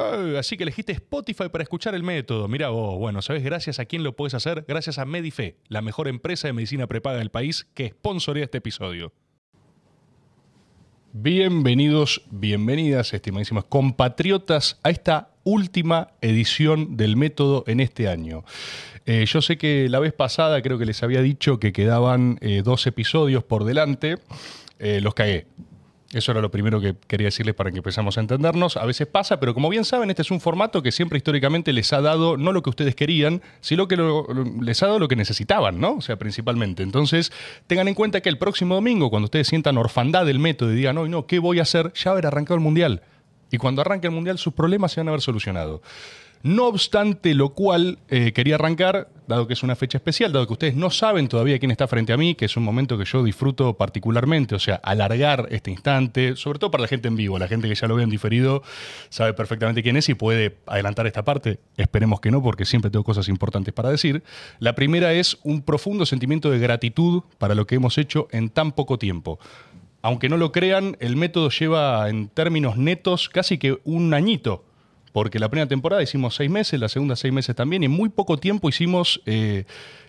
Ah, así que elegiste Spotify para escuchar el método. Mira vos, bueno, ¿sabes gracias a quién lo puedes hacer? Gracias a Medife, la mejor empresa de medicina prepaga del país que sponsorea este episodio. Bienvenidos, bienvenidas, estimadísimos compatriotas, a esta última edición del método en este año. Eh, yo sé que la vez pasada creo que les había dicho que quedaban eh, dos episodios por delante. Eh, los cagué. Eso era lo primero que quería decirles para que empezamos a entendernos. A veces pasa, pero como bien saben, este es un formato que siempre históricamente les ha dado no lo que ustedes querían, sino que les ha dado lo que necesitaban, ¿no? O sea, principalmente. Entonces, tengan en cuenta que el próximo domingo, cuando ustedes sientan orfandad del método y digan, no, no, ¿qué voy a hacer? Ya haber arrancado el mundial. Y cuando arranque el mundial, sus problemas se van a haber solucionado. No obstante lo cual, eh, quería arrancar, dado que es una fecha especial, dado que ustedes no saben todavía quién está frente a mí, que es un momento que yo disfruto particularmente, o sea, alargar este instante, sobre todo para la gente en vivo, la gente que ya lo ve en diferido sabe perfectamente quién es y puede adelantar esta parte, esperemos que no, porque siempre tengo cosas importantes para decir. La primera es un profundo sentimiento de gratitud para lo que hemos hecho en tan poco tiempo. Aunque no lo crean, el método lleva en términos netos casi que un añito porque la primera temporada hicimos seis meses, la segunda seis meses también, y en muy poco tiempo hicimos eh,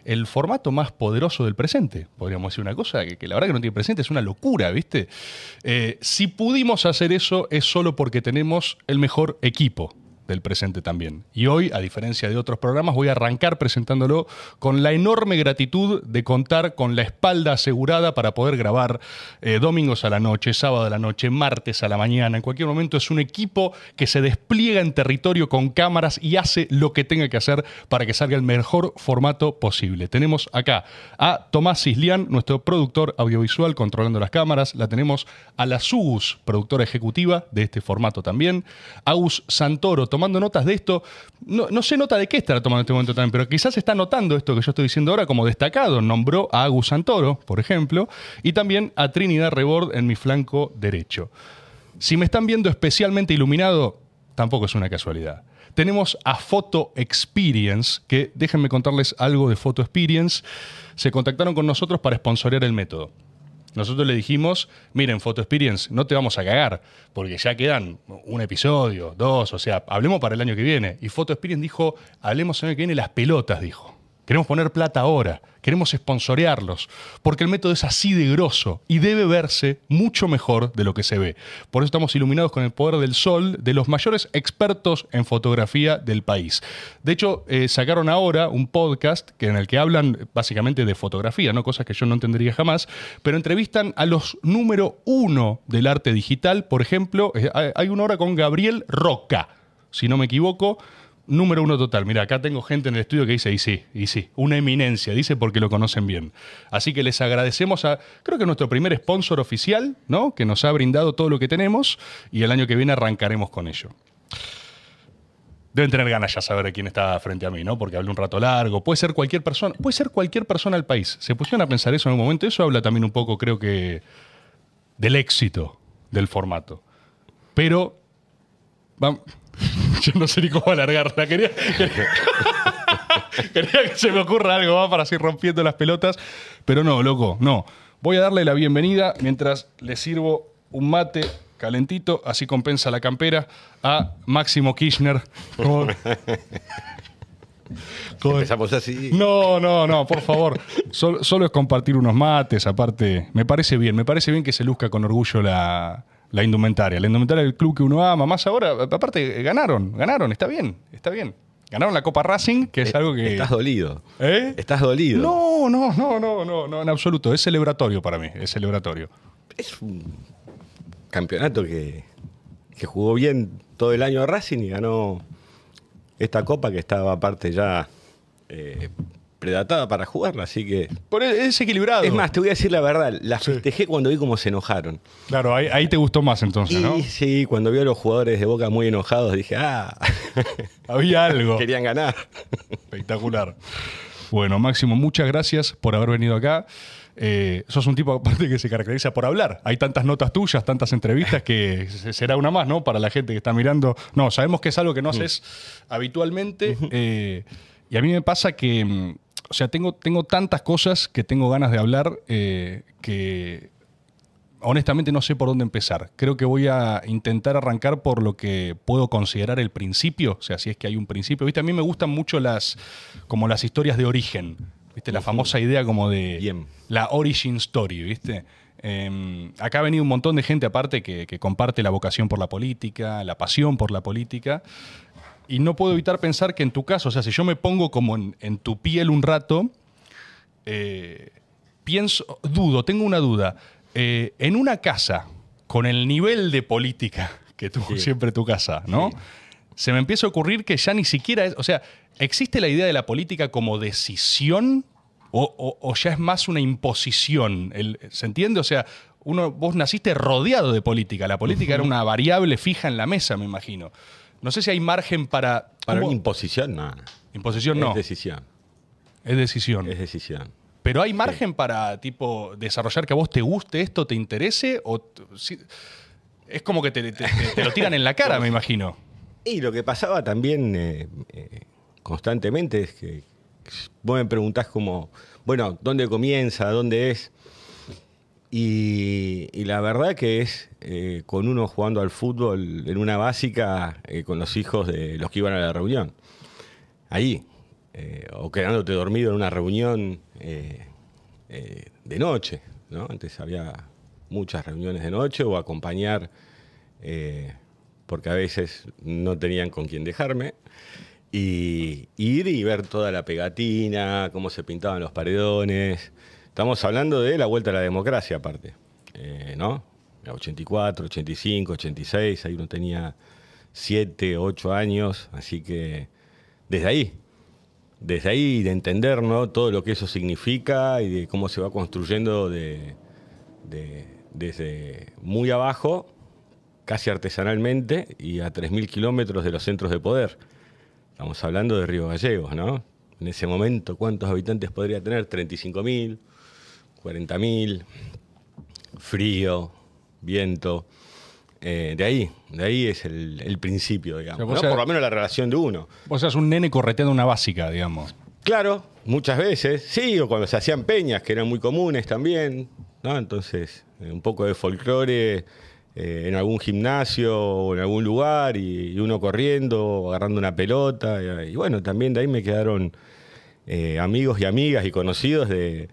el formato más poderoso del presente. Podríamos decir una cosa que, la verdad que no tiene presente, es una locura, ¿viste? Eh, si pudimos hacer eso es solo porque tenemos el mejor equipo del presente también. Y hoy, a diferencia de otros programas, voy a arrancar presentándolo con la enorme gratitud de contar con la espalda asegurada para poder grabar eh, domingos a la noche, sábado a la noche, martes a la mañana. En cualquier momento es un equipo que se despliega en territorio con cámaras y hace lo que tenga que hacer para que salga el mejor formato posible. Tenemos acá a Tomás Cislián, nuestro productor audiovisual, controlando las cámaras. La tenemos a la SUGUS, productora ejecutiva de este formato también. Agus Santoro, tomando notas de esto. No, sé nota de qué estará tomando en este momento también, pero quizás está notando esto que yo estoy diciendo ahora como destacado. Nombró a Agus Santoro, por ejemplo, y también a Trinidad Rebord en mi flanco derecho. Si me están viendo especialmente iluminado, tampoco es una casualidad. Tenemos a Photo Experience, que déjenme contarles algo de Photo Experience. Se contactaron con nosotros para sponsorear el método. Nosotros le dijimos, miren, Photo Experience, no te vamos a cagar, porque ya quedan un episodio, dos, o sea, hablemos para el año que viene. Y Photo Experience dijo, hablemos el año que viene las pelotas, dijo. Queremos poner plata ahora, queremos sponsorearlos, porque el método es así de grosso y debe verse mucho mejor de lo que se ve. Por eso estamos iluminados con el poder del sol de los mayores expertos en fotografía del país. De hecho, eh, sacaron ahora un podcast que, en el que hablan básicamente de fotografía, ¿no? cosas que yo no entendería jamás, pero entrevistan a los número uno del arte digital. Por ejemplo, eh, hay una hora con Gabriel Roca, si no me equivoco número uno total. Mira, acá tengo gente en el estudio que dice, y sí, y sí, una eminencia, dice porque lo conocen bien. Así que les agradecemos a, creo que nuestro primer sponsor oficial, ¿no? Que nos ha brindado todo lo que tenemos y el año que viene arrancaremos con ello. Deben tener ganas ya saber quién está frente a mí, ¿no? Porque hablé un rato largo. Puede ser cualquier persona, puede ser cualquier persona del país. Se pusieron a pensar eso en un momento. Eso habla también un poco, creo que, del éxito del formato. Pero, vamos, Yo no sé ni cómo alargarla. Quería, quería, que se me ocurra algo más para seguir rompiendo las pelotas. Pero no, loco, no. Voy a darle la bienvenida mientras le sirvo un mate calentito, así compensa la campera, a Máximo Kirchner. Empezamos así. No, no, no, por favor. Solo, es compartir unos mates, aparte. Me parece bien, me parece bien que se luzca con orgullo la, la indumentaria. La indumentaria del club que uno ama, más ahora, aparte, ganaron, ganaron, está bien, está bien. Ganaron la Copa Racing, que es eh, algo que. Estás dolido. ¿Eh? Estás dolido. No, no, no, no, no, no, en absoluto. Es celebratorio para mí, es celebratorio. Es un campeonato que, que jugó bien todo el año Racing y ganó esta copa que estaba aparte ya eh, predatada para jugarla, así que. Por e-, es equilibrado. Es más, te voy a decir la verdad, la festejé cuando vi cómo se enojaron. Claro, ahí, te gustó más entonces, ¿no? Sí, cuando vi a los jugadores de Boca muy enojados, dije, ah. Había algo. Querían ganar. Espectacular. Bueno, Máximo, muchas gracias por haber venido acá. Eh, sos un tipo aparte que se caracteriza por hablar. Hay tantas notas tuyas, tantas entrevistas que será una más, ¿no? Para la gente que está mirando. No, sabemos que es algo que no haces habitualmente. Eh, y a mí me pasa que mm, o sea, tengo, tengo tantas cosas que tengo ganas de hablar eh, que honestamente no sé por dónde empezar. Creo que voy a intentar arrancar por lo que puedo considerar el principio, o sea, si es que hay un principio. ¿Viste? A mí me gustan mucho las, como las historias de origen, ¿viste? La famosa idea como de Bien. la origin story, ¿viste? Eh, acá ha venido un montón de gente aparte que, que comparte la vocación por la política, la pasión por la política. Y no puedo evitar pensar que en tu caso, o sea, si yo me pongo como en, en tu piel un rato, eh, pienso, dudo, tengo una duda. Eh, en una casa con el nivel de política que tuvo Sí. siempre tu casa, ¿no? Sí. Se me empieza a ocurrir que ya ni siquiera es, o sea, ¿existe la idea de la política como decisión o, o- o ya es más una imposición? El- ¿Se entiende? O sea, uno, vos naciste rodeado de política, la política era una variable fija en la mesa, me imagino. No sé si hay margen para... Para ¿cómo? una imposición, no. Imposición no, Es decisión. es decisión. Es decisión. Pero hay margen para, tipo, desarrollar que a vos te guste esto, te interese, o si- es como que te, te- te- te lo tiran en la cara, me imagino. Y lo que pasaba también eh, eh, constantemente es que vos me preguntás como, bueno, ¿dónde comienza? ¿Dónde es? Y, y la verdad que es eh, con uno jugando al fútbol en una básica eh, con los hijos de los que iban a la reunión. Ahí. eh, o quedándote dormido en una reunión de noche. ¿no? Antes había muchas reuniones de noche o acompañar, porque a veces no tenían con quién dejarme. Y ir y ver toda la pegatina, cómo se pintaban los paredones. Estamos hablando de la vuelta a la democracia, aparte. ¿No? 84, 85, 86, ahí uno tenía 7, 8 años, así que desde ahí, desde ahí de entender ¿no? todo lo que eso significa y de cómo se va construyendo de, de- desde muy abajo, casi artesanalmente, y a 3.000 kilómetros de los centros de poder. Estamos hablando de Río Gallegos, ¿no? En ese momento, ¿cuántos habitantes podría tener? 35.000, 40.000, frío, viento. Eh, de ahí, de ahí es el, el principio, digamos. O sea, vos ¿no? sea- Por lo menos la relación de uno. Vos seas un nene correteando una básica, digamos. Claro, muchas veces, sí, o cuando se hacían peñas, que eran muy comunes también, ¿no? Entonces, eh, un poco de folclore eh, en algún gimnasio o en algún lugar, y, y uno corriendo, agarrando una pelota, y, y bueno, también de ahí me quedaron eh, amigos y amigas y conocidos de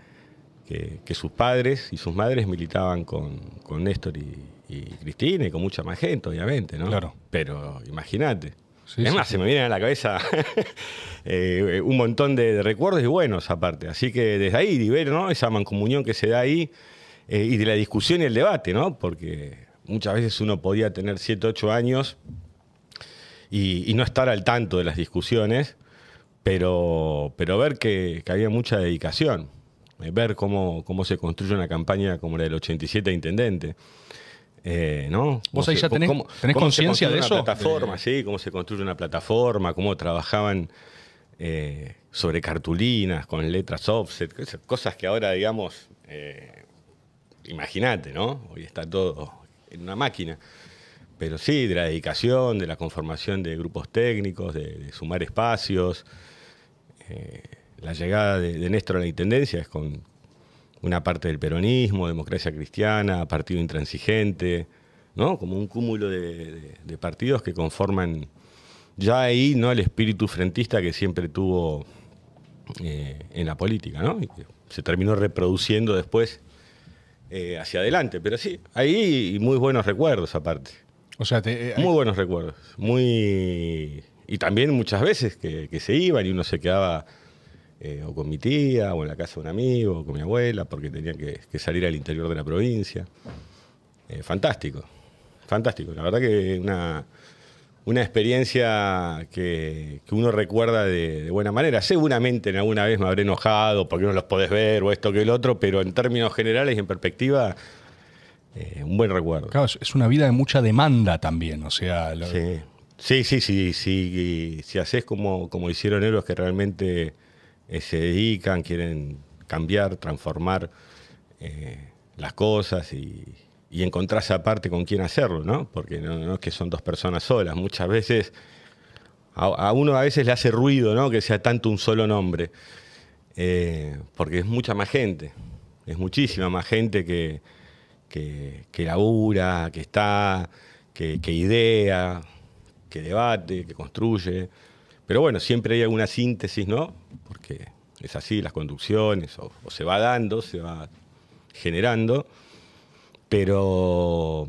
que, que sus padres y sus madres militaban con, con Néstor y, y Cristina, y con mucha más gente, obviamente, ¿no? Claro. Pero imagínate. Sí, es sí, más, sí. se me vienen a la cabeza eh, un montón de, de recuerdos y buenos aparte. Así que desde ahí, de ver ¿no? esa mancomunión que se da ahí eh, y de la discusión y el debate, ¿no? Porque muchas veces uno podía tener 7, 8 años y, y no estar al tanto de las discusiones, pero, pero ver que, que había mucha dedicación, ver cómo, cómo se construye una campaña como la del 87 intendente. Eh, ¿no? ¿Vos ahí se- ya tenés- cómo- tenés conciencia de eso? Una plataforma, De- sí, cómo se construye una plataforma, cómo trabajaban eh, sobre cartulinas, con letras offset, cosas- que ahora, digamos, eh, imagínate, ¿no? Hoy está todo en una máquina. Pero sí, de la dedicación, de la conformación de grupos técnicos, de, de sumar espacios. Eh, la llegada de, de Néstor a la Intendencia es con una parte del peronismo, democracia cristiana, partido intransigente, ¿no? Como un cúmulo de, de- de partidos que conforman ya ahí no el espíritu frentista que siempre tuvo eh, en la política, ¿no? Y que se terminó reproduciendo después eh, hacia adelante. Pero sí, ahí y muy buenos recuerdos aparte. O sea, te- eh, Muy buenos recuerdos. Muy. Y también muchas veces que, que se iban y uno se quedaba eh, o con mi tía, o en la casa de un amigo, o con mi abuela, porque tenían que, que salir al interior de la provincia. Eh, fantástico. Fantástico. La verdad que una, una experiencia que, que uno recuerda de, de buena manera. Seguramente en alguna vez me habré enojado porque no los podés ver o esto que el otro, pero en términos generales y en perspectiva, eh, un buen recuerdo. claro, es- una vida de mucha demanda también. O sea, lo- Sí, sí, sí, sí, sí, si haces como, como hicieron ellos que realmente eh, se dedican, quieren cambiar, transformar eh, las cosas y, y encontrarse aparte con quién hacerlo, ¿no? Porque no, es que son dos personas solas, muchas veces a, uno a veces le hace ruido, ¿no? Que sea tanto un solo nombre, Eh, porque es mucha más gente, es muchísima más gente que, que, que labura, que está, que idea, que debate, que construye. Pero bueno, siempre hay alguna síntesis, ¿no? Porque es así, las conducciones, o, se va dando, se va generando. Pero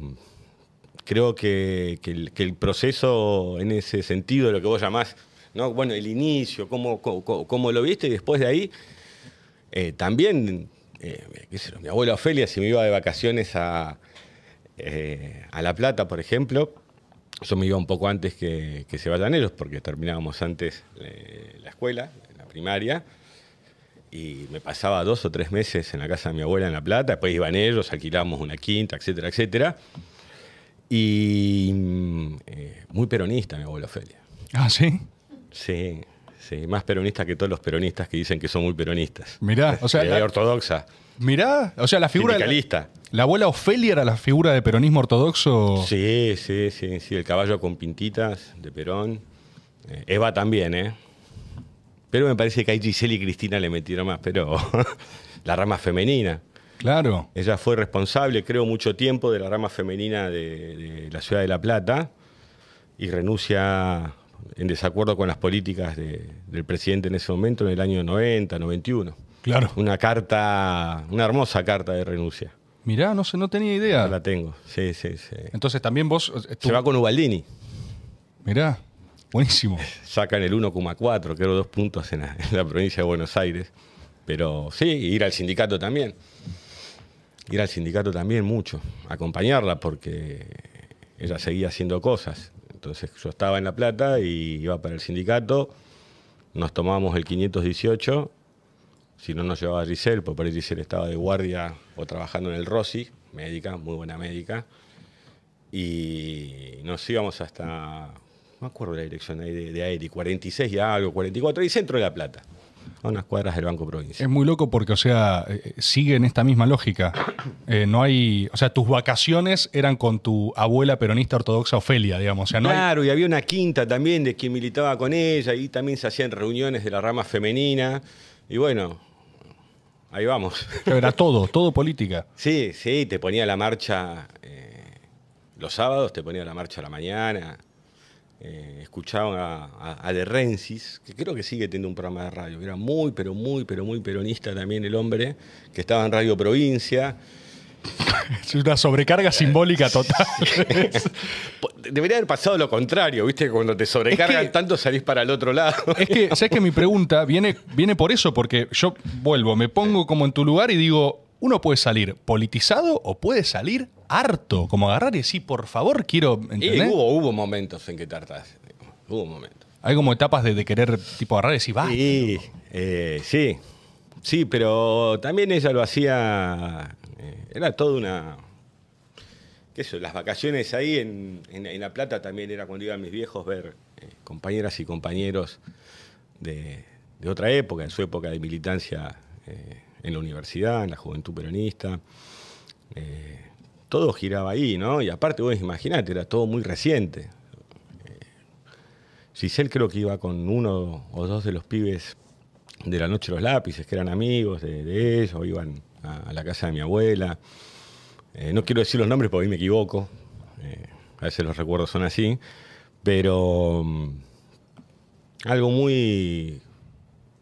creo que, que el, que proceso en ese sentido, lo que vos llamás, ¿no? bueno, el inicio, cómo, cómo, lo viste, y después de ahí, eh, también, eh, qué sé yo, mi abuela Ofelia, si me iba de vacaciones a, eh, a La Plata, por ejemplo, yo me iba un poco antes que, que se vayan ellos, porque terminábamos antes la escuela, la primaria, y me pasaba dos o tres meses en la casa de mi abuela en La Plata, después iban ellos, alquilábamos una quinta, etcétera, etcétera. Y mm, eh, muy peronista mi abuela Ofelia. Ah, sí. Sí, sí, más peronista que todos los peronistas que dicen que son muy peronistas. Mirá, o sea, la- ortodoxa, Mirá, o sea, la figura. de la- sindicalista. La, abuela Ofelia era la figura de peronismo ortodoxo. Sí, sí, sí, sí, el caballo con pintitas de Perón. Eh, Eva también, ¿eh? Pero me parece que ahí Giselle y Cristina le metieron más, pero la rama femenina. Claro. Ella fue responsable, creo, mucho tiempo de la rama femenina de, de la ciudad de La Plata y renuncia en desacuerdo con las políticas de- del presidente en ese momento, en el año 90, 91. Claro. Una carta, una hermosa carta de renuncia. Mirá, no sé, no tenía idea. La tengo, sí, sí, sí. Entonces también vos. eh, tú- Se va con Ubaldini. Mirá, buenísimo. sacan el 1,4, creo dos puntos en la, provincia de Buenos Aires. Pero sí, ir al sindicato también. Ir al sindicato también mucho. Acompañarla porque ella seguía haciendo cosas. Entonces yo estaba en La Plata y iba para el sindicato. Nos tomábamos el 518. Si no nos llevaba Giselle, porque por ahí Giselle estaba de guardia o trabajando en el Rossi, médica, muy buena médica. Y nos íbamos hasta, me acuerdo la dirección ahí de, de Aeri, 46 y algo, 44, y centro de La Plata, a unas cuadras del Banco Provincia. Es muy loco porque, o sea, eh, sigue en esta misma lógica. Eh, no hay. O sea, tus vacaciones eran con tu abuela peronista ortodoxa Ofelia, digamos. O sea, no hay- claro, y había una quinta también de quien militaba con ella, y también se hacían reuniones de la rama femenina, y bueno, ahí vamos. Era todo, todo política. Sí, sí, te ponía la marcha eh, los sábados, te ponía la marcha a la mañana. Eh, escuchaba a, a- a De Rensis, que creo que sigue teniendo un programa de radio, que era muy, pero muy, pero muy peronista también el hombre, que estaba en Radio Provincia. Es una sobrecarga simbólica total. Debería haber pasado lo contrario, ¿viste? Cuando te sobrecargan Es que- tanto salís para el otro lado. Es que, ¿sabes que Mi pregunta viene, viene por eso, porque yo vuelvo, me pongo como en tu lugar y digo, uno puede salir politizado o puede salir harto, como agarrar y decir, por favor, quiero, Y hubo, hubo momentos en que tardas. Hubo momentos. Hay como etapas de, de querer, tipo, agarrar y decir, va. Sí, eh, sí, sí, pero también ella lo hacía, eh, era toda una, qué yo, las vacaciones ahí en, en- en La Plata también era cuando iban mis viejos ver eh, compañeras y compañeros de, de otra época, en su época de militancia en la universidad, en la juventud peronista. Eh, todo giraba ahí, ¿no? Y aparte, vos imaginate, era todo muy reciente. Giselle creo que iba con uno o dos de los pibes de la noche los lápices, que eran amigos de, de ellos, iban a, a la casa de mi abuela. Eh, no quiero decir los nombres porque ahí me equivoco, eh, a veces los recuerdos son así, pero mm, algo muy...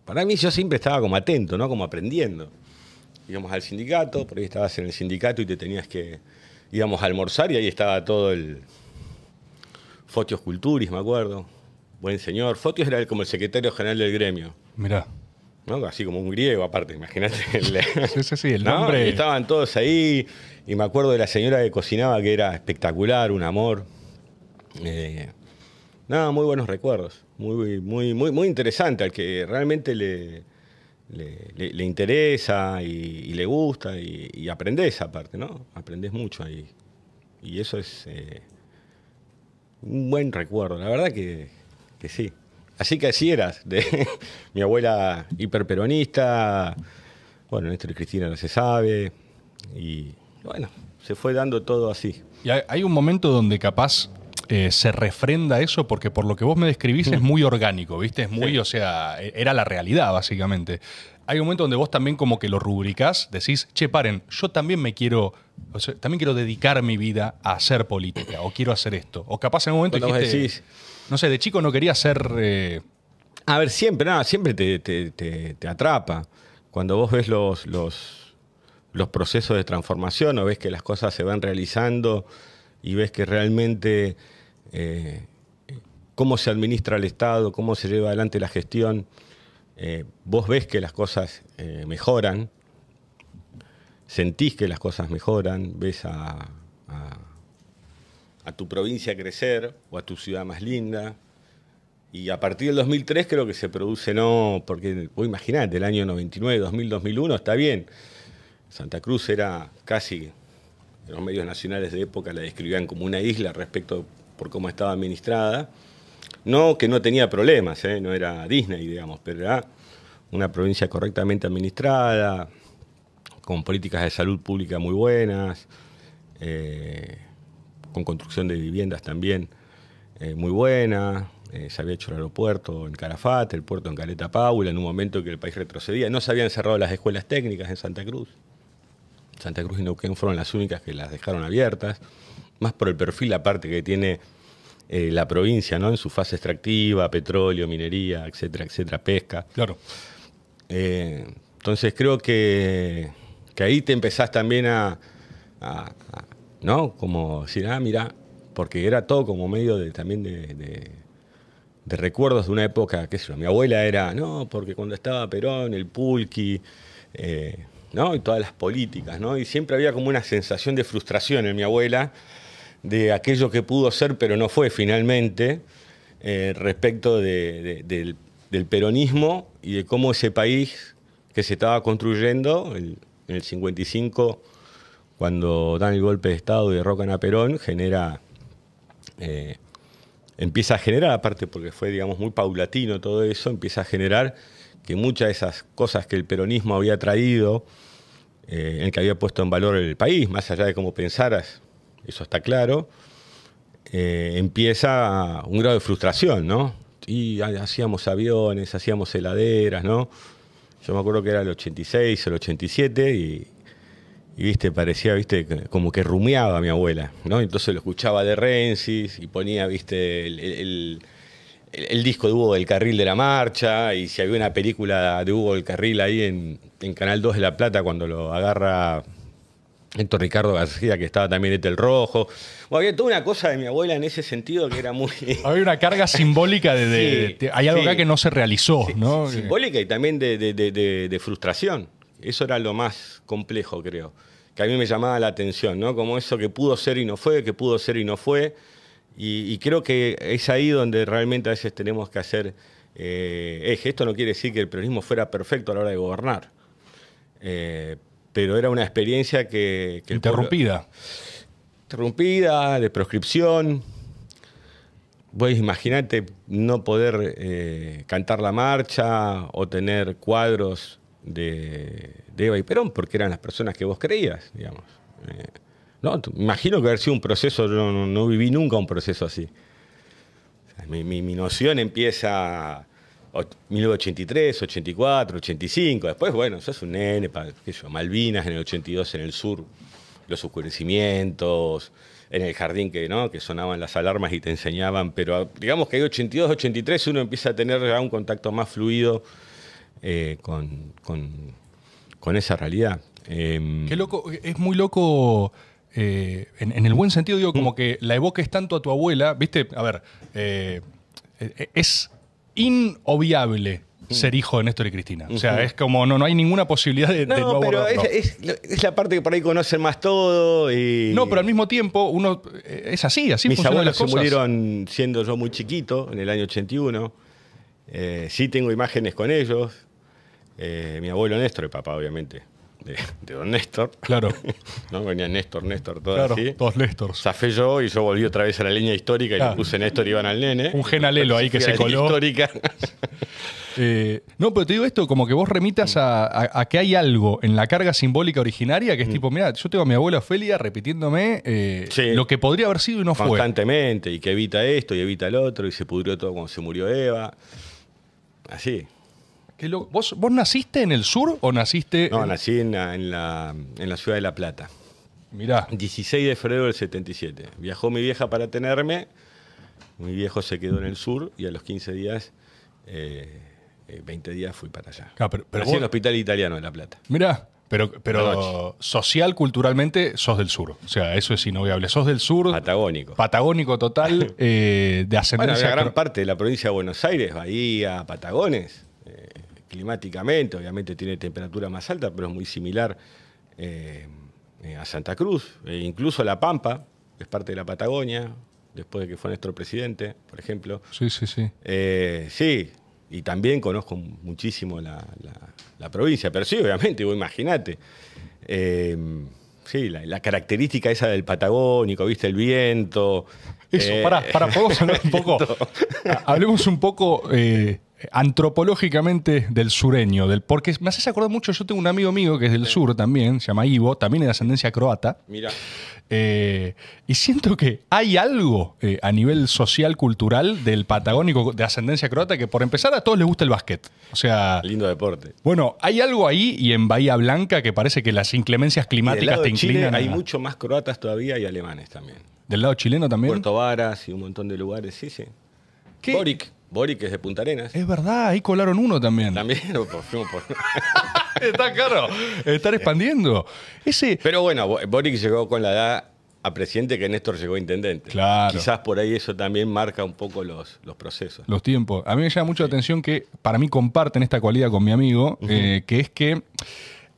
Para mí yo siempre estaba como atento, ¿no? Como aprendiendo. Íbamos al sindicato, por ahí estabas en el sindicato y te tenías que... Íbamos a almorzar y ahí estaba todo el... Fotios Culturis, me acuerdo. Buen señor. Fotios era el- como el secretario general del gremio. Mirá. ¿no? Así como un griego, aparte, imagínate. el- Sí, sí, sí, el ¿no? nombre. Y estaban todos ahí. Y me acuerdo de la señora que cocinaba, que era espectacular, un amor. Eh, nada, muy buenos recuerdos. Muy, muy, muy, muy interesante al que realmente le, le, interesa y, le gusta y, aprendés aparte, ¿no? Aprendés mucho ahí. Y eso es eh, un buen recuerdo. La verdad que, que sí. Así que así eras. De, mi abuela hiperperonista. Bueno, Néstor y Cristina no se sabe. Y bueno, se fue dando todo así. Y hay un momento donde capaz eh, se refrenda eso, porque por lo que vos me describís es muy orgánico, ¿viste? Es muy, Sí. o sea, era la realidad, básicamente. Hay un momento donde vos también como que lo rubricás, decís, che, paren, yo también me quiero o sea, también quiero dedicar mi vida a hacer política, o quiero hacer esto. O capaz en un momento dijiste, decís- no sé, de chico no quería ser... eh, A ver, siempre, nada, siempre te, te- te- te atrapa. Cuando vos ves los, los, los procesos de transformación o ves que las cosas se van realizando y ves que realmente eh, cómo se administra el Estado, cómo se lleva adelante la gestión, eh, vos ves que las cosas eh, mejoran, sentís que las cosas mejoran, ves a, tu provincia crecer o a tu ciudad más linda. Y a partir del 2003 creo que se produce, no, porque vos imaginate, el año 99, 2000, 2001, está bien. Santa Cruz era casi, los medios nacionales de época la describían como una isla respecto por cómo estaba administrada. No que no tenía problemas, ¿eh? no era Disney, digamos, pero era una provincia correctamente administrada, con políticas de salud pública muy buenas, eh, con construcción de viviendas también eh, muy buena. se había hecho el aeropuerto en Carafate, el puerto en Caleta Paula, en un momento que el país retrocedía. No se habían cerrado las escuelas técnicas en Santa Cruz. Santa Cruz y Neuquén fueron las únicas que las dejaron abiertas, más por el perfil aparte que tiene eh, la provincia, ¿no? En su fase extractiva, petróleo, minería, etcétera, etcétera, pesca. claro. Eh, entonces creo que, que ahí te empezás también a, a- a- ¿no? Como decir, ah, mira, porque era todo como medio de, también de, de- de recuerdos de una época, qué sé yo, mi abuela era, no, porque cuando estaba Perón, el pulqui, eh, ¿no? Y todas las políticas, ¿no? Y siempre había como una sensación de frustración en mi abuela de aquello que pudo ser pero no fue finalmente eh, respecto de- de- del, peronismo y de cómo ese país que se estaba construyendo en el 55 cuando dan el golpe de Estado y derrocan a Perón genera eh, empieza a generar, aparte porque fue, digamos, muy paulatino todo eso, empieza a generar que muchas de esas cosas que el peronismo había traído, eh, en el que había puesto en valor el país, más allá de cómo pensaras, eso está claro, eh, empieza un grado de frustración, ¿no? Y ha- hacíamos aviones, hacíamos heladeras, ¿no? Yo me acuerdo que era el 86, el 87 y, y viste, parecía, viste, como que rumiaba mi abuela, ¿no? Entonces lo escuchaba de Rensis y ponía, viste, el disco de Hugo del Carril de la Marcha y si había una película de Hugo del Carril ahí en, en Canal 2 de La Plata cuando lo agarra Héctor Ricardo García, que estaba también este el rojo. Bueno, había toda una cosa de mi abuela en ese sentido que era muy... Había una carga simbólica de... de- Sí, de- hay algo sí. acá que no se realizó, Sí, ¿no? Simbólica y también de, frustración. Eso era lo más complejo, creo. Que a mí me llamaba la atención, ¿no? Como eso que pudo ser y no fue, que pudo ser y no fue. Y, y creo que es ahí donde realmente a veces tenemos que hacer eh, eje. Esto no quiere decir que el peronismo fuera perfecto a la hora de gobernar. Eh, pero era una experiencia que... que el pueblo- Interrumpida. interrumpida, de proscripción. Vos imaginate no poder eh, cantar la marcha o tener cuadros de, de Eva y Perón porque eran las personas que vos creías, digamos. Eh, no, imagino que haber sido un proceso, yo no, no viví nunca un proceso así. O sea, mi, mi- mi noción empieza 1983, 84, 85. Después, bueno, sos un nene, qué sé yo, Malvinas en el 82 en el sur, los oscurecimientos, en el jardín que, ¿no? que sonaban las alarmas y te enseñaban. Pero digamos que hay 82, 83 uno empieza a tener ya un contacto más fluido eh, con, con- con esa realidad. Em, Qué loco, es muy loco. eh, en, en el buen sentido, digo, como que la evoques tanto a tu abuela, ¿viste? A ver, eh, eh, es inobviable ser hijo de Néstor y Cristina. O sea, es como no, no hay ninguna posibilidad de, de No, no pero es, es- es la parte que por ahí conocen más todo y... No, pero al mismo tiempo, uno eh, es así, así Mis abuelos las se cosas. murieron siendo yo muy chiquito, en el año 81. Eh, sí tengo imágenes con ellos. Eh, mi abuelo Néstor, el papá obviamente, de, de don Néstor. Claro, ¿no? Venía Néstor, Néstor, todo claro, así. todos Lestors. Zafé yo y yo volví otra vez a la línea histórica y Claro. le puse Néstor Iván al nene. Un gen alelo ahí que se coló. Histórica. Eh, no, pero te digo esto, como que vos remitas a, a- a que hay algo en la carga simbólica originaria Mm. que es tipo, mira, yo tengo a mi abuela Ofelia repitiéndome eh, Sí. lo que podría haber sido y no fue. Constantemente, y que evita esto y evita el otro, y se pudrió todo cuando se murió Eva. Así. Qué. ¿Vos, ¿Vos naciste en el sur o naciste No, en- nací en la, en la, en la ciudad de La Plata. Mirá. 16 de febrero del 77. Viajó mi vieja para tenerme, mi viejo se quedó en el sur y a los 15 días, eh, eh, 20 días fui para allá. Ah, pero- pero Nací en el Hospital Italiano de La Plata. Mirá, pero, pero social, culturalmente, sos del sur. O sea, eso es inobviable. Sos del sur, Patagónico. patagónico total, eh, de Bueno, ascendencia. la gran parte de la provincia de Buenos Aires, Bahía, Patagones, eh, climáticamente, obviamente tiene temperatura más alta, pero es muy similar eh, eh, a Santa Cruz, e incluso La Pampa, que es parte de la Patagonia, después de que fue nuestro presidente, por ejemplo. Sí, sí, sí. Eh, sí, y también conozco muchísimo la, la- la provincia, pero sí, obviamente, imagínate. Eh, sí, la, la característica esa del patagónico, viste, el viento. Eso, eh, pará, pará, podemos hablar un poco. Hablemos un poco eh, antropológicamente del sureño, del, porque me haces acordar mucho. Yo tengo un amigo mío que es del sur también, se llama Ivo, también es de ascendencia croata. Mira, Eh, y siento que hay algo eh, a nivel social, cultural del patagónico de ascendencia croata que por empezar a todos les gusta el básquet. O sea, lindo deporte. bueno, hay algo ahí y en Bahía Blanca que parece que las inclemencias climáticas te Chile inclinan. hay a- mucho más croatas todavía y alemanes también. Del lado chileno también. Puerto Varas y un montón de lugares, sí, sí. ¿Qué? Boric, Boric es de Punta Arenas. Es verdad, ahí colaron uno también. También por- por- Está claro. Estar expandiendo. Ese. Pero bueno, Bo- Boric llegó con la edad a presidente que Néstor llegó a intendente. Claro. Quizás por ahí eso también marca un poco los, los procesos. Los tiempos. A mí me llama mucho la atención que para mí comparten esta cualidad con mi amigo, eh, que es que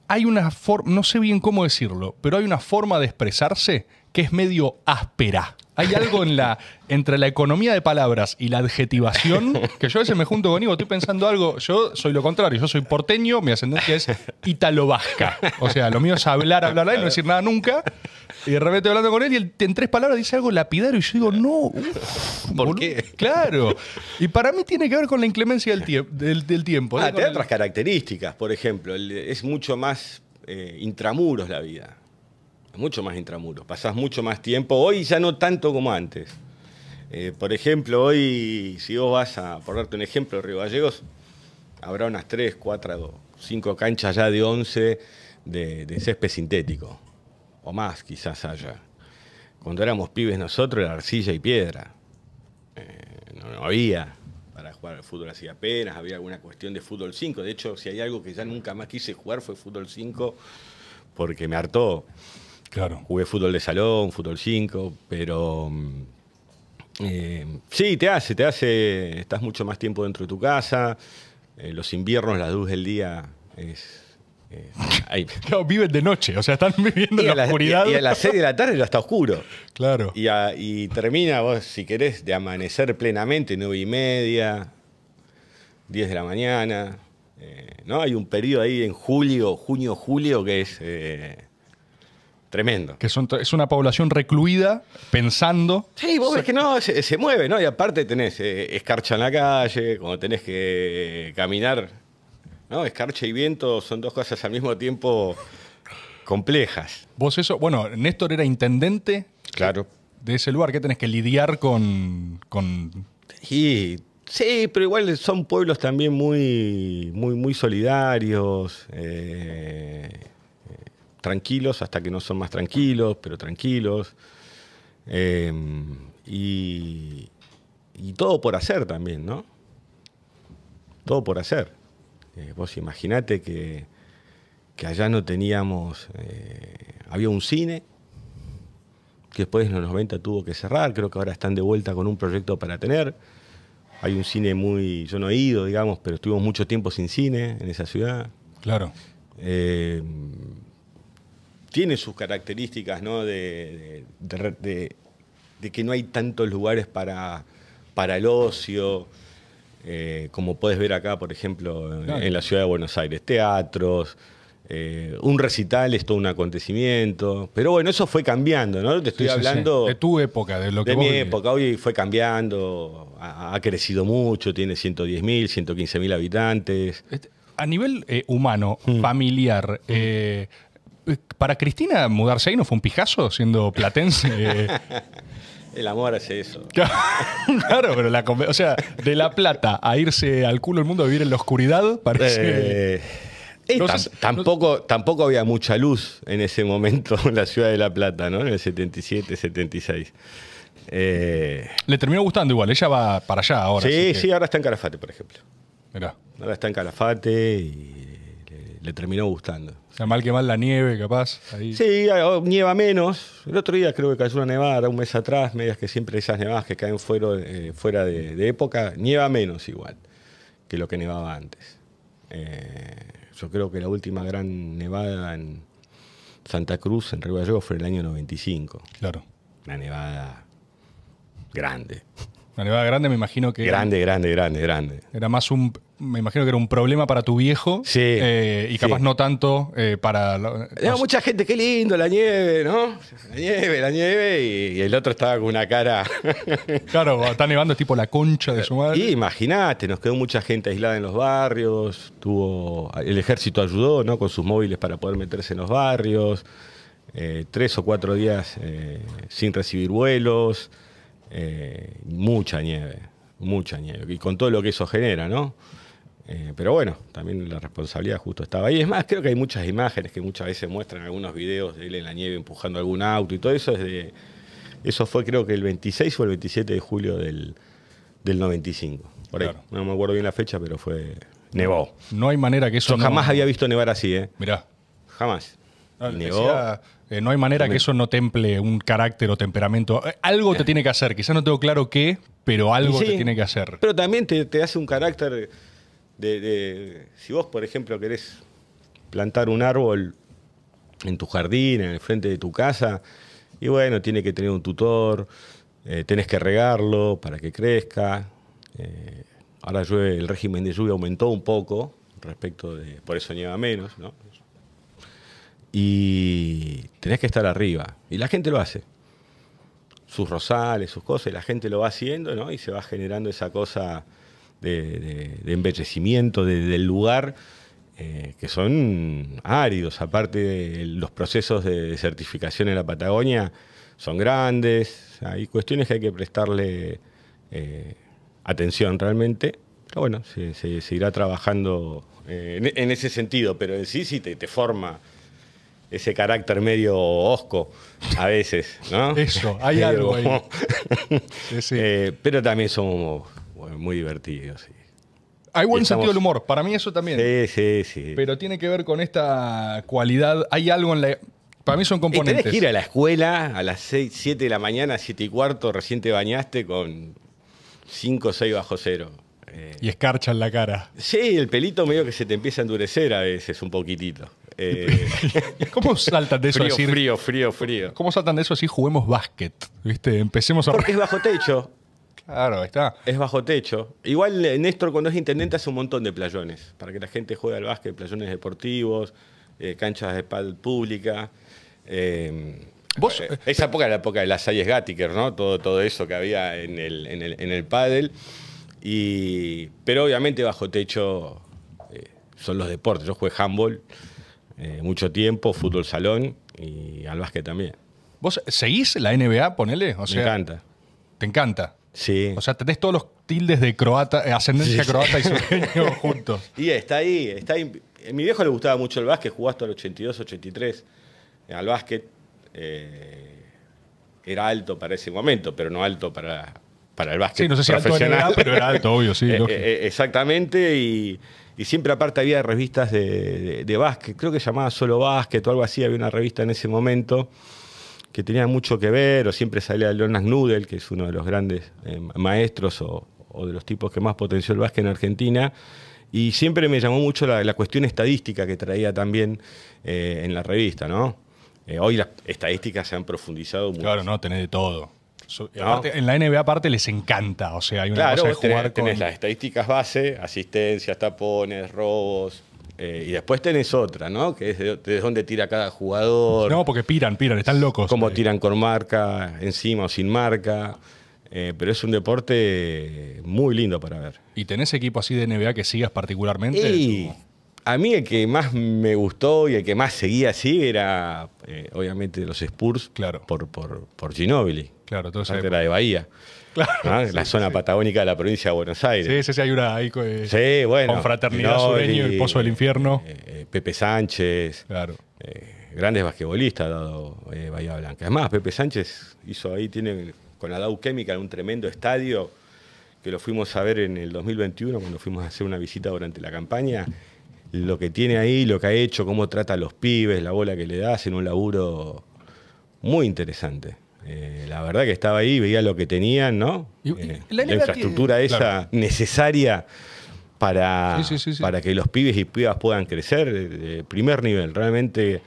hay una forma, no sé bien cómo decirlo, pero hay una forma de expresarse que es medio áspera. Hay algo en la, entre la economía de palabras y la adjetivación que yo a veces me junto con Ivo, estoy pensando algo, yo soy lo contrario, yo soy porteño, mi ascendencia es ítalo-vasca. O sea, lo mío es hablar, hablar, hablar y no decir nada nunca. Y de repente hablando con él y él en tres palabras dice algo lapidario y yo digo, no, uf, ¿Por boludo". qué? Claro. Y para mí tiene que ver con la inclemencia del, tiemp- del, del tiempo. ¿eh? Ah, da el- otras características, por ejemplo, el- es mucho más eh, intramuros la vida. Mucho más intramuros. Pasás mucho más tiempo. Hoy ya no tanto como antes. Eh, por ejemplo, hoy, si vos vas a, por darte un ejemplo, Río Gallegos, habrá unas 3, 4, 5 canchas ya de 11 de, de césped sintético. O más quizás haya. Cuando éramos pibes nosotros era arcilla y piedra. Eh, no, no había para jugar al fútbol así apenas, había alguna cuestión de fútbol 5. De hecho, si hay algo que ya nunca más quise jugar fue fútbol 5 porque me hartó. Claro. Jugué fútbol de salón, fútbol 5, pero mm, eh, sí, te hace, te hace, estás mucho más tiempo dentro de tu casa, eh, los inviernos, la luz del día es... eh, hay- Claro, viven de noche, o sea, están viviendo y, en la las, oscuridad. y a las 6 de la tarde ya está oscuro. Claro. Y, a- y termina vos, si querés, de amanecer plenamente, nueve y media, 10 de la mañana. eh, ¿no? Hay un periodo ahí en julio, junio, julio, que es tremendo. Que son, es una población recluida, pensando. Sí, vos ves que no, se, se mueve, ¿no? Y aparte tenés eh, escarcha en la calle, cuando tenés que caminar, ¿no? Escarcha y viento son dos cosas al mismo tiempo complejas. Vos eso, bueno, Néstor era intendente Claro. de ese lugar, que tenés que lidiar con, con Y sí, pero igual son pueblos también muy, muy, muy solidarios, eh, eh, tranquilos hasta que no son más tranquilos, pero tranquilos. Eh, y, y todo por hacer también, ¿no? Todo por hacer. Eh, vos imaginate que, que allá no teníamos, eh, había un cine, que después en los 90 tuvo que cerrar, creo que ahora están de vuelta con un proyecto para tener. Hay un cine muy, yo no he ido, digamos, pero estuvimos mucho tiempo sin cine en esa ciudad. Claro. Eh, tiene sus características, ¿no? De, de- de- de- de que no hay tantos lugares para, para el ocio, eh, como puedes ver acá, por ejemplo, en- Claro. en la ciudad de Buenos Aires, teatros. eh, un recital es todo un acontecimiento. Pero bueno, eso fue cambiando, ¿no? Te estoy Sí, sí, sí. hablando De tu época, de lo que de vos mi vivís. época. Hoy fue cambiando, ha, ha crecido mucho, tiene 110.000, 115.000 habitantes. Este, A nivel eh, humano, Mm. familiar, eh, para Cristina mudarse ahí no fue un pijazo siendo platense. Eh, El amor hace eso. claro, pero la, o sea, de La Plata a irse al culo del mundo a vivir en la oscuridad, parece. Eh, No sé- tampoco, tampoco había mucha luz en ese momento en la ciudad de La Plata, ¿no? En el 77, 76. Eh, Le terminó gustando igual, ella va para allá ahora. sí, que- sí, ahora está en Calafate, por ejemplo. Mirá. Ahora está en Calafate y le, terminó gustando. O sea, mal que mal la nieve, capaz. Ahí. Sí, ah, nieva menos. El otro día creo que cayó una nevada, un mes atrás, medias que siempre esas nevadas que caen fuera, eh, fuera de, de época, nieva menos igual que lo que nevaba antes. Eh, yo creo que la última gran nevada en Santa Cruz, en Río Gallegos, fue en el año 95. Claro. Una nevada grande. La nevada grande me imagino que Grande, grande, grande, grande. era más un. Me imagino que era un problema para tu viejo. Sí, eh, y capaz sí. no tanto eh, para. no sé. mucha gente, qué lindo la nieve, ¿no? La nieve, la nieve, y, y el otro estaba con una cara. Claro, está nevando es tipo la concha de su madre. Y imagínate, nos quedó mucha gente aislada en los barrios, tuvo, el ejército ayudó ¿no? con sus móviles para poder meterse en los barrios, eh, tres o cuatro días sin recibir vuelos, mucha nieve, mucha nieve, y con todo lo que eso genera, ¿no? Eh, pero bueno, también la responsabilidad justo estaba ahí. Es más, creo que hay muchas imágenes que muchas veces muestran algunos videos de él en la nieve empujando algún auto y todo eso es de... Eso fue creo que el 26 o el 27 de julio del, del 95. Por ahí. Claro. No me acuerdo bien la fecha, pero fue... Nevó. No hay manera que eso. Yo no- jamás había visto nevar así, ¿eh? Mirá. Jamás. Le nevó. decía, eh, no hay manera que eso no temple un carácter o temperamento. Eh, Algo te tiene que hacer. Quizás no tengo claro qué, pero algo sí, te tiene que hacer. Pero también te, te hace un carácter de, Si vos, por ejemplo, querés plantar un árbol en tu jardín, en el frente de tu casa, y bueno, tiene que tener un tutor, eh, tenés que regarlo para que crezca. eh, ahora llueve, el régimen de lluvia aumentó un poco respecto de. Por eso nieva menos, ¿no? Y tenés que estar arriba. Y la gente lo hace sus rosales, sus cosas, y la gente lo va haciendo, ¿no? Y se va generando esa cosa de, de- de embellecimiento del lugar, eh, que son áridos. Aparte, de los procesos de certificación en la Patagonia son grandes. Hay cuestiones que hay que prestarle eh, atención realmente. Pero bueno, se, se- se irá trabajando eh, en, en ese sentido, pero en sí sí te, te forma ese carácter medio osco a veces, ¿no? Eso, hay algo ahí. como- Sí, sí. Eh, pero también somos muy divertidos. sí. hay buen estamos- sentido del humor. Para mí eso también. Sí, sí, sí. Pero tiene que ver con esta cualidad. Hay algo en la. Para mí son Y tenés componentes. que ir a la escuela a las 6, 7 de la mañana, 7 y cuarto, recién te bañaste con 5 o 6 bajo cero. Eh, Y escarcha en la cara. sí, el pelito medio que se te empieza a endurecer a veces un poquitito. Eh, ¿Cómo saltan de eso frío, decir? frío, frío, frío. ¿Cómo saltan de eso así? Juguemos básquet. ¿Viste? Empecemos a. Porque es bajo techo. Claro, está. Es bajo techo. Igual eh, Néstor cuando es intendente hace un montón de playones, para que la gente juegue al básquet, playones deportivos, eh, canchas de pádel pública. eh, Vos, esa época era la época de las Sayes Gattiker, ¿no? Todo, todo eso que había en el, en el, en el pádel. Y, pero obviamente bajo techo eh, son los deportes. Yo jugué handball eh, mucho tiempo, fútbol salón y al básquet también. ¿Vos seguís la NBA, ponele? O Me sea, encanta. Te encanta. Sí. O sea, tenés todos los tildes de croata, eh, ascendencia Sí. croata y sureño juntos. Y está ahí, está ahí. A mi viejo le gustaba mucho el básquet, jugó hasta el 82, 83 eh, al básquet. Eh, era alto para ese momento, pero no alto para, para el básquet. Sí, no sé si alto. NBA, pero era alto, obvio, sí. Eh, exactamente, y, y siempre aparte había revistas de, de- de básquet, creo que llamaba Solo Básquet o algo así, había una revista en ese momento que tenía mucho que ver, o siempre salía Leonas Nudel, que es uno de los grandes eh, maestros o, o de los tipos que más potenció el básquet en Argentina, y siempre me llamó mucho la, la cuestión estadística que traía también eh, en la revista, ¿no? Eh, hoy las estadísticas se han profundizado mucho. Claro, no, tenés de todo. So- y No. aparte, en la NBA aparte les encanta. O sea, hay una Claro, cosa de tenés, jugar tenés las estadísticas base, asistencias, tapones, robos, eh, y después tenés otra, ¿no? Que es de, de dónde tira cada jugador, No, porque piran, piran, están locos. cómo tiran con marca, encima o sin marca. eh, pero es un deporte muy lindo para ver. ¿Y tenés equipo así de NBA que sigas particularmente? Y a mí el que más me gustó y el que más seguía así era, eh, obviamente, los Spurs Claro. por, por, por Ginóbili, Claro, todo Parte era de Bahía. Claro. ¿ah? La zona patagónica de la provincia de Buenos Aires. Sí, sí, sí, hay una ahí, eh, Sí, bueno. confraternidad Ginóbili, sureño, el Pozo del Infierno. eh, eh, Pepe Sánchez. Claro. eh, grandes basquetbolistas ha dado eh, Bahía Blanca. Además, Pepe Sánchez hizo ahí, tiene con la Dow Chemical un tremendo estadio que lo fuimos a ver en el 2021 cuando fuimos a hacer una visita durante la campaña. Lo que tiene ahí, lo que ha hecho, cómo trata a los pibes, la bola que le da, hacen un laburo muy interesante. Eh, la verdad que estaba ahí, veía lo que tenían, ¿no? Y- y Eh, la infraestructura tiene- esa claro. necesaria para, Sí, sí, sí, sí. para que los pibes y pibas puedan crecer eh, de primer nivel. Realmente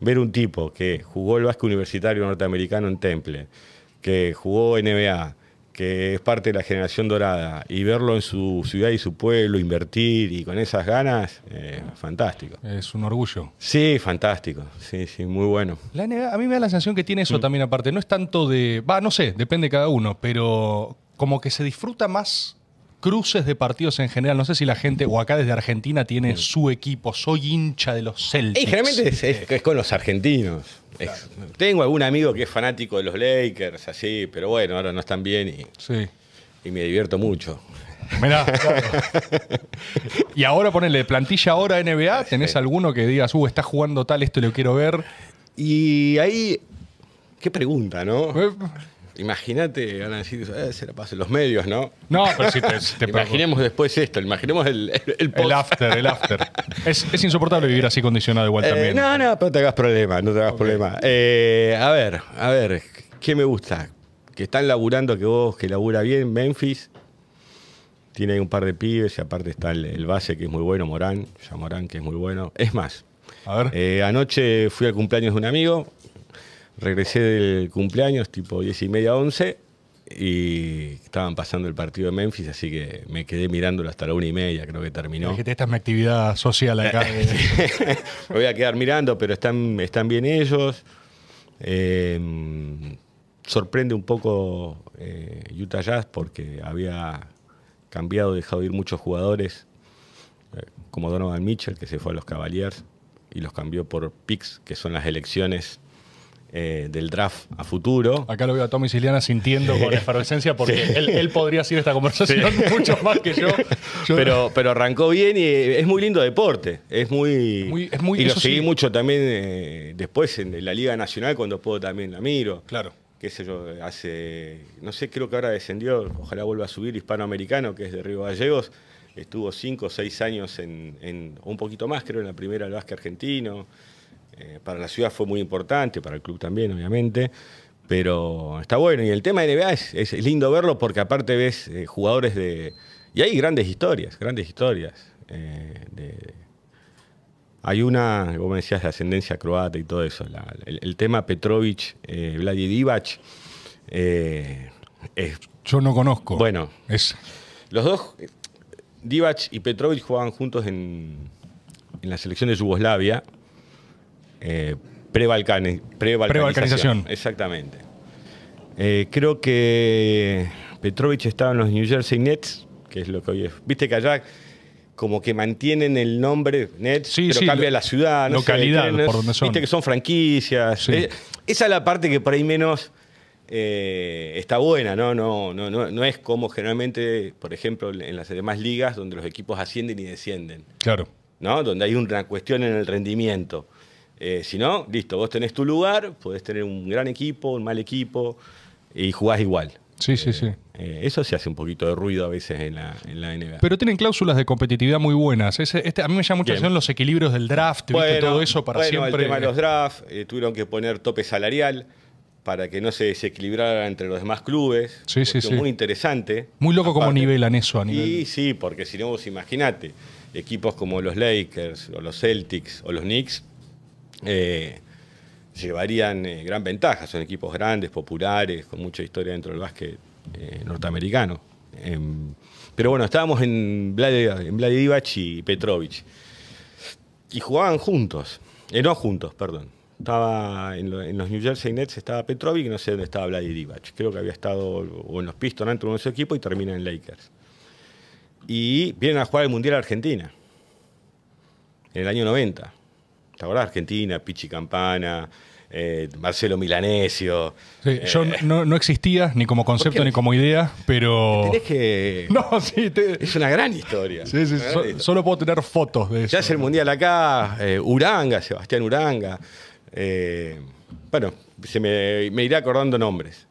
ver un tipo que jugó el básquet universitario norteamericano en Temple, que jugó NBA, que es parte de la generación dorada, y verlo en su ciudad y su pueblo, invertir y con esas ganas, eh, fantástico. Es un orgullo. Sí, fantástico. Sí, sí, muy bueno. La NBA, a mí me da la sensación que tiene Mm. eso también aparte. No es tanto de. Va, no sé, depende de cada uno, pero como que se disfruta más cruces de partidos en general. No sé si la gente, o acá desde Argentina, tiene su equipo. Soy hincha de los Celtics. Y generalmente es, es- es con los argentinos. Es- tengo algún amigo que es fanático de los Lakers, así, pero bueno, ahora no están bien y, Sí. y me divierto mucho. Mirá, claro. Y ahora ponele plantilla ahora NBA, ¿tenés alguno que digas, uh, está jugando tal, esto lo quiero ver? Y ahí, qué pregunta, ¿no? Imagínate, van a decir, eh, se la pasan los medios, ¿no? No, pero si te, si te Imaginemos después esto, imaginemos el, el, el. El after, el after. Es, es insoportable vivir así condicionado igual Eh, también. no, no, pero no te hagas problema, no te hagas problema. Eh, a ver, a ver, ¿qué me gusta? Que están laburando, que vos, que labura bien, Memphis. Tiene ahí un par de pibes y aparte está el, base que es muy bueno, Morán, ya Morán que es muy bueno. Es más, A ver. anoche fui al cumpleaños de un amigo, regresé del cumpleaños tipo 10 y media, 11 y estaban pasando el partido de Memphis, así que me quedé mirándolo hasta la una y media, creo que terminó. Dijiste, esta es mi actividad social acá. Me voy a quedar mirando, pero están, están bien ellos. Eh, sorprende un poco eh, Utah Jazz porque había cambiado, dejado ir muchos jugadores, eh, como Donovan Mitchell, que se fue a los Cavaliers y los cambió por picks, que son las elecciones eh, del draft a futuro. Acá lo veo a Tommy Siliana sintiendo con efervescencia porque él, él podría seguir esta conversación mucho más que yo. Yo- Pero, pero arrancó bien y es muy lindo deporte. Es muy. Muy- es muy- y lo seguí sí. mucho también eh, después en la Liga Nacional, cuando puedo también la miro. Claro. Qué sé yo, hace. No sé, creo que ahora descendió, ojalá vuelva a subir Hispanoamericano, que es de Río Gallegos. Estuvo cinco o seis años en, en- un poquito más, creo, en la primera del básquet argentino. Eh, para la ciudad fue muy importante, para el club también, obviamente. Pero está bueno. Y el tema de NBA es, es lindo verlo porque aparte ves eh, jugadores de... Y hay grandes historias, grandes historias. eh, de- hay una, vos me decías, de ascendencia croata y todo eso. la- el, el tema Petrovic, eh, Vladi Divac, es- Yo no conozco. Bueno. Es, los dos, Divac y Petrovic jugaban juntos en, en la selección de Yugoslavia, eh, pre-balcani- pre-balcanización. Pre-balcanización. Exactamente. Eh, creo que Petrovic estaba en los New Jersey Nets, que es lo que hoy es. Viste que allá como que mantienen el nombre Nets, Sí, pero sí, cambia la ciudad. No sé, localidad, por donde son. Viste que son franquicias. Sí. Eh, esa es la parte que por ahí menos eh, está buena, ¿no? No, no, no, no es como generalmente, por ejemplo, en las demás ligas donde los equipos ascienden y descienden, claro. ¿no? Donde hay una cuestión en el rendimiento. Eh, si no, listo, vos tenés tu lugar, podés tener un gran equipo, un mal equipo y jugás igual. Sí, sí, sí. Eh, eso se hace un poquito de ruido a veces en la, en la NBA. Pero tienen cláusulas de competitividad muy buenas. Ese- este, a mí me llama mucha Bien. atención los equilibrios del draft, ¿viste? todo eso para bueno, siempre. El tema de los drafts, eh, tuvieron que poner tope salarial para que no se desequilibrara entre los demás clubes. Sí, sí, sí. Muy interesante. Muy loco cómo Aparte- nivelan eso a nivel. Y sí, porque si no, vos imaginate, equipos como los Lakers, o los Celtics, o los Knicks, eh, llevarían eh, gran ventaja. Son equipos grandes, populares, con mucha historia dentro del básquet eh, norteamericano. Em, pero bueno, estábamos en Vlade, en y Petrovic. Y jugaban juntos. No juntos, perdón. Estaba en, lo- en los New Jersey Nets estaba Petrovic no sé dónde estaba Vlade Divac. Creo que había estado o en los Pistons antes de su equipo y termina en Lakers. Y vienen a jugar el Mundial Argentina. En el año 90. ¿Te acordás? Argentina, Pichi Campana, eh, Marcelo Milanesio. Sí, Eh, yo no, no existía ni como concepto ni como idea, pero. tenés que. No, sí, te- Es una gran historia. sí, sí, Una gran so- historia. solo puedo tener fotos de eso. Ya hace el mundial acá, eh, Uranga, Sebastián Uranga. bueno, se me, me iré acordando nombres.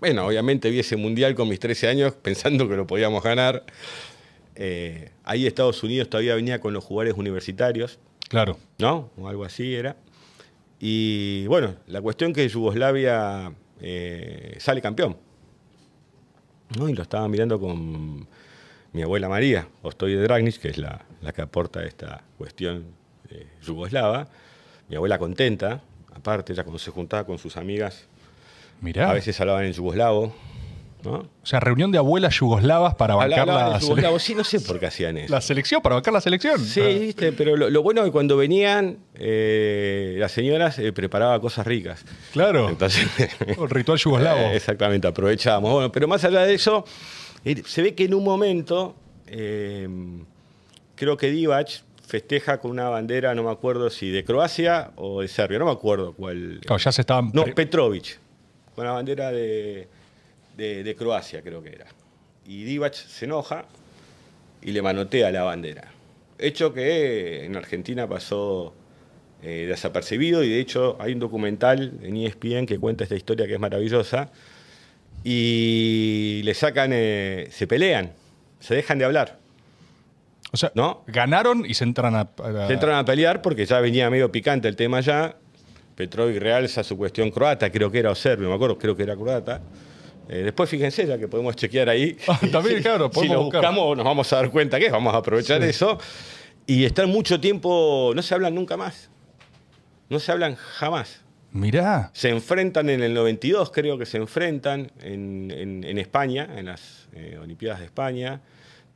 Bueno, obviamente vi ese mundial con mis 13 años pensando que lo podíamos ganar. Ahí Estados Unidos todavía venía con los jugadores universitarios, Claro. ¿no? O algo así era. Y bueno, la cuestión que Yugoslavia eh, sale campeón. ¿no? Y lo estaba mirando con mi abuela María, Ostoy de que es la, la que aporta esta cuestión eh, yugoslava. Mi abuela contenta, aparte, ya cuando se juntaba con sus amigas, Mirá. a veces hablaban en yugoslavo. ¿No? O sea, reunión de abuelas yugoslavas para bancar la, en yugoslavo, sí, no sé por qué hacían eso. la selección, para bancar la selección. Sí, viste, pero lo, lo bueno es que cuando venían, eh, las señoras eh, preparaban cosas ricas. Claro. Entonces, El ritual yugoslavo. Eh, exactamente, aprovechábamos. Bueno, pero más allá de eso, eh, se ve que en un momento, eh, creo que Divac festeja con una bandera, no me acuerdo si de Croacia o de Serbia, no me acuerdo cuál. Claro, ya se estaban. No, Petrovic, con la bandera de, de- de Croacia, creo que era. Y Divac se enoja y le manotea la bandera. Hecho que en Argentina pasó eh, desapercibido y de hecho hay un documental en ESPN que cuenta esta historia que es maravillosa y le sacan, eh, se pelean, se dejan de hablar. o sea, ¿no? ganaron y se entran a. a- Se entran a pelear porque ya venía medio picante el tema ya. Petrovic realza su cuestión croata, creo que era o serbio, me acuerdo, creo que era croata. Eh, después fíjense, ya que podemos chequear ahí. Ah, también, claro, si podemos lo buscar. buscamos nos vamos a dar cuenta que es, vamos a aprovechar eso. Y están mucho tiempo, no se hablan nunca más. No se hablan jamás. Mirá. Se enfrentan en el 92, creo que se enfrentan en, en- en España, en las eh, Olimpiadas de España.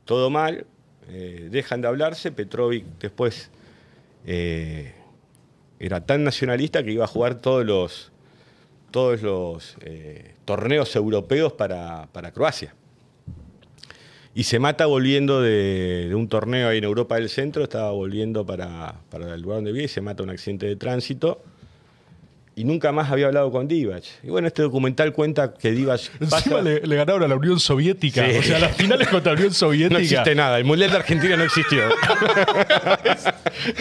Todo mal, eh, dejan de hablarse. Petrovic después era tan nacionalista que iba a jugar todos los, todos los eh, torneos europeos para, para Croacia. Y se mata volviendo de, un torneo ahí en Europa del Centro, estaba volviendo para, para el lugar donde vive y se mata un accidente de tránsito y nunca más había hablado con Divac. Y bueno, este documental cuenta que Divac Encima pasa- le, le ganaron a la Unión Soviética. Sí. O sea, las finales contra la Unión Soviética. no existe nada, el Mundial de Argentina no existió.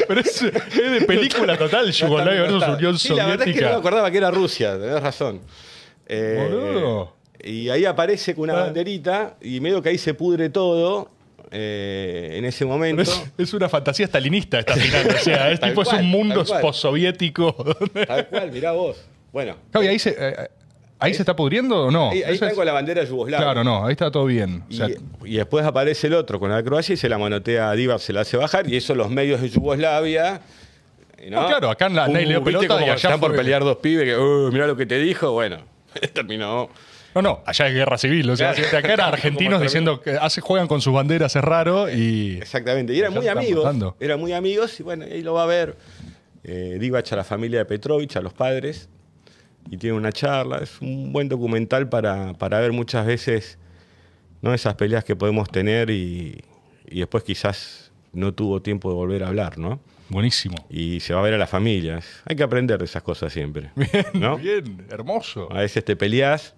Pero es, es de película total, Yugoslavia versus Unión Sí, la verdad es que no me Soviética. acordaba que era Rusia, tenés razón. Eh, Boludo. y ahí aparece con una Ah. banderita y medio que ahí se pudre todo eh, en ese momento. es, es una fantasía stalinista esta final. O sea, es tipo es un mundo postsoviético. Tal cual, mirá vos. Bueno, Claro, ¿y ahí se, eh, ahí se está pudriendo o no? ahí, ahí Eso está es- con la bandera yugoslava. Claro, no, ahí está todo bien. O Y, sea, y después aparece el otro con la Croacia y se la manotea a Divac, se la hace bajar y eso los medios de Yugoslavia. ¿no? No, claro, acá en la- ¿viste pelota y allá están por pelear dos pibes que, "Uh, mirá lo que te dijo, bueno, terminó. No, no, allá es guerra civil. O sea, Claro. acá eran argentinos diciendo que hace, juegan con sus banderas, es raro y. Exactamente, y eran muy amigos, matando. eran muy amigos y bueno, ahí lo va a ver eh, Divac a la familia de Petrovich, a los padres, y tiene una charla, es un buen documental para, para ver muchas veces ¿no? esas peleas que podemos tener y, y después quizás no tuvo tiempo de volver a hablar, ¿no? Buenísimo. y se va a ver a las familias. Hay que aprender de esas cosas siempre. Bien, ¿no? bien, hermoso. A veces te peleás,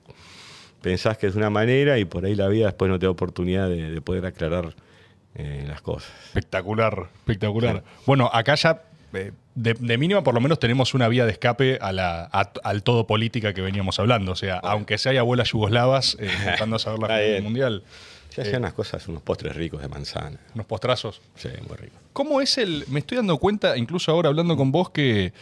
pensás que es una manera y por ahí la vida después no te da oportunidad de, de poder aclarar eh, las cosas. Espectacular, espectacular. Bueno, acá ya, eh, de, de mínima, por lo menos tenemos una vía de escape a la, a- al todo política que veníamos hablando. O sea, aunque sea hay abuelas yugoslavas eh, intentando saber la del mundial, Se hacían unas cosas, unos postres ricos de manzana. unos postrazos. Sí, muy rico. ¿Cómo es el.? Me estoy dando cuenta, incluso ahora hablando con vos, que.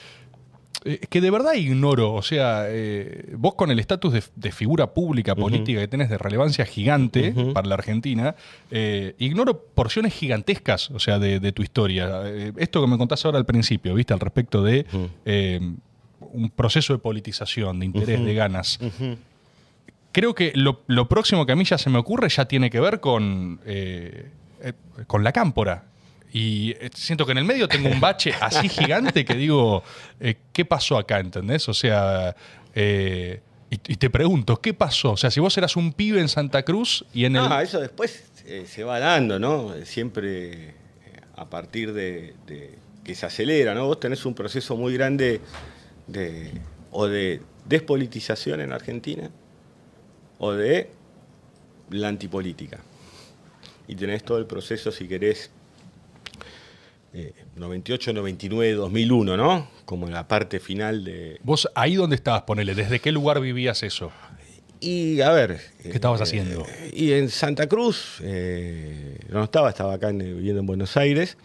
Eh, que de verdad ignoro, o sea, eh, vos con el estatus de, de figura pública política que tenés de relevancia gigante para la Argentina, eh, ignoro porciones gigantescas, o sea, de, de tu historia. Esto que me contás ahora al principio, ¿viste? Al respecto de un proceso de politización, de interés, de ganas. Creo que lo, lo próximo que a mí ya se me ocurre ya tiene que ver con, con la cámpora. Y eh, siento que en el medio tengo un bache así gigante que digo, eh, ¿qué pasó acá? ¿Entendés? O sea, eh, y, y te pregunto, ¿qué pasó? O sea, si vos eras un pibe en Santa Cruz y en el... No, eso después eh, se va dando, ¿no? Siempre a partir de, de que se acelera, ¿no? Vos tenés un proceso muy grande de, o de despolitización en Argentina o de la antipolítica. Y tenés todo el proceso, si querés, 98, 99, 2001, ¿no? Como la parte final de... ¿Vos ahí dónde estabas, ponele? ¿Desde qué lugar vivías eso? Y a ver... ¿Qué estabas haciendo? Eh, y en Santa Cruz, eh, no estaba, estaba acá viviendo en Buenos Aires.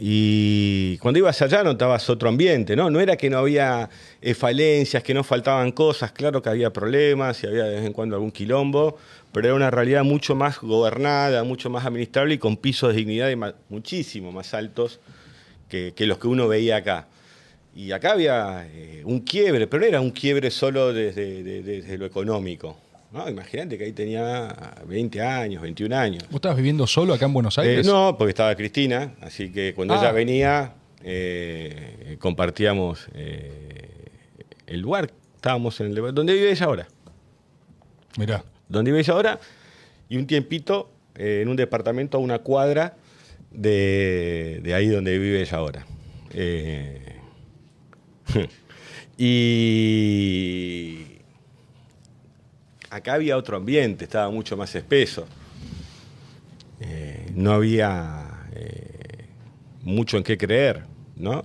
Y cuando ibas allá notabas otro ambiente, ¿no? No era que no había eh, falencias, que no faltaban cosas, claro que había problemas y había de vez en cuando algún quilombo, pero era una realidad mucho más gobernada, mucho más administrable y con pisos de dignidad muchísimo más altos que, los que uno veía acá. Y acá había eh, un quiebre, pero no era un quiebre solo desde lo económico Imagínate que ahí tenía 20 años, 21 años. ¿Vos estabas viviendo solo acá en Buenos eh, Aires? no, porque estaba Cristina, así que cuando ella ah. venía eh, compartíamos el lugar. Estábamos en el donde vive ella ahora. Mirá. Donde ella ahora y un tiempito en un departamento a una cuadra de, de ahí donde vive ella ahora. y acá había otro ambiente, estaba mucho más espeso. Eh, no había eh, mucho en qué creer, ¿no?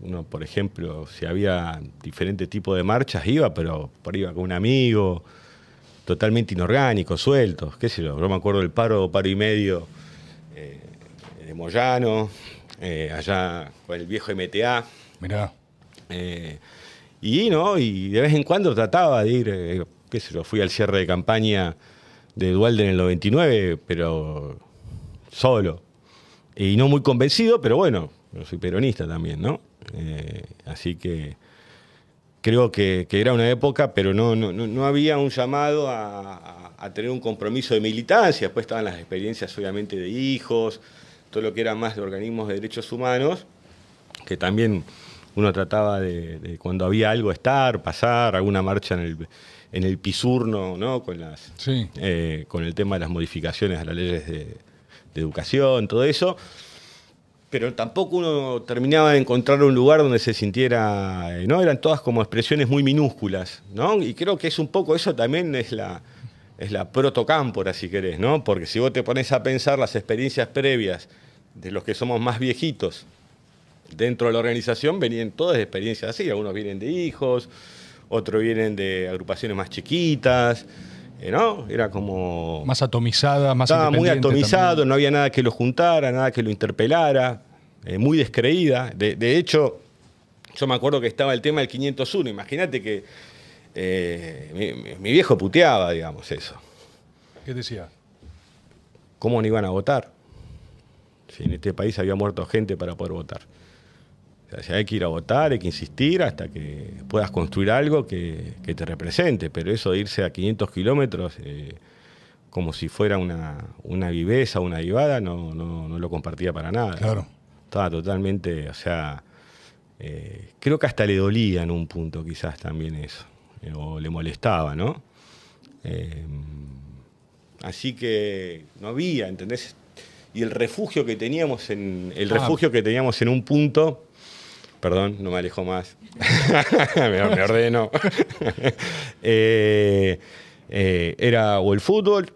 uno, por ejemplo, si había diferentes tipos de marchas, iba, pero por iba con un amigo, totalmente inorgánico, sueltos, qué sé yo. No me acuerdo del paro, paro y medio eh, de Moyano, allá con el viejo MTA. Mirá. y, ¿no? y de vez en cuando trataba de ir qué sé yo, fui al cierre de campaña de Dualde en el 99, pero solo. Y no muy convencido, pero bueno, yo soy peronista también, ¿no? Eh, así que creo que, era una época, pero no, no, había un llamado a, a, tener un compromiso de militancia. Después estaban las experiencias, obviamente, de hijos, todo lo que era más de organismos de derechos humanos, que también uno trataba de, cuando había algo estar, pasar, alguna marcha en el, en el pisurno, ¿no? Con, las, eh, con el tema de las modificaciones a las leyes de, educación, todo eso. Pero tampoco uno terminaba de encontrar un lugar donde se sintiera, eh, ¿no? Eran todas como expresiones muy minúsculas, ¿no? Y creo que es un poco eso también es la, es la protocámpora, si querés, ¿no? Porque si vos te pones a pensar las experiencias previas de los que somos más viejitos dentro de la organización, venían todas experiencias así. Algunos vienen de hijos, otros vienen de agrupaciones más chiquitas. ¿No? Era como... Más atomizada, más Estaba muy atomizado, no había nada que lo juntara, nada que lo interpelara, eh, muy descreída. De, hecho, yo me acuerdo que estaba el tema del 501, imagínate que eh, mi, viejo puteaba, digamos, eso. ¿Qué decía? ¿Cómo no iban a votar? Si en este país había muerto gente para poder votar hay que ir a votar, hay que insistir hasta que puedas construir algo que, te represente, pero eso de irse a 500 kilómetros eh, como si fuera una, una viveza, una vivada, no, no, lo compartía para nada. Claro. Estaba totalmente, o sea, eh, creo que hasta le dolía en un punto quizás también eso, eh, o le molestaba, ¿no? así que no había, ¿entendés? Y el refugio que teníamos en, el ah. refugio que teníamos en un punto Perdón, no me alejo más. me, ordeno. Eh, eh, era o el fútbol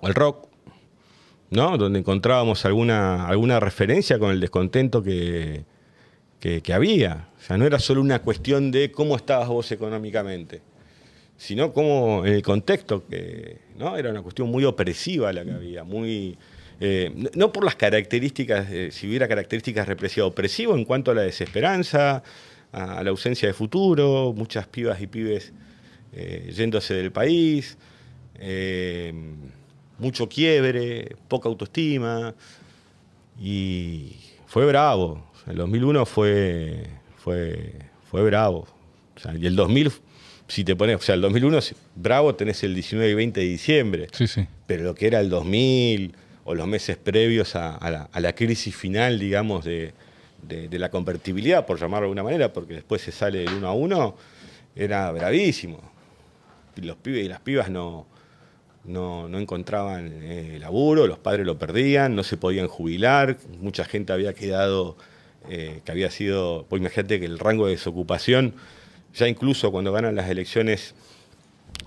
o el rock, ¿no? Donde encontrábamos alguna, alguna referencia con el descontento que, que, había. O sea, no era solo una cuestión de cómo estabas vos económicamente, sino cómo en el contexto que, ¿no? Era una cuestión muy opresiva la que había, muy eh, no por las características, eh, si hubiera características represivas, opresivo en cuanto a la desesperanza, a, la ausencia de futuro, muchas pibas y pibes eh, yéndose del país, mucho quiebre, poca autoestima, y fue bravo. el 2001 fue, fue, fue bravo. y el 2000 si te pones, o sea, el 2001, bravo, tenés el 19 y 20 de diciembre. Sí, sí. Pero lo que era el 2000, o los meses previos a, la, crisis final, digamos, de, la convertibilidad, por llamarlo de alguna manera, porque después se sale del uno a uno, era bravísimo. Los pibes y las pibas no, no, encontraban eh, laburo, los padres lo perdían, no se podían jubilar, mucha gente había quedado eh, que había sido, pues imagínate que el rango de desocupación, ya incluso cuando ganan las elecciones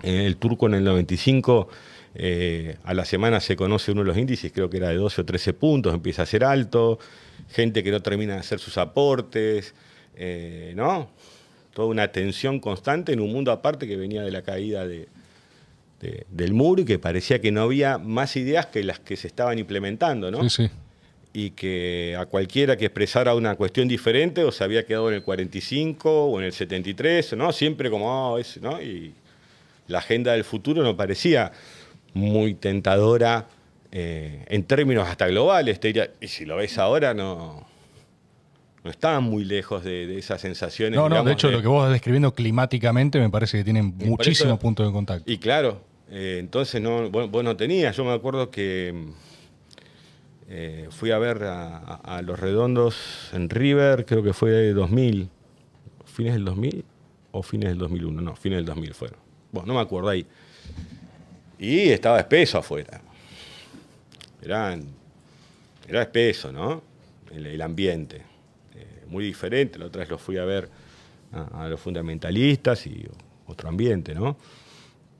en el turco en el 95, eh, a la semana se conoce uno de los índices, creo que era de 12 o 13 puntos, empieza a ser alto, gente que no termina de hacer sus aportes, eh, ¿no? Toda una tensión constante en un mundo aparte que venía de la caída de, del muro y que parecía que no había más ideas que las que se estaban implementando, ¿no? Sí, sí. Y que a cualquiera que expresara una cuestión diferente o se había quedado en el 45 o en el 73, ¿no? Siempre como, oh, ¿no? Y la agenda del futuro no parecía muy tentadora eh, en términos hasta globales. Te diría, y si lo ves ahora, no, no estaban muy lejos de, esas sensaciones. No, no, de hecho, lo que vos estás describiendo climáticamente me parece que tienen muchísimos puntos de contacto. Y claro, eh, entonces no, vos, no tenías. Yo me acuerdo que eh, fui a ver a, Los Redondos en River, creo que fue de 2000. ¿Fines del 2000 o fines del 2001? No, fines del 2000 fueron. Bueno, no me acuerdo ahí. Y estaba espeso afuera. Era, era espeso, ¿no? El, ambiente. Eh, muy diferente. La otra vez lo fui a ver a, los fundamentalistas y otro ambiente, ¿no?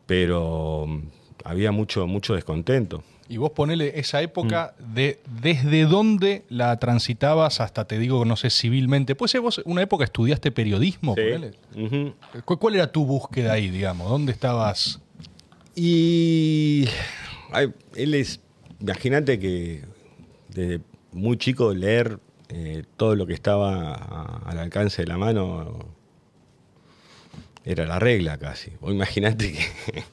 Pero mm, había mucho, mucho descontento. Y vos ponele esa época mm. de desde dónde la transitabas hasta, te digo, no sé, civilmente. Pues vos una época estudiaste periodismo, sí. ¿Cuál era tu búsqueda ahí, digamos? ¿Dónde estabas? Y él es, imagínate que desde muy chico leer eh, todo lo que estaba al alcance de la mano era la regla casi. O imagínate que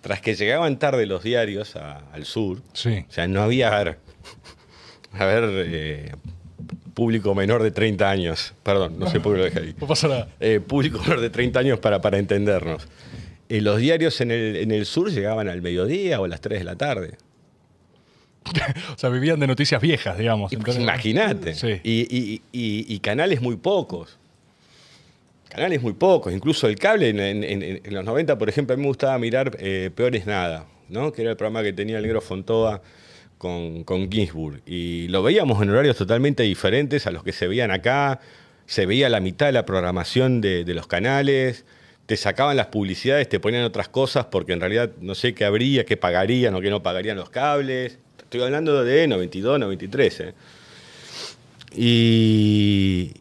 tras que llegaban tarde los diarios al sur, sí. o sea, no había, a ver, a ver eh, público menor de 30 años, perdón, no sé por qué lo dejé ahí. No pasa nada. Eh, público menor de 30 años para, para entendernos. Eh, los diarios en el, en el sur llegaban al mediodía o a las 3 de la tarde. o sea, vivían de noticias viejas, digamos. Imagínate. Y, canales muy pocos. Canales muy pocos. Incluso el cable en, los 90, por ejemplo, a mí me gustaba mirar eh, Peores Nada, ¿no? que era el programa que tenía el negro Fontoa con, con Ginsburg. Y lo veíamos en horarios totalmente diferentes a los que se veían acá. Se veía la mitad de la programación de, de los canales te sacaban las publicidades, te ponían otras cosas porque en realidad no sé qué habría, qué pagarían o qué no pagarían los cables. Estoy hablando de 92, 93. ¿eh? Y,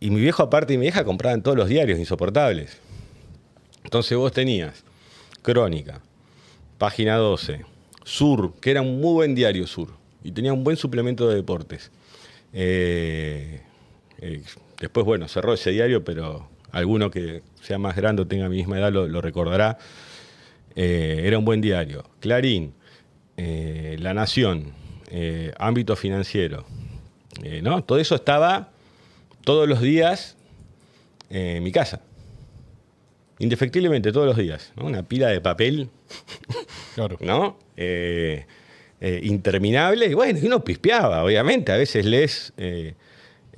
mi viejo aparte y mi vieja compraban todos los diarios insoportables. Entonces vos tenías Crónica, Página 12, Sur, que era un muy buen diario Sur, y tenía un buen suplemento de deportes. Eh, eh, después, bueno, cerró ese diario, pero alguno que sea más grande o tenga mi misma edad lo, recordará. Eh, era un buen diario. Clarín, eh, La Nación, eh, ámbito financiero. ¿no? Todo eso estaba todos los días en mi casa. Indefectiblemente, todos los días. Una pila de papel. Claro. ¿No? interminable. Y bueno, uno pispeaba, obviamente. A veces lees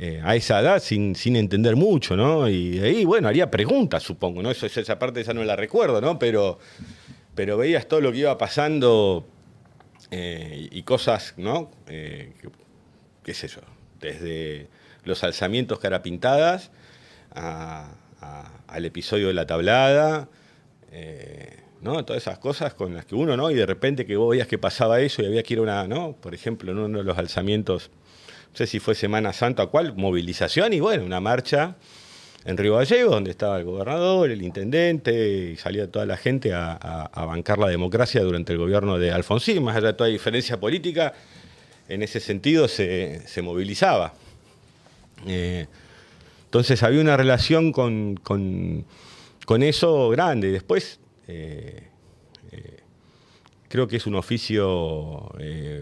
eh, a esa edad sin, sin, entender mucho, ¿no? Y ahí, bueno, haría preguntas, supongo, ¿no? Esa parte esa no la recuerdo, ¿no? Pero, pero veías todo lo que iba pasando eh, y cosas, ¿no? Eh, qué sé yo, desde los alzamientos carapintadas al episodio de la tablada, ¿no? Todas esas cosas con las que uno, ¿no? Y de repente que vos veías que pasaba eso y había que ir a una, ¿no? Por ejemplo, en uno de los alzamientos no sé si fue Semana Santa o cuál, movilización y bueno, una marcha en Río Gallego, donde estaba el gobernador, el intendente, y salía toda la gente a, bancar la democracia durante el gobierno de Alfonsín, más allá de toda diferencia política, en ese sentido se, movilizaba. Eh, entonces había una relación con, eso grande. Después, eh, eh, creo que es un oficio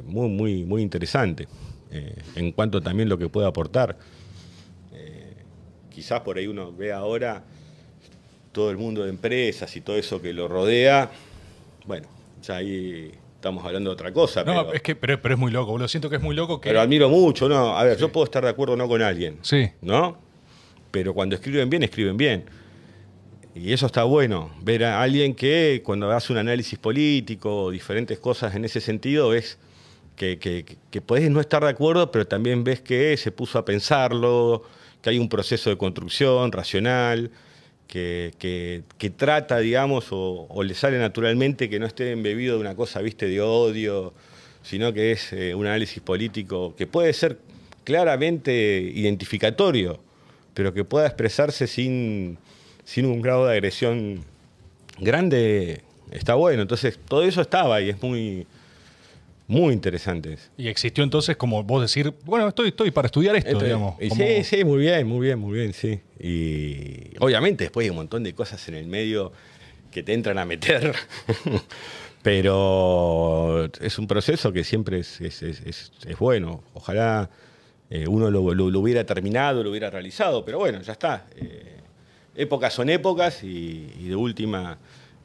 muy, muy, muy interesante. Eh, en cuanto también lo que puede aportar. Eh, quizás por ahí uno ve ahora todo el mundo de empresas y todo eso que lo rodea, bueno, ya ahí estamos hablando de otra cosa. No, pero, es que, pero, es muy loco, lo siento que es muy loco que... Pero admiro mucho, ¿no? A ver, yo puedo estar de acuerdo no con alguien, sí. ¿no? Pero cuando escriben bien, escriben bien. Y eso está bueno, ver a alguien que cuando hace un análisis político o diferentes cosas en ese sentido es que, que, que podés no estar de acuerdo, pero también ves que se puso a pensarlo, que hay un proceso de construcción racional, que, que- que trata, digamos, o, o le sale naturalmente que no esté embebido de una cosa, viste, de odio, sino que es eh, un análisis político que puede ser claramente identificatorio, pero que pueda expresarse sin, sin un grado de agresión grande, está bueno. Entonces, todo eso estaba y es muy, muy interesante. Y existió entonces como vos decir, bueno, estoy, estoy para estudiar esto, digamos. y como- Sí, sí, muy bien, muy bien, muy bien, sí. Y obviamente después hay un montón de cosas en el medio que te entran a meter, pero es un proceso que siempre es, es- es- es- es bueno. Ojalá eh, uno lo, lo- lo hubiera terminado, lo hubiera realizado, pero bueno, ya está. Eh, épocas son épocas y, y de última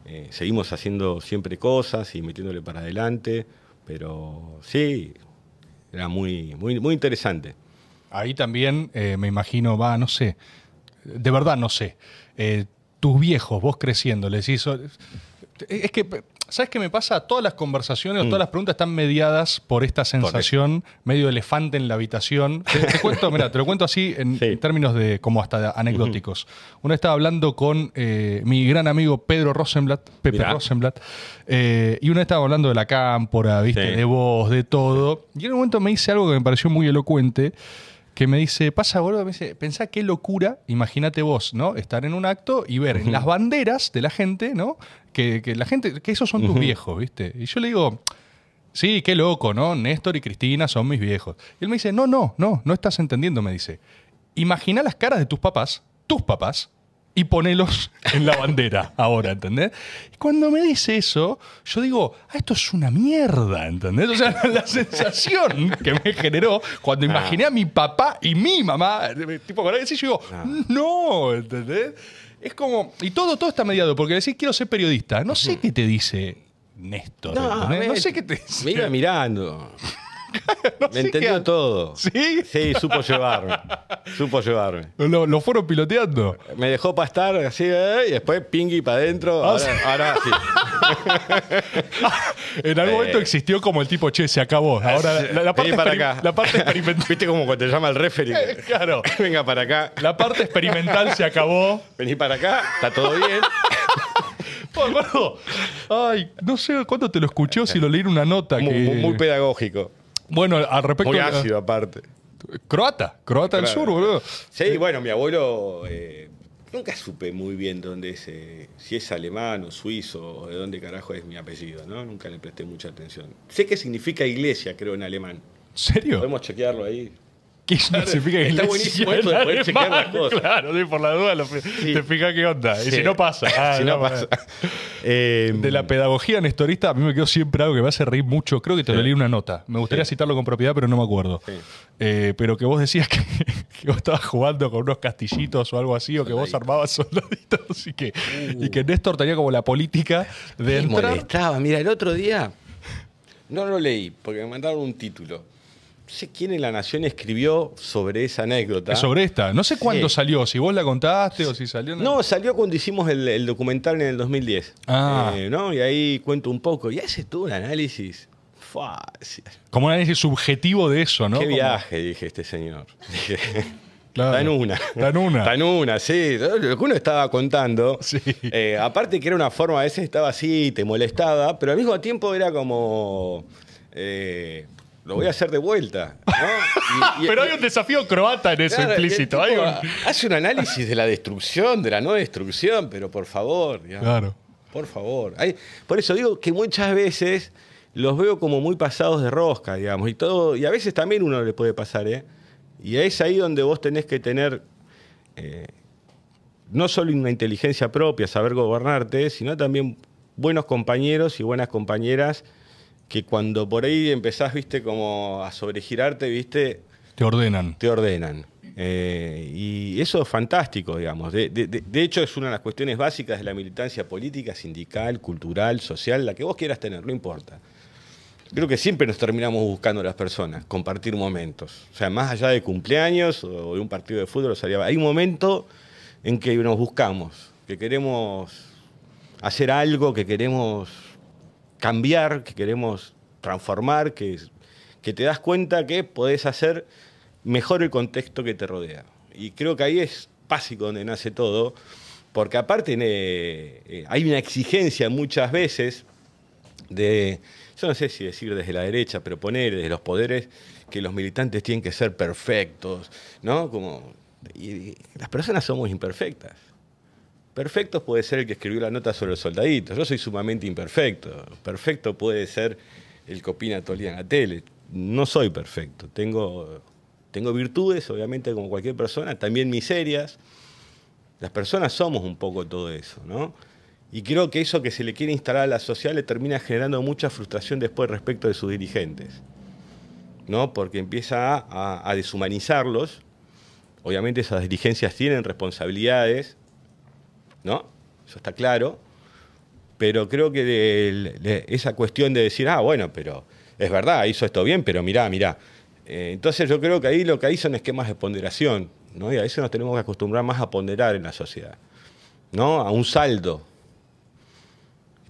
eh, seguimos haciendo siempre cosas y metiéndole para adelante, pero sí, era muy, muy, muy interesante. Ahí también eh, me imagino, va, no sé, de verdad no sé. Eh, tus viejos, vos creciendo, les hizo. Es que, ¿sabes qué me pasa? Todas las conversaciones o todas las preguntas están mediadas por esta sensación medio elefante en la habitación. Te, te cuento, mira, te lo cuento así en, Sí. términos de como hasta anecdóticos. Una vez estaba hablando con eh, mi gran amigo Pedro Rosenblatt, Pepe Mirá. Rosenblatt, eh, y una estaba hablando de la cámpora, ¿viste? Sí. de voz, de todo. Y en un momento me dice algo que me pareció muy elocuente, que me dice, pasa, boludo, me dice, pensá qué locura, imagínate vos, ¿no? Estar en un acto y ver en las banderas de la gente, ¿no? Que, que la gente, que esos son tus viejos, ¿viste? Y yo le digo, sí, qué loco, ¿no? Néstor y Cristina son mis viejos. Y él me dice, no, no, no, no estás entendiendo, me dice. Imagina las caras de tus papás, tus papás, y ponelos en la bandera ahora, ¿entendés? Y cuando me dice eso, yo digo, ah, esto es una mierda, ¿entendés? O sea, la sensación que me generó cuando imaginé a mi papá y mi mamá, tipo, con eso, yo digo, no, ¿entendés? Es como, y todo, todo está mediado, porque decís, quiero ser periodista. No sé qué te dice Néstor. No, me- sé qué te dice. Me iba mirando. No Me entendió qué- todo. ¿Sí? Sí, supo llevarme. Supo llevarme. Lo, lo fueron piloteando. Me dejó pastar así, eh, y después pingui para adentro. Ah, Ahora, sí. ahora sí. En algún Eh. momento existió como el tipo, che, se acabó. Ahora la, la parte, Vení para acá. la parte experimental. ¿Viste como cuando te llama el referee? claro. Venga para acá. La parte experimental se acabó. Vení para acá. Está todo bien. Oh. Ay, no sé cuándo te lo escuché o si lo leí en una nota Muy, que. muy pedagógico. Bueno, al respecto. Muy ácido aparte. Croata, croata del sur, boludo. Sí, bueno, mi abuelo eh, nunca supe muy bien dónde es, eh, si es alemán o suizo o de dónde carajo es mi apellido, ¿no? Nunca le presté mucha atención. Sé que significa iglesia, creo, en alemán. ¿En serio? Podemos chequearlo ahí. ¿Qué significa Está iglesia buenísimo en esto de poder chequear las cosas. Claro, sí, por la duda lo- te fijas qué onda. Y si no pasa. Ah, si no, no, pasa. Eh, De la pedagogía nestorista, a mí me quedó siempre algo que me hace reír mucho. Creo que te lo leí una nota. Me gustaría citarlo con propiedad, pero no me acuerdo. Eh, pero que vos decías que, que vos estabas jugando con unos castillitos o algo así, o que vos armabas soldaditos y que, y que Néstor tenía como la política de me entrar. molestaba. Mira, el otro día no lo leí porque me mandaron un título. No sé quién en La Nación escribió sobre esa anécdota. Sobre esta. No sé cuándo Sí. salió, si vos la contaste o si salió. en- No, salió cuando hicimos el, el documental en el 2010. Ah. Eh, ¿no? Y ahí cuento un poco. Y hace todo un análisis. Sí, Como un análisis subjetivo de eso, ¿no? Qué Como- viaje, dije este señor. Dije, Claro. En una. En una. En una, sí. Lo que uno estaba contando. Sí. eh, aparte que era una forma, a veces estaba así, te molestaba, pero al mismo tiempo era como. eh, lo voy a hacer de vuelta. ¿no? Y- y- Pero hay un desafío croata en eso Claro, implícito. Hay un- Hace un análisis de la destrucción, de la no destrucción, pero por favor, digamos, Claro. por favor. Hay- por eso digo que muchas veces los veo como muy pasados de rosca, digamos, y todo, y a veces también uno le puede pasar, ¿eh? Y es ahí donde vos tenés que tener eh, no solo una inteligencia propia, saber gobernarte, sino también buenos compañeros y buenas compañeras que cuando por ahí empezás, viste, como a sobregirarte, viste, Te ordenan. te ordenan. Eh, y eso es fantástico, digamos. De, de- hecho, es una de las cuestiones básicas de la militancia política, sindical, cultural, social, la que vos quieras tener, no importa. Creo que siempre nos terminamos buscando las personas, compartir momentos. O sea, más allá de cumpleaños o de un partido de fútbol, o sea, hay un momento en que nos buscamos, que queremos hacer algo, que queremos cambiar, que queremos transformar, que que te das cuenta que podés hacer mejor el contexto que te rodea. Y creo que ahí es básico donde nace todo, porque aparte eh, hay una exigencia muchas veces de, yo no sé si decir desde la derecha, pero poner desde los poderes que los militantes tienen que ser perfectos, ¿no? Como, y las personas somos imperfectas. Perfectos puede ser el que escribió la nota sobre los soldaditos. Yo soy sumamente imperfecto. Perfecto puede ser el que opina todo en la tele. No soy perfecto. Tengo, tengo virtudes, obviamente, como cualquier persona, también miserias. Las personas somos un poco todo eso, ¿no? Y creo que eso que se le quiere instalar a la sociedad le termina generando mucha frustración después respecto de sus dirigentes. ¿no? Porque empieza a deshumanizarlos. Obviamente esas dirigencias tienen responsabilidades, ¿no? Eso está claro. Pero creo que de, de esa cuestión de decir, ah, bueno, pero es verdad, hizo esto bien, pero mirá, mirá. Eh, entonces yo creo que ahí lo que hay son esquemas de ponderación, ¿no? Y a eso nos tenemos que acostumbrar más a ponderar en la sociedad, ¿no? A un saldo.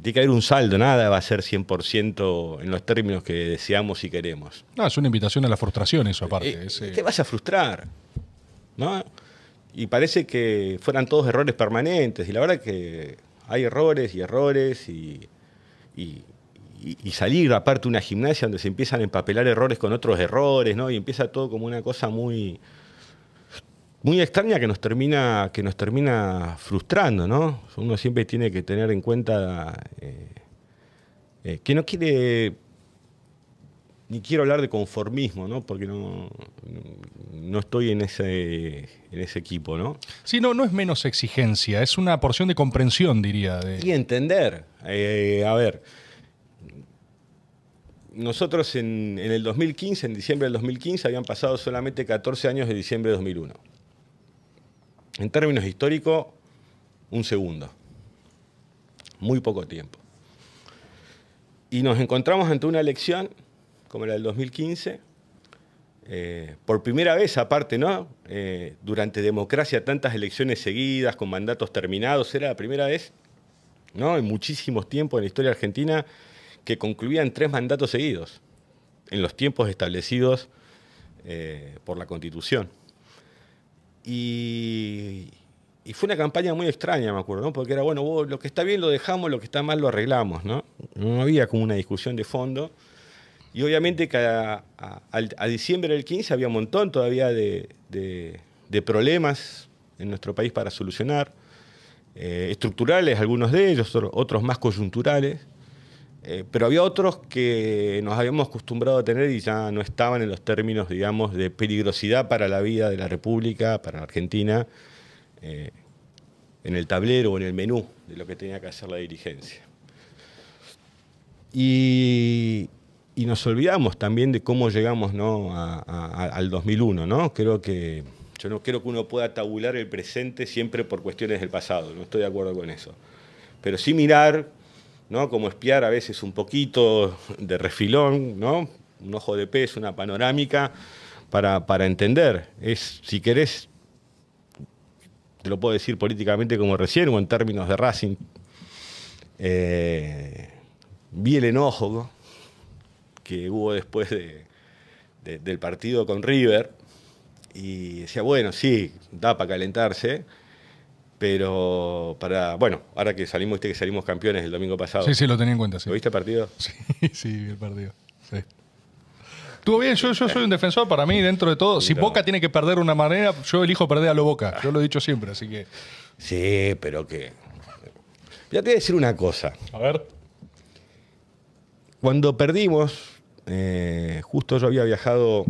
Tiene que haber un saldo, nada va a ser 100% en los términos que deseamos y queremos. No, es una invitación a la frustración eso aparte. Eh, Te vas a frustrar, ¿no? Y parece que fueran todos errores permanentes, y la verdad que hay errores y errores, y, y- salir aparte una gimnasia donde se empiezan a empapelar errores con otros errores, ¿no? Y empieza todo como una cosa muy, muy extraña que nos termina, que nos termina frustrando, ¿no? Uno siempre tiene que tener en cuenta eh, eh, que no quiere ni quiero hablar de conformismo, ¿no? Porque no, no estoy en ese, en ese equipo, ¿no? Sí, no, no es menos exigencia, es una porción de comprensión, diría. de- Y entender. Eh, a ver, nosotros en, en el 2015, en diciembre del 2015, habían pasado solamente 14 años de diciembre de 2001. En términos históricos, un segundo. Muy poco tiempo. Y nos encontramos ante una elección, como la del 2015, eh, por primera vez, aparte, ¿no? Eh, durante democracia, tantas elecciones seguidas, con mandatos terminados, era la primera vez, ¿no? En muchísimos tiempos en la historia argentina, que concluían tres mandatos seguidos, en los tiempos establecidos eh, por la Constitución. Y, fue una campaña muy extraña, me acuerdo, ¿no? Porque era, bueno, vos, lo que está bien lo dejamos, lo que está mal lo arreglamos, ¿no? No había como una discusión de fondo. Y obviamente que a, diciembre del 15 había un montón todavía de, problemas en nuestro país para solucionar, eh, estructurales algunos de ellos, otro- otros más coyunturales, eh, pero había otros que nos habíamos acostumbrado a tener y ya no estaban en los términos, digamos, de peligrosidad para la vida de la República, para la Argentina, eh, en el tablero o en el menú de lo que tenía que hacer la dirigencia. Y, y nos olvidamos también de cómo llegamos ¿no? al 2001. ¿no? Creo que yo no creo que uno pueda tabular el presente siempre por cuestiones del pasado, no estoy de acuerdo con eso. Pero sí mirar, ¿no? como espiar a veces un poquito de refilón, ¿no? un ojo de pez, una panorámica, para, para entender. Es, si querés, te lo puedo decir políticamente como recién, o en términos de Racing, eh, vi el enojo que hubo después de- de- del partido con River y decía, bueno, sí, da para calentarse, pero para, bueno, ahora que salimos, viste que salimos campeones el domingo pasado. Sí, sí, lo tenía en cuenta, sí. ¿Lo viste el partido? Sí, sí, vi el partido. Sí. Estuvo bien, yo, yo soy un defensor para mí, dentro de todo. Si No. Boca tiene que perder de una manera, yo elijo perder a lo Boca. Yo lo he dicho siempre, así que. Sí, pero que... Ya te voy a decir una cosa. A ver. Cuando perdimos, eh, justo yo había viajado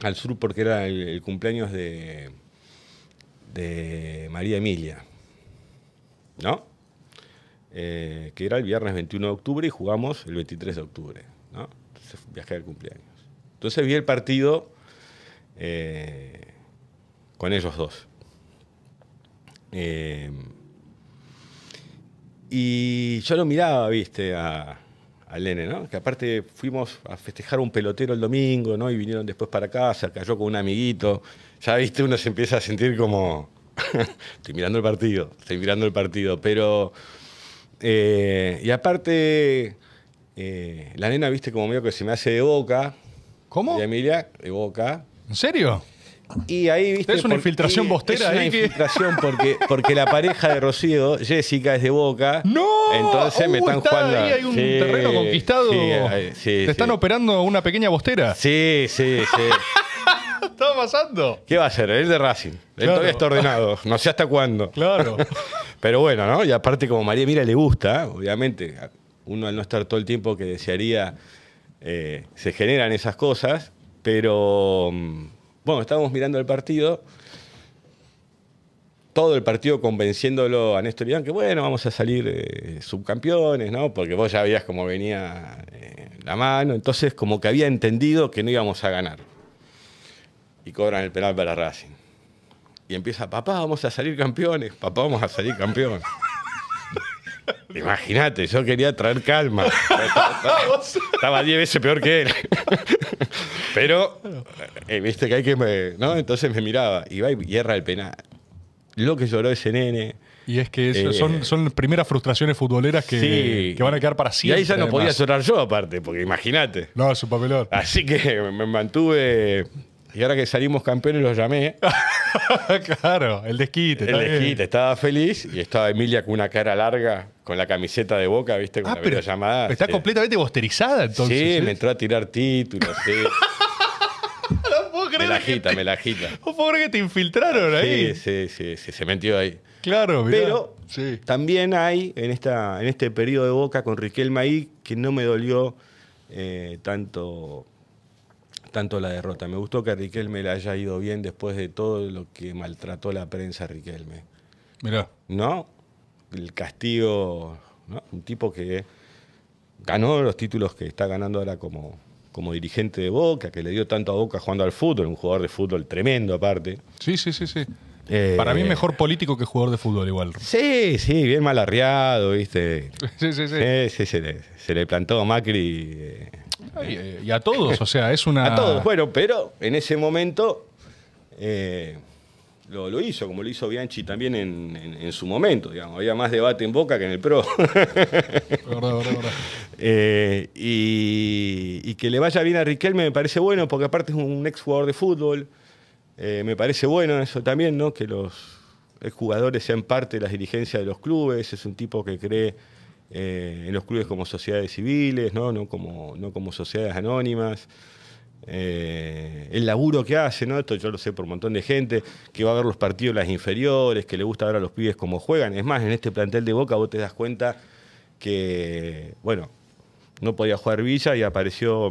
al sur porque era el, cumpleaños de, María Emilia, ¿no? Eh, que era el viernes 21 de octubre y jugamos el 23 de octubre, ¿no? Entonces viajé al cumpleaños. Entonces vi el partido eh, con ellos dos. Y yo lo miraba, viste, a, al nene, ¿no? Que aparte fuimos a festejar un pelotero el domingo, ¿no? Y vinieron después para casa, cayó con un amiguito. Ya, viste, uno se empieza a sentir como. estoy mirando el partido, estoy mirando el partido. Pero. eh, y aparte, eh, la nena, viste, como medio que se me hace de boca. ¿Cómo? Y Emilia, de Boca. ¿En serio? Y ahí, viste. Es una por- infiltración bostera Es una ahí que- infiltración porque, porque la pareja de Rocío, Jessica, es de Boca. ¡No! Entonces me Uh, están está jugando. Ahí hay un Sí, terreno conquistado. Sí, ahí- sí, Te sí. están operando una pequeña bostera. Sí, sí, sí. ¿Qué está pasando? ¿Qué va a hacer? Él de Racing. Él Claro. todavía está ordenado. No sé hasta cuándo. Claro. Pero bueno, ¿no? Y aparte, como María Mira le gusta, obviamente, uno al no estar todo el tiempo que desearía, eh, se generan esas cosas. Pero mm, bueno, estábamos mirando el partido. Todo el partido convenciéndolo a Néstor Iván que bueno, vamos a salir eh, subcampeones, ¿no? Porque vos ya veías cómo venía eh, la mano. Entonces, como que había entendido que no íbamos a ganar. Y cobran el penal para Racing. Y empieza, papá, vamos a salir campeones, papá, vamos a salir campeones. Imagínate, yo quería traer calma. Estaba 10 veces peor que él. Pero, eh, viste que hay que... me- ¿no? Entonces me miraba, y va y erra el penal. Lo que lloró ese nene. Y es que eso- Eh, son, son primeras frustraciones futboleras que, Sí. que van a quedar para Y siempre. ahí ya no podía llorar yo aparte, porque imagínate. No, es un papelón. Así que me mantuve... Y ahora que salimos campeones los llamé. claro, el desquite. El bien. desquite, estaba feliz y estaba Emilia con una cara larga, con la camiseta de boca, ¿viste? Con Ah, la pero videollamada. está sí. completamente bosterizada entonces. Sí, ¿eh? me entró a tirar títulos, sí. No puedo me creer la que agita, te- me la agita. No puedo creer que te infiltraron ahí. Sí, sí, sí, sí, se metió ahí. Claro, mirá. Pero Sí. también hay en, esta, en este periodo de Boca con Riquelme ahí que no me dolió eh, tanto, tanto la derrota. Me gustó que a Riquelme le haya ido bien después de todo lo que maltrató la prensa a Riquelme. Mirá. ¿no? El castigo, ¿no? Un tipo que ganó los títulos que está ganando ahora como, como dirigente de Boca, que le dio tanto a Boca jugando al fútbol, un jugador de fútbol tremendo aparte. Sí, sí, sí, sí. Eh, Para mí mejor político que jugador de fútbol igual. Sí, sí, bien mal arriado, ¿viste? Sí, sí, sí. Sí, sí, se, le, se le plantó a Macri eh, Eh, Y a todos, o sea, es una... a todos. Bueno, pero en ese momento eh, lo, lo hizo, como lo hizo Bianchi también en, en- en su momento, digamos. Había más debate en Boca que en el PRO. Verdad, verdad, verdad. Eh, y, y que le vaya bien a Riquelme me parece bueno, porque aparte es un ex jugador de fútbol. Eh, me parece bueno eso también, ¿no? Que los exjugadores sean parte de las dirigencias de los clubes. Es un tipo que cree eh, en los clubes como sociedades civiles, ¿no? No como, no como sociedades anónimas. Eh, el laburo que hace, ¿no? Esto yo lo sé por un montón de gente, que va a ver los partidos las inferiores, que le gusta ver a los pibes cómo juegan. Es más, en este plantel de Boca vos te das cuenta que, bueno, no podía jugar Villa y apareció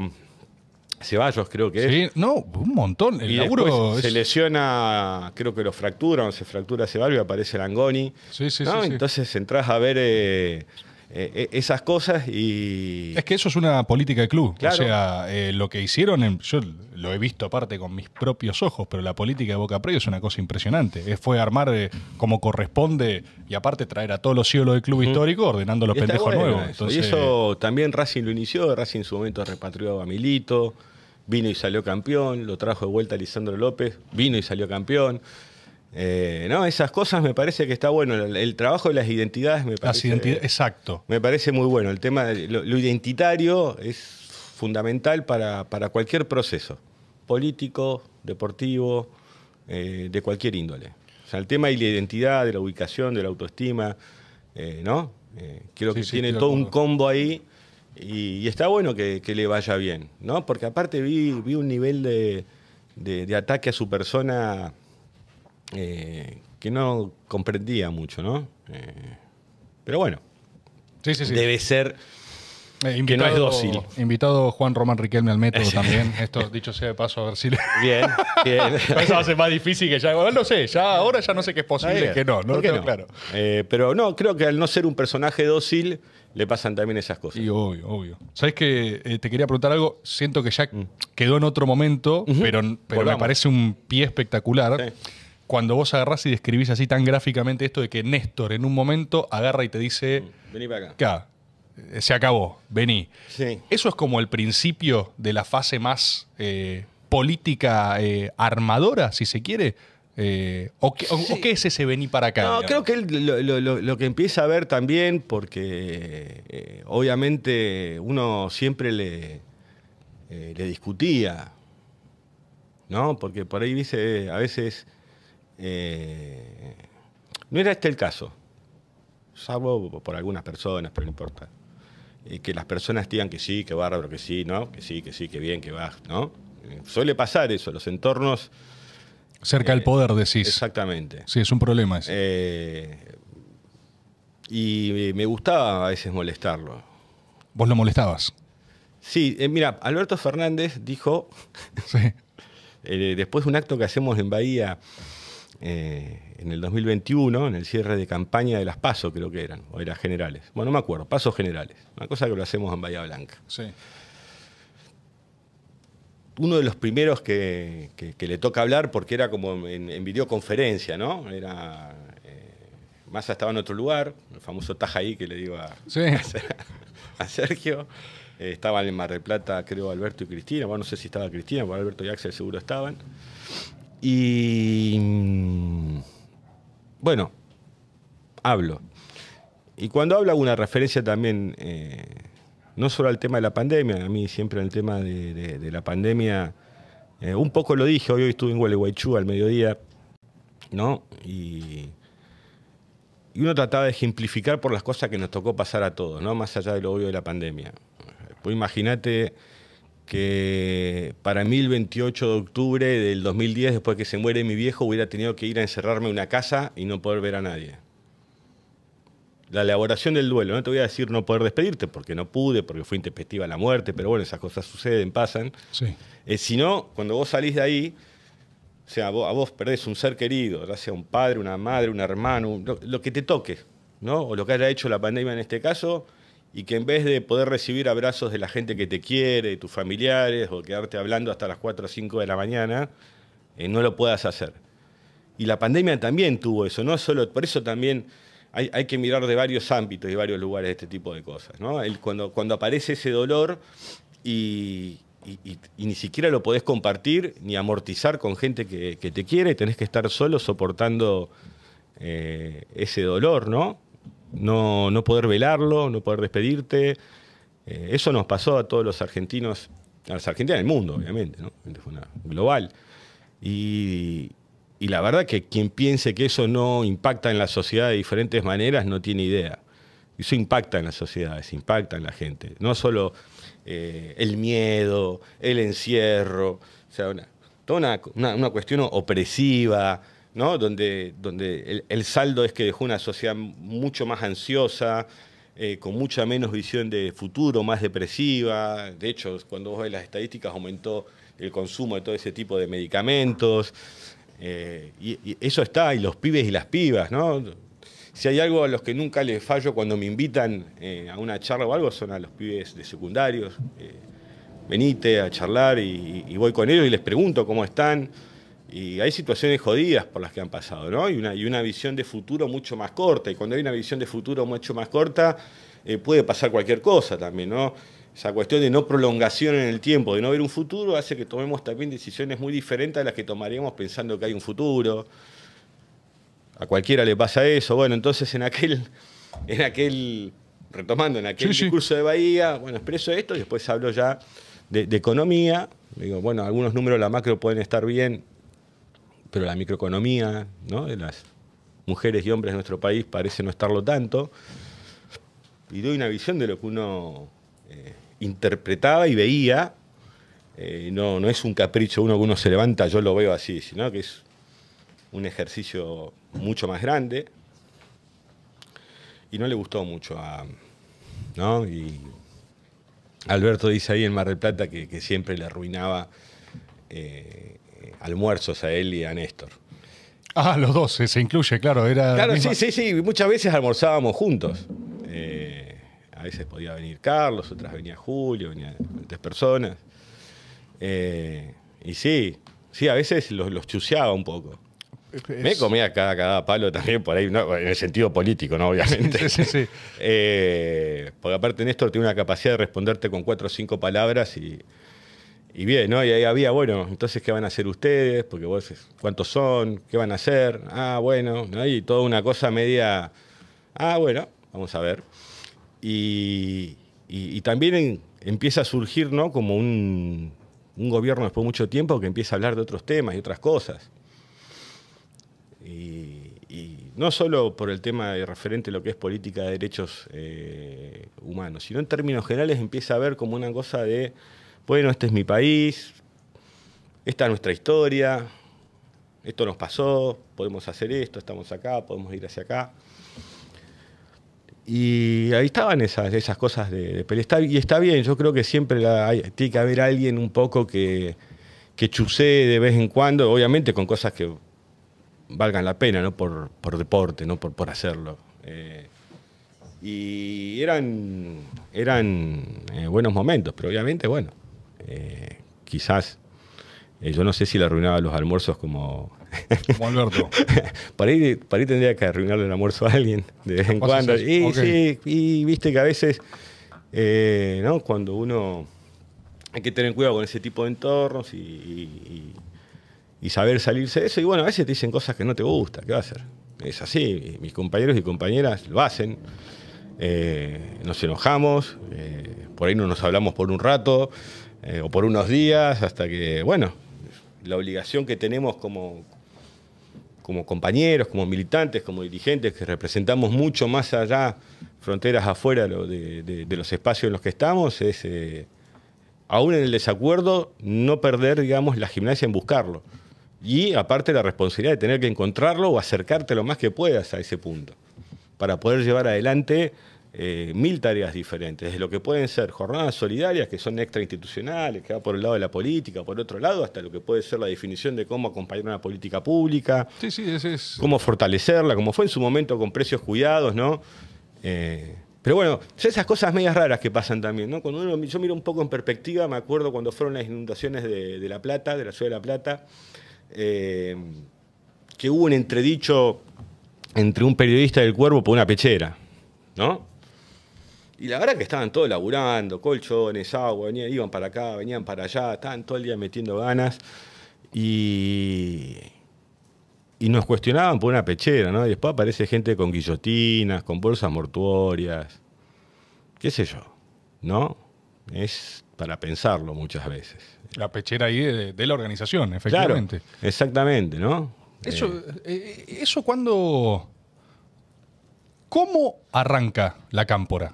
Ceballos, creo que es. Sí, no, un montón. El Y laburo es... se lesiona, creo que lo fractura, o se fractura Ceballos y aparece Langoni. Sí, sí, ¿no? sí, sí. Entonces entras a ver eh, eh, esas cosas y... Es que eso es una política de club. Claro. O sea, eh, lo que hicieron, en- yo lo he visto aparte con mis propios ojos, pero la política de Boca Previo es una cosa impresionante. Eh, Fue armar eh, como corresponde y aparte traer a todos los ídolos del club histórico ordenando los pendejos bueno nuevos. Entonces, Y eso también Racing lo inició, Racing en su momento repatrió a Milito, vino y salió campeón, lo trajo de vuelta a Lisandro López, vino y salió campeón. Eh, no, esas cosas me parece que está bueno. El, el trabajo de las identidades me las parece, identidades, exacto. me parece muy bueno. El tema de lo, lo identitario es fundamental para, para cualquier proceso, político, deportivo, eh, de cualquier índole. O sea, el tema de la identidad, de la ubicación, de la autoestima, eh, ¿no? Creo Sí, que sí, tiene todo un combo ahí y, y está bueno que, que le vaya bien, ¿no? Porque aparte vi, vi un nivel de, de- de ataque a su persona eh, que no comprendía mucho, ¿no? Eh, pero bueno, Sí, sí, sí. debe ser Eh, que no es dócil. Invitado Juan Román Riquelme al método también. Esto, dicho sea de paso, a ver si le... bien, bien. Eso hace más difícil que ya. No sé, ya ahora ya no sé qué es posible que no. No ¿Por lo tengo no? claro. Eh, pero no, creo que al no ser un personaje dócil, le pasan también esas cosas. Sí, obvio, obvio. ¿Sabes que Te quería preguntar algo. Siento que ya Mm. quedó en otro momento, pero, pero me parece un pie espectacular. Sí. Cuando vos agarrás y describís así tan gráficamente esto de que Néstor en un momento agarra y te dice, Vení para acá. "Cá, eh, se acabó, vení. Sí. ¿Eso es como el principio de la fase más eh, política eh, armadora, si se quiere? Eh, ¿o, qué, o- Sí. o qué es ese vení para acá? No, digamos? creo que él lo, lo- que empieza a ver también, porque obviamente uno siempre le, le discutía, ¿no? Porque por ahí dice, a veces, eh, no era este el caso, salvo por algunas personas, pero no importa. Eh, que las personas digan que sí, que bárbaro, que sí, ¿no? Que sí, que sí, que bien, que va, ¿no? Eh, suele pasar eso, los entornos... Cerca del poder, decís. Exactamente. Sí, es un problema ese. Y me gustaba a veces molestarlo. ¿Vos lo molestabas? Sí, mira, Alberto Fernández dijo, Sí. eh, después de un acto que hacemos en Bahía eh, en el 2021, en el cierre de campaña de las PASO, creo que eran, o eran generales. Bueno, no me acuerdo, PASO generales. Una cosa que lo hacemos en Bahía Blanca. Sí. Uno de los primeros que, que- que le toca hablar, porque era como en, en videoconferencia, ¿no? Era. eh, Massa estaba en otro lugar, el famoso taja ahí que le digo a, Sí. a Sergio. Eh, estaban en Mar del Plata, creo, Alberto y Cristina. Bueno, no sé si estaba Cristina, porque Alberto y Axel seguro estaban. Y. mm, Bueno, hablo. Y cuando hablo hago una referencia también, eh, no solo al tema de la pandemia, a mí siempre el tema de, la pandemia, eh, un poco lo dije, hoy, hoy estuve en Gualeguaychú al mediodía, ¿no? Y, y uno trataba de ejemplificar por las cosas que nos tocó pasar a todos, ¿no? Más allá de lo obvio de la pandemia. Pues imagínate que para mí el 28 de octubre del 2010, después que se muere mi viejo, hubiera tenido que ir a encerrarme en una casa y no poder ver a nadie. La elaboración del duelo, no te voy a decir no poder despedirte, porque no pude, porque fue intempestiva la muerte, pero bueno, esas cosas suceden, pasan. Sí. Eh, si no, cuando vos salís de ahí, o sea, vos, a vos perdés un ser querido, ya sea un padre, una madre, un hermano, lo, lo que te toque, ¿no? O lo que haya hecho la pandemia en este caso, y que en vez de poder recibir abrazos de la gente que te quiere, de tus familiares, o quedarte hablando hasta las 4 o 5 de la mañana, eh, no lo puedas hacer. Y la pandemia también tuvo eso, no solo, por eso también hay, que mirar de varios ámbitos y varios lugares este tipo de cosas. ¿no? Cuando, aparece ese dolor y, ni siquiera lo podés compartir ni amortizar con gente que, que te quiere, tenés que estar solo soportando eh, ese dolor, ¿no? ¿No? No poder velarlo, no poder despedirte. Eh, eso nos pasó a todos los argentinos, a las argentinas del mundo, obviamente, ¿no? Fue una global. Y, y la verdad que quien piense que eso no impacta en la sociedad de diferentes maneras no tiene idea. Eso impacta en las sociedades, impacta en la gente. No solo eh, el miedo, el encierro, o sea, toda una, una- una cuestión opresiva, ¿no? donde, donde el, saldo es que dejó una sociedad mucho más ansiosa, eh, con mucha menos visión de futuro, más depresiva. De hecho, cuando vos ves las estadísticas, aumentó el consumo de todo ese tipo de medicamentos. Eh, y, eso está, y los pibes y las pibas, ¿no? Si hay algo a los que nunca les fallo cuando me invitan eh, a una charla o algo, son a los pibes de secundarios. Venite a charlar y, y voy con ellos y les pregunto cómo están. Y hay situaciones jodidas por las que han pasado, ¿no? Y una, y una visión de futuro mucho más corta. Y cuando hay una visión de futuro mucho más corta, eh, puede pasar cualquier cosa también, ¿no? Esa cuestión de no prolongación en el tiempo, de no ver un futuro, hace que tomemos también decisiones muy diferentes a las que tomaríamos pensando que hay un futuro. A cualquiera le pasa eso. Bueno, entonces en aquel, en aquel, retomando en aquel Sí, sí. discurso de Bahía, bueno, expreso esto y después hablo ya de, de economía. Digo, bueno, algunos números de la macro pueden estar bien, pero la microeconomía, ¿no? De las mujeres y hombres de nuestro país parece no estarlo tanto. Y doy una visión de lo que uno eh, interpretaba y veía. Eh, no, no es un capricho uno que uno se levanta, yo lo veo así, sino que es un ejercicio mucho más grande. Y no le gustó mucho a. ¿no? Y Alberto dice ahí en Mar del Plata que, que siempre le arruinaba eh, almuerzos a él y a Néstor. Ah, los dos, se, incluye, claro. Era Claro, misma- sí, sí, sí. Muchas veces almorzábamos juntos. Eh, a veces podía venir Carlos, otras venía Julio, venían diferentes personas. Eh, y sí, sí, a veces los, los chuseaba un poco. Me comía cada, cada palo también por ahí, ¿no? en el sentido político, ¿no? Obviamente. Sí, sí, sí. Eh, porque aparte Néstor tiene una capacidad de responderte con cuatro o cinco palabras y, y bien, ¿no? Y ahí había, bueno, entonces, ¿qué van a hacer ustedes? Porque vos, ¿cuántos son? ¿Qué van a hacer? Ah, bueno, ¿no? Y toda una cosa media, ah, bueno, vamos a ver. Y, y- también empieza a surgir, ¿no? Como un, un gobierno después de mucho tiempo que empieza a hablar de otros temas y otras cosas. Y, y no solo por el tema de referente a lo que es política de derechos eh, humanos, sino en términos generales empieza a ver como una cosa de, bueno, este es mi país, esta es nuestra historia, esto nos pasó, podemos hacer esto, estamos acá, podemos ir hacia acá. Y ahí estaban esas, esas cosas de, de pelea. y está bien, yo creo que siempre hay- tiene que haber alguien un poco que, que chusee de vez en cuando, obviamente con cosas que valgan la pena, ¿no? Por, por deporte, no por, por hacerlo. Eh, y eran, eran eh, buenos momentos, pero obviamente, bueno, eh, quizás, eh, yo no sé si le arruinaba los almuerzos como... Como Alberto. para, ahí, para ahí tendría que arruinarle el almuerzo a alguien de vez en ¿Vos cuando. Y sí, y viste que a veces, eh, ¿no? Cuando uno... Hay que tener cuidado con ese tipo de entornos y, y- y saber salirse de eso. Y bueno, a veces te dicen cosas que no te gustan. ¿Qué va a hacer? Es así. Mis compañeros y compañeras lo hacen. Eh, nos enojamos. eh, por ahí no nos hablamos por un rato eh, o por unos días hasta que, bueno, la obligación que tenemos como, como compañeros, como militantes, como dirigentes, que representamos mucho más allá, fronteras afuera de, lo- de- de- de los espacios en los que estamos, es, eh, aún en el desacuerdo, no perder, digamos, la gimnasia en buscarlo. Y aparte la responsabilidad de tener que encontrarlo o acercarte lo más que puedas a ese punto, para poder llevar adelante eh, mil tareas diferentes, desde lo que pueden ser jornadas solidarias, que son extrainstitucionales, que va por el lado de la política, por otro lado, hasta lo que puede ser la definición de cómo acompañar una política pública, Sí, sí, ese es. cómo fortalecerla, como fue en su momento con precios cuidados, ¿no? Eh, pero bueno, son esas cosas medias raras que pasan también, ¿no? Cuando uno, yo miro un poco en perspectiva, me acuerdo cuando fueron las inundaciones de, de La Plata, de la ciudad de La Plata, eh, que hubo un entredicho entre un periodista del Cuervo por una pechera, ¿no? Y la verdad que estaban todos laburando, colchones, agua, venían, iban para acá, venían para allá, estaban todo el día metiendo ganas. Y, y nos cuestionaban por una pechera, ¿no? Y después aparece gente con guillotinas, con bolsas mortuorias, qué sé yo, ¿no? Es para pensarlo muchas veces. La pechera ahí de, de la organización, Claro, efectivamente. exactamente, ¿no? Eso, Eh, eh, eso cuando. ¿Cómo arranca la cámpora?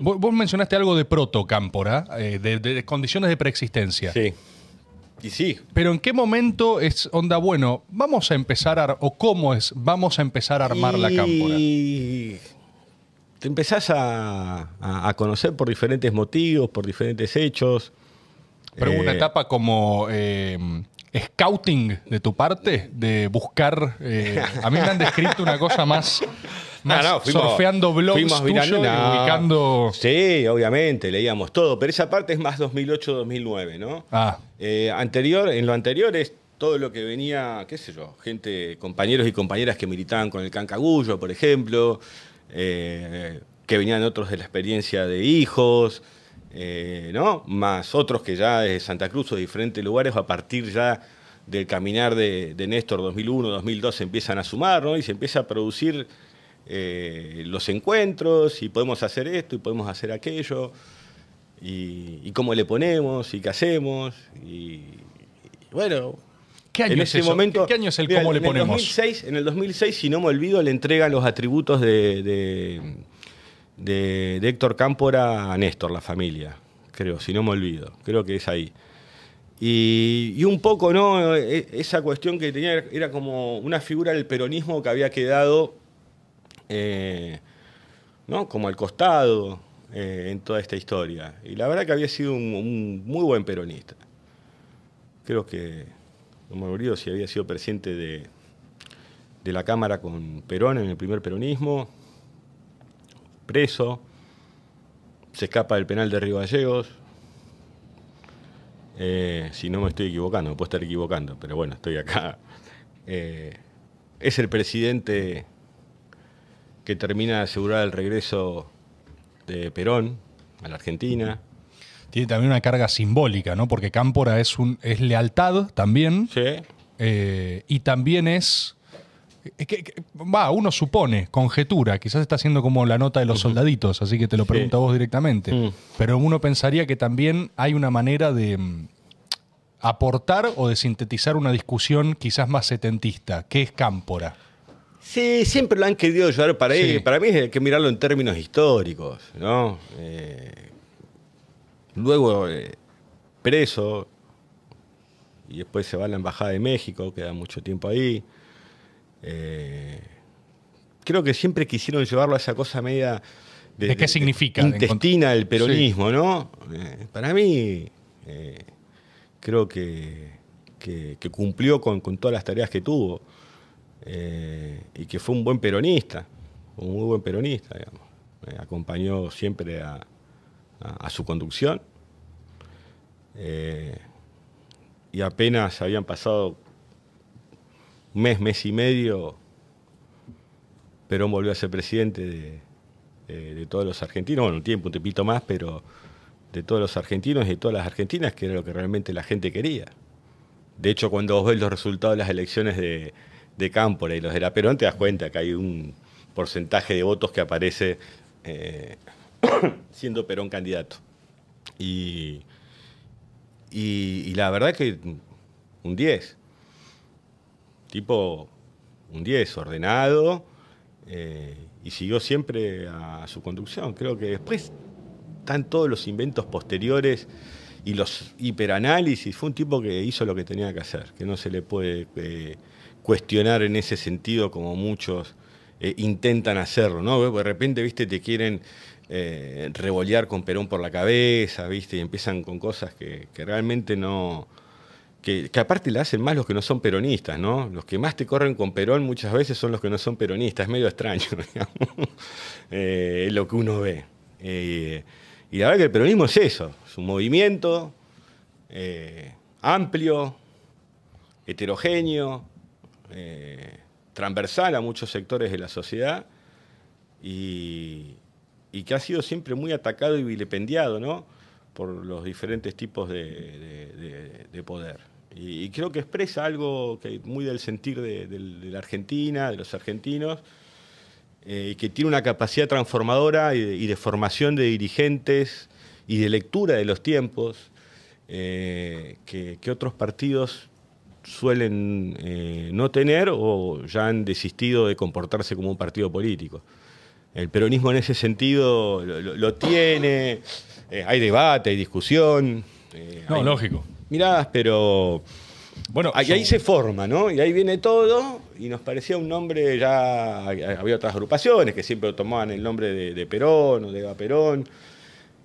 Vos, vos mencionaste algo de proto-cámpora, eh, de, de- de condiciones de preexistencia. sí. Y sí, Pero ¿en qué momento es onda, bueno, vamos a empezar a, o cómo es, vamos a empezar a armar la cámpora? Y te empezás a, a- a conocer por diferentes motivos, por diferentes hechos. Pero hubo una Eh, etapa como eh, scouting de tu parte, de buscar. eh, a mí me han descrito una cosa más. más No, no, fuimos- surfeando blogs fuimos tuyos mirando, y no. ubicando. Sí, obviamente, leíamos todo, pero esa parte es más 2008-2009, ¿no? Ah, Eh, anterior, en lo anterior es todo lo que venía, qué sé yo, gente, compañeros y compañeras que militaban con el Cancagullo, por ejemplo, eh, que venían otros de la experiencia de hijos, eh, ¿no? Más otros que ya de Santa Cruz o de diferentes lugares, a partir ya del caminar de, de Néstor 2001, 2002 se empiezan a sumar, ¿no? Y se empieza a producir eh, los encuentros, y podemos hacer esto, y podemos hacer aquello y, y cómo le ponemos y qué hacemos. Y, y bueno, ¿Qué año en es ese eso? momento. ¿Qué- año es el Mira, cómo le en ponemos? El 2006, en el 2006, si no me olvido, le entregan los atributos de, de, de- Héctor Cámpora a Néstor, la familia. Creo, si no me olvido. Creo que es ahí. Y, y un poco, ¿no? E- Esa cuestión que tenía era como una figura del peronismo que había quedado, eh, ¿no? Como al costado eh, en toda esta historia. Y la verdad que había sido un, un muy buen peronista. Creo que, no me olvido si había sido presidente de, de la Cámara con Perón en el primer peronismo, preso, se escapa del penal de Río Gallegos. Eh, si no me estoy equivocando, me puedo estar equivocando, pero bueno, estoy acá. Eh, es el presidente que termina de asegurar el regreso de Perón a la Argentina. tiene también una carga simbólica, ¿no? Porque cámpora es, un, es lealtad también. Sí. eh, y también es Es que, que- va, uno supone, conjetura, quizás está haciendo como la nota de los soldaditos, así que te lo pregunto a vos directamente. Mm. Pero uno pensaría que también hay una manera de mm, aportar o de sintetizar una discusión quizás más setentista, que es Cámpora. Sí, siempre lo han querido llevar para. Sí. Para mí hay que mirarlo en términos históricos, ¿no? Eh, luego eh, preso y después se va a la Embajada de México, queda mucho tiempo ahí. Eh, creo que siempre quisieron llevarlo a esa cosa media... ¿De qué significa? Intestina del peronismo, ¿no? Eh, para mí, eh, creo que, que- que cumplió con, con todas las tareas que tuvo y que fue un buen peronista, un muy buen peronista, digamos. Acompañó siempre a, a- a su conducción. Y apenas habían pasado mes, mes y medio, Perón volvió a ser presidente de, todos los argentinos, bueno, un tiempo, un tiempito más, pero de todos los argentinos y de todas las argentinas, que era lo que realmente la gente quería. De hecho, cuando vos ves los resultados de las elecciones de, de Cámpora y los de la Perón, te das cuenta que hay un porcentaje de votos que aparece eh, siendo Perón candidato. Y, y, y la verdad que un 10. Tipo un 10, ordenado, eh, y siguió siempre a su conducción. Creo que después están todos los inventos posteriores y los hiperanálisis. Fue un tipo que hizo lo que tenía que hacer, que no se le puede eh, cuestionar en ese sentido como muchos eh, intentan hacerlo, ¿no? De repente, viste, te quieren eh, revolear con Perón por la cabeza, viste, y empiezan con cosas que, que realmente no... Que, aparte le hacen más los que no son peronistas, ¿no? Los que más te corren con Perón muchas veces son los que no son peronistas, es medio extraño, digamos, Eh, lo que uno ve. Eh, y la verdad que el peronismo es eso, es un movimiento eh, amplio, heterogéneo, eh, transversal a muchos sectores de la sociedad y, que ha sido siempre muy atacado y vilipendiado ¿no? por los diferentes tipos de poder. Y, y creo que expresa algo que muy del sentir de, la Argentina, de los argentinos, eh, y que tiene una capacidad transformadora y de, y de formación de dirigentes y de lectura de los tiempos eh, que, que otros partidos suelen eh, no tener o ya han desistido de comportarse como un partido político. El peronismo en ese sentido lo, lo- lo tiene, eh, hay debate, hay discusión. eh, No, hay lógico. Miradas, pero Bueno, ahí, ahí se forma, ¿no? Y ahí viene todo, y nos parecía un nombre, ya había otras agrupaciones que siempre tomaban el nombre de, de Perón o de Eva Perón,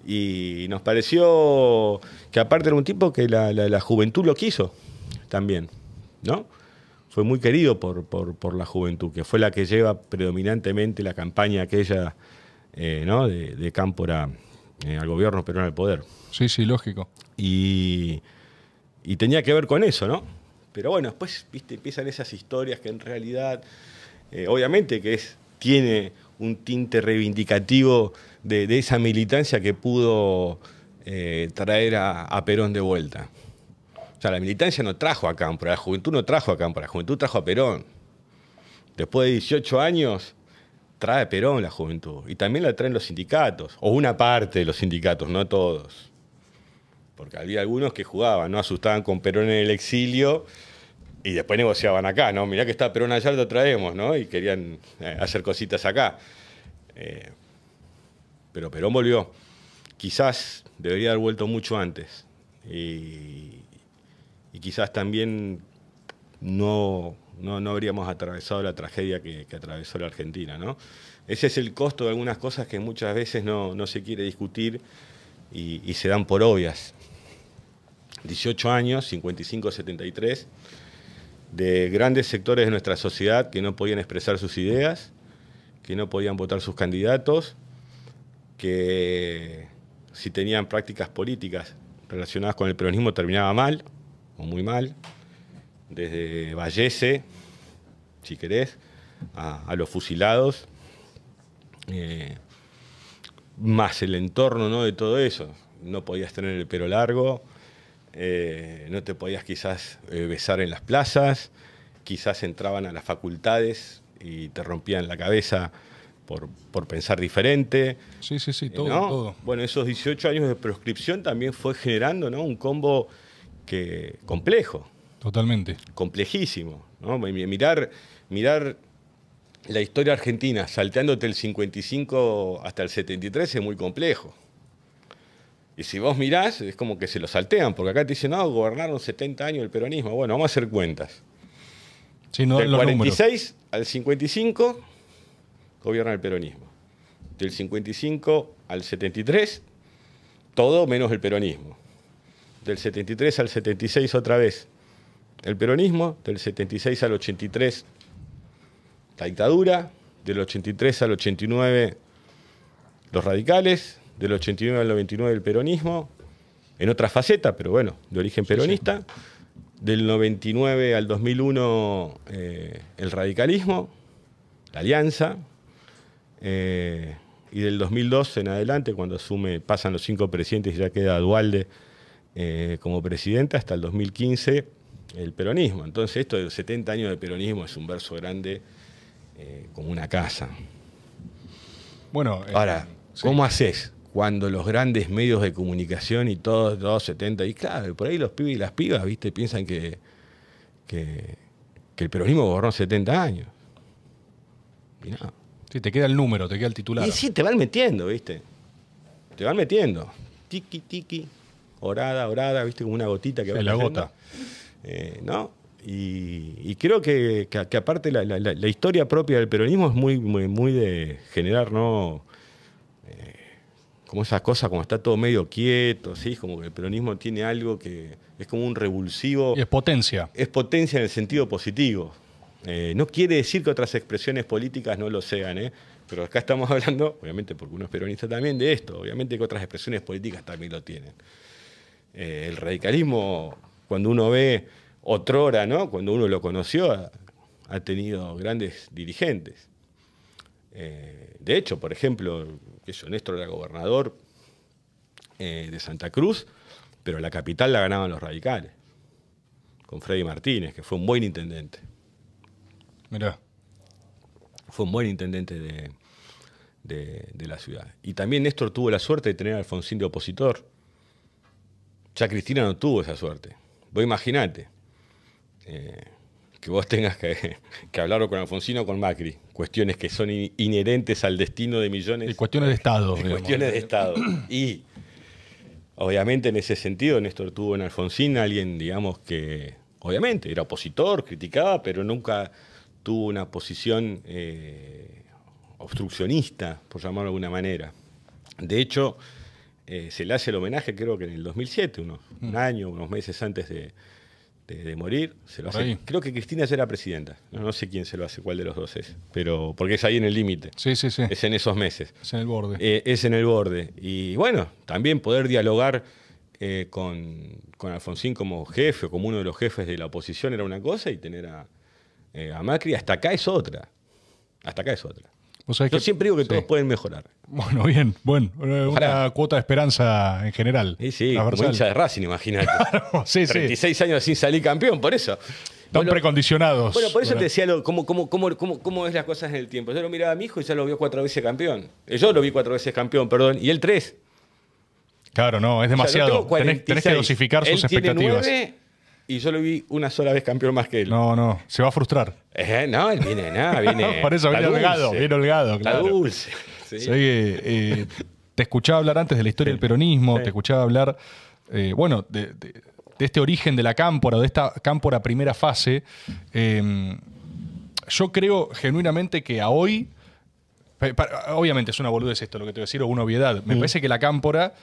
y nos pareció que aparte era un tipo que la, la- la juventud lo quiso también, ¿no? Fue muy querido por, por- por la juventud, que fue la que lleva predominantemente la campaña aquella, eh, ¿no? De, de Cámpora eh, al gobierno Perón al poder. sí, sí, lógico. Y, y tenía que ver con eso, ¿no? Pero bueno, después, viste, empiezan esas historias que en realidad, eh, obviamente que es, tiene un tinte reivindicativo de, esa militancia que pudo eh, traer a, a Perón de vuelta. O sea, la militancia no trajo a Cámpora, la juventud no trajo a Cámpora, la juventud trajo a Perón. Después de 18 años, trae a Perón la juventud. Y también la traen los sindicatos, o una parte de los sindicatos, no todos. Porque había algunos que jugaban, ¿no? Asustaban con Perón en el exilio y después negociaban acá, ¿no? Mirá que está Perón allá, lo traemos, ¿no? Y querían eh, hacer cositas acá. Eh, pero Perón volvió. Quizás debería haber vuelto mucho antes. Y, quizás también no, no, no habríamos atravesado la tragedia que, atravesó la Argentina, ¿no? Ese es el costo de algunas cosas que muchas veces no, no se quiere discutir y se dan por obvias. 18 años, 55-73, de grandes sectores de nuestra sociedad que no podían expresar sus ideas, que no podían votar sus candidatos, que si tenían prácticas políticas relacionadas con el peronismo terminaba mal, o muy mal, desde Vallese, si querés, a, los fusilados, eh, más el entorno ¿no? de todo eso. No podías tener el pelo largo, eh, no te podías quizás eh, besar en las plazas, quizás entraban a las facultades y te rompían la cabeza por, por pensar diferente. Sí, sí, sí, todo, ¿no? todo. Bueno, esos 18 años de proscripción también fue generando ¿no? un combo que, complejo, Totalmente. complejísimo. ¿no? Mi- Mirar, mirar la historia argentina salteándote el 55 hasta el 73 es muy complejo. Y si vos mirás, es como que se lo saltean, porque acá te dicen, no, gobernaron 70 años el peronismo. Bueno, vamos a hacer cuentas. Sí, no, Del los números. 46 al 55 gobierna el peronismo. Del 55 al 73, todo menos el peronismo. Del 73 al 76 otra vez el peronismo. Del 76 al 83 la dictadura. Del 83 al 89 los radicales. Del 89 al 99 el peronismo. En otra faceta, pero bueno, de origen peronista. Del 99 al 2001 eh, el radicalismo, la alianza. eh, y del 2002 en adelante, cuando asume, pasan los cinco presidentes y ya queda Dualde eh, como presidente, hasta el 2015 el peronismo. Entonces esto de los 70 años de peronismo es un verso grande como una casa. Bueno, Ahora, sí. ¿cómo haces cuando los grandes medios de comunicación y todos los 70, y claro, por ahí los pibes y las pibas, viste, piensan que, que, que el peronismo gobernó 70 años? Y no. Sí, te queda el número, te queda el titular. Y sí, te van metiendo, viste. Te van metiendo. Tiki, tiki, orada, orada, viste, como una gotita que Sí, va la cayendo. gota. Eh, ¿No? Y, y creo que, que- que aparte la, la- historia propia del peronismo es muy, muy, muy de generar, ¿no? Eh, como esa cosa, como está todo medio quieto, ¿sí? Como que el peronismo tiene algo que es como un revulsivo Y es potencia. es potencia en el sentido positivo. Eh, no quiere decir que otras expresiones políticas no lo sean, ¿eh? pero acá estamos hablando, obviamente porque uno es peronista también, de esto. Obviamente que otras expresiones políticas también lo tienen. Eh, el radicalismo, cuando uno ve otrora, ¿no? cuando uno lo conoció, ha, ha tenido grandes dirigentes. Eh, de hecho, por ejemplo, que yo, Néstor era gobernador eh, de Santa Cruz, pero la capital la ganaban los radicales con Freddy Martínez, que fue un buen intendente. Mirá. Fue un buen intendente de, de- de la ciudad. Y también Néstor tuvo la suerte de tener a Alfonsín de opositor. Ya Cristina no tuvo esa suerte. Vos imaginate eh, que vos tengas que, que hablar con Alfonsín o con Macri. Cuestiones que son in- inherentes al destino de millones Y cuestiones de Estado. de digamos. cuestiones de Estado. Y obviamente en ese sentido Néstor tuvo en Alfonsín alguien, digamos, que obviamente era opositor, criticaba, pero nunca tuvo una posición eh, obstruccionista, por llamarlo de alguna manera. De hecho, eh, se le hace el homenaje, creo que en el 2007, unos, un año, unos meses antes de, de- de morir. Se lo hace- creo que Cristina ya era presidenta. No, no sé quién se lo hace, cuál de los dos es, pero porque es ahí en el límite. Sí, sí, sí. Es en esos meses. Es en el borde. Eh, es en el borde. Y bueno, también poder dialogar eh, con, con Alfonsín como jefe o como uno de los jefes de la oposición era una cosa y tener a, eh, a Macri hasta acá es otra. Hasta acá es otra. Yo que- siempre digo que sí. todos pueden mejorar. Bueno, bien, bueno. eh, Una Ojalá. cuota de esperanza en general. Y sí, como hincha de Racing, imagínate. sí, sí. 36 años sin salir campeón, por eso. Están Bueno, precondicionados. Bueno, por eso te decía lo- cómo, cómo, cómo, cómo, cómo es las cosas en el tiempo. Yo lo miraba a mi hijo y ya lo vio cuatro veces campeón. Eh, Yo lo vi cuatro veces campeón, perdón, y él tres. Claro, no, es O sea, demasiado. tengo tenés, tenés que 46. dosificar sus Él tiene expectativas. nueve y yo lo vi una sola vez campeón más que él. No, no, se va a frustrar. Eh, no, él viene, nada, viene. Por eso viene holgado, viene holgado, Está claro. dulce. sí. Sí, eh, te escuchaba hablar antes de la historia del peronismo, Sí. te escuchaba hablar, eh, bueno, de, de- de este origen de la cámpora, de esta cámpora primera fase. Eh, yo creo genuinamente que a hoy, obviamente es una boludez esto lo que te voy a decir, o una obviedad, me parece que la cámpora,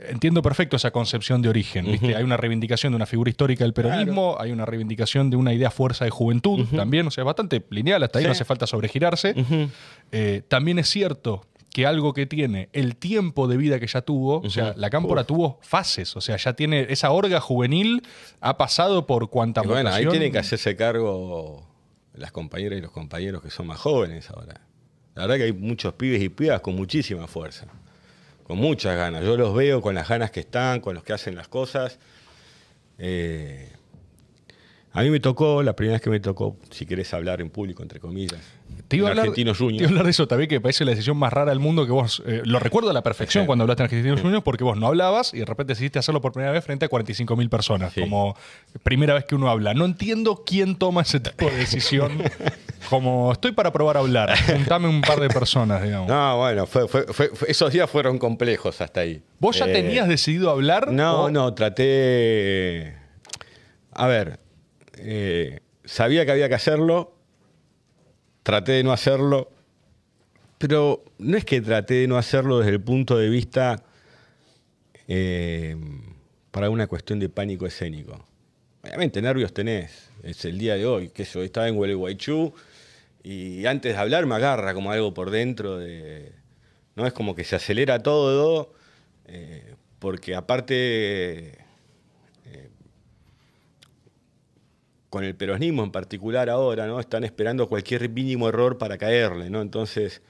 entiendo perfecto esa concepción de origen, ¿viste? hay una reivindicación de una figura histórica del peronismo, hay una reivindicación de una idea fuerza de juventud también, o sea, bastante lineal, hasta ahí Sí. no hace falta sobregirarse. Eh, también es cierto que algo que tiene el tiempo de vida que ya tuvo, o sea, la cámpora tuvo fases, o sea, ya tiene esa orga juvenil, ha pasado por cuanta Y bueno, ahí tienen que hacerse cargo las compañeras y los compañeros que son más jóvenes ahora. La verdad que hay muchos pibes y pibas con muchísima fuerza, con muchas ganas. Yo los veo con las ganas que están, con los que hacen las cosas. Eh, A mí me tocó, la primera vez que me tocó, si querés hablar en público, entre comillas, Te iba, en hablar, Argentinos te iba a hablar de eso también, que me parece la decisión más rara del mundo que vos. eh, lo recuerdo a la perfección Sí. cuando hablaste en Argentinos Juniors, porque vos no hablabas y de repente decidiste hacerlo por primera vez frente a 45 mil personas. Sí. Como primera vez que uno habla. No entiendo quién toma ese tipo de decisión. como estoy para probar a hablar. Juntame un par de personas, digamos. No, bueno, fue- fue- fue- fue- esos días fueron complejos hasta ahí. ¿Vos ya Eh, tenías decidido hablar? No, o- no, traté. A ver, eh, sabía que había que hacerlo, traté de no hacerlo, pero no es que traté de no hacerlo desde el punto de vista eh, para una cuestión de pánico escénico. Obviamente, nervios tenés, es el día de hoy, que yo estaba en Gualeguaychú y antes de hablar me agarra como algo por dentro de. ¿No? Es como que se acelera todo, eh, porque aparte. eh, con el peronismo en particular ahora, ¿no? Están esperando cualquier mínimo error para caerle, ¿no? Entonces,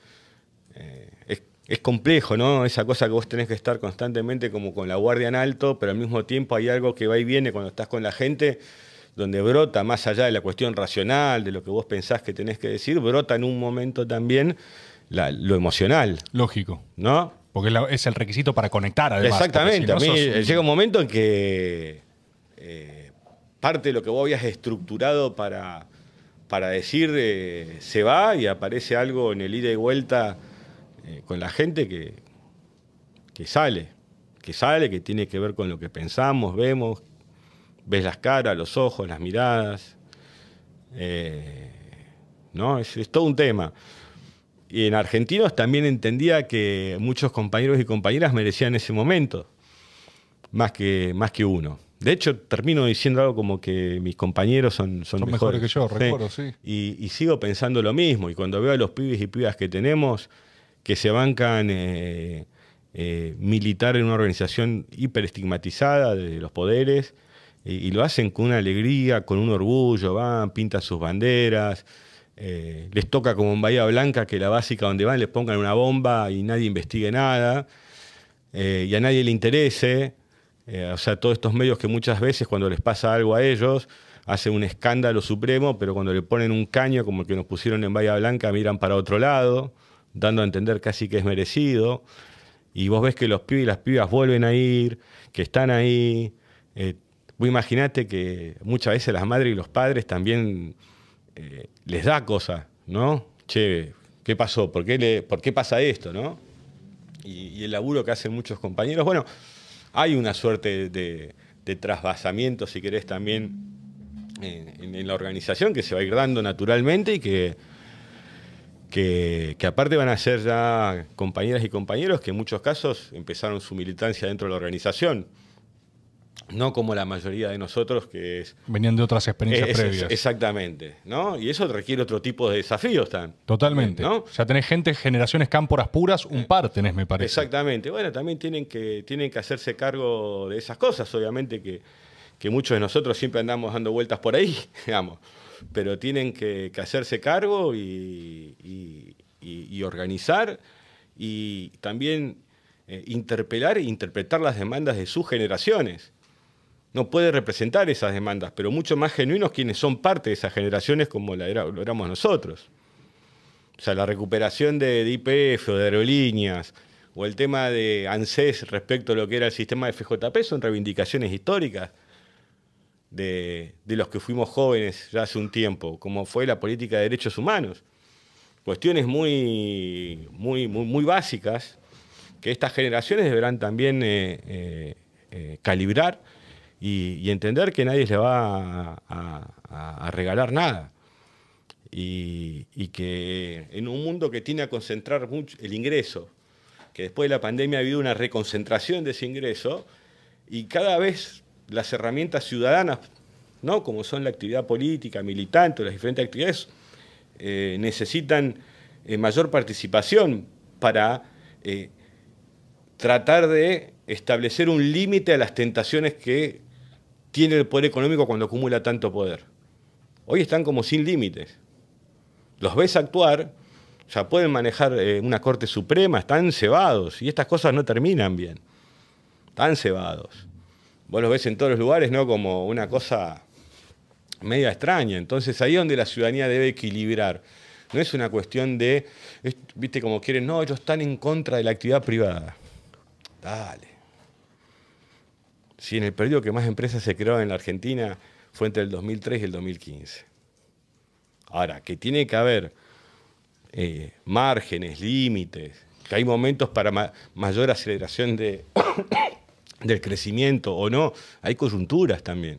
eh, es, es complejo, ¿no? Esa cosa que vos tenés que estar constantemente como con la guardia en alto, pero al mismo tiempo hay algo que va y viene cuando estás con la gente, donde brota, más allá de la cuestión racional, de lo que vos pensás que tenés que decir, brota en un momento también la- lo emocional, Lógico. ¿no? Porque es el requisito para conectar, además. Exactamente. porque si no a mí sos un- llega un momento en que eh, parte de lo que vos habías estructurado para, para decir eh, se va y aparece algo en el ida y vuelta eh, con la gente que, que sale, que sale, que tiene que ver con lo que pensamos, vemos, ves las caras, los ojos, las miradas. eh, ¿no? Es, es todo un tema. Y en Argentinos también entendía que muchos compañeros y compañeras merecían ese momento, más que, más que uno. De hecho, termino diciendo algo como que mis compañeros son, son, Son mejores que yo, recuerdo, sí. Y, y sigo pensando lo mismo. Y cuando veo a los pibes y pibas que tenemos, que se bancan eh, eh, militar en una organización hiperestigmatizada de los poderes, y, lo hacen con una alegría, con un orgullo, van, pintan sus banderas, eh, les toca como en Bahía Blanca que la básica donde van les pongan una bomba y nadie investigue nada, eh, y a nadie le interese. Eh, o sea, todos estos medios que muchas veces cuando les pasa algo a ellos, hacen un escándalo supremo, pero cuando le ponen un caño como el que nos pusieron en Bahía Blanca, miran para otro lado, dando a entender casi que es merecido. Y vos ves que los pibes y las pibas vuelven a ir, que están ahí. Vos imaginate que muchas veces las madres y los padres también eh, les da cosas, ¿no? Che, ¿qué pasó? ¿Por qué, le- por qué pasa esto, no? Y, el laburo que hacen muchos compañeros, bueno, hay una suerte de, de trasvasamiento, si querés, también en la organización que se va a ir dando naturalmente y que, que, que aparte van a ser ya compañeras y compañeros que en muchos casos empezaron su militancia dentro de la organización. No como la mayoría de nosotros, que es Venían de otras experiencias es- previas. exactamente, ¿no? Y eso requiere otro tipo de desafíos también. Totalmente. ¿no? Ya tenés gente, generaciones cámporas puras, un par tenés, me parece. Exactamente. Bueno, también tienen que, tienen que hacerse cargo de esas cosas, obviamente que, que muchos de nosotros siempre andamos dando vueltas por ahí, digamos, pero tienen que, que hacerse cargo y, y- y- y organizar y también eh, interpelar e interpretar las demandas de sus generaciones. No puede representar esas demandas, pero mucho más genuinos quienes son parte de esas generaciones como la era- lo éramos nosotros. O sea, la recuperación de, IPF o de aerolíneas, o el tema de ANSES respecto a lo que era el sistema de FJP, son reivindicaciones históricas de, de los que fuimos jóvenes ya hace un tiempo, como fue la política de derechos humanos. Cuestiones muy, muy, muy, muy básicas que estas generaciones deberán también eh, eh, eh, calibrar y, entender que nadie les va a- regalar nada y, y que en un mundo que tiene a concentrar mucho el ingreso, que después de la pandemia ha habido una reconcentración de ese ingreso y cada vez las herramientas ciudadanas, ¿no? como son la actividad política, militante, las diferentes actividades, eh, necesitan eh, mayor participación para eh, tratar de establecer un límite a las tentaciones que tiene el poder económico cuando acumula tanto poder. Hoy están como sin límites los ves actuar, ya pueden manejar eh, una Corte Suprema, están cebados, y estas cosas no terminan bien. Están cebados. Vos los ves en todos los lugares, ¿no? Como una cosa media extraña. Entonces ahí es donde la ciudadanía debe equilibrar. No es una cuestión de, viste, como quieren, no, ellos están en contra de la actividad privada. Dale. Si en el periodo que más empresas se crearon en la Argentina fue entre el 2003 y el 2015. Ahora, que tiene que haber eh, márgenes, límites, que hay momentos para mayor aceleración de, del crecimiento o no, hay coyunturas también,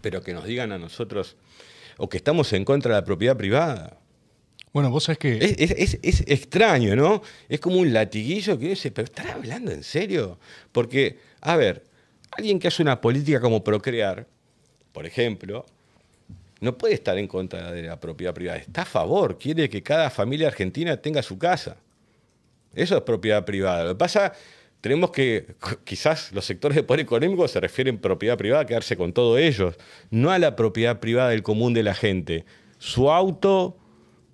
pero que nos digan a nosotros, o que estamos en contra de la propiedad privada. Bueno, vos sabés que... Es, es, extraño, ¿no? Es como un latiguillo que dice, pero ¿estás hablando en serio? Porque, a ver, alguien que hace una política como procrear, por ejemplo, no puede estar en contra de la propiedad privada, está a favor, quiere que cada familia argentina tenga su casa. Eso es propiedad privada. Lo que pasa, tenemos que, quizás los sectores de poder económico se refieren a propiedad privada, a quedarse con todo ellos, no a la propiedad privada del común de la gente. Su auto,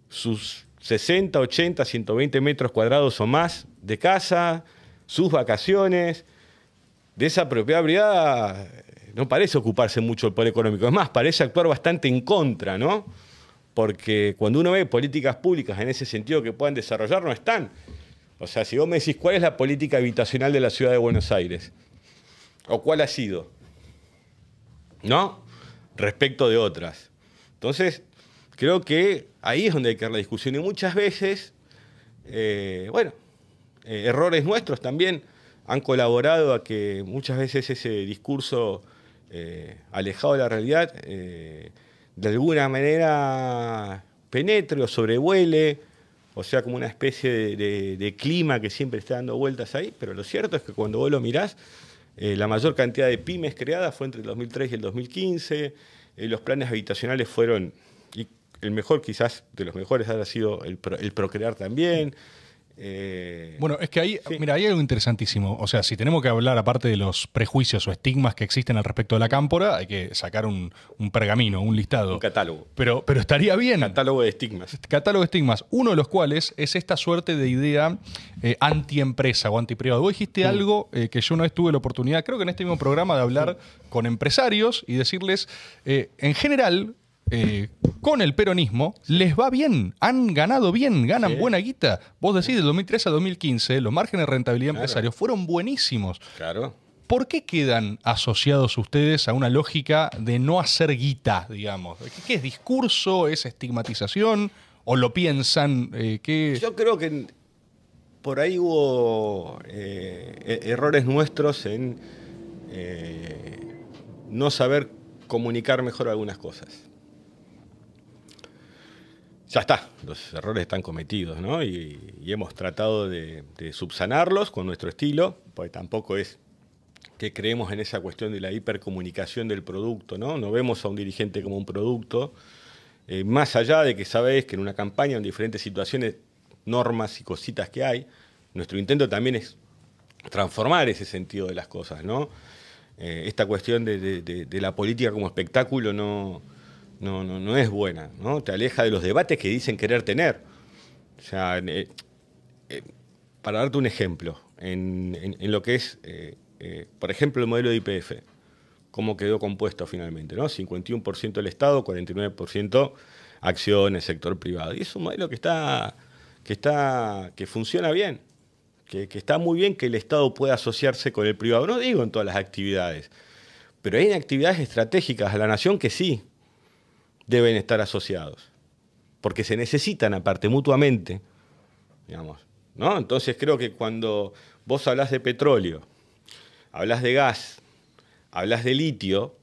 sus 60, 80, 120 metros cuadrados o más de casa, sus vacaciones, de esa propiedad no parece ocuparse mucho el poder económico. Es más, parece actuar bastante en contra, ¿no? Porque cuando uno ve políticas públicas en ese sentido que puedan desarrollar, no están. O sea, si vos me decís cuál es la política habitacional de la ciudad de Buenos Aires, o cuál ha sido, ¿no? Respecto de otras. Entonces, creo que ahí es donde hay que dar la discusión. Y muchas veces, eh, bueno, eh, errores nuestros también han colaborado a que muchas veces ese discurso eh, alejado de la realidad, eh, de alguna manera penetre o sobrevuele, o sea, como una especie de, clima que siempre está dando vueltas ahí, pero lo cierto es que cuando vos lo mirás, eh, la mayor cantidad de pymes creadas fue entre el 2003 y el 2015, los planes habitacionales fueron, y el mejor quizás de los mejores ha sido el, el Procrear también, eh, bueno, es que ahí, mira, hay algo interesantísimo. O sea, si tenemos que hablar, aparte de los prejuicios o estigmas que existen al respecto de la cámpora, hay que sacar un, pergamino, un listado. Un catálogo. Pero, pero estaría bien. Catálogo de estigmas. Catálogo de estigmas. Uno de los cuales es esta suerte de idea eh, anti-empresa o anti-privado. Vos dijiste algo eh, que yo no vez tuve la oportunidad, creo que en este mismo programa, de hablar con empresarios y decirles, en general, eh, con el peronismo les va bien, han ganado bien, ganan buena guita. Vos decís, del 2013 a 2015, los márgenes de rentabilidad empresarios fueron buenísimos. Claro. ¿Por qué quedan asociados ustedes a una lógica de no hacer guita, digamos? ¿Qué, es discurso? ¿Es estigmatización? ¿O lo piensan? Eh, Yo creo que por ahí hubo eh, e-, errores nuestros en no saber comunicar mejor algunas cosas ya está, los errores están cometidos, ¿no? Y, hemos tratado de, subsanarlos con nuestro estilo, porque tampoco es que creemos en esa cuestión de la hipercomunicación del producto, ¿no? No vemos a un dirigente como un producto, eh, más allá de que sabéis que en una campaña, en diferentes situaciones, normas y cositas que hay, nuestro intento también es transformar ese sentido de las cosas, ¿no? Eh, esta cuestión de la política como espectáculo no no, no, no es buena, ¿no? Te aleja de los debates que dicen querer tener. O sea, eh, eh, para darte un ejemplo, en, lo que es, eh, por ejemplo, el modelo de IPF, cómo quedó compuesto finalmente, ¿no? 51% el Estado, 49% acciones, sector privado. Y es un modelo que está, que está, que funciona bien, que, que está muy bien que el Estado pueda asociarse con el privado. No digo en todas las actividades, pero hay actividades estratégicas de la nación que sí, deben estar asociados, porque se necesitan aparte mutuamente, digamos, ¿no? Entonces creo que cuando vos hablas de petróleo, hablas de gas, hablas de litio,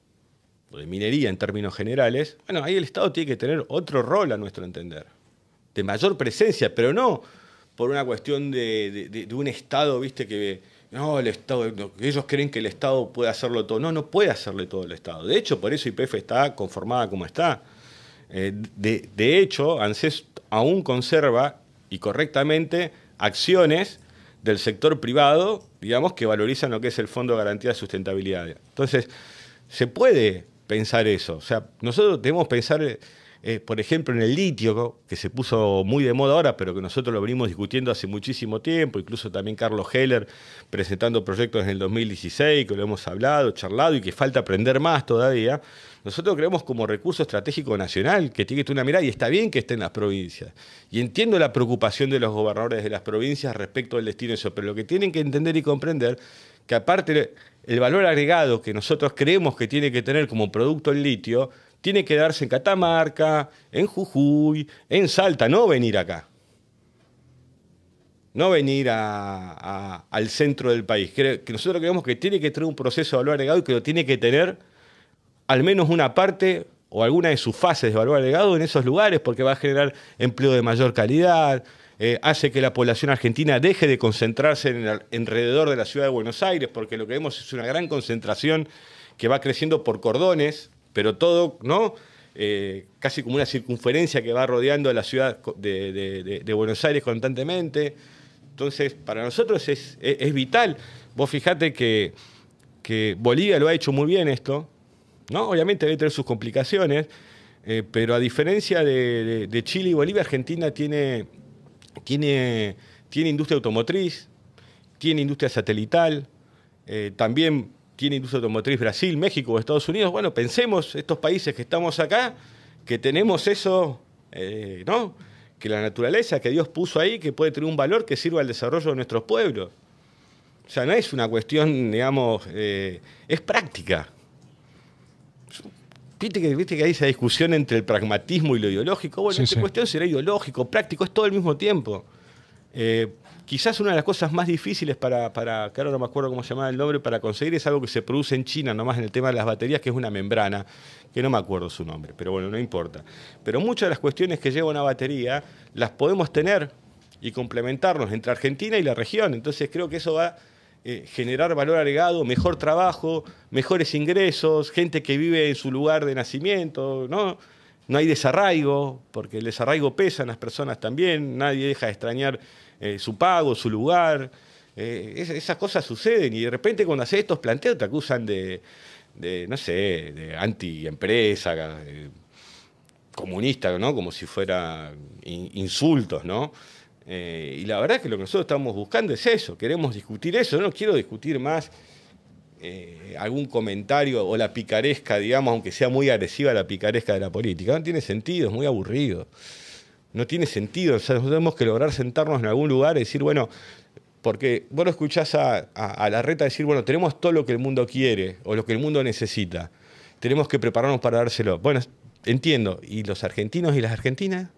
o de minería en términos generales, bueno, ahí el Estado tiene que tener otro rol a nuestro entender, de mayor presencia, pero no por una cuestión de, un Estado, viste, que no, el Estado, ellos creen que el Estado puede hacerlo todo. No, no puede hacerle todo el Estado. De hecho, por eso IPF está conformada como está. Eh, de, hecho, ANSES aún conserva y correctamente acciones del sector privado, digamos, que valorizan lo que es el Fondo de Garantía de Sustentabilidad. Entonces, se puede pensar eso. O sea, nosotros debemos pensar eh, por ejemplo, en el litio, que se puso muy de moda ahora, pero que nosotros lo venimos discutiendo hace muchísimo tiempo, incluso también Carlos Heller presentando proyectos en el 2016, que lo hemos hablado, charlado y que falta aprender más todavía. Nosotros creemos como recurso estratégico nacional que tiene que tener una mirada y está bien que esté en las provincias. Y entiendo la preocupación de los gobernadores de las provincias respecto al destino de eso, pero lo que tienen que entender y comprender que aparte el valor agregado que nosotros creemos que tiene que tener como producto el litio, tiene que darse en Catamarca, en Jujuy, en Salta, no venir acá. No venir al centro del país. Que nosotros creemos que tiene que tener un proceso de valor agregado y que lo tiene que tener al menos una parte o alguna de sus fases de valor agregado en esos lugares, porque va a generar empleo de mayor calidad, eh, hace que la población argentina deje de concentrarse en alrededor de la ciudad de Buenos Aires, porque lo que vemos es una gran concentración que va creciendo por cordones, pero todo, ¿no? Eh, casi como una circunferencia que va rodeando a la ciudad de, Buenos Aires constantemente. Entonces, para nosotros es, vital. Vos fijate que, Bolivia lo ha hecho muy bien esto, ¿no? Obviamente debe tener sus complicaciones, eh, pero a diferencia de, Chile y Bolivia, Argentina tiene, tiene, tiene industria automotriz, tiene industria satelital, eh, también tiene industria automotriz Brasil, México o Estados Unidos. Bueno, pensemos estos países que estamos acá, que tenemos eso, eh, ¿no? Que la naturaleza que Dios puso ahí, que puede tener un valor que sirva al desarrollo de nuestros pueblos. O sea, no es una cuestión, digamos, eh, es práctica. Viste que, viste que hay esa discusión entre el pragmatismo y lo ideológico. Bueno, esta cuestión será ideológico, práctico, es todo al mismo tiempo. Eh, Quizás una de las cosas más difíciles para, para, ahora no me acuerdo cómo se llama el nombre, para conseguir es algo que se produce en China, nomás en el tema de las baterías, que es una membrana, que no me acuerdo su nombre, pero bueno, no importa. Pero muchas de las cuestiones que lleva una batería las podemos tener y complementarnos entre Argentina y la región. Entonces creo que eso va a eh, generar valor agregado, mejor trabajo, mejores ingresos, gente que vive en su lugar de nacimiento, ¿no? No hay desarraigo, porque el desarraigo pesa en las personas también, nadie deja de extrañar eh, su pago, su lugar. Eh, esas cosas suceden y de repente cuando haces estos planteos te acusan de, no sé, de anti-empresa, eh, comunista, ¿no? Como si fuera insultos, ¿no? y la verdad es que lo que nosotros estamos buscando es eso, queremos discutir eso, no quiero discutir más algún comentario o la picaresca, digamos, aunque sea muy agresiva la picaresca de la política, no tiene sentido, es muy aburrido no tiene sentido. O sea, tenemos que lograr sentarnos en algún lugar y decir, bueno, porque vos lo escuchás a, la reta decir, bueno, tenemos todo lo que el mundo quiere o lo que el mundo necesita. Tenemos que prepararnos para dárselo. Bueno, entiendo. ¿Y los argentinos y las argentinas?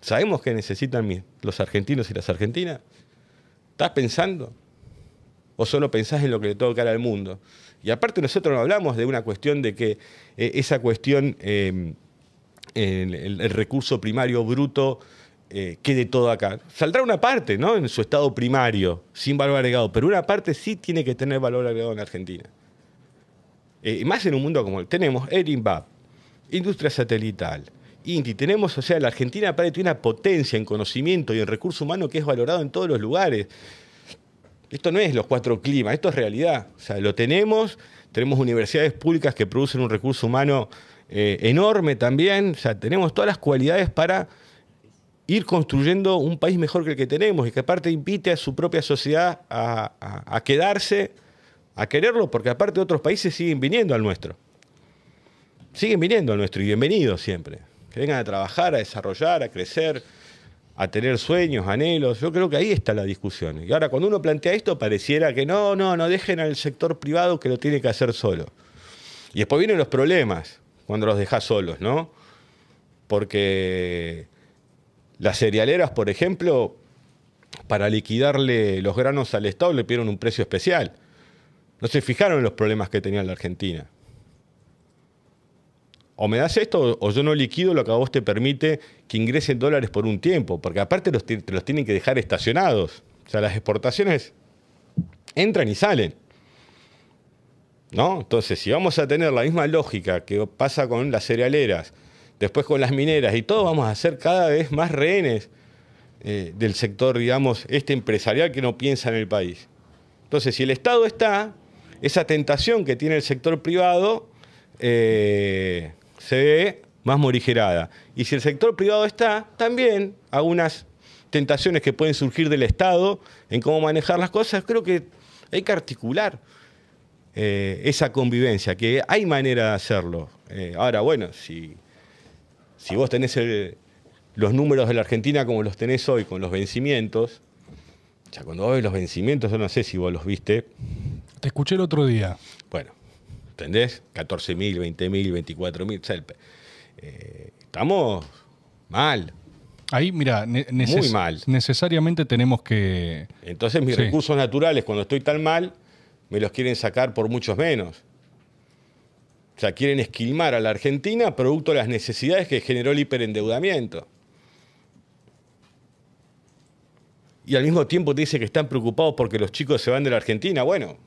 ¿Sabemos qué necesitan los argentinos y las argentinas? ¿Estás pensando? ¿O solo pensás en lo que le toca al mundo? Y aparte nosotros no hablamos de una cuestión de que eh, esa cuestión... Eh, el, recurso primario bruto eh, quede todo acá. Saldrá una parte, ¿no? En su estado primario, sin valor agregado, pero una parte sí tiene que tener valor agregado en Argentina. Eh, más en un mundo como el tenemos, Erimbab, industria satelital, INTI, tenemos, o sea, la Argentina tiene una potencia en conocimiento y en recurso humano que es valorado en todos los lugares. Esto no es los cuatro climas, esto es realidad. O sea, lo tenemos, tenemos universidades públicas que producen un recurso humano eh, enorme también. O sea, tenemos todas las cualidades para ir construyendo un país mejor que el que tenemos y que aparte invite a su propia sociedad a, quedarse, a quererlo, porque aparte otros países siguen viniendo al nuestro. Siguen viniendo al nuestro y bienvenidos siempre. Que vengan a trabajar, a desarrollar, a crecer, a tener sueños, anhelos. Yo creo que ahí está la discusión. Y ahora cuando uno plantea esto pareciera que no, no, no dejen al sector privado que lo tiene que hacer solo. Y después vienen los problemas cuando los dejas solos, ¿no? Porque las cerealeras, por ejemplo, para liquidarle los granos al Estado le pidieron un precio especial. No se fijaron en los problemas que tenía la Argentina. O me das esto o yo no liquido lo que a vos te permite que ingresen dólares por un tiempo, porque aparte los, te los tienen que dejar estacionados. O sea, las exportaciones entran y salen. ¿No? Entonces, si vamos a tener la misma lógica que pasa con las cerealeras, después con las mineras y todo, vamos a ser cada vez más rehenes eh, del sector, digamos, este empresarial que no piensa en el país. Entonces, si el Estado está, esa tentación que tiene el sector privado eh, se ve más morigerada. Y si el sector privado está, también algunas tentaciones que pueden surgir del Estado en cómo manejar las cosas, creo que hay que articular eh, esa convivencia, que hay manera de hacerlo. Eh, ahora, bueno, si, si vos tenés el- los números de la Argentina como los tenés hoy con los vencimientos, ya cuando vos ves los vencimientos, yo no sé si vos los viste, Te escuché el otro día. bueno, ¿entendés? 14.000, 20.000, 24.000, o sea, eh, estamos mal. Ahí, mira, ne- neces- Muy mal. necesariamente tenemos que... Entonces mis Sí. recursos naturales, cuando estoy tan mal, me los quieren sacar por muchos menos. O sea, quieren esquilmar a la Argentina producto de las necesidades que generó el hiperendeudamiento. Y al mismo tiempo te dice que están preocupados porque los chicos se van de la Argentina. Bueno,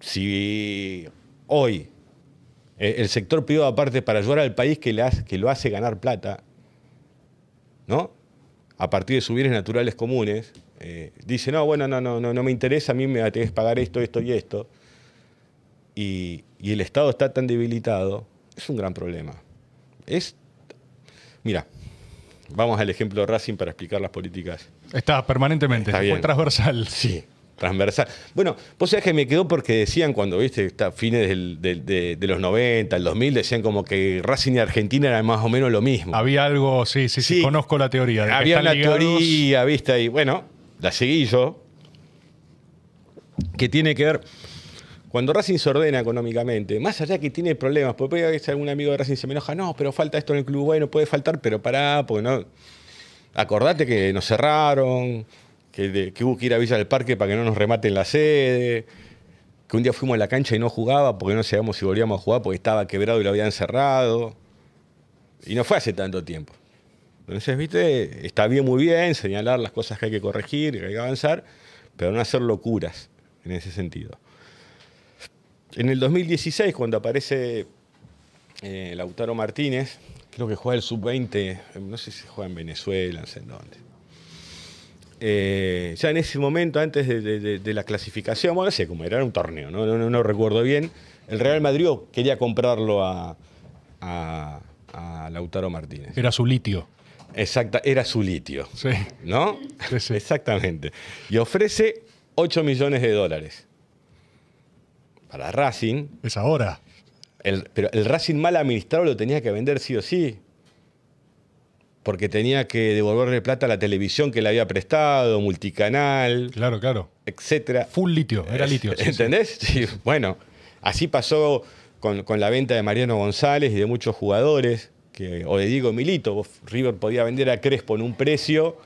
si hoy eh, el sector privado, aparte para ayudar al país que, que lo hace ganar plata, ¿no? A partir de sus bienes naturales comunes, eh, dice, no, bueno, no, no, no, no me interesa, a mí me tenés que pagar esto, esto y esto. Y, y el Estado está tan debilitado, es un gran problema. Es. Mira, vamos al ejemplo de Racing para explicar las políticas. Está permanentemente, Está fue transversal. Sí, transversal. Bueno, vos sabés que me quedó porque decían cuando, viste, está fines del- del- de, de los 90, el 2000, decían como que Racing y Argentina eran más o menos lo mismo. Había algo, sí, sí, sí, Sí. conozco la teoría. de Había una ligados. teoría, viste, y bueno, la seguí yo, que tiene que ver, cuando Racing se ordena económicamente, más allá que tiene problemas, porque puede que algún amigo de Racing se me enoja, no, pero falta esto en el club, bueno, puede faltar, pero pará, porque no... Acordate que nos cerraron, que, de- que hubo que ir a Villa del Parque para que no nos rematen la sede, que un día fuimos a la cancha y no jugaba porque no sabíamos si volvíamos a jugar porque estaba quebrado y lo habían cerrado. Y no fue hace tanto tiempo. Entonces, viste, está bien, muy bien señalar las cosas que hay que corregir, que hay que avanzar, pero no hacer locuras en ese sentido. En el 2016, cuando aparece eh, Lautaro Martínez, creo que juega el sub-20, no sé si juega en Venezuela, no sé en dónde. Eh, ya en ese momento, antes de, la clasificación, bueno, no sé cómo era, un torneo, no, no, no- recuerdo bien, el Real Madrid quería comprarlo a Lautaro Martínez. Era su litio. Exacta, era su litio, Sí. ¿no? Sí, sí. Exactamente. Y ofrece 8 millones de dólares. Para Racing, Es ahora. el- pero el Racing mal administrado lo tenía que vender sí o sí. Porque tenía que devolverle plata a la televisión que le había prestado, multicanal, Claro, claro. etcétera. Full litio, era litio. sí. ¿Entendés? Sí, Bueno, así pasó con, con la venta de Mariano González y de muchos jugadores, que, o de Diego Milito. River podía vender a Crespo en un precio,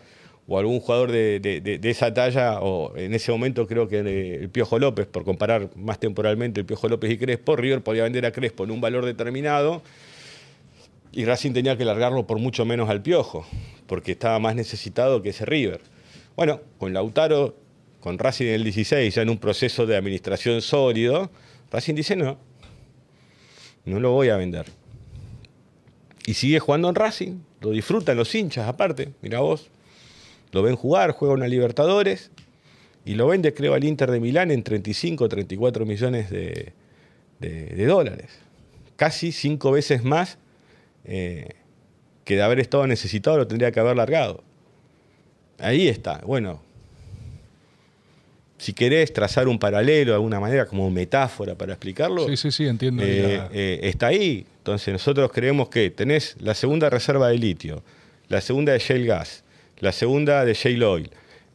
o algún jugador de, de- de- esa talla, o en ese momento creo que el Piojo López, por comparar más temporalmente el Piojo López y Crespo, River podía vender a Crespo en un valor determinado. Y Racing tenía que largarlo por mucho menos al Piojo, porque estaba más necesitado que ese River. Bueno, con Lautaro, con Racing en el 16, ya en un proceso de administración sólido, Racing dice no, no lo voy a vender. Y sigue jugando en Racing, lo disfrutan los hinchas aparte, mira vos, lo ven jugar, juega una Libertadores, y lo vende creo al Inter de Milán en 35 34 millones de, de- de dólares. Casi cinco veces más eh, que de haber estado necesitado lo tendría que haber largado. Ahí está. Bueno, si querés trazar un paralelo de alguna manera, como metáfora para explicarlo, Sí, sí, sí, entiendo. eh, eh, está ahí. Entonces nosotros creemos que tenés la segunda reserva de litio, la segunda de shale gas, la segunda de shale oil.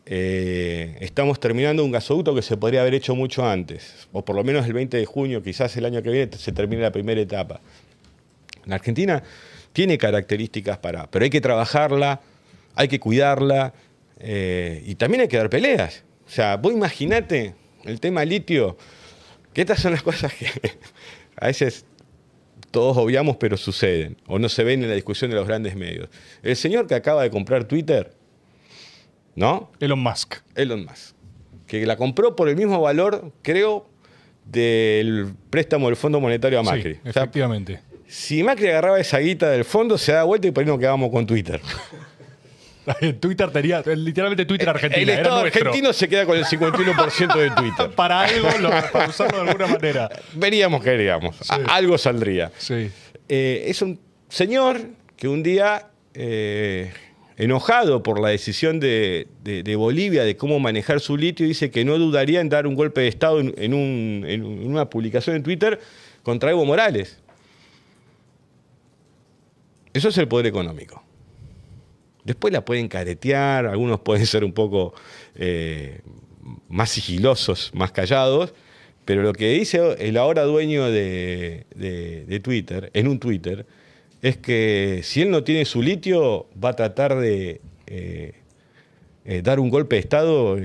Eh, estamos terminando un gasoducto que se podría haber hecho mucho antes, o por lo menos el 20 de junio, quizás el año que viene se termine la primera etapa. La Argentina tiene características para, pero hay que trabajarla, hay que cuidarla eh, y también hay que dar peleas. O sea, vos imaginate el tema litio, que estas son las cosas que a veces todos obviamos pero suceden o no se ven en la discusión de los grandes medios. El señor que acaba de comprar Twitter, ¿no? Elon Musk. Elon Musk, que la compró por el mismo valor, creo, del préstamo del Fondo Monetario a Macri. Sí, O sea, efectivamente. si Macri agarraba esa guita del fondo, se da vuelta y por ahí nos quedamos con Twitter. Twitter tenía, literalmente Twitter Argentina. el era Estado nuestro. argentino se queda con el 51% de Twitter. Para algo, lo- para usarlo de alguna manera. Veríamos que Sí. algo saldría. Sí. eh, es un señor que un día, eh, enojado por la decisión de, de- de Bolivia de cómo manejar su litio, dice que no dudaría en dar un golpe de Estado en, en un- en una publicación en Twitter contra Evo Morales. Eso es el poder económico. Después la pueden caretear, algunos pueden ser un poco eh, más sigilosos, más callados, pero lo que dice el ahora dueño de, Twitter, en un Twitter, es que si él no tiene su litio, va a tratar de eh, eh, dar un golpe de Estado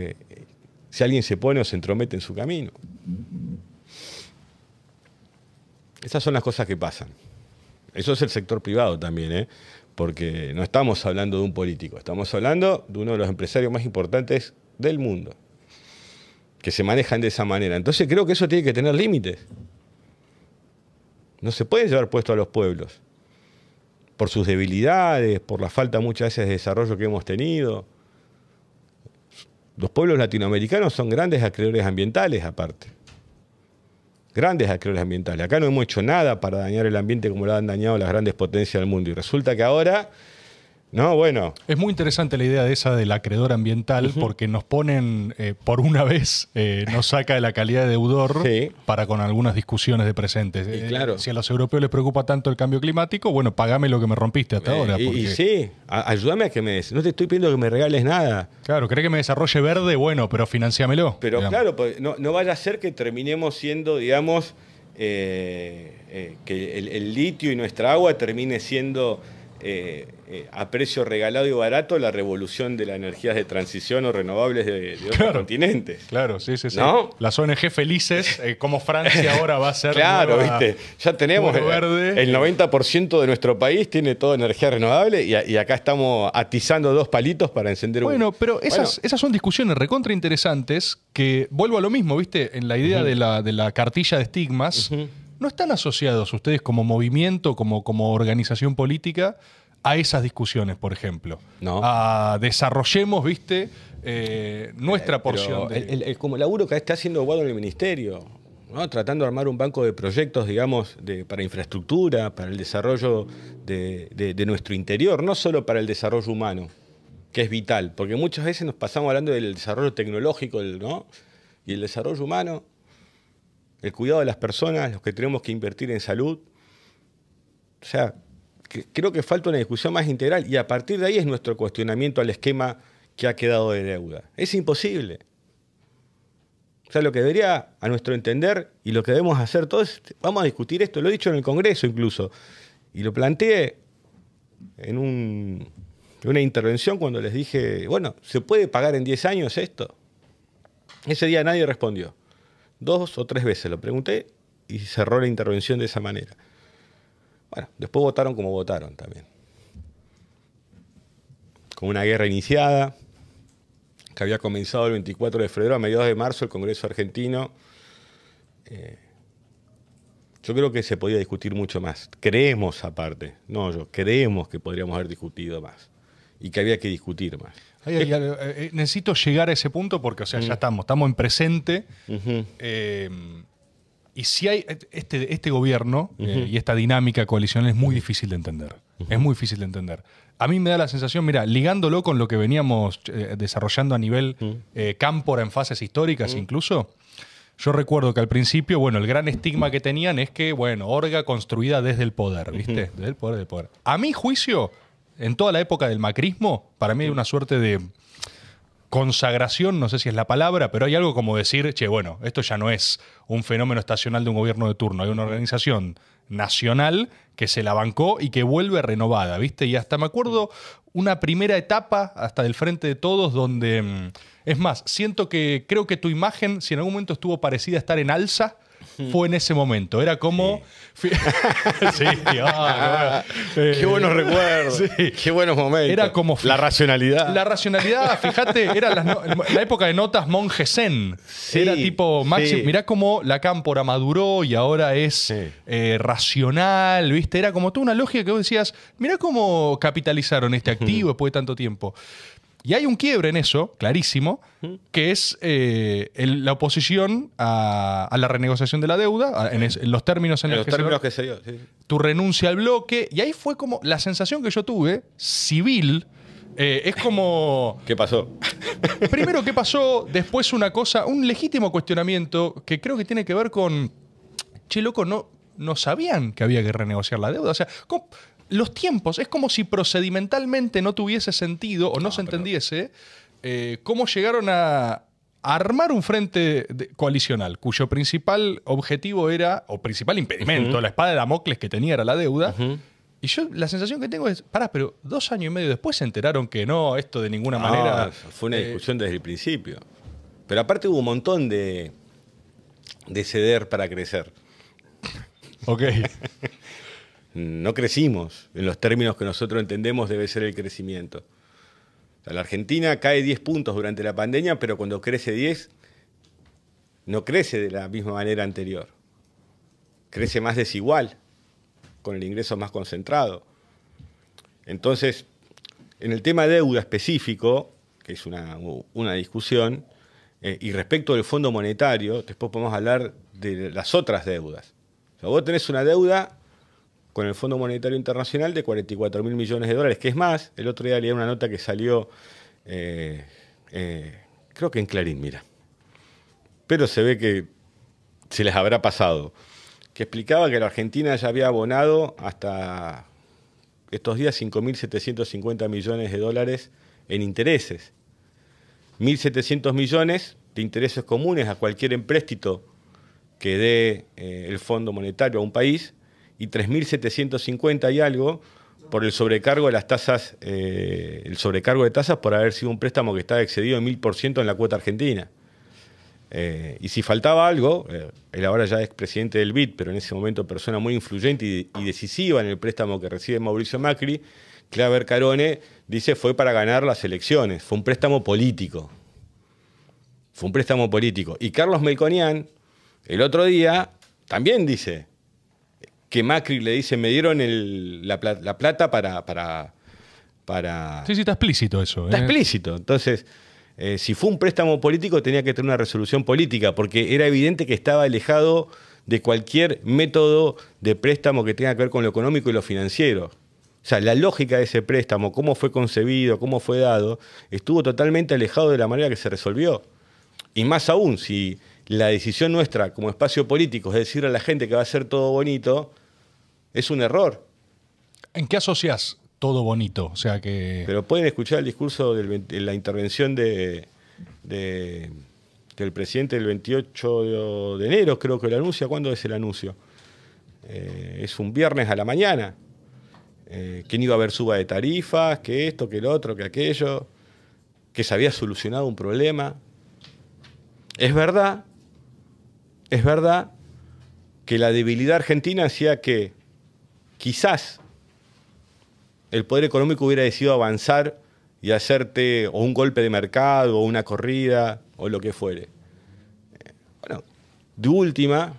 si alguien se pone o se entromete en su camino. Esas son las cosas que pasan. Eso es el sector privado también, ¿eh? Porque no estamos hablando de un político, estamos hablando de uno de los empresarios más importantes del mundo, que se manejan de esa manera. Entonces creo que eso tiene que tener límites. No se puede llevar puesto a los pueblos, por sus debilidades, por la falta muchas veces de desarrollo que hemos tenido. Los pueblos latinoamericanos son grandes acreedores ambientales aparte grandes acreedores ambientales. Acá no hemos hecho nada para dañar el ambiente como lo han dañado las grandes potencias del mundo. Y resulta que ahora, no, bueno, Es muy interesante la idea de esa del acreedor ambiental porque nos ponen, eh, por una vez, eh, nos saca de la calidad de deudor Sí. para con algunas discusiones de presentes. Eh, claro. Si a los europeos les preocupa tanto el cambio climático, bueno, pagame lo que me rompiste hasta ahora. y, porque- y sí, a- ayúdame a que me des. No te estoy pidiendo que me regales nada. Claro, ¿cree que me desarrolle verde? Bueno, pero financiamelo. Pero digamos. claro, pues, no, no vaya a ser que terminemos siendo, digamos, que el, el litio y nuestra agua termine siendo eh, eh, a precio regalado y barato la revolución de las energías de transición o renovables de, de otros Claro. continentes. Claro, sí, sí, sí. ¿No? Las ONG felices, eh, como Francia ahora va a ser. Claro, nueva- viste. Ya tenemos verde. el 90% de nuestro país tiene toda energía renovable y, a- y acá estamos atizando dos palitos para encender un. Bueno, pero esas, Bueno, esas son discusiones recontra interesantes que, vuelvo a lo mismo, ¿viste? En la idea de, la, de la cartilla de estigmas. No están asociados ustedes como movimiento, como, como organización política, a esas discusiones, por ejemplo. No. A desarrollemos, ¿viste? Eh, nuestra pero porción de... el, el- el- como laburo que está haciendo Guado en el ministerio, ¿no? tratando de armar un banco de proyectos, digamos, de, para infraestructura, para el desarrollo de, de- de nuestro interior, no solo para el desarrollo humano, que es vital, porque muchas veces nos pasamos hablando del desarrollo tecnológico, ¿no? Y el desarrollo humano, el cuidado de las personas, los que tenemos que invertir en salud. O sea, creo que falta una discusión más integral y a partir de ahí es nuestro cuestionamiento al esquema que ha quedado de deuda. Es imposible. O sea, lo que debería, a nuestro entender, y lo que debemos hacer todos, vamos a discutir esto, lo he dicho en el Congreso incluso, y lo planteé en un- una intervención cuando les dije, bueno, ¿se puede pagar en 10 años esto? Ese día nadie respondió. Dos o tres veces lo pregunté y cerró la intervención de esa manera. Bueno, después votaron como votaron también. Con una guerra iniciada, que había comenzado el 24 de febrero, a mediados de marzo, el Congreso argentino. Eh, yo creo que se podía discutir mucho más. Creemos aparte, no yo, creemos que podríamos haber discutido más y que había que discutir más. Ahí algo, eh, eh, necesito llegar a ese punto porque, o sea, ya estamos, estamos en presente. Eh, y si hay este, este gobierno eh, y esta dinámica coalicional es muy difícil de entender. Es muy difícil de entender. A mí me da la sensación, mira, ligándolo con lo que veníamos eh, desarrollando a nivel eh, cámpora en fases históricas incluso, yo recuerdo que al principio, bueno, el gran estigma que tenían es que, bueno, orga construida desde el poder, ¿viste? Desde el poder del poder. A mi juicio, en toda la época del macrismo, para mí hay una suerte de consagración, no sé si es la palabra, pero hay algo como decir, che, bueno, esto ya no es un fenómeno estacional de un gobierno de turno, hay una organización nacional que se la bancó y que vuelve renovada, ¿viste? Y hasta me acuerdo una primera etapa, hasta del frente de todos, donde, mm, es más, siento que creo que tu imagen, si en algún momento estuvo parecida a estar en alza, fue en ese momento. Era como. Sí, ah, qué bueno. Qué buenos recuerdos, sí. qué buenos momentos. Era como la racionalidad. La racionalidad, fíjate, era no- la época de notas monje zen. Sí, era tipo, Maxi, mirá cómo la cámpora maduró y ahora es eh, racional, ¿viste? Era como toda una lógica que vos decías, mirá cómo capitalizaron este activo después de tanto tiempo. Y hay un quiebre en eso, clarísimo, que es eh, el- la oposición a, a la renegociación de la deuda, a- en, es- en los términos en, En los los que se- términos que se dio. sí. tu renuncia al bloque, y ahí fue como la sensación que yo tuve, civil, eh, es como, ¿Qué pasó? primero qué pasó, después una cosa, un legítimo cuestionamiento que creo que tiene que ver con, che, loco, no, no sabían que había que renegociar la deuda, o sea, ¿cómo- los tiempos, es como si procedimentalmente no tuviese sentido o no, se entendiese eh, cómo llegaron a, armar un frente coalicional cuyo principal objetivo era, o principal impedimento, la espada de Damocles que tenía era la deuda. Y yo la sensación que tengo es, pará, pero dos años y medio después se enteraron que no, esto de ninguna No, manera... fue una eh, discusión desde el principio. Pero aparte hubo un montón de, de ceder para crecer. ok. No crecimos en los términos que nosotros entendemos debe ser el crecimiento. La Argentina cae 10 puntos durante la pandemia, pero cuando crece 10, no crece de la misma manera anterior. Crece más desigual, con el ingreso más concentrado. Entonces, en el tema deuda específico, que es una, una discusión, eh, y respecto del Fondo Monetario, después podemos hablar de las otras deudas. O vos tenés una deuda con el Fondo Monetario Internacional de 44 mil millones de dólares, que es más, el otro día leí una nota que salió, eh, eh, creo que en Clarín, mira, pero se ve que se les habrá pasado, que explicaba que la Argentina ya había abonado hasta estos días 5.750 millones de dólares en intereses. 1.700 millones de intereses comunes a cualquier empréstito que dé eh, el Fondo Monetario a un país y 3.750 y algo por el sobrecargo de las tasas, eh, el sobrecargo de tasas por haber sido un préstamo que estaba excedido en 1.000% en la cuota argentina. Eh, y si faltaba algo, eh, él ahora ya es presidente del BID, pero en ese momento persona muy influyente y, y decisiva en el préstamo que recibe Mauricio Macri, Claver Carone dice fue para ganar las elecciones, fue un préstamo político. Fue un préstamo político. Y Carlos Melconian, el otro día, también dice que Macri le dice, me dieron el- la, pla- la plata para... para, para Sí, sí, está explícito eso. Está ¿eh? explícito. Entonces, eh, si fue un préstamo político, tenía que tener una resolución política, porque era evidente que estaba alejado de cualquier método de préstamo que tenga que ver con lo económico y lo financiero. O sea, la lógica de ese préstamo, cómo fue concebido, cómo fue dado, estuvo totalmente alejado de la manera que se resolvió. Y más aún, si la decisión nuestra como espacio político es decirle a la gente que va a ser todo bonito, es un error. ¿En qué asocias todo bonito? O sea que... Pero pueden escuchar el discurso de la intervención de, de- del presidente del 28 de enero, creo que lo anuncia. ¿Cuándo es el anuncio? Eh, es un viernes a la mañana. Eh, que no iba a haber suba de tarifas, que esto, que lo otro, que aquello, que se había solucionado un problema. Es verdad, es verdad que la debilidad argentina hacía que quizás el poder económico hubiera decidido avanzar y hacerte o un golpe de mercado o una corrida o lo que fuere. Bueno, de última,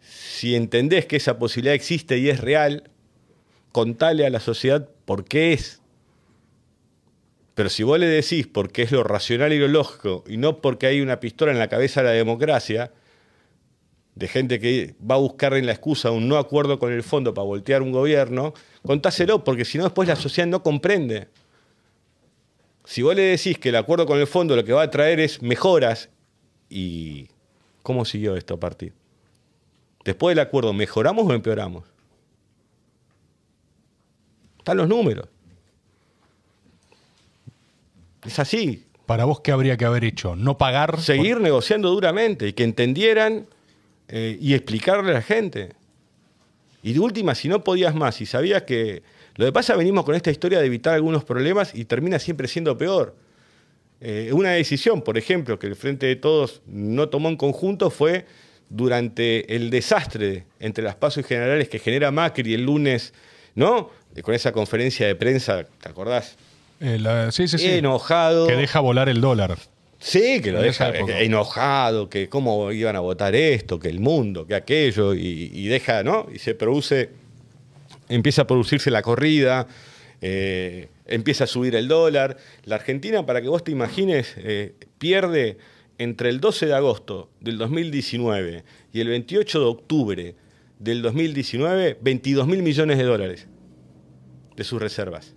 si entendés que esa posibilidad existe y es real, contale a la sociedad por qué es. Pero si vos le decís porque es lo racional y lo lógico y no porque hay una pistola en la cabeza de la democracia, de gente que va a buscar en la excusa un no acuerdo con el fondo para voltear un gobierno, contáselo, porque si no después la sociedad no comprende. Si vos le decís que el acuerdo con el fondo lo que va a traer es mejoras, ¿y cómo siguió esto a partir? Después del acuerdo, ¿mejoramos o empeoramos? Están los números. Es así. ¿Para vos qué habría que haber hecho? ¿No pagar? Seguir negociando duramente y que entendieran eh, y explicarle a la gente. Y de última, si no podías más y sabías que... Lo que pasa, venimos con esta historia de evitar algunos problemas y termina siempre siendo peor. Eh, una decisión, por ejemplo, que el Frente de Todos no tomó en conjunto fue durante el desastre entre las pasos generales que genera Macri el lunes, ¿no? Con esa conferencia de prensa, ¿te acordás? Eh, la- sí, sí, sí. Enojado. Que deja volar el dólar. Sí, que lo deja época. enojado, que cómo iban a votar esto, que el mundo, que aquello, y, y deja, ¿no? Y se produce, empieza a producirse la corrida, eh, empieza a subir el dólar. La Argentina, para que vos te imagines, eh, pierde entre el 12 de agosto del 2019 y el 28 de octubre del 2019 22 mil millones de dólares de sus reservas.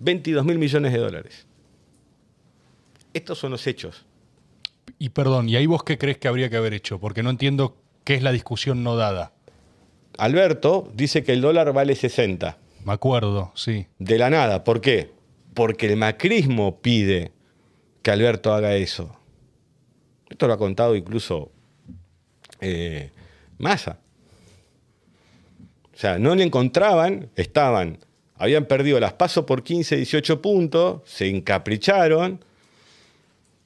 22 mil millones de dólares. Estos son los hechos. Y perdón, ¿y ahí vos qué crees que habría que haber hecho? Porque no entiendo qué es la discusión no dada. Alberto dice que el dólar vale 60. Me acuerdo, sí. De la nada. ¿Por qué? Porque el macrismo pide que Alberto haga eso. Esto lo ha contado incluso eh, Massa. O sea, no le encontraban, estaban, habían perdido las pasos por 15, 18 puntos, se encapricharon,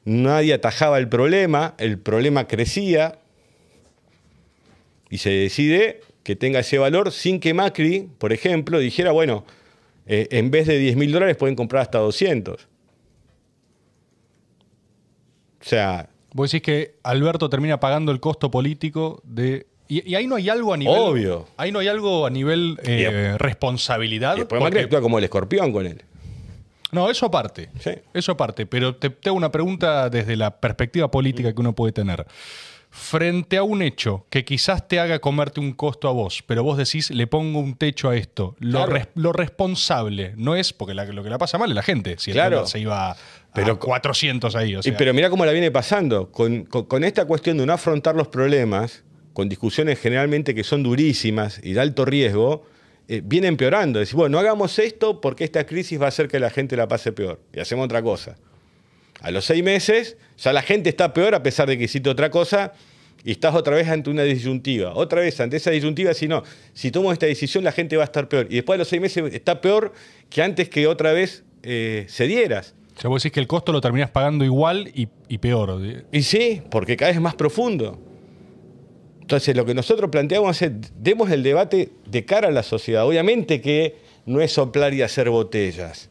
nadie atajaba el problema, el problema crecía y se decide que tenga ese valor sin que Macri, por ejemplo, dijera, bueno, eh, en vez de 10 mil dólares pueden comprar hasta 200. O sea... Vos decís que Alberto termina pagando el costo político de... Y, ahí no hay algo a nivel... Obvio. Ahí no hay algo a nivel eh, responsabilidad. Y después Macri actúa como el escorpión con él. No, eso aparte. Sí. Eso aparte. Pero te, te hago una pregunta desde la perspectiva política que uno puede tener frente a un hecho que quizás te haga comerte un costo a vos, pero vos decís, le pongo un techo a esto, lo, lo responsable no es, porque lo que la pasa mal es la gente, si claro. se iba a 400 ahí. pero mira cómo la viene pasando, con, esta cuestión de no afrontar los problemas, con discusiones generalmente que son durísimas y de alto riesgo, eh, viene empeorando. Decir, bueno, no hagamos esto porque esta crisis va a hacer que la gente la pase peor. Y hacemos otra cosa. A los seis meses, ya la gente está peor a pesar de que hiciste otra cosa y estás otra vez ante una disyuntiva. Otra vez ante esa disyuntiva, si no, si tomo esta decisión la gente va a estar peor. Y después de los seis meses está peor que antes que otra vez eh, cedieras. O sea, vos decís que el costo lo terminás pagando igual y, y peor. Y sí, porque cada vez es más profundo. Entonces, lo que nosotros planteamos es, demos el debate de cara a la sociedad. Obviamente que no es soplar y hacer botellas.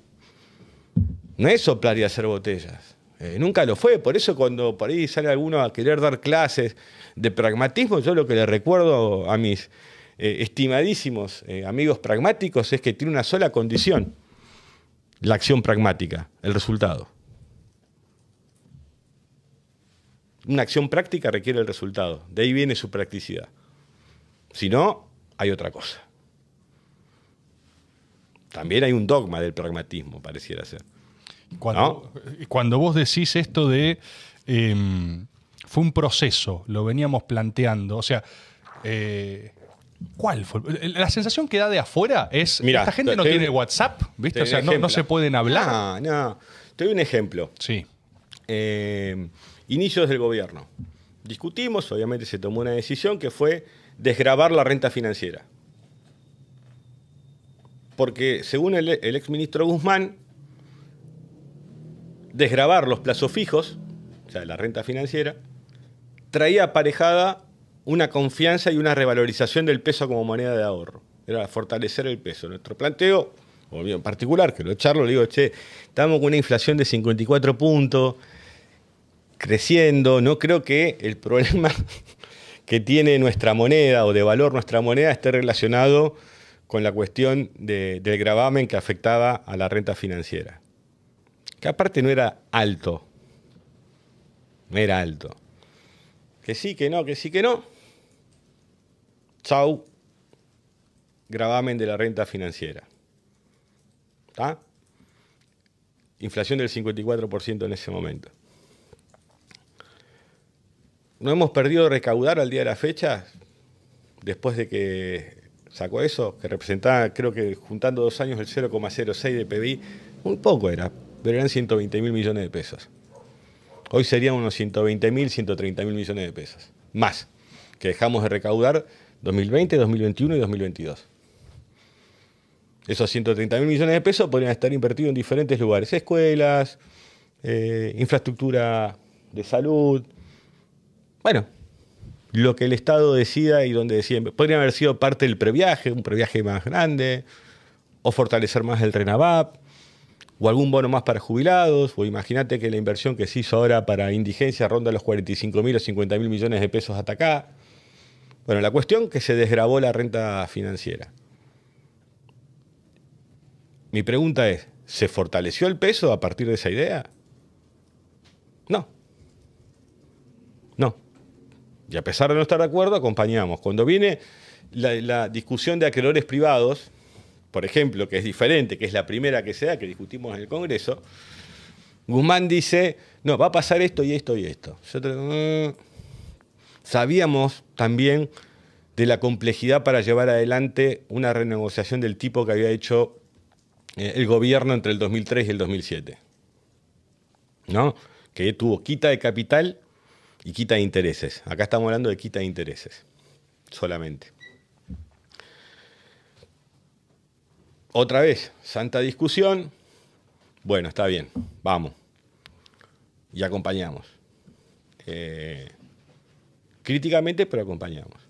No es soplar y hacer botellas. Eh, nunca lo fue, por eso cuando por ahí sale alguno a querer dar clases de pragmatismo, yo lo que le recuerdo a mis eh, estimadísimos eh, amigos pragmáticos es que tiene una sola condición, la acción pragmática, el resultado. Una acción práctica requiere el resultado, de ahí viene su practicidad. Si no, hay otra cosa. También hay un dogma del pragmatismo, pareciera ser. Cuando, cuando vos decís esto de em, fue un proceso, lo veníamos planteando, o sea, eh, ¿cuál fue? La sensación que da de afuera es, Mira, esta gente no tiene WhatsApp, ¿viste? O sea, no, se pueden hablar. No, no. Te doy un ejemplo. Sí. Eh, inicios del gobierno. Discutimos, obviamente se tomó una decisión que fue desgrabar la renta financiera. Porque según el, exministro Guzmán, desgrabar los plazos fijos, o sea, la renta financiera, traía aparejada una confianza y una revalorización del peso como moneda de ahorro. Era fortalecer el peso. Nuestro planteo, o en particular, que lo echarlo, le digo, che, estamos con una inflación de 54 puntos, creciendo, no creo que el problema que tiene nuestra moneda o de valor nuestra moneda esté relacionado con la cuestión del gravamen que afectaba a la renta financiera que aparte no era alto. No era alto. Que sí, que no, que sí, que no. Chau. Gravamen de la renta financiera. ¿Está? Inflación del 54% en ese momento. ¿No hemos perdido recaudar al día de la fecha? Después de que sacó eso, que representaba, creo que juntando dos años, el 0,06 de PBI, un poco era, pero eran 120 mil millones de pesos. Hoy serían unos 120 mil, 130 mil millones de pesos. Más que dejamos de recaudar 2020, 2021 y 2022. Esos 130 mil millones de pesos podrían estar invertidos en diferentes lugares, escuelas, eh, infraestructura de salud. Bueno, lo que el Estado decida y donde decida. Podrían haber sido parte del previaje, un previaje más grande, o fortalecer más el RENAVAP, o algún bono más para jubilados, o imagínate que la inversión que se hizo ahora para indigencia ronda los 45 mil o 50 mil millones de pesos hasta acá. Bueno, la cuestión que se desgrabó la renta financiera. mi pregunta es, ¿se fortaleció el peso a partir de esa idea? No. No. Y a pesar de no estar de acuerdo, acompañamos. Cuando viene la, discusión de acreedores privados, por ejemplo, que es diferente, que es la primera que se da, que discutimos en el Congreso, Guzmán dice, no, va a pasar esto y esto y esto. Mm". sabíamos también de la complejidad para llevar adelante una renegociación del tipo que había hecho eh, el gobierno entre el 2003 y el 2007. ¿No? Que tuvo quita de capital y quita de intereses. Acá estamos hablando de quita de intereses, solamente. Otra vez, santa discusión. Bueno, está bien, vamos. Y acompañamos. Eh, críticamente, pero acompañamos.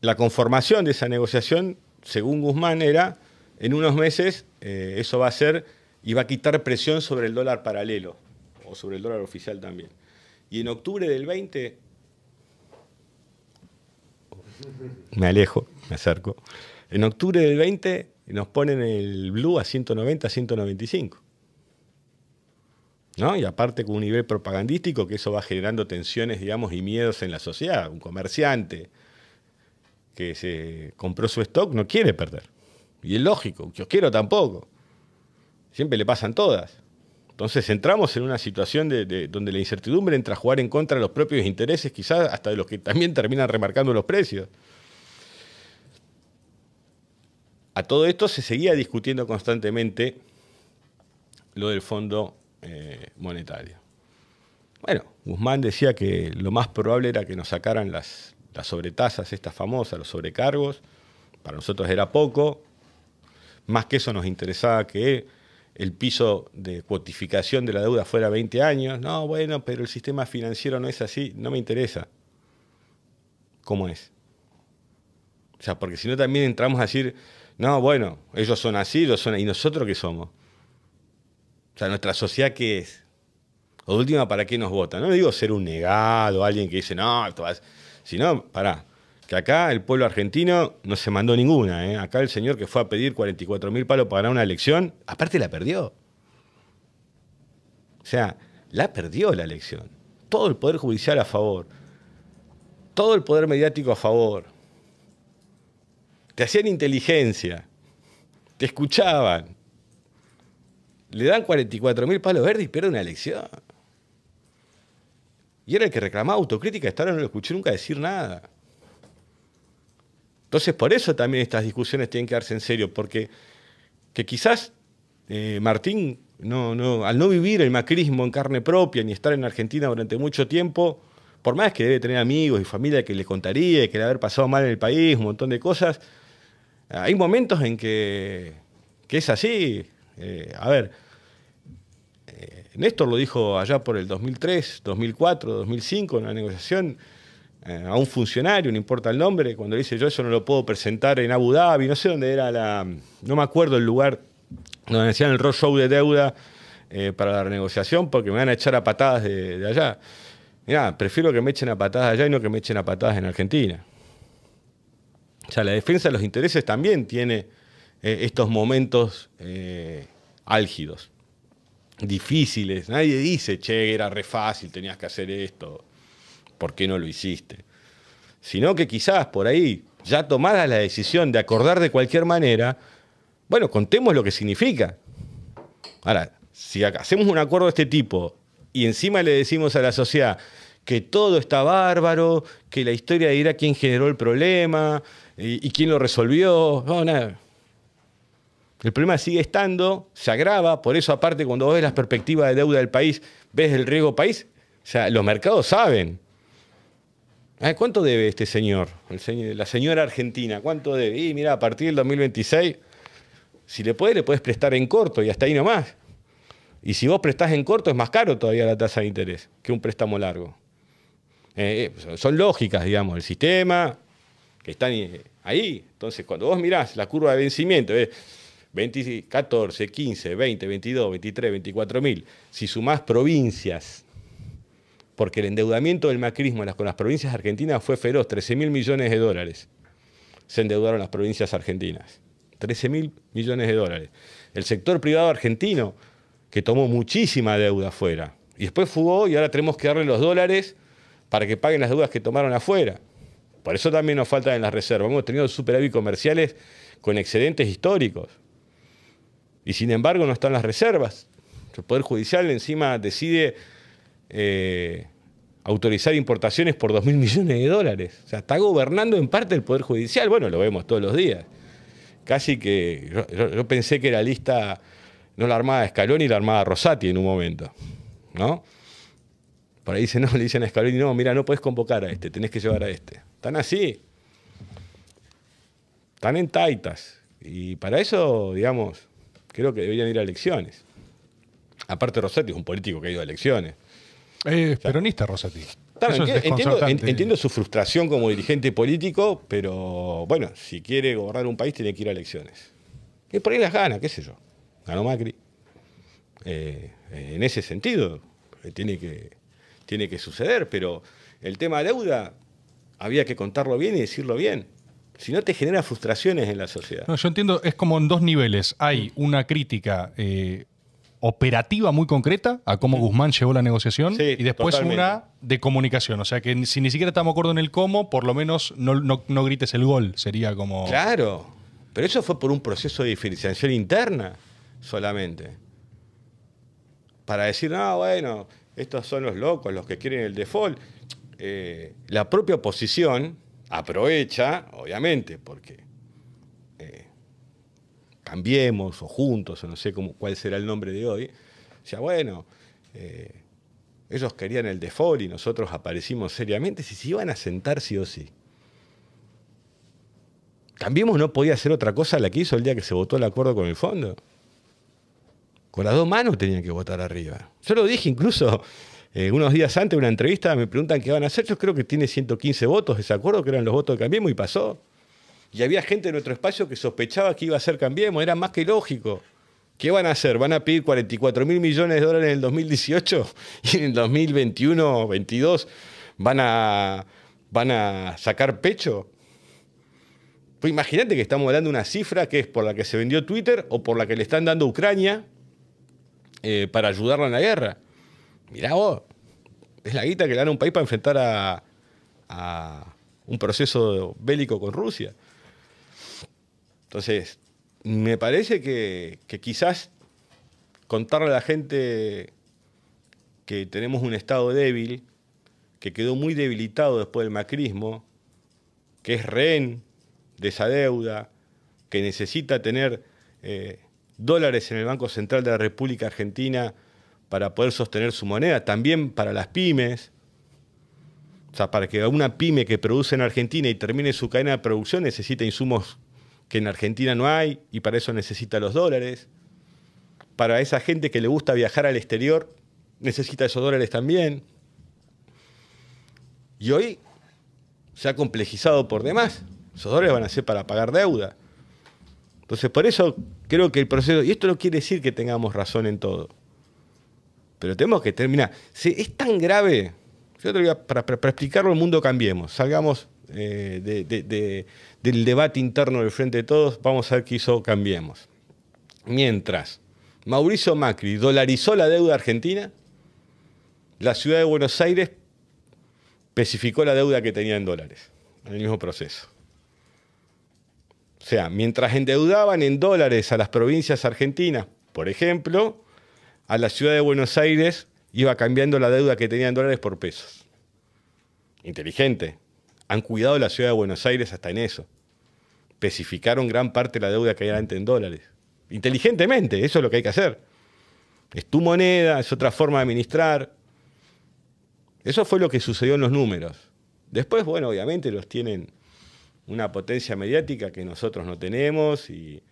La conformación de esa negociación, según Guzmán, era, en unos meses, eh, eso va a ser, y va a quitar presión sobre el dólar paralelo, o sobre el dólar oficial también. Y en octubre del 20, me alejo, me acerco, en octubre del 20 nos ponen el blue a 190, 195. ¿No? Y aparte con un nivel propagandístico que eso va generando tensiones, digamos, y miedos en la sociedad. Un comerciante, que se compró su stock no quiere perder. Y es lógico, yo quiero tampoco. Siempre le pasan todas. Entonces entramos en una situación de, donde la incertidumbre entra a jugar en contra de los propios intereses, quizás hasta de los que también terminan remarcando los precios. A todo esto se seguía discutiendo constantemente lo del Fondo eh, Monetario. Bueno, Guzmán decía que lo más probable era que nos sacaran las, las sobretasas estas famosas, los sobrecargos, para nosotros era poco, más que eso nos interesaba que el piso de cuotificación de la deuda fuera 20 años, no, bueno, pero el sistema financiero no es así, no me interesa. ¿Cómo es? O sea, porque si no también entramos a decir, no, bueno, ellos son así, ellos son, ¿y nosotros qué somos? O sea, nuestra sociedad qué es? O última, ¿para qué nos votan? No digo ser un negado, alguien que dice, no, esto va si no, pará, que acá el pueblo argentino no se mandó ninguna. ¿eh? Acá el señor que fue a pedir 44 mil palos para ganar una elección, aparte la perdió. O sea, la perdió la elección. Todo el poder judicial a favor. Todo el poder mediático a favor. Te hacían inteligencia. Te escuchaban. Le dan 44 mil palos verdes y pierde una elección. Y era el que reclamaba autocrítica, hasta no lo escuché nunca decir nada. Entonces, por eso también estas discusiones tienen que darse en serio, porque que quizás eh, Martín, no, no, al no vivir el macrismo en carne propia ni estar en Argentina durante mucho tiempo, por más que debe tener amigos y familia que le contaría, que le haber pasado mal en el país, un montón de cosas, hay momentos en que, que es así. Eh, a ver, Néstor lo dijo allá por el 2003, 2004, 2005, en la negociación eh, a un funcionario, no importa el nombre, cuando dice yo eso no lo puedo presentar en Abu Dhabi, no sé dónde era la, no me acuerdo el lugar donde decían el road show de deuda eh, para la renegociación porque me van a echar a patadas de, allá. Mirá, prefiero que me echen a patadas allá y no que me echen a patadas en Argentina. O sea, la defensa de los intereses también tiene eh, estos momentos álgidos difíciles. Nadie dice, che, era re fácil, tenías que hacer esto, ¿por qué no lo hiciste? Sino que quizás por ahí, ya tomada la decisión de acordar de cualquier manera, bueno, contemos lo que significa. Ahora, si hacemos un acuerdo de este tipo y encima le decimos a la sociedad que todo está bárbaro, que la historia dirá quién generó el problema y, y quién lo resolvió, no, nada el problema sigue estando, se agrava, por eso aparte cuando ves las perspectivas de deuda del país, ves el riesgo país, o sea, los mercados saben. ¿Cuánto debe este señor? la señora argentina, ¿cuánto debe? Y mira, a partir del 2026, si le puedes, le puedes prestar en corto y hasta ahí nomás. Y si vos prestás en corto, es más caro todavía la tasa de interés que un préstamo largo. Eh, eh, son lógicas, digamos, el sistema, que están ahí. Entonces, cuando vos mirás la curva de vencimiento, 14, 15, 20, 22, 23, 24 mil. Si sumás provincias, porque el endeudamiento del macrismo con las provincias argentinas fue feroz, 13 mil millones de dólares. se endeudaron las provincias argentinas. 13 mil millones de dólares. El sector privado argentino, que tomó muchísima deuda afuera, y después fugó y ahora tenemos que darle los dólares para que paguen las deudas que tomaron afuera. Por eso también nos faltan en las reservas. Hemos tenido superávit comerciales con excedentes históricos. Y sin embargo no están las reservas. El Poder Judicial encima decide eh, autorizar importaciones por 2 mil millones de dólares. O sea, está gobernando en parte el Poder Judicial. Bueno, lo vemos todos los días. Casi que yo, pensé que era lista no la armada Scaloni, la armada Rosati en un momento. ¿No? Por ahí dicen, no, le dicen a Scaloni, no, mira, no puedes convocar a este, tenés que llevar a este. Están así. Están en taitas. Y para eso, digamos, creo que deberían ir a elecciones. Aparte, Rosati es un político que ha ido a elecciones. Es peronista, Rosati. entiendo, su frustración como dirigente político, pero bueno, si quiere gobernar un país tiene que ir a elecciones. Y por ahí las gana, qué sé yo. Ganó Macri. Eh, en ese sentido, eh, tiene que, tiene que suceder, pero el tema de deuda había que contarlo bien y decirlo bien. Si no te genera frustraciones en la sociedad. yo entiendo, es como en dos niveles. Hay una crítica eh, operativa muy concreta a cómo Guzmán llevó la negociación y después una de comunicación. O sea que si ni siquiera estamos de acuerdo en el cómo, por lo menos no, grites el gol. Sería como. Claro, pero eso fue por un proceso de diferenciación interna solamente. Para decir, no, bueno, estos son los locos, los que quieren el default. Eh, la propia oposición aprovecha, obviamente, porque cambiemos o juntos, o no sé cómo, cuál será el nombre de hoy, sea, bueno, eh, ellos querían el default y nosotros aparecimos seriamente, si se iban a sentar sí o sí. Cambiemos no podía hacer otra cosa la que hizo el día que se votó el acuerdo con el fondo. Con las dos manos tenían que votar arriba. Yo lo dije incluso eh, unos días antes de una entrevista, me preguntan qué van a hacer. Yo creo que tiene 115 votos ese acuerdo, que eran los votos de Cambiemos, y pasó. Y había gente en nuestro espacio que sospechaba que iba a ser Cambiemos, era más que lógico. ¿Qué van a hacer? ¿Van a pedir 44 mil millones de dólares en el 2018 y en el 2021 22 van a, van a sacar pecho? Pues imagínate que estamos hablando de una cifra que es por la que se vendió Twitter o por la que le están dando a Ucrania eh, para ayudarla en la guerra. Mirá vos, es la guita que le dan a un país para enfrentar a, a un proceso bélico con Rusia. Entonces, me parece que, quizás contarle a la gente que tenemos un Estado débil, que quedó muy debilitado después del macrismo, que es rehén de esa deuda, que necesita tener eh, dólares en el Banco Central de la República Argentina para poder sostener su moneda, también para las pymes, o sea, para que una pyme que produce en Argentina y termine su cadena de producción necesita insumos que en Argentina no hay y para eso necesita los dólares. Para esa gente que le gusta viajar al exterior, necesita esos dólares también. Y hoy se ha complejizado por demás. Esos dólares van a ser para pagar deuda. Entonces, por eso creo que el proceso, y esto no quiere decir que tengamos razón en todo, pero tenemos que terminar. Si es tan grave, yo te para, explicarlo, el mundo cambiemos. Salgamos eh, del debate interno del Frente de Todos, vamos a ver qué hizo Cambiemos. Mientras Mauricio Macri dolarizó la deuda argentina, la ciudad de Buenos Aires especificó la deuda que tenía en dólares, en el mismo proceso. O sea, mientras endeudaban en dólares a las provincias argentinas, por ejemplo, a la ciudad de Buenos Aires iba cambiando la deuda que tenía en dólares por pesos. Inteligente. Han cuidado la ciudad de Buenos Aires hasta en eso. Especificaron gran parte de la deuda que había antes en dólares. Inteligentemente, eso es lo que hay que hacer. Es tu moneda, es otra forma de administrar. Eso fue lo que sucedió en los números. Después, bueno, obviamente los tienen una potencia mediática que nosotros no tenemos y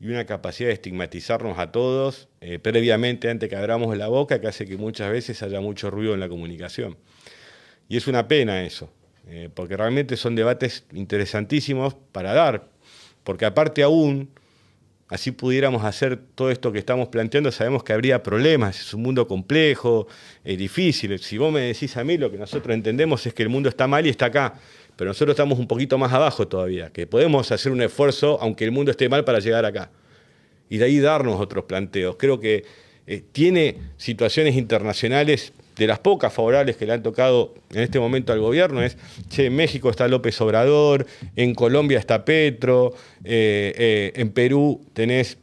y una capacidad de estigmatizarnos a todos eh, previamente antes que abramos la boca que hace que muchas veces haya mucho ruido en la comunicación. Y es una pena eso, eh, porque realmente son debates interesantísimos para dar, porque aparte aún así pudiéramos hacer todo esto que estamos planteando, sabemos que habría problemas, es un mundo complejo, es difícil. Si vos me decís a mí, lo que nosotros entendemos es que el mundo está mal y está acá, pero nosotros estamos un poquito más abajo todavía, que podemos hacer un esfuerzo, aunque el mundo esté mal, para llegar acá. Y de ahí darnos otros planteos. Creo que eh, tiene situaciones internacionales de las pocas favorables que le han tocado en este momento al gobierno es, che, en México está López Obrador, en Colombia está Petro, eh, eh, en Perú tenés,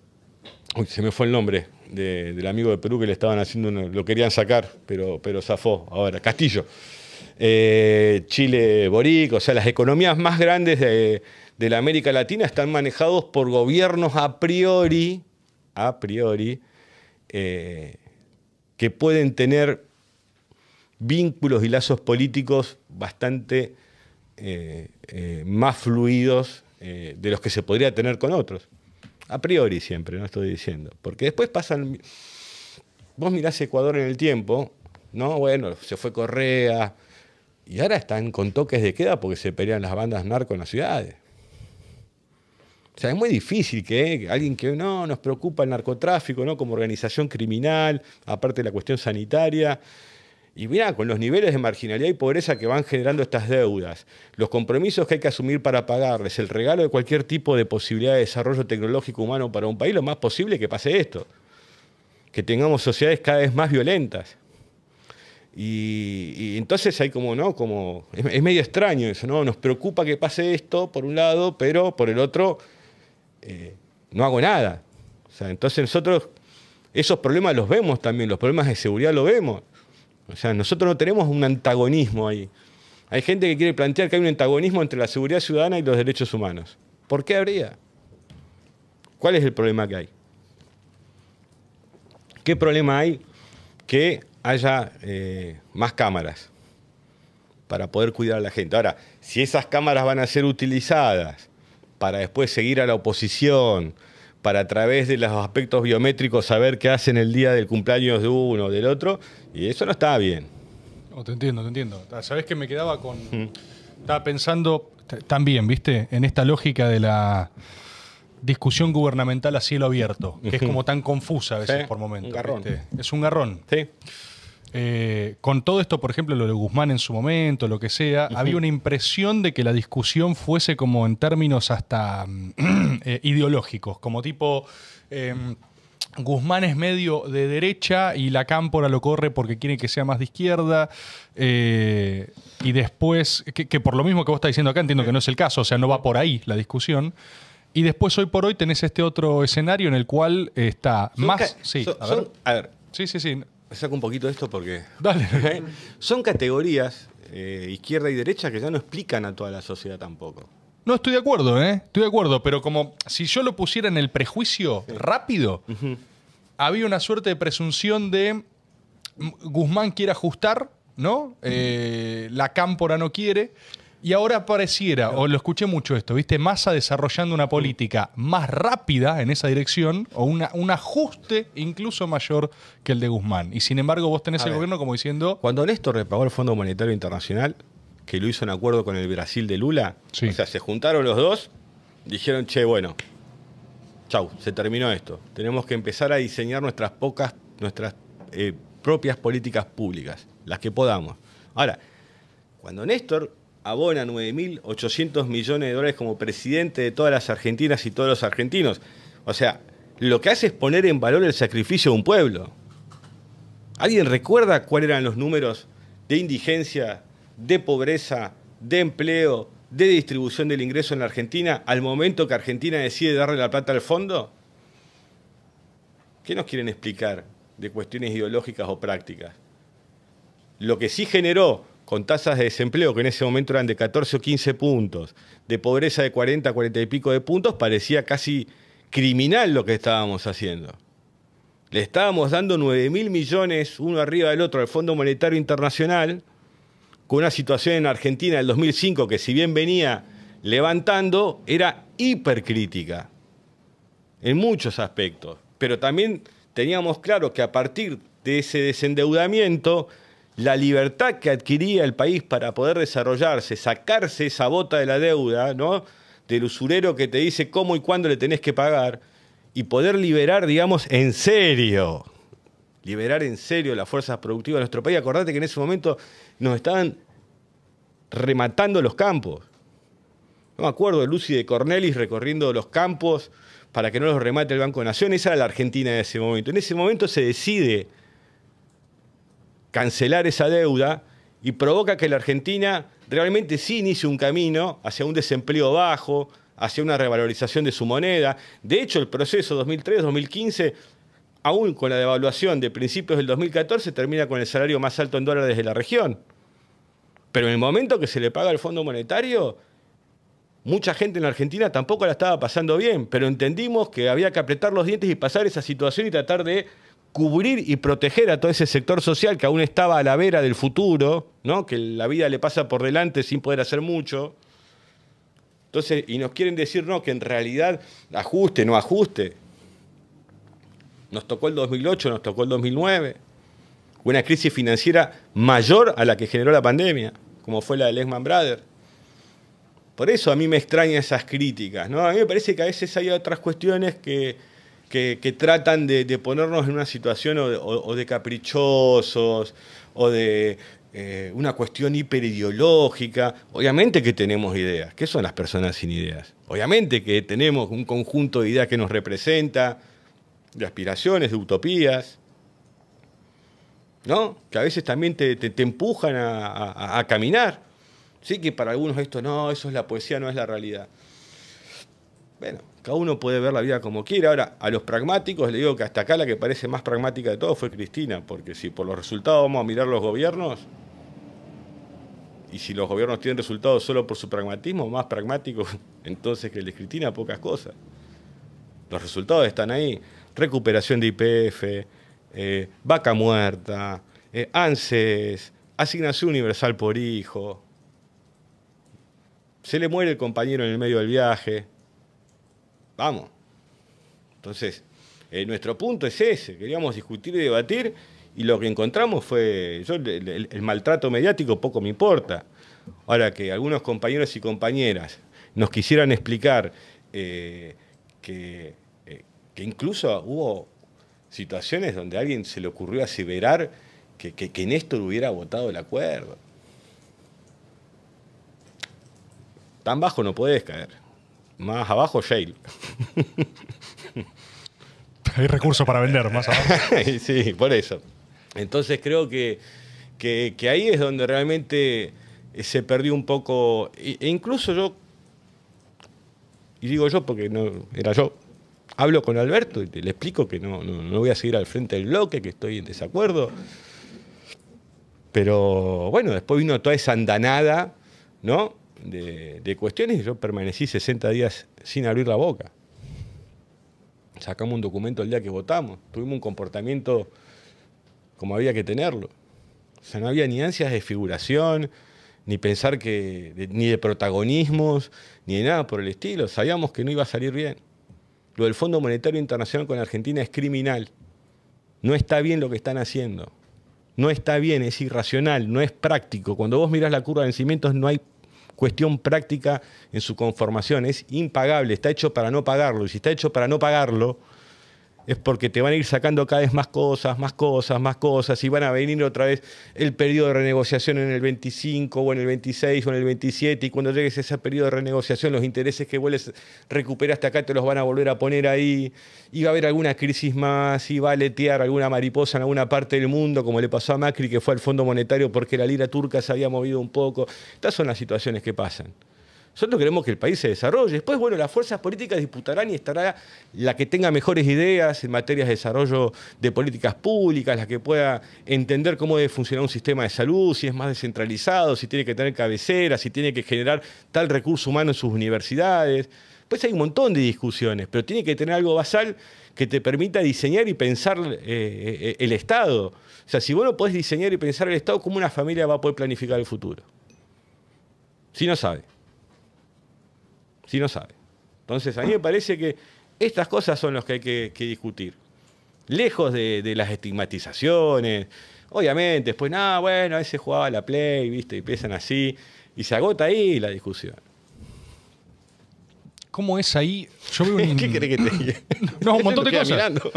uy, se me fue el nombre del amigo de Perú que le estaban haciendo, lo querían sacar, pero, pero zafó ahora, Castillo. Eh, Chile, Boric, o sea, las economías más grandes de, de la América Latina están manejados por gobiernos a priori, a priori, que pueden tener vínculos y lazos políticos bastante eh, eh, más fluidos eh, de los que se podría tener con otros. A priori siempre, no estoy diciendo. Porque después pasan... Vos mirás Ecuador en el tiempo, ¿no? Bueno, se fue Correa, y ahora están con toques de queda porque se pelean las bandas narco en las ciudades. O sea, es muy difícil que alguien que no nos preocupa el narcotráfico, ¿no? Como organización criminal, aparte de la cuestión sanitaria, y mira, con los niveles de marginalidad y pobreza que van generando estas deudas, los compromisos que hay que asumir para pagarles, el regalo de cualquier tipo de posibilidad de desarrollo tecnológico humano para un país, lo más posible que pase esto. Que tengamos sociedades cada vez más violentas. Y, entonces hay como, ¿no? Como, es, medio extraño eso, ¿no? Nos preocupa que pase esto por un lado, pero por el otro eh, no hago nada. O sea, entonces nosotros esos problemas los vemos también, los problemas de seguridad los vemos. O sea, nosotros no tenemos un antagonismo ahí. Hay gente que quiere plantear que hay un antagonismo entre la seguridad ciudadana y los derechos humanos. ¿Por qué habría? ¿Cuál es el problema que hay? ¿Qué problema hay que haya eh, más cámaras para poder cuidar a la gente? Ahora, si esas cámaras van a ser utilizadas para después seguir a la oposición, para a través de los aspectos biométricos saber qué hacen el día del cumpleaños de uno o del otro, y eso no está bien. No, te entiendo, te entiendo. Sabes que me quedaba con. Estaba pensando también, ¿viste? En esta lógica de la discusión gubernamental a cielo abierto, que es como tan confusa a veces por momentos. Un garrón. Es un garrón. Sí. Eh, con todo esto, por ejemplo, lo de Guzmán en su momento, lo que sea, había una impresión de que la discusión fuese como en términos hasta eh, ideológicos, como tipo... Em, Guzmán es medio de derecha y la Cámpora lo corre porque quiere que sea más de izquierda. Eh, y después, que, por lo mismo que vos estás diciendo acá, entiendo que no es el caso, o sea, no va por ahí la discusión. Y después, hoy por hoy, tenés este otro escenario en el cual está más. Sí, a ver. Sí, sí, sí saco un poquito de esto porque. Dale. Son categorías, eh, izquierda y derecha, que ya no explican a toda la sociedad tampoco. No, estoy de acuerdo, ¿eh? Estoy de acuerdo, pero como si yo lo pusiera en el prejuicio rápido, había una suerte de presunción de Guzmán quiere ajustar, ¿no? Eh, la cámpora no quiere. Y ahora pareciera, o lo escuché mucho esto, ¿viste? Massa desarrollando una política más rápida en esa dirección, o una, un ajuste incluso mayor que el de Guzmán. Y sin embargo, vos tenés el gobierno como diciendo. Cuando Néstor repagó el Fondo Monetario Internacional, que lo hizo en acuerdo con el Brasil de Lula, o sea, se juntaron los dos, dijeron, che, bueno, chau, se terminó esto. Tenemos que empezar a diseñar nuestras pocas, nuestras eh, propias políticas públicas, las que podamos. Ahora, cuando Néstor abona 9.800 millones de dólares como presidente de todas las argentinas y todos los argentinos. O sea, lo que hace es poner en valor el sacrificio de un pueblo. ¿Alguien recuerda cuáles eran los números de indigencia, de pobreza, de empleo, de distribución del ingreso en la Argentina al momento que Argentina decide darle la plata al fondo? ¿Qué nos quieren explicar de cuestiones ideológicas o prácticas? Lo que sí generó con tasas de desempleo que en ese momento eran de 14 o 15 puntos, de pobreza de 40, 40 y pico de puntos, parecía casi criminal lo que estábamos haciendo. Le estábamos dando 9 mil millones uno arriba del otro al Fondo Monetario Internacional, con una situación en Argentina del 2005 que si bien venía levantando, era hipercrítica en muchos aspectos. Pero también teníamos claro que a partir de ese desendeudamiento, la libertad que adquiría el país para poder desarrollarse, sacarse esa bota de la deuda, ¿no? Del usurero que te dice cómo y cuándo le tenés que pagar, y poder liberar, digamos, en serio, liberar en serio las fuerzas productivas de nuestro país. Acordate que en ese momento nos estaban rematando los campos. No me acuerdo de Lucy de Cornelis recorriendo los campos para que no los remate el Banco de Nación. Esa era la Argentina en ese momento. En ese momento se decide cancelar esa deuda y provoca que la Argentina realmente sí inicie un camino hacia un desempleo bajo, hacia una revalorización de su moneda. De hecho, el proceso 2003-2015, aún con la devaluación de principios del 2014, termina con el salario más alto en dólares de la región. Pero en el momento que se le paga al Fondo Monetario, mucha gente en la Argentina tampoco la estaba pasando bien, pero entendimos que había que apretar los dientes y pasar esa situación y tratar de cubrir y proteger a todo ese sector social que aún estaba a la vera del futuro, ¿no? que la vida le pasa por delante sin poder hacer mucho. Entonces, y nos quieren decir, no, que en realidad ajuste, no ajuste. Nos tocó el 2008, nos tocó el 2009. Una crisis financiera mayor a la que generó la pandemia, como fue la de Lehman Brothers. Por eso a mí me extrañan esas críticas. ¿no? A mí me parece que a veces hay otras cuestiones que, que, tratan de, ponernos en una situación o de, caprichosos o de eh, una cuestión hiperideológica. Obviamente que tenemos ideas. ¿Qué son las personas sin ideas? Obviamente que tenemos un conjunto de ideas que nos representa, de aspiraciones, de utopías. ¿no? Que a veces también te, empujan a, caminar. Sí, que para algunos esto no, eso es la poesía, no es la realidad. Bueno, cada uno puede ver la vida como quiera. Ahora, a los pragmáticos le digo que hasta acá la que parece más pragmática de todo fue Cristina, porque si por los resultados vamos a mirar los gobiernos, y si los gobiernos tienen resultados solo por su pragmatismo, más pragmáticos entonces que el de Cristina, pocas cosas. Los resultados están ahí. Recuperación de IPF, eh, vaca muerta, eh, ANSES, asignación universal por hijo. Se le muere el compañero en el medio del viaje. Vamos. Entonces, eh, nuestro punto es ese, queríamos discutir y debatir y lo que encontramos fue, yo el, maltrato mediático poco me importa. Ahora que algunos compañeros y compañeras nos quisieran explicar que, que, incluso hubo situaciones donde a alguien se le ocurrió aseverar que, que, que Néstor hubiera votado el acuerdo. Tan bajo no puedes caer. Más abajo, Shale. Hay recursos para vender, más abajo. sí, por eso. Entonces creo que, que, ahí es donde realmente se perdió un poco, e, incluso yo, y digo yo porque no era yo, hablo con Alberto y le explico que no, no, voy a seguir al frente del bloque, que estoy en desacuerdo. Pero bueno, después vino toda esa andanada, ¿no? de, cuestiones y yo permanecí 60 días sin abrir la boca. Sacamos un documento el día que votamos, tuvimos un comportamiento como había que tenerlo. O sea, no había ni ansias de figuración, ni pensar que, ni de protagonismos, ni de nada por el estilo. Sabíamos que no iba a salir bien. Lo del Fondo Monetario Internacional con Argentina es criminal. No está bien lo que están haciendo. No está bien, es irracional, no es práctico. Cuando vos mirás la curva de vencimientos no hay cuestión práctica en su conformación. Es impagable, está hecho para no pagarlo. Y si está hecho para no pagarlo, es porque te van a ir sacando cada vez más cosas, más cosas, más cosas, y van a venir otra vez el periodo de renegociación en el 25 o en el 26 o en el 27, y cuando llegues a ese periodo de renegociación, los intereses que vuelves recuperaste acá te los van a volver a poner ahí, y va a haber alguna crisis más, y va a letear alguna mariposa en alguna parte del mundo, como le pasó a Macri, que fue al Fondo Monetario porque la lira turca se había movido un poco. Estas son las situaciones que pasan. Nosotros queremos que el país se desarrolle. Después, bueno, las fuerzas políticas disputarán y estará la que tenga mejores ideas en materia de desarrollo de políticas públicas, la que pueda entender cómo debe funcionar un sistema de salud, si es más descentralizado, si tiene que tener cabecera, si tiene que generar tal recurso humano en sus universidades. Pues hay un montón de discusiones, pero tiene que tener algo basal que te permita diseñar y pensar eh, eh, el Estado. O sea, si vos no podés diseñar y pensar el Estado, ¿cómo una familia va a poder planificar el futuro? Si no sabe si no sabe. Entonces, a mí me parece que estas cosas son las que hay que, discutir. Lejos de, las estigmatizaciones. Obviamente, después, nada, bueno, a veces jugaba la play, ¿viste? Y empiezan así. Y se agota ahí la discusión. cómo es ahí. Yo veo un- ¿Qué querés que te diga? No, un montón de cosas. mirando.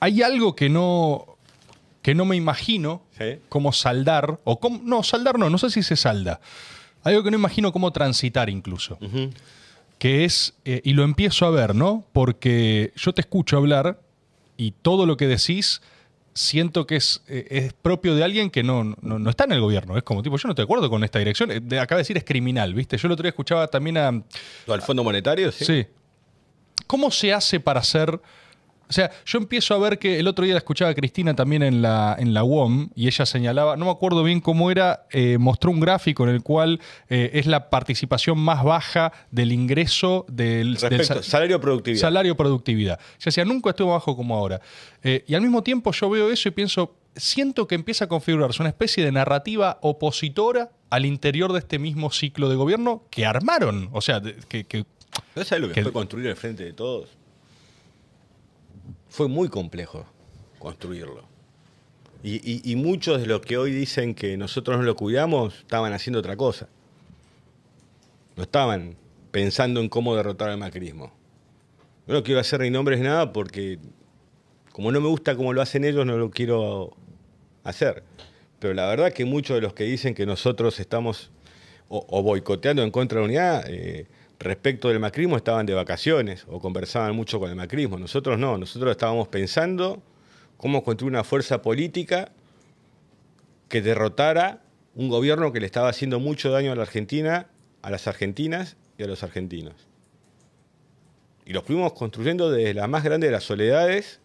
Hay algo que no, que no me imagino Sí. cómo saldar, o cómo, no, saldar no, no sé si se salda. Algo que no imagino cómo transitar incluso. Que es, eh, y lo empiezo a ver, ¿no? Porque yo te escucho hablar y todo lo que decís siento que es, eh, es propio de alguien que no, no, no está en el gobierno. Es como, tipo, yo no te acuerdo con esta dirección. Eh, de- Acaba de decir es criminal, ¿viste? Yo el otro día escuchaba también a, ¿Lo al Fondo Monetario? Sí. Sí. ¿Cómo se hace para hacer.? O sea, yo empiezo a ver que el otro día la escuchaba a Cristina también en la, en la UOM y ella señalaba, no me acuerdo bien cómo era, eh, mostró un gráfico en el cual eh, es la participación más baja del ingreso del, del salario productividad. salario productividad. Yo decía, nunca estuvo bajo como ahora. Eh, y al mismo tiempo yo veo eso y pienso, siento que empieza a configurarse una especie de narrativa opositora al interior de este mismo ciclo de gobierno que armaron. O sea, que, que ¿No sabes lo que, que- fue construir el frente de todos? Fue muy complejo construirlo. Y, muchos de los que hoy dicen que nosotros no lo cuidamos estaban haciendo otra cosa. No estaban pensando en cómo derrotar al macrismo. No quiero hacer ni nombres nada porque como no me gusta cómo lo hacen ellos, no lo quiero hacer. Pero la verdad que muchos de los que dicen que nosotros estamos o, o boicoteando en contra de la unidad eh, respecto del macrismo estaban de vacaciones o conversaban mucho con el macrismo. Nosotros no, nosotros estábamos pensando cómo construir una fuerza política que derrotara un gobierno que le estaba haciendo mucho daño a la Argentina, a las argentinas y a los argentinos. Y lo fuimos construyendo desde la más grande de las soledades,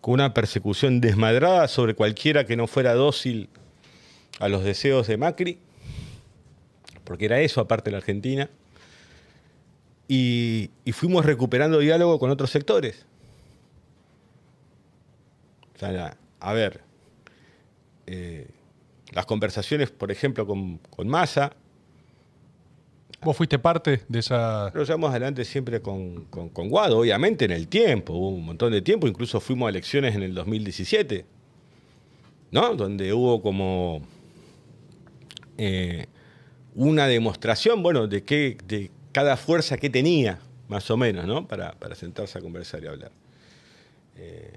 con una persecución desmadrada sobre cualquiera que no fuera dócil a los deseos de Macri, porque era eso aparte de la Argentina, y, y fuimos recuperando diálogo con otros sectores. O sea, a ver, eh, las conversaciones, por ejemplo, con, con Massa, vos fuiste parte de esa... lo llevamos adelante siempre con, con, con Guado, obviamente en el tiempo, hubo un montón de tiempo, incluso fuimos a elecciones en el 2017, ¿no? Donde hubo como eh, una demostración, bueno, de qué, de cada fuerza que tenía, más o menos, ¿no? Para, para sentarse a conversar y hablar. Eh,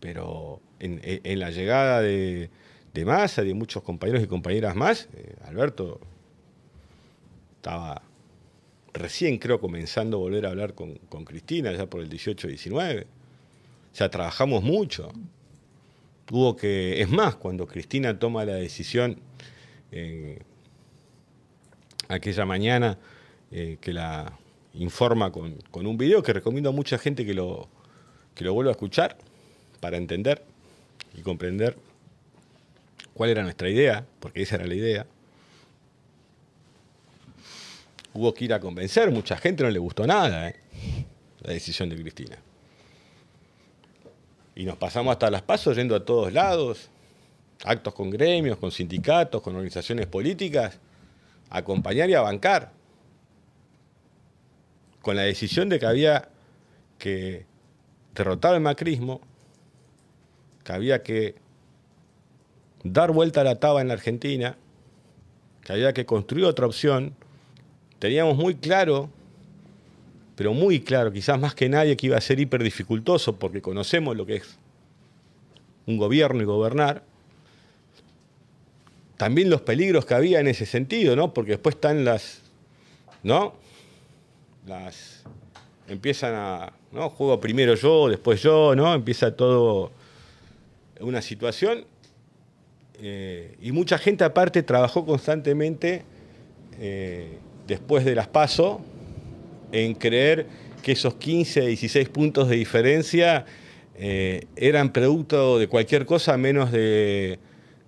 pero en, la llegada de, de Massa, de muchos compañeros y compañeras más, eh, Alberto estaba recién creo comenzando a volver a hablar con, con Cristina, ya por el 18-19. O sea, trabajamos mucho. Hubo que, es más, cuando Cristina toma la decisión aquella mañana eh, que la informa con, un video que recomiendo a mucha gente que lo, que lo vuelva a escuchar para entender y comprender cuál era nuestra idea, porque esa era la idea hubo que ir a convencer, mucha gente no le gustó nada, ¿eh? la decisión de Cristina. Y nos pasamos hasta las pasos yendo a todos lados, actos con gremios, con sindicatos, con organizaciones políticas, acompañar y a bancar, con la decisión de que había que derrotar el macrismo, que había que dar vuelta a la taba en la Argentina, que había que construir otra opción, teníamos muy claro, pero muy claro, quizás más que nadie, que iba a ser hiper dificultoso, porque conocemos lo que es un gobierno y gobernar. También los peligros que había en ese sentido, ¿no? Porque después están las, ¿no? Las empiezan a, ¿no? Juego primero yo, después yo, ¿no? Empieza todo una situación. eh, y mucha gente aparte trabajó constantemente eh, después de las PASO en creer que esos 15, 16 puntos de diferencia eh, eran producto de cualquier cosa menos de,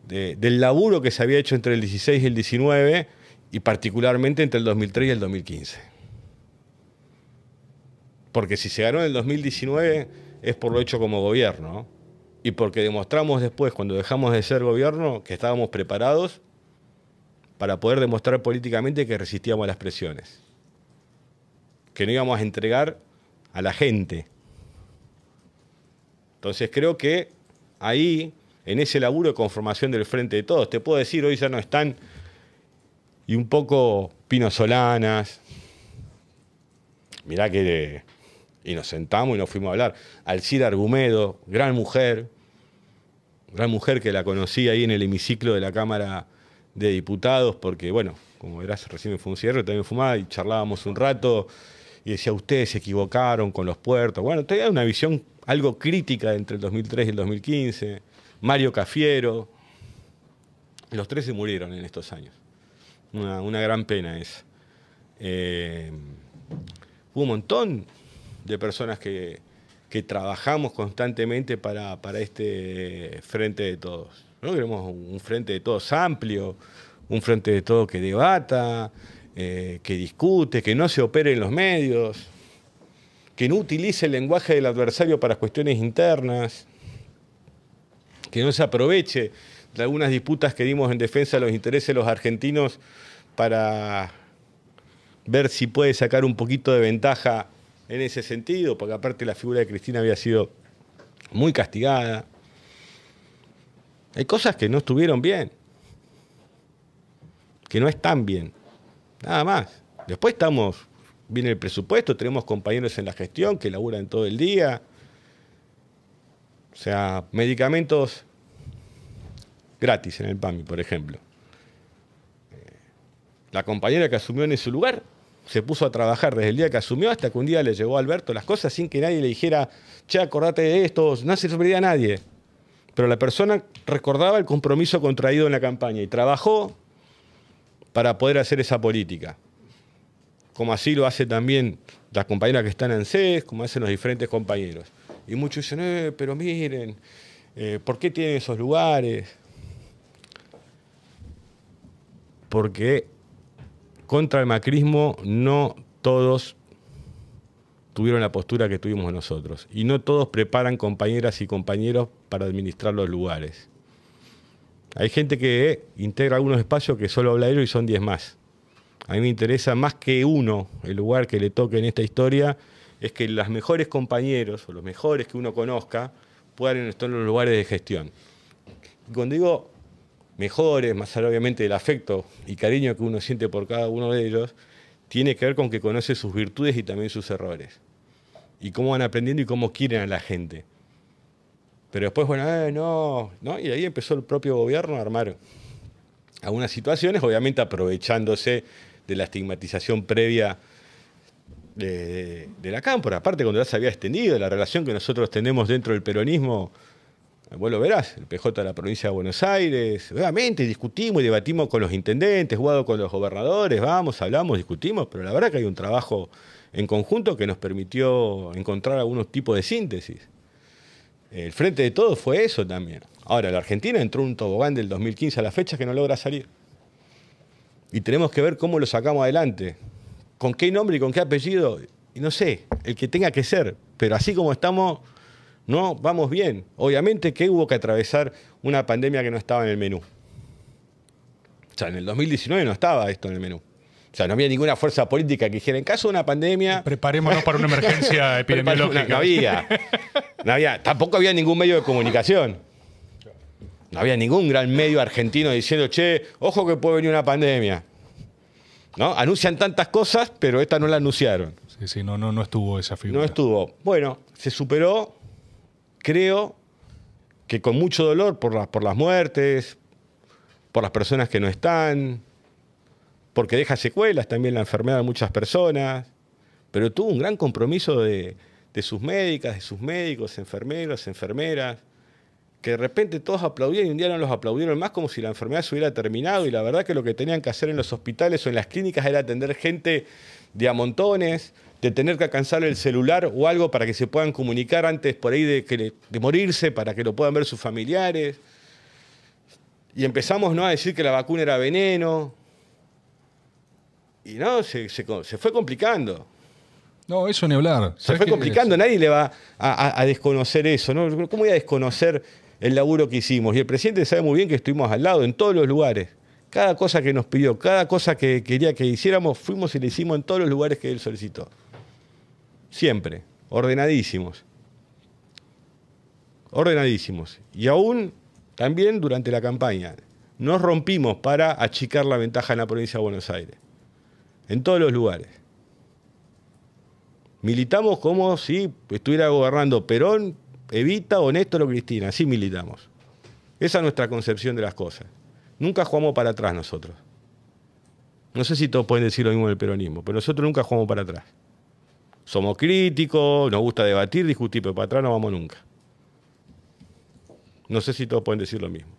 de- del laburo que se había hecho entre el 16 y el 19 y particularmente entre el 2003 y el 2015. Porque si se ganó en el 2019 es por lo hecho como gobierno ¿no? y porque demostramos después, cuando dejamos de ser gobierno, que estábamos preparados para poder demostrar políticamente que resistíamos a las presiones, que no íbamos a entregar a la gente. Entonces creo que ahí, en ese laburo de conformación del Frente de Todos, te puedo decir, hoy ya no están, y un poco Pino Solanas, mirá que... Y nos sentamos y nos fuimos a hablar. Alcira Argumedo, gran mujer, gran mujer que la conocí ahí en el hemiciclo de la Cámara de Diputados, porque, bueno, como verás, recién me fue un cierre, también fumaba y charlábamos un rato y decía, ustedes se equivocaron con los puertos. Bueno, tenía una visión algo crítica entre el 2003 y el 2015. Mario Cafiero. Los tres se murieron en estos años. Una, gran pena es. Eh, hubo un montón de personas que, trabajamos constantemente para, este frente de todos. ¿no? Queremos un frente de todos amplio, un frente de todos que debata, eh, que discute, que no se opere en los medios, que no utilice el lenguaje del adversario para cuestiones internas, que no se aproveche de algunas disputas que dimos en defensa de los intereses de los argentinos para ver si puede sacar un poquito de ventaja en ese sentido, porque aparte la figura de Cristina había sido muy castigada. Hay cosas que no estuvieron bien, que no están bien, nada más. Después estamos, viene el presupuesto, tenemos compañeros en la gestión que laburan todo el día. O sea, medicamentos gratis en el PAMI, por ejemplo. Eh, la compañera que asumió en ese lugar se puso a trabajar desde el día que asumió hasta que un día le llegó a Alberto las cosas sin que nadie le dijera, che, acordate de esto, no se sorprendía a nadie. Pero la persona recordaba el compromiso contraído en la campaña y trabajó para poder hacer esa política. Como así lo hace también las compañeras que están en ANSES, como hacen los diferentes compañeros. Y muchos dicen, eh, pero miren, eh, ¿por qué tienen esos lugares? Porque contra el macrismo no todos tuvieron la postura que tuvimos nosotros. Y no todos preparan compañeras y compañeros para administrar los lugares. Hay gente que integra algunos espacios que solo habla ellos y son 10 más. A mí me interesa más que uno el lugar que le toque en esta historia, es que los mejores compañeros o los mejores que uno conozca puedan estar en los lugares de gestión. cuando digo mejores, más allá obviamente del afecto y cariño que uno siente por cada uno de ellos, tiene que ver con que conoce sus virtudes y también sus errores. Y cómo van aprendiendo y cómo quieren a la gente. Pero después, bueno, eh, no, no, y ahí empezó el propio gobierno a armar algunas situaciones, obviamente aprovechándose de la estigmatización previa de, la cámpora. Aparte, cuando ya se había extendido la relación que nosotros tenemos dentro del peronismo Vos lo verás, el PJ de la provincia de Buenos Aires. Obviamente discutimos y debatimos con los intendentes, jugado con los gobernadores, vamos, hablamos, discutimos, pero la verdad que hay un trabajo en conjunto que nos permitió encontrar algunos tipos de síntesis. El frente de todos fue eso también. Ahora, la Argentina entró en un tobogán del 2015 a la fecha que no logra salir. Y tenemos que ver cómo lo sacamos adelante. ¿Con qué nombre y con qué apellido? Y no sé, el que tenga que ser. Pero así como estamos, no, vamos bien. Obviamente que hubo que atravesar una pandemia que no estaba en el menú. O sea, en el 2019 no estaba esto en el menú. O sea, no había ninguna fuerza política que dijera, en caso de una pandemia... Preparémonos para una emergencia epidemiológica. No, había. no había. Tampoco había ningún medio de comunicación. No había ningún gran medio argentino diciendo, che, ojo que puede venir una pandemia. ¿No? Anuncian tantas cosas, pero esta no la anunciaron. Sí, sí, no, no, no estuvo esa figura. No estuvo. Bueno, se superó creo que con mucho dolor por las, por las muertes, por las personas que no están, porque deja secuelas también la enfermedad de muchas personas, pero tuvo un gran compromiso de, sus médicas, de sus médicos, enfermeros, enfermeras, que de repente todos aplaudían y un día no los aplaudieron más como si la enfermedad se hubiera terminado y la verdad que lo que tenían que hacer en los hospitales o en las clínicas era atender gente de a montones, de tener que alcanzar el celular o algo para que se puedan comunicar antes por ahí de, de morirse, para que lo puedan ver sus familiares. Y empezamos ¿no? a decir que la vacuna era veneno. Y no, se, fue complicando. No, eso ni hablar. Se fue complicando, nadie le va a, desconocer eso. ¿no? ¿Cómo voy a desconocer el laburo que hicimos? Y el presidente sabe muy bien que estuvimos al lado en todos los lugares. Cada cosa que nos pidió, cada cosa que quería que hiciéramos, fuimos y le hicimos en todos los lugares que él solicitó siempre, ordenadísimos. Ordenadísimos. Y aún también durante la campaña. Nos rompimos para achicar la ventaja en la provincia de Buenos Aires. En todos los lugares. Militamos como si estuviera gobernando Perón, Evita o Néstor o Cristina. Así militamos. Esa es nuestra concepción de las cosas. Nunca jugamos para atrás nosotros. No sé si todos pueden decir lo mismo del peronismo, pero nosotros nunca jugamos para atrás. Somos críticos, nos gusta debatir, discutir, pero para atrás no vamos nunca. No sé si todos pueden decir lo mismo.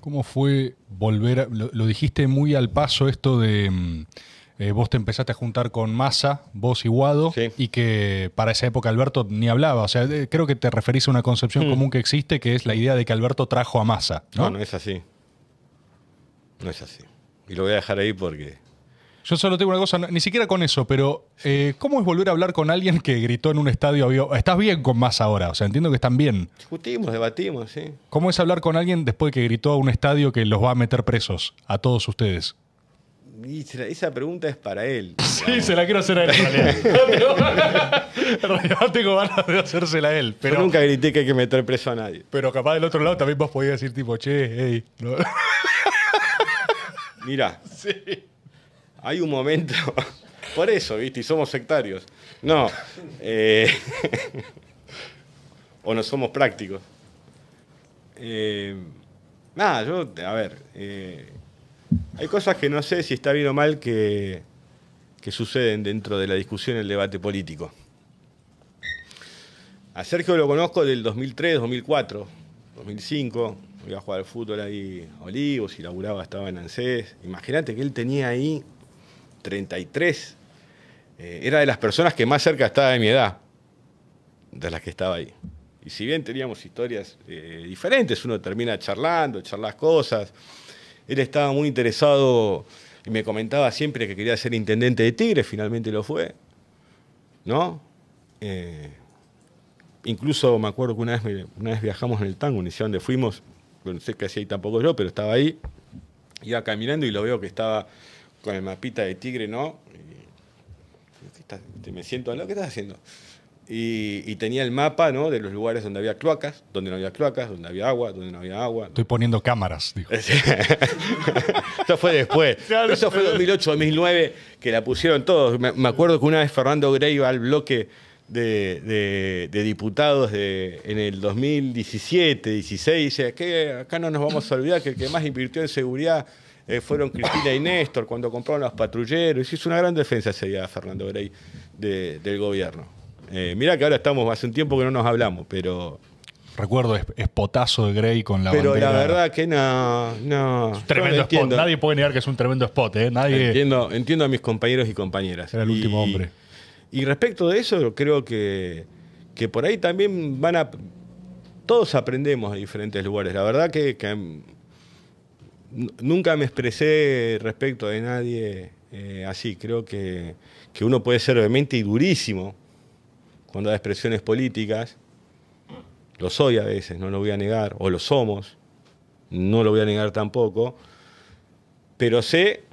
¿Cómo fue volver? A, lo, dijiste muy al paso esto de. Eh, vos te empezaste a juntar con Massa, vos y Guado, y que para esa época Alberto ni hablaba. O sea, creo que te referís a una concepción mm. común que existe, que es la idea de que Alberto trajo a Massa. ¿no? no, no es así. No es así. Y lo voy a dejar ahí porque yo solo tengo una cosa, ni siquiera con eso, pero eh, ¿cómo es volver a hablar con alguien que gritó en un estadio? Estás bien con más ahora, o sea, entiendo que están bien. Discutimos, debatimos, sí. ¿Cómo es hablar con alguien después de que gritó a un estadio que los va a meter presos, a todos ustedes? Esa pregunta es para él. Sí, se la quiero hacer a él. En realidad tengo ganas de hacérsela a él. Pero, Yo nunca grité que hay que meter preso a nadie. Pero capaz del otro lado también vos podías decir tipo, che, hey. Mira. Sí hay un momento, por eso, ¿viste? Y somos sectarios. No. Eh, o no somos prácticos. Eh, nada, yo, a ver, eh, hay cosas que no sé si está bien o mal que, suceden dentro de la discusión y el debate político. A Sergio lo conozco del 2003, 2004, 2005. Iba a jugar al fútbol ahí a Olivos y laburaba, estaba en ANSES. Imagínate que él tenía ahí 33, eh, era de las personas que más cerca estaba de mi edad, de las que estaba ahí. Y si bien teníamos historias eh, diferentes, uno termina charlando, charlas cosas, él estaba muy interesado y me comentaba siempre que quería ser intendente de Tigre, finalmente lo fue, ¿no? Eh, incluso me acuerdo que una vez, una vez viajamos en el tango, ni sé dónde fuimos, no sé qué hacía ahí tampoco yo, pero estaba ahí, iba caminando y lo veo que estaba con el mapita de tigre, ¿no? Me siento, ¿qué estás haciendo? Y, tenía el mapa, ¿no? De los lugares donde había cloacas, donde no había cloacas, donde había agua, donde no había agua. Estoy poniendo cámaras, dijo. Eso fue después. Eso fue 2008, 2009, que la pusieron todos. Me, acuerdo que una vez Fernando Grey iba al bloque de, diputados de, en el 2017, 16, dice que acá no nos vamos a olvidar que el que más invirtió en seguridad eh, fueron Cristina y Néstor cuando compraron los patrulleros. Hizo una gran defensa ese día Fernando Grey del gobierno. Eh, mira que ahora estamos, hace un tiempo que no nos hablamos, pero... Recuerdo espotazo de Grey con la Pero la verdad que no... no tremendo spot. Nadie puede negar que es un tremendo spot. ¿eh? Nadie... Entiendo, entiendo a mis compañeros y compañeras. Era el último hombre. Y respecto de eso, creo que, que por ahí también van a... Todos aprendemos en diferentes lugares. La verdad que nunca me expresé respecto de nadie eh, así. Creo que, uno puede ser obviamente y durísimo cuando da expresiones políticas. Lo soy a veces, no lo voy a negar, o lo somos, no lo voy a negar tampoco. Pero sé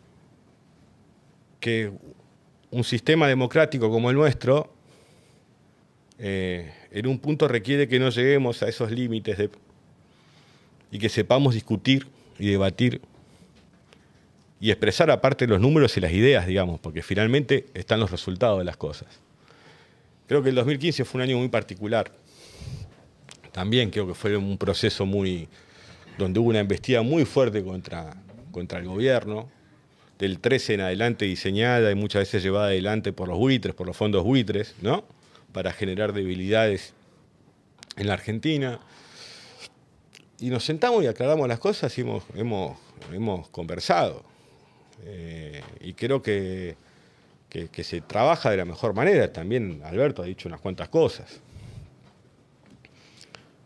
que un sistema democrático como el nuestro, eh, en un punto requiere que no lleguemos a esos límites y que sepamos discutir y debatir y expresar aparte los números y las ideas, digamos, porque finalmente están los resultados de las cosas. Creo que el 2015 fue un año muy particular. También creo que fue un proceso muy donde hubo una embestida muy fuerte contra, contra el gobierno, del 13 en adelante diseñada y muchas veces llevada adelante por los buitres, por los fondos buitres, ¿no? Para generar debilidades en la Argentina y nos sentamos y aclaramos las cosas y hemos, hemos, hemos conversado. Eh, y creo que, que, se trabaja de la mejor manera. También Alberto ha dicho unas cuantas cosas.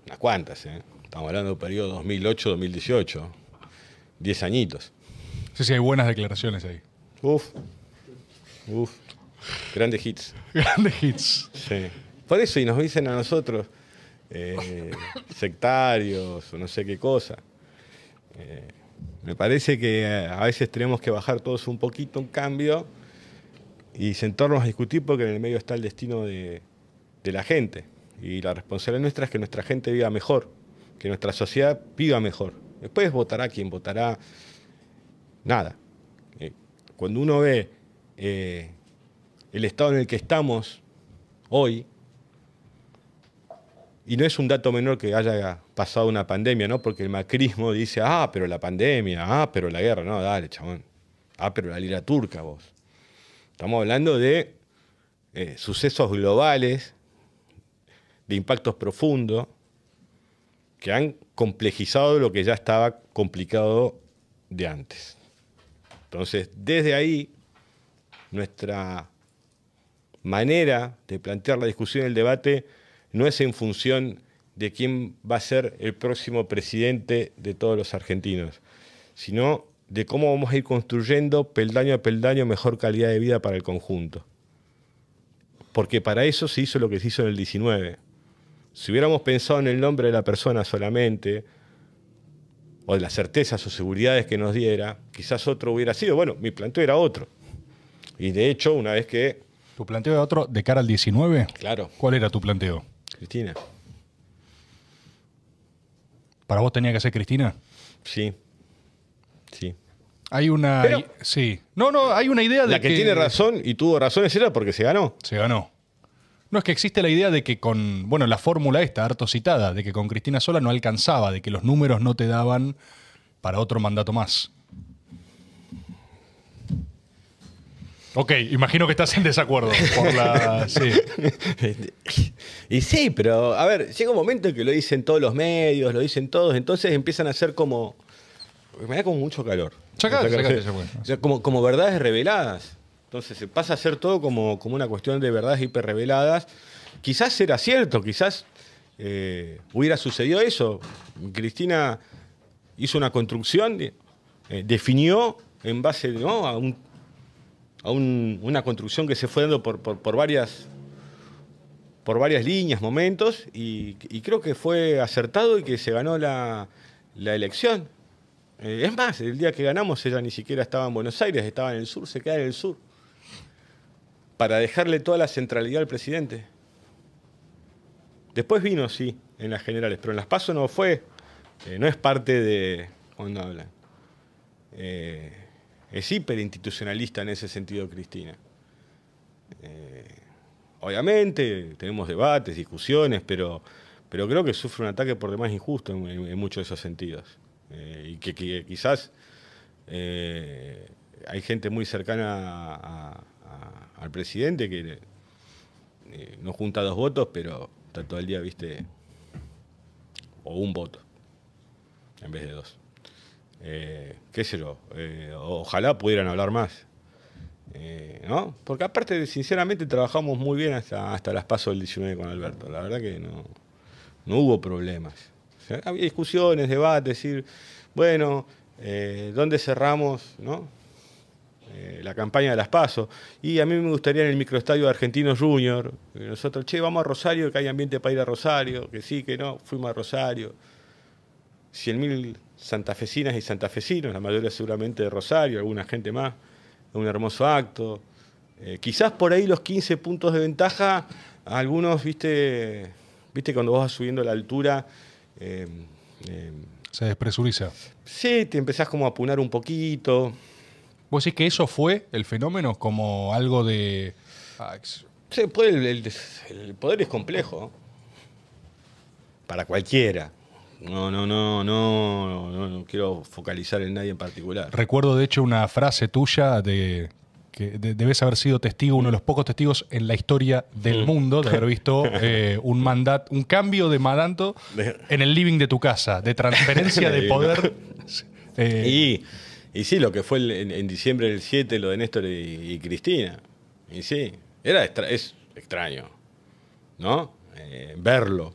Unas cuantas, ¿eh? Estamos hablando del periodo 2008-2018. Diez añitos. Sí, sí, hay buenas declaraciones ahí. Uf. Uf. Grandes hits. Grandes hits. Sí. Por eso, y nos dicen a nosotros, eh, sectarios o no sé qué cosa. Eh, me parece que a veces tenemos que bajar todos un poquito, un cambio, y sentarnos a discutir porque en el medio está el destino de, la gente. Y la responsabilidad nuestra es que nuestra gente viva mejor, que nuestra sociedad viva mejor. Después votará quien votará. Nada. Eh, cuando uno ve el estado en el que estamos, hoy, y no es un dato menor que haya pasado una pandemia, ¿no? Porque el macrismo dice, ah, pero la pandemia, ah, pero la guerra, no, dale, chabón. Ah, pero la lira turca, vos. Estamos hablando de eh, sucesos globales, de impactos profundos, que han complejizado lo que ya estaba complicado de antes. Entonces, desde ahí, nuestra manera de plantear la discusión y el debate no es en función de quién va a ser el próximo presidente de todos los argentinos, sino de cómo vamos a ir construyendo peldaño a peldaño mejor calidad de vida para el conjunto. Porque para eso se hizo lo que se hizo en el 19. Si hubiéramos pensado en el nombre de la persona solamente, o de las certezas o seguridades que nos diera, quizás otro hubiera sido. Bueno, mi planteo era otro. Y de hecho, una vez que... ¿Tu planteo era otro de cara al 19? Claro. ¿Cuál era tu planteo? Cristina. ¿Para vos tenía que ser Cristina? Sí. Sí. Hay una. Pero- sí. No, no, hay una idea de La que, tiene razón y tuvo razones era porque se ganó. Se ganó. No es que existe la idea de que con. Bueno, la fórmula esta, harto citada, de que con Cristina sola no alcanzaba, de que los números no te daban para otro mandato más. Ok, imagino que estás en desacuerdo por la. Sí. Y sí, pero a ver, llega un momento en que lo dicen todos los medios, lo dicen todos, entonces empiezan a ser como. Me da como mucho calor. O sea, sea, como, como verdades reveladas. Entonces se pasa a ser todo como, como una cuestión de verdades hiperreveladas. Quizás era cierto, quizás eh, hubiera sucedido eso. Cristina hizo una construcción, de- eh, definió en base ¿no? a, un- a un- una construcción que se fue dando por, por- por varias por varias líneas, momentos, y, y creo que fue acertado y que se ganó la, la elección. Eh, es más, el día que ganamos ella ni siquiera estaba en Buenos Aires, estaba en el sur, se queda en el sur. Para dejarle toda la centralidad al presidente. Después vino, sí, en las generales, pero en las PASO no fue, eh, no es parte de cuando hablan. Eh, es hiperinstitucionalista en ese sentido, Cristina. Obviamente, tenemos debates, discusiones, pero, pero creo que sufre un ataque por demás injusto en muchos de esos sentidos. Eh, y que, quizás eh, hay gente muy cercana al presidente que eh, no junta dos votos, pero está todo el día, viste, o un voto en vez de dos. Qué sé yo, ojalá pudieran hablar más. ¿no? Porque aparte, sinceramente, trabajamos muy bien hasta, hasta las pasos del 19 con Alberto. La verdad que no, no hubo problemas. Sea, había discusiones, debates, decir, bueno, eh, ¿dónde cerramos no? Eh, la campaña de las pasos? Y a mí me gustaría en el microestadio de Argentinos Junior. eh, Nosotros, che, vamos a Rosario, que hay ambiente para ir a Rosario, que sí, que no, fuimos a Rosario. 100.000 santafesinas y santafesinos, la mayoría seguramente de Rosario, alguna gente más, un hermoso acto. Eh, quizás por ahí los 15 puntos de ventaja, algunos, viste, viste cuando vos vas subiendo la altura, eh, eh, Se despresuriza. sí, te empezás como a apunar un poquito. ¿Vos decís que eso fue el fenómeno como algo de. ah, ex- Sí, el, el- el poder es complejo. Para cualquiera. No, no, no, no, no, no quiero focalizar en nadie en particular. Recuerdo de hecho una frase tuya de que de- debes haber sido testigo, uno de los pocos testigos en la historia del mundo de haber visto eh, un mandat, un cambio de mandato en el living de tu casa, de transferencia de poder. Eh, Y, y sí, lo que fue el- en, en diciembre del 7, lo de Néstor y, y Cristina. Y sí, era extra- es extraño, ¿no? Eh, verlo.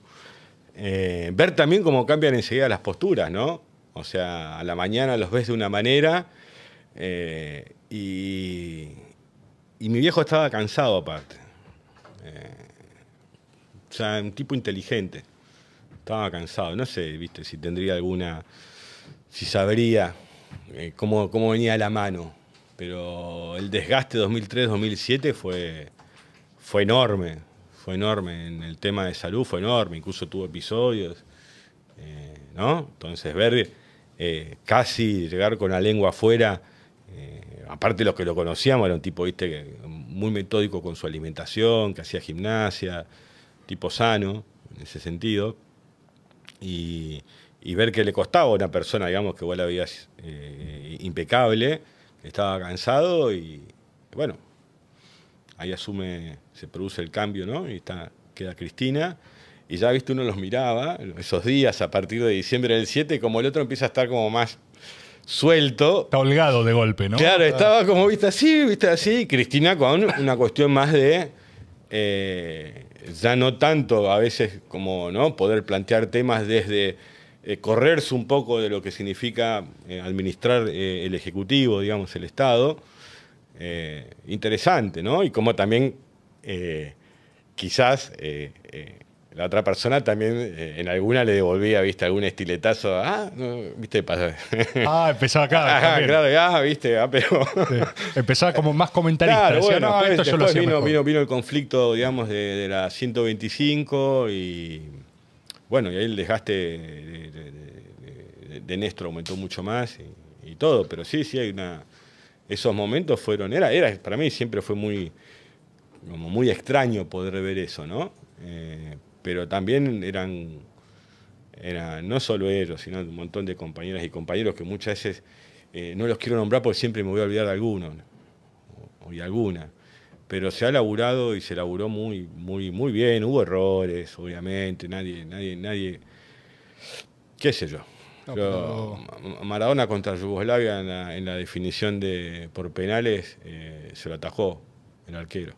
Ver también cómo cambian enseguida las posturas, ¿no? O sea, a la mañana los ves de una manera eh, y, y mi viejo estaba cansado aparte. Eh, o sea, un tipo inteligente. Estaba cansado. No sé, viste, si tendría alguna si sabría eh, cómo, cómo venía la mano. Pero el desgaste 2003-2007 fue, fue enorme, fue enorme. En el tema de salud fue enorme, incluso tuvo episodios. eh, ¿no? Entonces ver casi llegar con la lengua afuera, aparte los que lo conocíamos, era un tipo, viste, que muy metódico con su alimentación, que hacía gimnasia, tipo sano en ese sentido. Y, ver que le costaba a una persona, digamos, que vos la veías eh, impecable, estaba cansado y bueno, ahí asume, se produce el cambio, ¿no? Y está, queda Cristina. Y ya, viste, uno los miraba esos días a partir de diciembre del 7, como el otro empieza a estar como más suelto. Está holgado de golpe, ¿no? Claro, estaba como, viste, así, viste, así. Cristina con una cuestión más de. Eh, ya no tanto a veces como no poder plantear temas desde eh, correrse un poco de lo que significa eh, administrar el ejecutivo, digamos, el Estado, interesante, ¿no? Y como también quizás la otra persona también en alguna le devolvía, viste, algún estiletazo, ah, viste, Ah, empezaba acá. Ah, claro, ah, viste, ah, pero... Empezaba como más comentarista. Claro, bueno, después, vino, vino, el conflicto, digamos, de, la 125 y, bueno, y ahí el desgaste de, de, Néstor aumentó mucho más y, y todo, pero sí, sí hay una esos momentos fueron, era, era, para mí siempre fue muy, como muy extraño poder ver eso, ¿no? Eh, pero también eran, no solo ellos, sino un montón de compañeras y compañeros que muchas veces eh, no los quiero nombrar porque siempre me voy a olvidar de alguno o, de alguna. Pero se ha laburado y se laburó muy, muy, muy bien, hubo errores, obviamente, nadie, nadie, nadie, qué sé yo, Maradona contra Yugoslavia en la, definición de por penales eh, se lo atajó el arquero.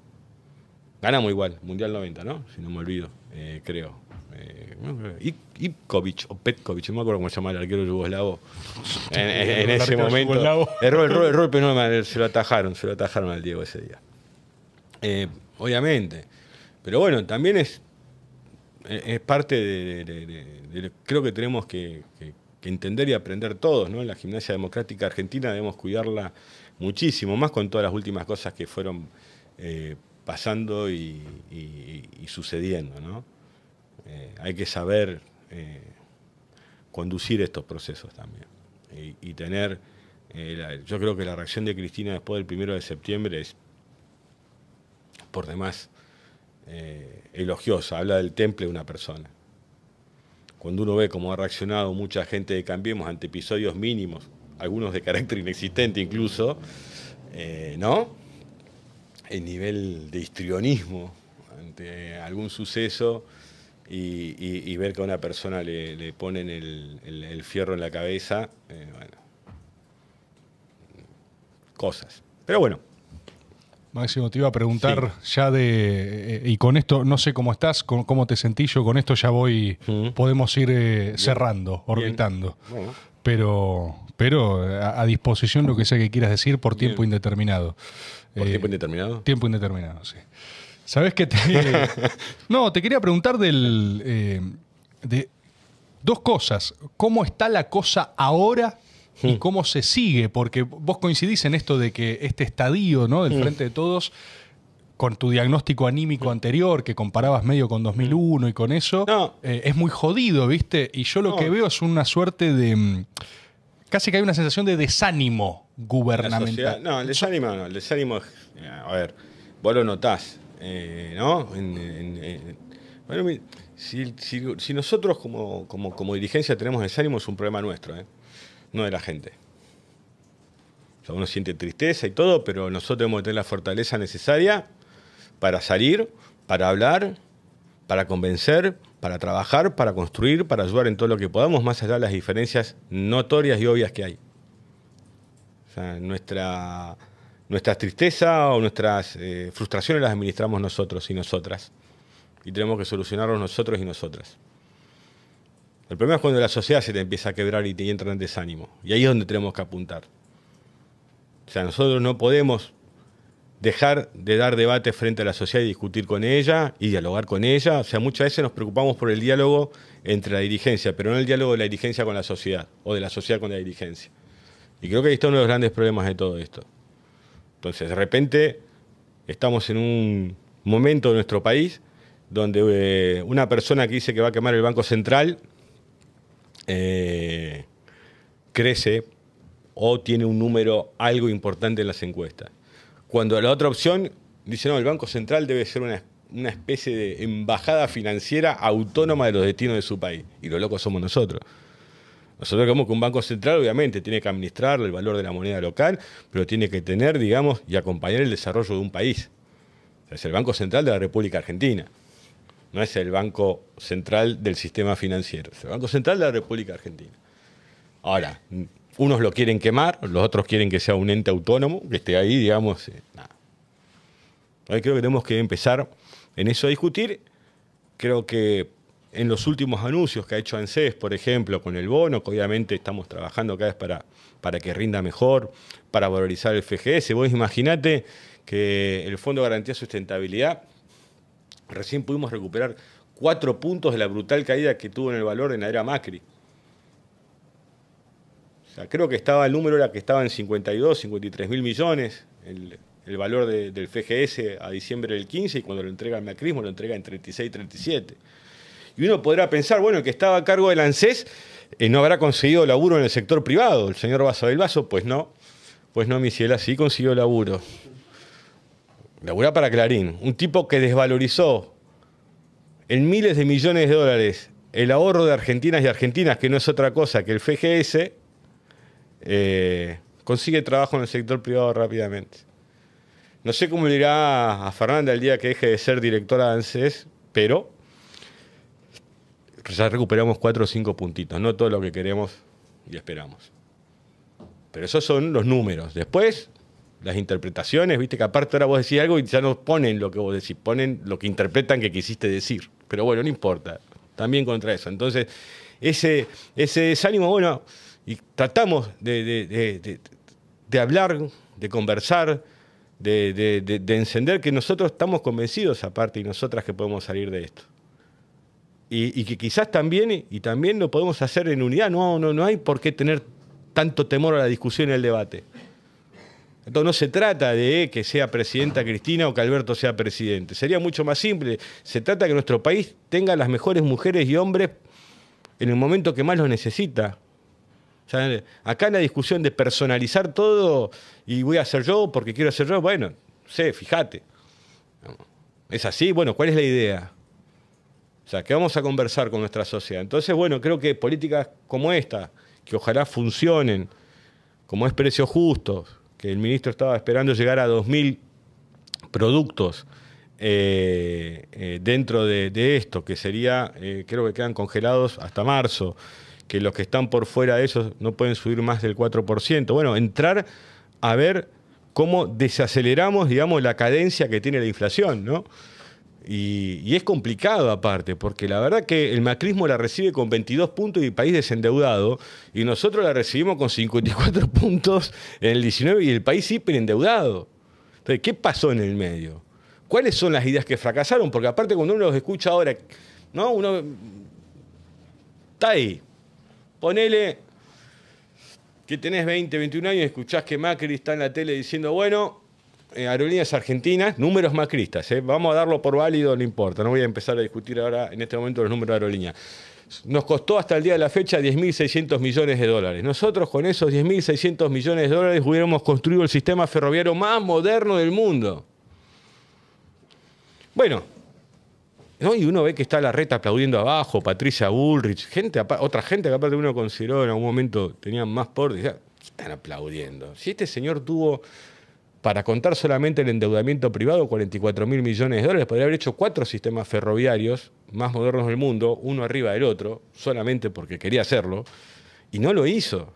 Ganamos igual, Mundial 90, ¿no? Si no me olvido, eh, creo. Eh, Ipkovic o Petkovic, no me acuerdo cómo se llama el arquero yugoslavo. En, ese momento. Error, error, error, pero no, se lo atajaron, se lo atajaron al Diego ese día. Eh, obviamente. Pero bueno, también es, es parte de, creo que tenemos que que entender y aprender todos, ¿no? En la gimnasia democrática argentina debemos cuidarla muchísimo, más con todas las últimas cosas que fueron eh, pasando y, sucediendo, ¿no? Eh, hay que saber eh, conducir estos procesos también y, tener, yo creo que la reacción de Cristina después del primero de septiembre es por demás elogiosa, habla del temple de una persona cuando uno ve cómo ha reaccionado mucha gente de Cambiemos ante episodios mínimos, algunos de carácter inexistente incluso, eh, ¿no? El nivel de histrionismo ante algún suceso y, ver que a una persona le, ponen el, fierro en la cabeza, eh, bueno, cosas. Pero bueno, Máximo, te iba a preguntar ya de. Eh, y con esto, no sé cómo estás, cómo, te sentís yo, con esto ya voy. Podemos ir eh, cerrando, orbitando. Pero, pero a, disposición lo que sea que quieras decir por tiempo indeterminado. ¿Por tiempo eh, indeterminado? Tiempo indeterminado, sí. ¿Sabes qué? Te, no, te quería preguntar del. de dos cosas. ¿Cómo está la cosa ahora y hmm. cómo se sigue, porque vos coincidís en esto de que este estadio ¿no? del hmm. Frente de Todos, con tu diagnóstico anímico hmm. anterior, que comparabas medio con 2001 y con eso, eh, es muy jodido, ¿viste? Y yo lo que veo es una suerte de... Casi que hay una sensación de desánimo gubernamental. No, el desánimo no, el desánimo eh, A ver, vos lo notás, eh, ¿no? bueno, si, nosotros como, como, como dirigencia tenemos desánimo es un problema nuestro, ¿eh? no de la gente. uno siente tristeza y todo, pero nosotros debemos tener la fortaleza necesaria para salir, para hablar, para convencer, para trabajar, para construir, para ayudar en todo lo que podamos, más allá de las diferencias notorias y obvias que hay. O sea, nuestra, nuestra tristeza o nuestras eh, frustraciones las administramos nosotros y nosotras. Y tenemos que solucionarlos nosotros y nosotras. El problema es cuando la sociedad se te empieza a quebrar y te entra en desánimo. Y ahí es donde tenemos que apuntar. O sea, nosotros no podemos dejar de dar debate frente a la sociedad y discutir con ella y dialogar con ella. O sea, muchas veces nos preocupamos por el diálogo entre la dirigencia, pero no el diálogo de la dirigencia con la sociedad o de la sociedad con la dirigencia. Y creo que ahí está uno de los grandes problemas de todo esto. Entonces, de repente, estamos en un momento de nuestro país donde eh, una persona que dice que va a quemar el Banco Central eh, crece o tiene un número algo importante en las encuestas. Cuando la otra opción Dice, no, el Banco Central debe ser una, especie de embajada financiera autónoma de los destinos de su país. Y los locos somos nosotros. Nosotros creemos que un banco central obviamente tiene que administrar el valor de la moneda local, pero tiene que tener, digamos, y acompañar el desarrollo de un país. Es el Banco Central de la República Argentina. No es el Banco Central del sistema financiero. Es el Banco Central de la República Argentina. Ahora, unos lo quieren quemar, los otros quieren que sea un ente autónomo, que esté ahí, digamos. Eh, nada. Hoy creo que tenemos que empezar en eso a discutir. Creo que en los últimos anuncios que ha hecho ANSES, por ejemplo, con el bono, que obviamente estamos trabajando cada vez para, para que rinda mejor, para valorizar el FGS. Vos imaginate que el Fondo de Garantía de Sustentabilidad, recién pudimos recuperar cuatro puntos de la brutal caída que tuvo en el valor en la era Macri. Creo que estaba el número era que estaba en 52, 53 mil millones, el, valor de, del FGS a diciembre del 15 y cuando lo entrega el macrismo lo entrega en 36, 37. Y uno podrá pensar, bueno, el que estaba a cargo del ANSES eh, no habrá conseguido laburo en el sector privado, el señor Vaso del Vaso, pues no, pues no, mi ciela, sí consiguió laburo. Laburá para Clarín, un tipo que desvalorizó en miles de millones de dólares el ahorro de argentinas y argentinas, que no es otra cosa que el FGS, eh, consigue trabajo en el sector privado rápidamente. No sé cómo le irá a Fernanda el día que deje de ser directora de ANSES, pero ya recuperamos cuatro o cinco puntitos, no todo lo que queremos y esperamos. Pero esos son los números. Después, las interpretaciones, viste que aparte ahora vos decís algo y ya no ponen lo que vos decís, ponen lo que interpretan que quisiste decir. Pero bueno, no importa, también contra eso. Entonces, ese, ese desánimo, bueno, y tratamos de, hablar, de conversar, de, encender que nosotros estamos convencidos aparte y nosotras que podemos salir de esto. Y, que quizás también, y también lo podemos hacer en unidad, no, no, no hay por qué tener tanto temor a la discusión y al debate. Entonces no se trata de que sea presidenta Cristina o que Alberto sea presidente. Sería mucho más simple. Se trata de que nuestro país tenga las mejores mujeres y hombres en el momento que más los necesita. Acá en la discusión de personalizar todo y voy a hacer yo porque quiero hacer yo, bueno, sé, fíjate. ¿Es así? Bueno, ¿cuál es la idea? O sea, ¿qué vamos a conversar con nuestra sociedad? Entonces, bueno, creo que políticas como esta, que ojalá funcionen, como es precio justo, que el ministro estaba esperando llegar a 2.000 productos eh, eh, dentro de, esto, que sería, eh, creo que quedan congelados hasta marzo, que los que están por fuera de eso no pueden subir más del 4%. Bueno, entrar a ver cómo desaceleramos, digamos, la cadencia que tiene la inflación, ¿no? Y, es complicado aparte, porque la verdad que el macrismo la recibe con 22 puntos y país desendeudado, y nosotros la recibimos con 54 puntos en el 19 y el país hiperendeudado. Entonces, ¿qué pasó en el medio? ¿Cuáles son las ideas que fracasaron? Porque aparte cuando uno los escucha ahora, ¿no? Uno está ahí. Ponele que tenés 20, 21 años y escuchás que Macri está en la tele diciendo, bueno, eh, aerolíneas argentinas, números macristas, eh, vamos a darlo por válido, no importa, no voy a empezar a discutir ahora en este momento los números de aerolíneas. Nos costó hasta el día de la fecha 10.600 millones de dólares. Nosotros con esos 10.600 millones de dólares hubiéramos construido el sistema ferroviario más moderno del mundo. Bueno, y uno ve que está la reta aplaudiendo abajo, Patricia Bullrich, gente, otra gente que aparte uno consideró en algún momento tenían más por, decía, están aplaudiendo? Si este señor tuvo para contar solamente el endeudamiento privado, 44 mil millones de dólares, podría haber hecho cuatro sistemas ferroviarios más modernos del mundo, uno arriba del otro, solamente porque quería hacerlo, y no lo hizo.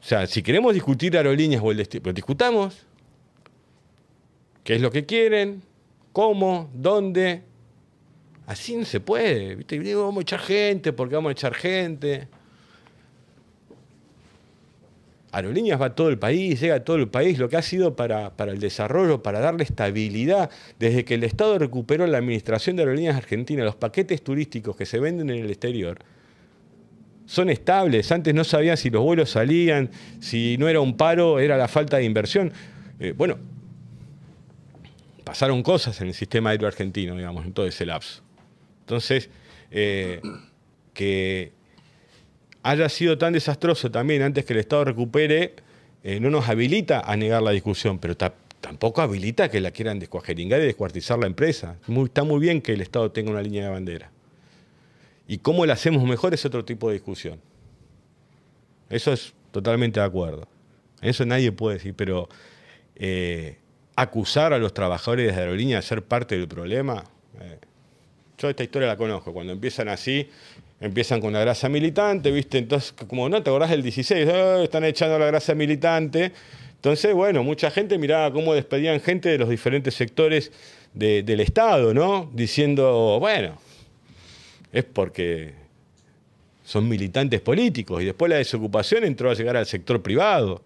O sea, si queremos discutir aerolíneas o el destino, pues discutamos qué es lo que quieren, cómo, dónde. Así no se puede. ¿viste? vamos a echar gente porque vamos a echar gente. Aerolíneas va a todo el país, llega a todo el país, lo que ha sido para, el desarrollo, para darle estabilidad, desde que el Estado recuperó la administración de Aerolíneas Argentinas, los paquetes turísticos que se venden en el exterior, son estables. Antes no sabían si los vuelos salían, si no era un paro, era la falta de inversión. Eh, bueno, pasaron cosas en el sistema aéreo argentino, digamos, en todo ese lapso. Entonces, eh, que haya sido tan desastroso también antes que el Estado recupere, eh, no nos habilita a negar la discusión, pero tampoco habilita que la quieran descuajeringar y descuartizar la empresa. está muy bien que el Estado tenga una línea de bandera. Y cómo la hacemos mejor es otro tipo de discusión. Eso es totalmente de acuerdo. Eso nadie puede decir, pero eh, acusar a los trabajadores de aerolínea de ser parte del problema, eh, yo esta historia la conozco. Cuando empiezan así, empiezan con la grasa militante, ¿viste? Entonces, como no te acordás del 16, ah, están echando la grasa militante. Entonces, bueno, mucha gente miraba cómo despedían gente de los diferentes sectores del Estado, ¿no? Diciendo, bueno, es porque son militantes políticos. Y después la desocupación entró a llegar al sector privado.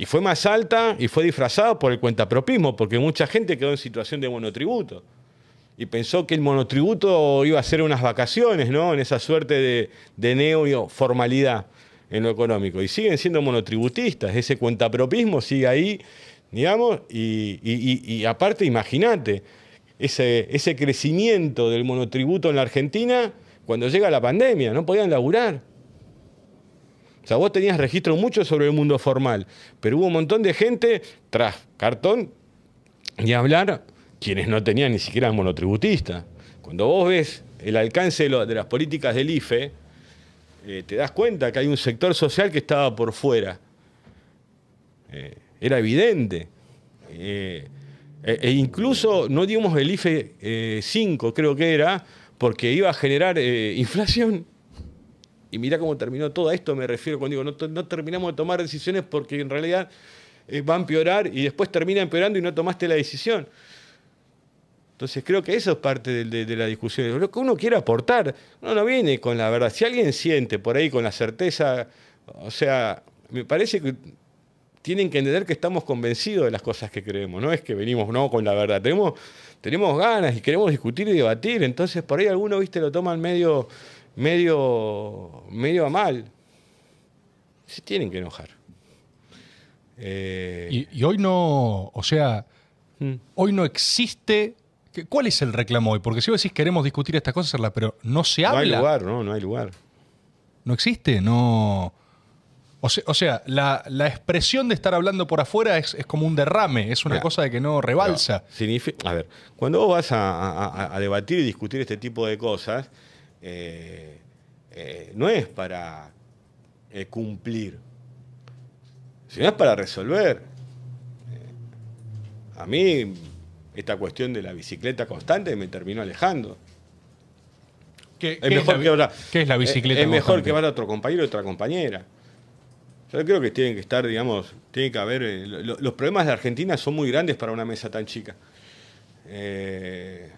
Y fue más alta y fue disfrazado por el cuentapropismo, porque mucha gente quedó en situación de monotributo. Y pensó que el monotributo iba a ser unas vacaciones, ¿no? En esa suerte de, de neo-formalidad en lo económico. Y siguen siendo monotributistas. Ese cuentapropismo sigue ahí, digamos. Y, aparte, imagínate, ese, ese crecimiento del monotributo en la Argentina cuando llega la pandemia, no podían laburar. Sea, vos tenías registro mucho sobre el mundo formal, pero hubo un montón de gente tras cartón y hablar quienes no tenían ni siquiera monotributista. Cuando vos ves el alcance de, las políticas del IFE, eh, te das cuenta que hay un sector social que estaba por fuera. Eh, era evidente. Eh, e, e incluso no dimos el IFE 5, creo que era, porque iba a generar inflación. Y mira cómo terminó todo esto, me refiero cuando digo, no, terminamos de tomar decisiones porque en realidad va a empeorar y después termina empeorando y no tomaste la decisión. Entonces creo que eso es parte de, la discusión. Lo que uno quiere aportar, uno no viene con la verdad. Si alguien siente por ahí con la certeza, o sea, me parece que tienen que entender que estamos convencidos de las cosas que creemos. No es que venimos no con la verdad. Tenemos, tenemos ganas y queremos discutir y debatir. Entonces por ahí algunos, viste, lo toman medio, medio, medio a mal. Se tienen que enojar. Eh, y, hoy no, o sea, mm. hoy no existe ¿Cuál es el reclamo hoy? Porque si vos decís queremos discutir estas cosas, pero no se habla. No hay lugar, no, no hay lugar. ¿No existe? No. O sea, la, expresión de estar hablando por afuera es, como un derrame, es una cosa de que no rebalsa. a ver, cuando vos vas a, debatir y discutir este tipo de cosas, eh, eh, no es para eh, cumplir, sino es para resolver. a mí esta cuestión de la bicicleta constante me terminó alejando. ¿Qué, es, mejor la, que, es la bicicleta Es, mejor que va a otro compañero o otra compañera. Yo creo que tienen que estar, digamos, tiene que haber. Eh, los problemas de Argentina son muy grandes para una mesa tan chica. Eh,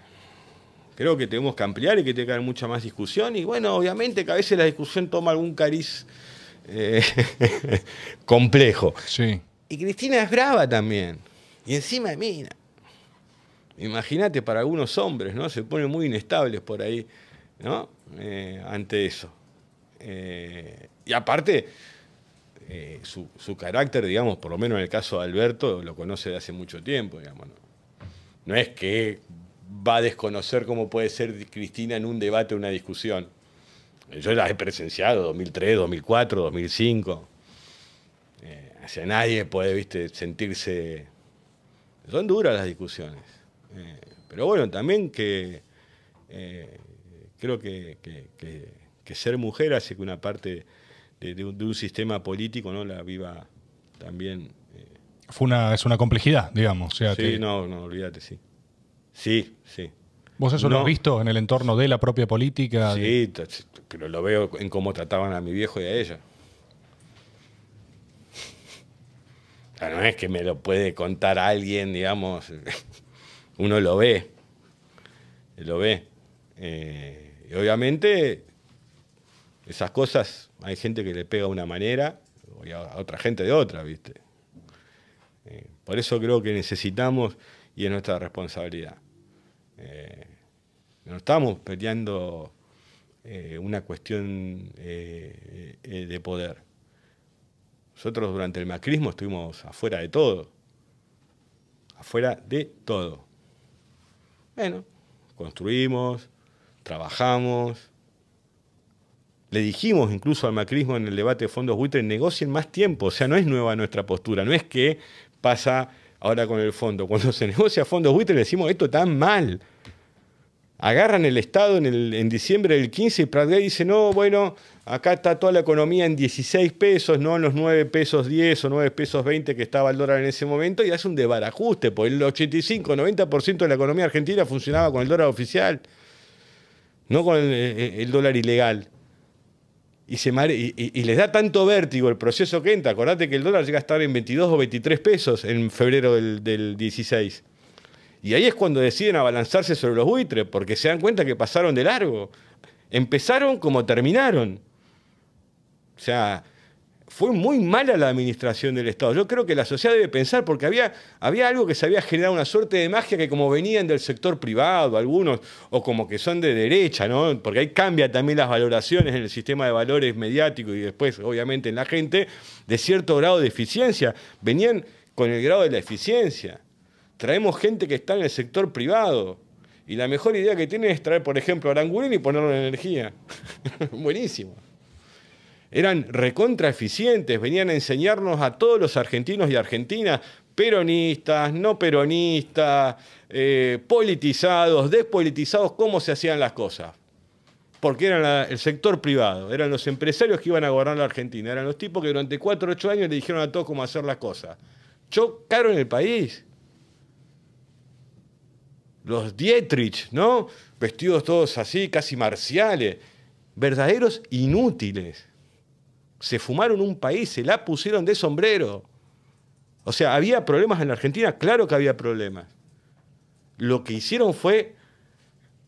creo que tenemos que ampliar y que tiene que haber mucha más discusión. Y bueno, obviamente que a veces la discusión toma algún cariz eh, complejo. Sí. Y Cristina es brava también. Y encima, mira, Imagínate para algunos hombres, ¿no? Se ponen muy inestables por ahí, ¿no? Eh, ante eso. Eh, y aparte, eh, su, carácter, digamos, por lo menos en el caso de Alberto, lo conoce de hace mucho tiempo, digamos. No, es que va a desconocer cómo puede ser Cristina en un debate o una discusión. Yo la he presenciado 2003, 2004, 2005. o sea, nadie puede, viste, sentirse... Son duras las discusiones. Eh, pero bueno, también que eh, creo que, ser mujer hace que una parte de, un, sistema político no la viva también. Eh. Fue una, es una complejidad, digamos. sí, no, no, olvídate, sí. Sí, sí. ¿Vos eso lo has visto en el entorno de la propia política? Sí, pero lo veo en cómo trataban a mi viejo y a ella. no es que me lo puede contar alguien, digamos uno lo ve, lo ve. Eh, y obviamente esas cosas hay gente que le pega de una manera y a otra gente de otra, ¿viste? Eh, por eso creo que necesitamos y es nuestra responsabilidad. Eh, no estamos peleando una cuestión de poder. Nosotros durante el macrismo estuvimos afuera de todo. Afuera de todo. Bueno, construimos, trabajamos. Le dijimos incluso al macrismo en el debate de fondos buitres, negocien más tiempo. O sea, no es nueva nuestra postura, no es que pasa ahora con el fondo. Cuando se negocia fondos buitres le decimos esto está mal. Agarran el Estado en, el, en diciembre del 15 y Prat dice, no, bueno, acá está toda la economía en 16 pesos, no en los 9 pesos 10 o 9 pesos 20 que estaba el dólar en ese momento, y hace un desbarajuste, porque el 85, 90% de la economía argentina funcionaba con el dólar oficial, no con el, dólar ilegal. Y, les da tanto vértigo el proceso que entra. Acordate que el dólar llega a estar en 22 o 23 pesos en febrero del, del 16. Y ahí es cuando deciden abalanzarse sobre los buitres, porque se dan cuenta que pasaron de largo. Empezaron como terminaron. O sea, fue muy mala la administración del Estado. Yo creo que la sociedad debe pensar, porque había, había algo que se había generado una suerte de magia que como venían del sector privado algunos, o como que son de derecha, ¿no? Porque ahí cambia también las valoraciones en el sistema de valores mediático y después, obviamente, en la gente, de cierto grado de eficiencia. Venían con el grado de la eficiencia traemos gente que está en el sector privado. Y la mejor idea que tienen es traer, por ejemplo, Arangulín y ponerlo en energía. Buenísimo. Eran recontra eficientes, venían a enseñarnos a todos los argentinos y argentinas, peronistas, no peronistas, eh, politizados, despolitizados, cómo se hacían las cosas. Porque eran el sector privado, eran los empresarios que iban a gobernar la Argentina, eran los tipos que durante cuatro o ocho años le dijeron a todos cómo hacer las cosas. Chocaron el país los Dietrich, ¿no? Vestidos todos así, casi marciales, verdaderos inútiles. Se fumaron un país, se la pusieron de sombrero. O sea, ¿había problemas en la Argentina? Claro que había problemas. Lo que hicieron fue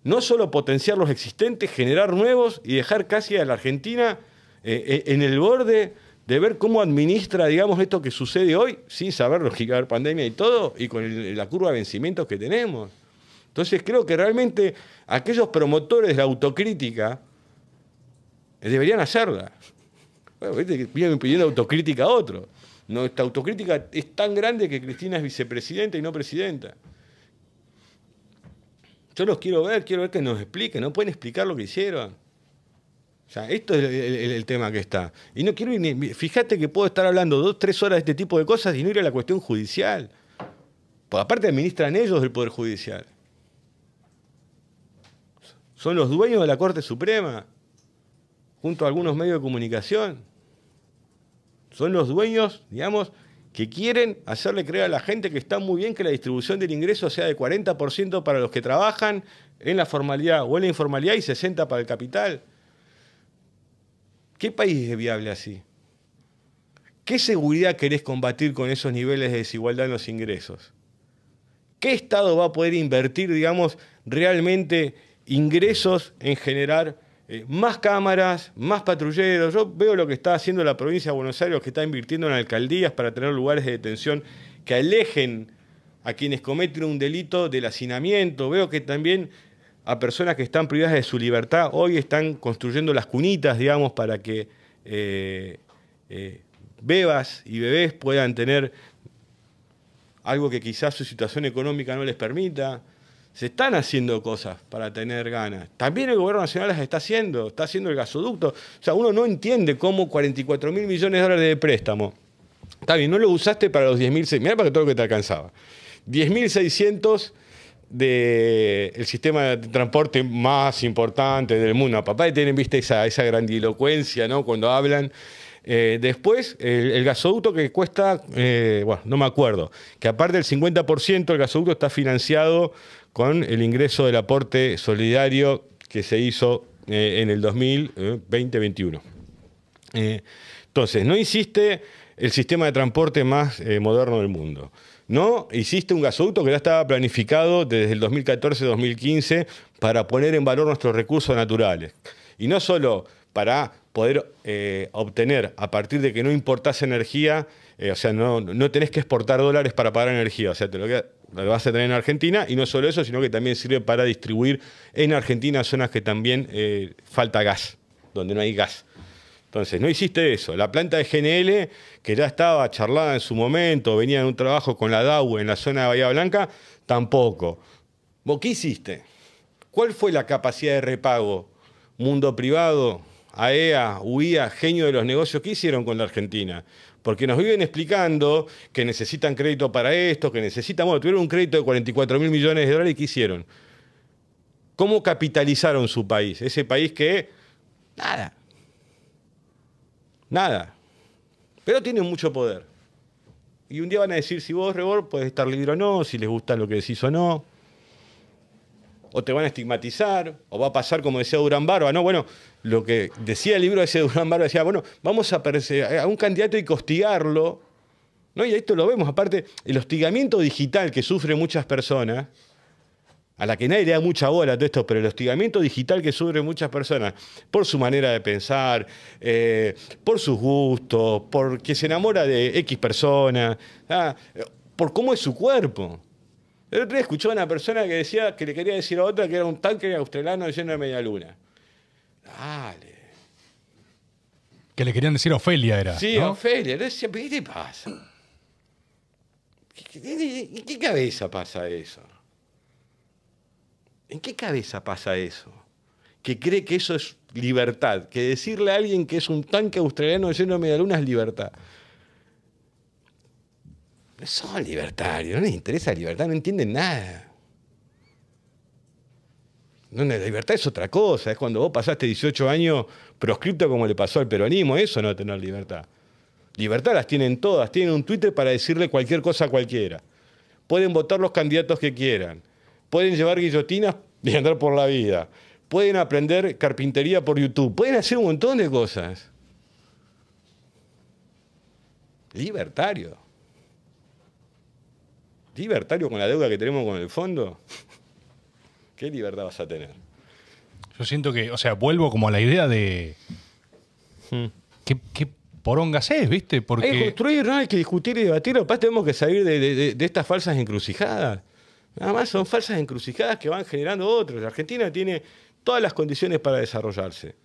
no solo potenciar los existentes, generar nuevos y dejar casi a la Argentina eh, eh, en el borde de ver cómo administra, digamos, esto que sucede hoy, sin saber lo que va a haber pandemia y todo, y con la curva de vencimientos que tenemos. Entonces creo que realmente aquellos promotores de autocrítica deberían hacerla. Bueno, vienen pidiendo autocrítica a otro. Nuestra autocrítica es tan grande que Cristina es vicepresidenta y no presidenta. Yo los quiero ver, quiero ver que nos expliquen, no pueden explicar lo que hicieron. O sea, esto es el, tema que está. Y no quiero fíjate que puedo estar hablando dos, tres horas de este tipo de cosas y no ir a la cuestión judicial. Pues aparte administran ellos el Poder Judicial son los dueños de la Corte Suprema, junto a algunos medios de comunicación. Son los dueños, digamos, que quieren hacerle creer a la gente que está muy bien que la distribución del ingreso sea de 40% para los que trabajan en la formalidad o en la informalidad y 60% para el capital. ¿Qué país es viable así? ¿Qué seguridad querés combatir con esos niveles de desigualdad en los ingresos? ¿Qué Estado va a poder invertir, digamos, realmente ingresos en generar eh, más cámaras, más patrulleros. Yo veo lo que está haciendo la provincia de Buenos Aires, que está invirtiendo en alcaldías para tener lugares de detención que alejen a quienes cometen un delito del hacinamiento. Veo que también a personas que están privadas de su libertad hoy están construyendo las cunitas, digamos, para que eh, eh, bebas y bebés puedan tener algo que quizás su situación económica no les permita se están haciendo cosas para tener ganas. También el gobierno nacional las está haciendo, está haciendo el gasoducto. O sea, uno no entiende cómo 44 mil millones de dólares de préstamo. Está bien, no lo usaste para los 10.000, mirá para todo lo que te alcanzaba. 10.600 del sistema de transporte más importante del mundo. Papá tienen vista esa, esa grandilocuencia, ¿no? Cuando hablan. Eh, después, el, gasoducto que cuesta, eh, bueno, no me acuerdo, que aparte del 50% del gasoducto está financiado con el ingreso del aporte solidario que se hizo eh, en el 2020-2021. Eh, entonces, no hiciste el sistema de transporte más eh, moderno del mundo. No hiciste un gasoducto que ya estaba planificado desde el 2014-2015 para poner en valor nuestros recursos naturales. Y no solo para poder obtener, a partir de que no importase energía, o sea, no, no tenés que exportar dólares para pagar energía, o sea, te lo lo vas a tener en Argentina, y no solo eso, sino que también sirve para distribuir en Argentina zonas que también eh, falta gas, donde no hay gas. Entonces, no hiciste eso. La planta de GNL, que ya estaba charlada en su momento, venía en un trabajo con la DAU en la zona de Bahía Blanca, tampoco. ¿Vos qué hiciste? ¿Cuál fue la capacidad de repago? Mundo privado, AEA, UIA, genio de los negocios, ¿qué hicieron con la Argentina? Porque nos viven explicando que necesitan crédito para esto, que necesitan, bueno, tuvieron un crédito de 44 mil millones de dólares y ¿qué hicieron? ¿Cómo capitalizaron su país? Ese país que, nada, nada, pero tiene mucho poder. Y un día van a decir si vos, Rebor, puedes estar libre o no, si les gusta lo que decís o no. O te van a estigmatizar, o va a pasar como decía Durán Barba, ¿no? Bueno, lo que decía el libro ese de Durán Barba, decía, bueno, vamos a, a un candidato y hostigarlo, ¿no? Y esto lo vemos, aparte, el hostigamiento digital que sufren muchas personas, a la que nadie le da mucha bola todo esto, pero el hostigamiento digital que sufren muchas personas por su manera de pensar, eh, por sus gustos, porque se enamora de X persona, ah, por cómo es su cuerpo. El otro día escuché a una persona que decía que le quería decir a otra que era un tanque australiano lleno de media luna. Dale. Que le querían decir a Ofelia era. Sí, Ofelia. decía, ¿qué te pasa? ¿En qué cabeza pasa eso? ¿En qué cabeza pasa eso? Que cree que eso es libertad, que decirle a alguien que es un tanque australiano lleno de medialunas es libertad. Son libertarios, no les interesa la libertad, no entienden nada. No, la libertad es otra cosa, es cuando vos pasaste 18 años proscripto como le pasó al peronismo, eso no tener libertad. Libertad las tienen todas, tienen un Twitter para decirle cualquier cosa a cualquiera. Pueden votar los candidatos que quieran pueden llevar guillotinas y andar por la vida, pueden aprender carpintería por YouTube, pueden hacer un montón de cosas. Libertario. Libertario con la deuda que tenemos con el fondo. ¿Qué libertad vas a tener? Yo siento que, o sea, vuelvo como a la idea de. Hmm. ¿Qué, qué porongas es, viste? Porque... Hay que construir, ¿no? Hay que discutir y debatir. Lo tenemos que salir de estas falsas encrucijadas. Nada más son falsas encrucijadas que van generando otros. La Argentina tiene todas las condiciones para desarrollarse.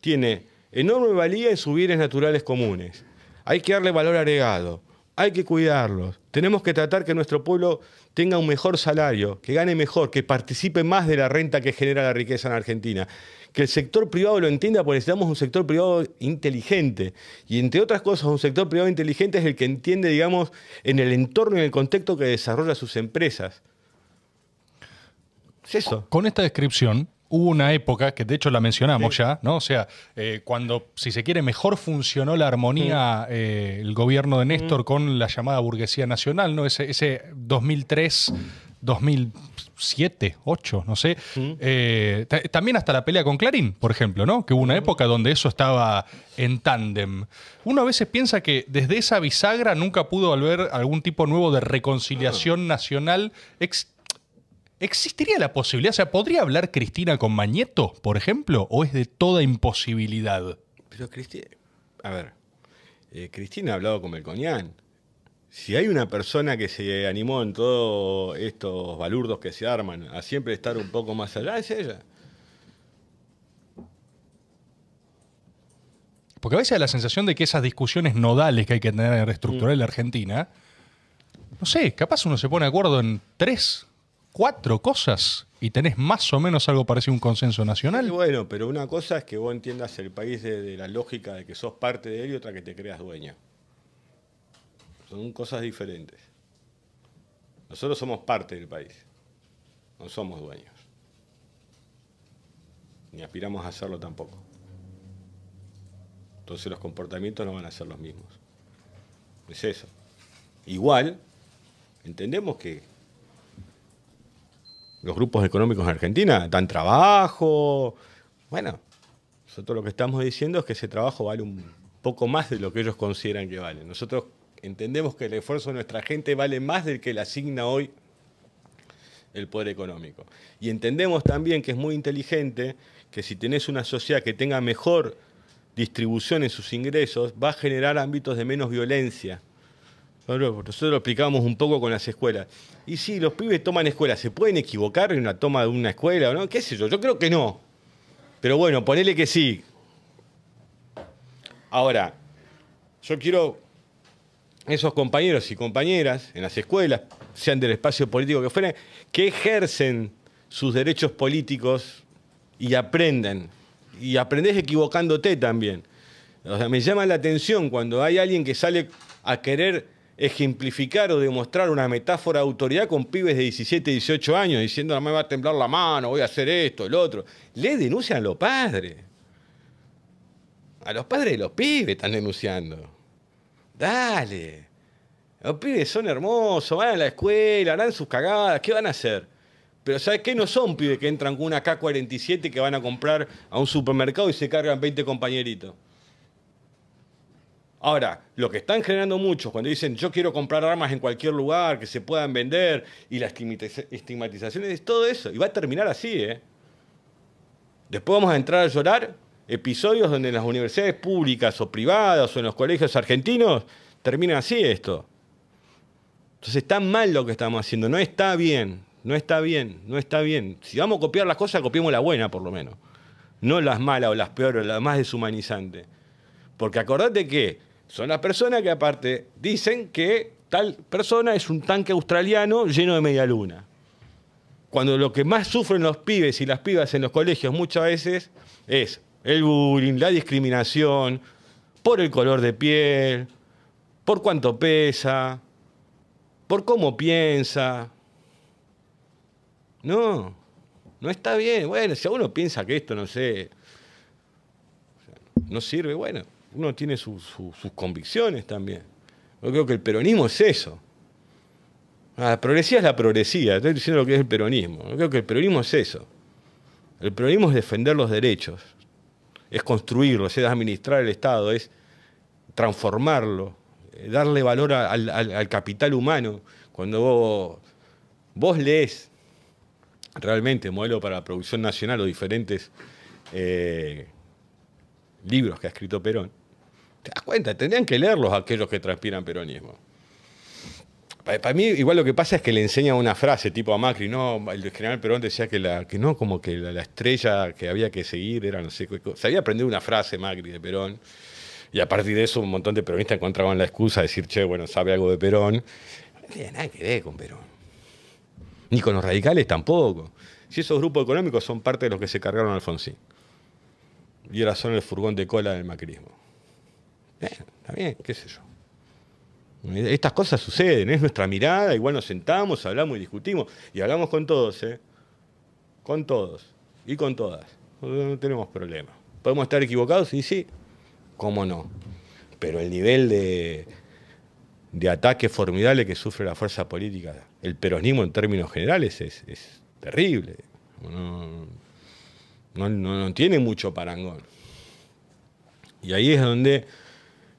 Tiene enorme valía en sus bienes naturales comunes. Hay que darle valor agregado. Hay que cuidarlos. Tenemos que tratar que nuestro pueblo tenga un mejor salario, que gane mejor, que participe más de la renta que genera la riqueza en Argentina. Que el sector privado lo entienda porque necesitamos un sector privado inteligente. Y entre otras cosas, un sector privado inteligente es el que entiende, digamos, en el entorno y en el contexto que desarrolla sus empresas eso. Con esta descripción, hubo una época, que de hecho la mencionamos ya, ¿no? O sea, eh, cuando, si se quiere, mejor funcionó la armonía eh, el gobierno de Néstor con la llamada burguesía nacional, ¿no? Ese, ese 2003, 2007, 2008, no sé. Eh, también hasta la pelea con Clarín, por ejemplo, ¿no? Que hubo una época donde eso estaba en tándem. Uno a veces piensa que desde esa bisagra nunca pudo volver algún tipo nuevo de reconciliación nacional. ¿Existiría la posibilidad? O sea, ¿podría hablar Cristina con Mañeto, por ejemplo? ¿O es de toda imposibilidad? Pero Cristina. A ver. Eh, Cristina ha hablado con Melconian. Si hay una persona que se animó en todos estos balurdos que se arman a siempre estar un poco más allá, es ella. Porque a veces hay la sensación de que esas discusiones nodales que hay que tener en reestructurar en la Argentina, no sé, capaz uno se pone de acuerdo en tres cuatro cosas y tenés más o menos algo parecido a un consenso nacional. bueno, pero una cosa es que vos entiendas el país de, la lógica de que sos parte de él y otra que te creas dueña. Son cosas diferentes. Nosotros somos parte del país, no somos dueños. Ni aspiramos a hacerlo tampoco. Entonces los comportamientos no van a ser los mismos. Es eso. Igual, entendemos que los grupos económicos en Argentina dan trabajo. Bueno, nosotros lo que estamos diciendo es que ese trabajo vale un poco más de lo que ellos consideran que vale. Nosotros entendemos que el esfuerzo de nuestra gente vale más del que le asigna hoy el poder económico. Y entendemos también que es muy inteligente que si tenés una sociedad que tenga mejor distribución en sus ingresos, va a generar ámbitos de menos violencia nosotros lo explicamos un poco con las escuelas. Y si los pibes toman escuelas, ¿se pueden equivocar en una toma de una escuela o no? ¿Qué sé yo? Yo creo que no. Pero bueno, ponele que sí. Ahora, yo quiero esos compañeros y compañeras en las escuelas, sean del espacio político que fueran, que ejercen sus derechos políticos y aprenden. Y aprendés equivocándote también. O sea, me llama la atención cuando hay alguien que sale a querer ejemplificar o demostrar una metáfora de autoridad con pibes de 17, 18 años, diciendo, me va a temblar la mano, voy a hacer esto, el otro. Le denuncian a los padres. A los padres de los pibes están denunciando. Dale. Los pibes son hermosos, van a la escuela, harán sus cagadas, ¿qué van a hacer? Pero ¿sabes qué? No son pibes que entran con una K-47 que van a comprar a un supermercado y se cargan 20 compañeritos. Ahora, lo que están generando muchos cuando dicen yo quiero comprar armas en cualquier lugar, que se puedan vender, y la estigmatización es todo eso. Y va a terminar así, ¿eh? Después vamos a entrar a llorar episodios donde en las universidades públicas o privadas o en los colegios argentinos termina así esto. Entonces está mal lo que estamos haciendo, no está bien, no está bien, no está bien. Si vamos a copiar las cosas, copiemos la buena por lo menos. No las malas o las peores, las más deshumanizantes. Porque acordate que son las personas que aparte dicen que tal persona es un tanque australiano lleno de media luna. Cuando lo que más sufren los pibes y las pibas en los colegios muchas veces es el bullying, la discriminación, por el color de piel, por cuánto pesa, por cómo piensa. No, no está bien. Bueno, si uno piensa que esto, no sé, no sirve, bueno, uno tiene sus convicciones también. Yo creo que el peronismo es eso. La progresía es la progresía, estoy diciendo lo que es el peronismo. Yo creo que el peronismo es eso. El peronismo es defender los derechos, es construirlo, es administrar el Estado, es transformarlo, eh, darle valor al, capital humano. Cuando vos, lees realmente modelo para la producción nacional o diferentes eh, libros que ha escrito Perón, te das cuenta, tendrían que leerlos aquellos que transpiran peronismo. Para mí, igual lo que pasa es que le enseña una frase tipo a Macri, no, el general Perón decía que, la, que no, como que la, estrella que había que seguir era no sé cosa. había aprendido una frase Macri de Perón, y a partir de eso un montón de peronistas encontraban la excusa de decir, che, bueno, sabe algo de Perón. No tiene nada que ver con Perón. Ni con los radicales tampoco. Si esos grupos económicos son parte de los que se cargaron a Alfonsín. Y ahora son el furgón de cola del macrismo. Está bien, qué sé yo. Estas cosas suceden, es nuestra mirada, igual nos sentamos, hablamos y discutimos, y hablamos con todos, ¿eh? Con todos y con todas. No tenemos problema. ¿Podemos estar equivocados? Sí, sí. ¿Cómo no? Pero el nivel de, de ataque formidable que sufre la fuerza política, el peronismo en términos generales, es, terrible. No, no tiene mucho parangón. Y ahí es donde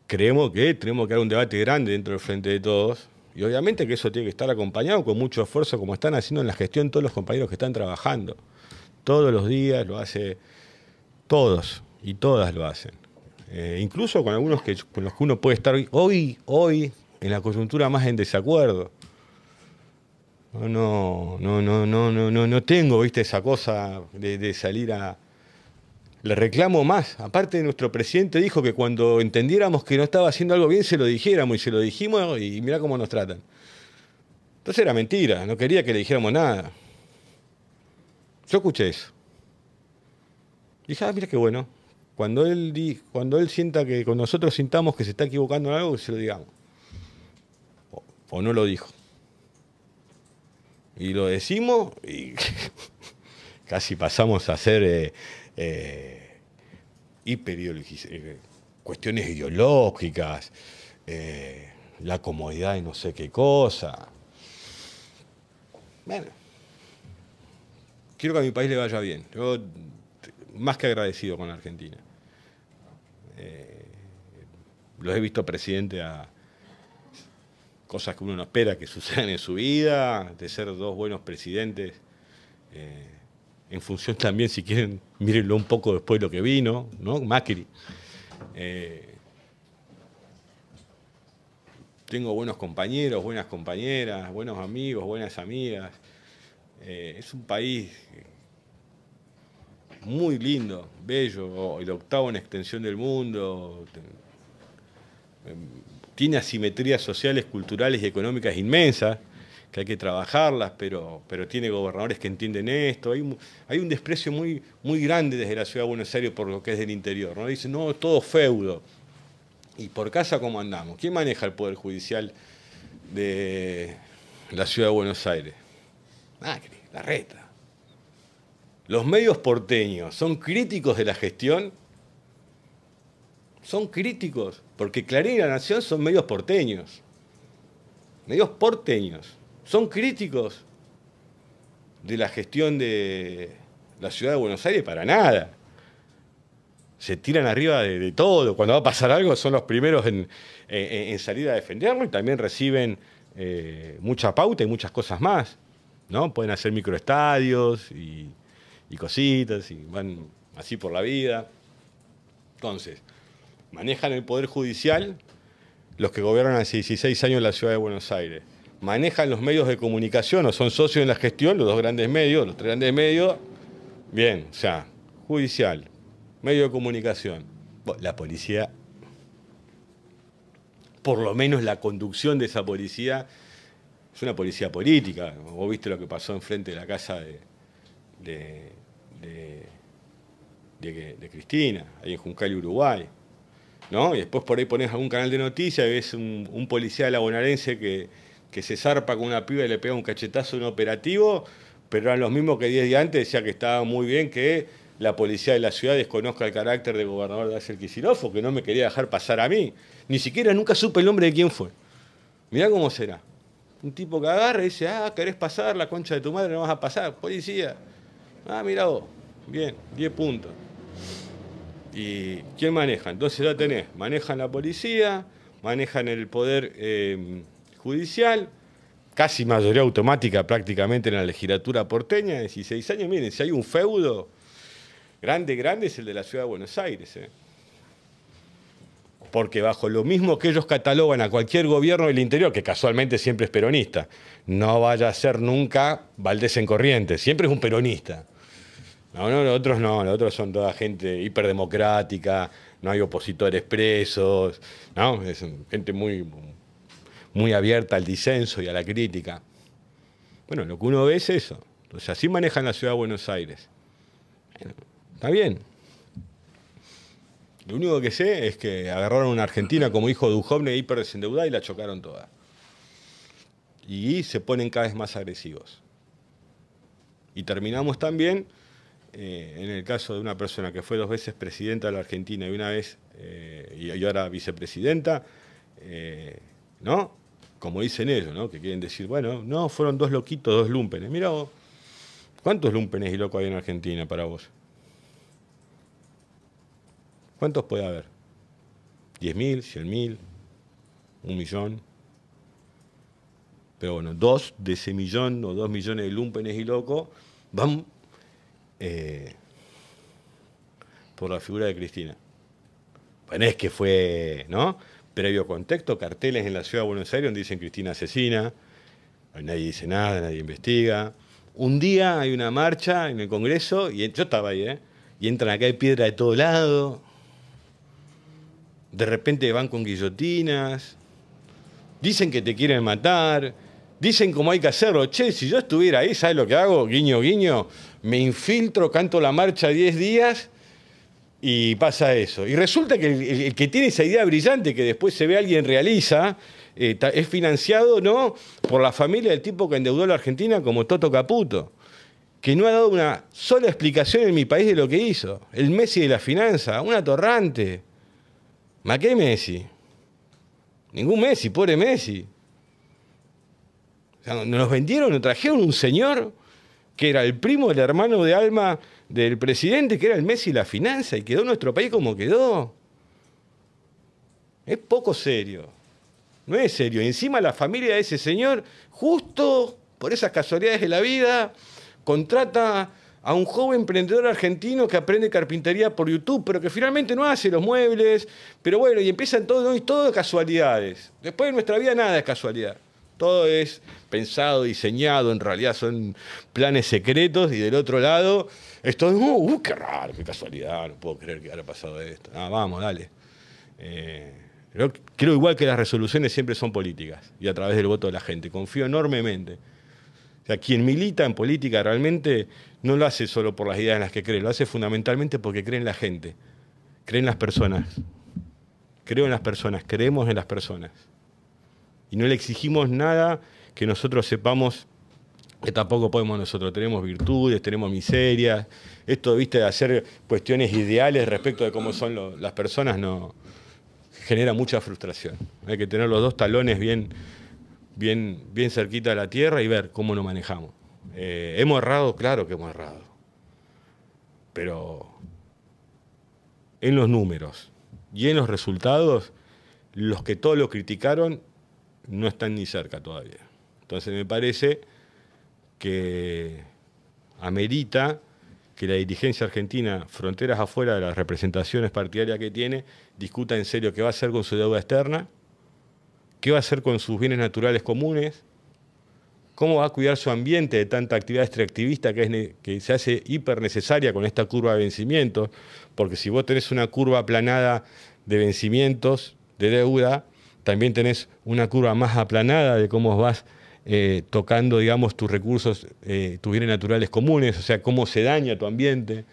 creemos que tenemos que dar un debate grande dentro del frente de todos. Y obviamente que eso tiene que estar acompañado con mucho esfuerzo, como están haciendo en la gestión todos los compañeros que están trabajando. Todos los días lo hace, todos y todas lo hacen. Eh, incluso con algunos que, con los que uno puede estar hoy, hoy, en la coyuntura más en desacuerdo. No, no, no, no, no, no, no tengo, viste, esa cosa de salir a, le reclamo más. Aparte, nuestro presidente dijo que cuando entendiéramos que no estaba haciendo algo bien, se lo dijéramos y se lo dijimos y mira cómo nos tratan. Entonces era mentira, no quería que le dijéramos nada. Yo escuché eso. dije, ah, mira qué bueno. Cuando él, cuando él sienta que con nosotros sintamos que se está equivocando en algo, se lo digamos. O, no lo dijo. Y lo decimos y casi pasamos a ser... Eh, eh, eh, cuestiones ideológicas, eh, la comodidad de no sé qué cosa. Bueno, quiero que a mi país le vaya bien. Yo más que agradecido con Argentina. Eh, los he visto presidente a cosas que uno no espera que sucedan en su vida, de ser dos buenos presidentes en función también, si quieren, mírenlo un poco después de lo que vino, ¿no? Macri. Eh, tengo buenos compañeros, buenas compañeras, buenos amigos, buenas amigas. Eh, es un país muy lindo, bello, el octavo en extensión del mundo. Tiene asimetrías sociales, culturales y económicas inmensas que hay que trabajarlas, pero, pero tiene gobernadores que entienden esto. Hay, un desprecio muy, muy grande desde la ciudad de Buenos Aires por lo que es del interior. ¿no? Dicen, no, todo feudo. ¿Y por casa cómo andamos? ¿Quién maneja el Poder Judicial de la Ciudad de Buenos Aires? Macri, la reta. Los medios porteños son críticos de la gestión. Son críticos, porque Clarín y La Nación son medios porteños. Medios porteños. Son críticos de la gestión de la ciudad de Buenos Aires para nada. Se tiran arriba de, todo. Cuando va a pasar algo son los primeros en, salir a defenderlo y también reciben eh, mucha pauta y muchas cosas más. ¿no? Pueden hacer microestadios y, y cositas y van así por la vida. Entonces, manejan el Poder Judicial los que gobiernan hace 16 años la ciudad de Buenos Aires manejan los medios de comunicación o son socios en la gestión, los dos grandes medios, los tres grandes medios, bien, o sea, judicial, medio de comunicación. la policía, por lo menos la conducción de esa policía, es una policía política. Vos viste lo que pasó enfrente de la casa de, de, de, Cristina, ahí en Juncal, Uruguay. ¿no? Y después por ahí pones algún canal de noticias y ves un, un policía de la bonaerense que que se zarpa con una piba y le pega un cachetazo en un operativo, pero eran los mismos que 10 días antes decía que estaba muy bien que la policía de la ciudad desconozca el carácter del gobernador de Axel Kicillof que no me quería dejar pasar a mí. Ni siquiera nunca supe el nombre de quién fue. Mirá cómo será. Un tipo que agarra y dice, ah, querés pasar, la concha de tu madre no vas a pasar, policía. Ah, mira vos, bien, 10 puntos. ¿Y quién maneja? Entonces ya tenés, manejan la policía, manejan el poder eh, judicial, casi mayoría automática prácticamente en la legislatura porteña, 16 años. Miren, si hay un feudo grande, grande es el de la ciudad de Buenos Aires. ¿eh? Porque bajo lo mismo que ellos catalogan a cualquier gobierno del interior, que casualmente siempre es peronista, no vaya a ser nunca Valdés en Corrientes, siempre es un peronista. No, no, los otros no, los otros son toda gente hiperdemocrática, no hay opositores presos, ¿no? Es gente muy, muy abierta al disenso y a la crítica. Bueno, lo que uno ve es eso. Entonces, así manejan la ciudad de Buenos Aires. está bien. Lo único que sé es que agarraron a una Argentina como hijo de Duhovne hiper desendeudada y la chocaron toda. Y se ponen cada vez más agresivos. Y terminamos también eh, en el caso de una persona que fue dos veces presidenta de la Argentina y una vez, eh, y ahora vicepresidenta, eh, ¿no? Como dicen ellos, ¿no? que quieren decir, bueno, no, fueron dos loquitos, dos lumpenes. Mira vos, ¿cuántos lumpenes y locos hay en Argentina para vos? ¿Cuántos puede haber? ¿10.000? ¿100.000? ¿Un millón? Pero bueno, dos de ese millón o dos millones de lumpenes y locos van eh, por la figura de Cristina. Bueno, es que fue, ¿no? Previo contexto, carteles en la ciudad de Buenos Aires donde dicen Cristina asesina, nadie dice nada, nadie investiga. Un día hay una marcha en el Congreso, y yo estaba ahí, ¿eh? y entran acá hay piedra de todo lado, de repente van con guillotinas, dicen que te quieren matar, dicen cómo hay que hacerlo. Che, si yo estuviera ahí, ¿sabes lo que hago? Guiño, guiño, me infiltro, canto la marcha 10 días y pasa eso. Y resulta que el, que tiene esa idea brillante que después se ve alguien realiza, eh, es financiado no por la familia del tipo que endeudó a la Argentina como Toto Caputo, que no ha dado una sola explicación en mi país de lo que hizo. El Messi de la finanza, un atorrante. ¿Ma qué Messi? Ningún Messi, pobre Messi. nos vendieron, nos trajeron un señor que era el primo del hermano de Alma del presidente, que era el Messi la finanza, y quedó nuestro país como quedó. Es poco serio. No es serio. encima la familia de ese señor, justo por esas casualidades de la vida, contrata a un joven emprendedor argentino que aprende carpintería por YouTube, pero que finalmente no hace los muebles, pero bueno, y empiezan todo, todo casualidades. Después de nuestra vida nada es casualidad. Todo es pensado, diseñado, en realidad son planes secretos y del otro lado esto es, uh, uh, qué raro, qué casualidad, no puedo creer que haya pasado esto. Ah, vamos, dale. Eh, creo, igual que las resoluciones siempre son políticas y a través del voto de la gente. Confío enormemente. O sea, quien milita en política realmente no lo hace solo por las ideas en las que cree, lo hace fundamentalmente porque cree en la gente, cree en las personas. creo en las personas, creemos en las personas. Y no le exigimos nada que nosotros sepamos que tampoco podemos nosotros. Tenemos virtudes, tenemos miserias. Esto, viste, de hacer cuestiones ideales respecto de cómo son las personas, no genera mucha frustración. Hay que tener los dos talones bien, bien, bien cerquita de la tierra y ver cómo nos manejamos. Eh, hemos errado, claro que hemos errado. Pero en los números y en los resultados, los que todos lo criticaron no están ni cerca todavía. Entonces me parece que amerita que la dirigencia argentina, fronteras afuera de las representaciones partidarias que tiene, discuta en serio qué va a hacer con su deuda externa, qué va a hacer con sus bienes naturales comunes, cómo va a cuidar su ambiente de tanta actividad extractivista que, que se hace hiper necesaria con esta curva de vencimientos, porque si vos tenés una curva aplanada de vencimientos, de deuda, también tenés una curva más aplanada de cómo vas eh, tocando, digamos, tus recursos, eh, tus bienes naturales comunes, o sea, cómo se daña tu ambiente.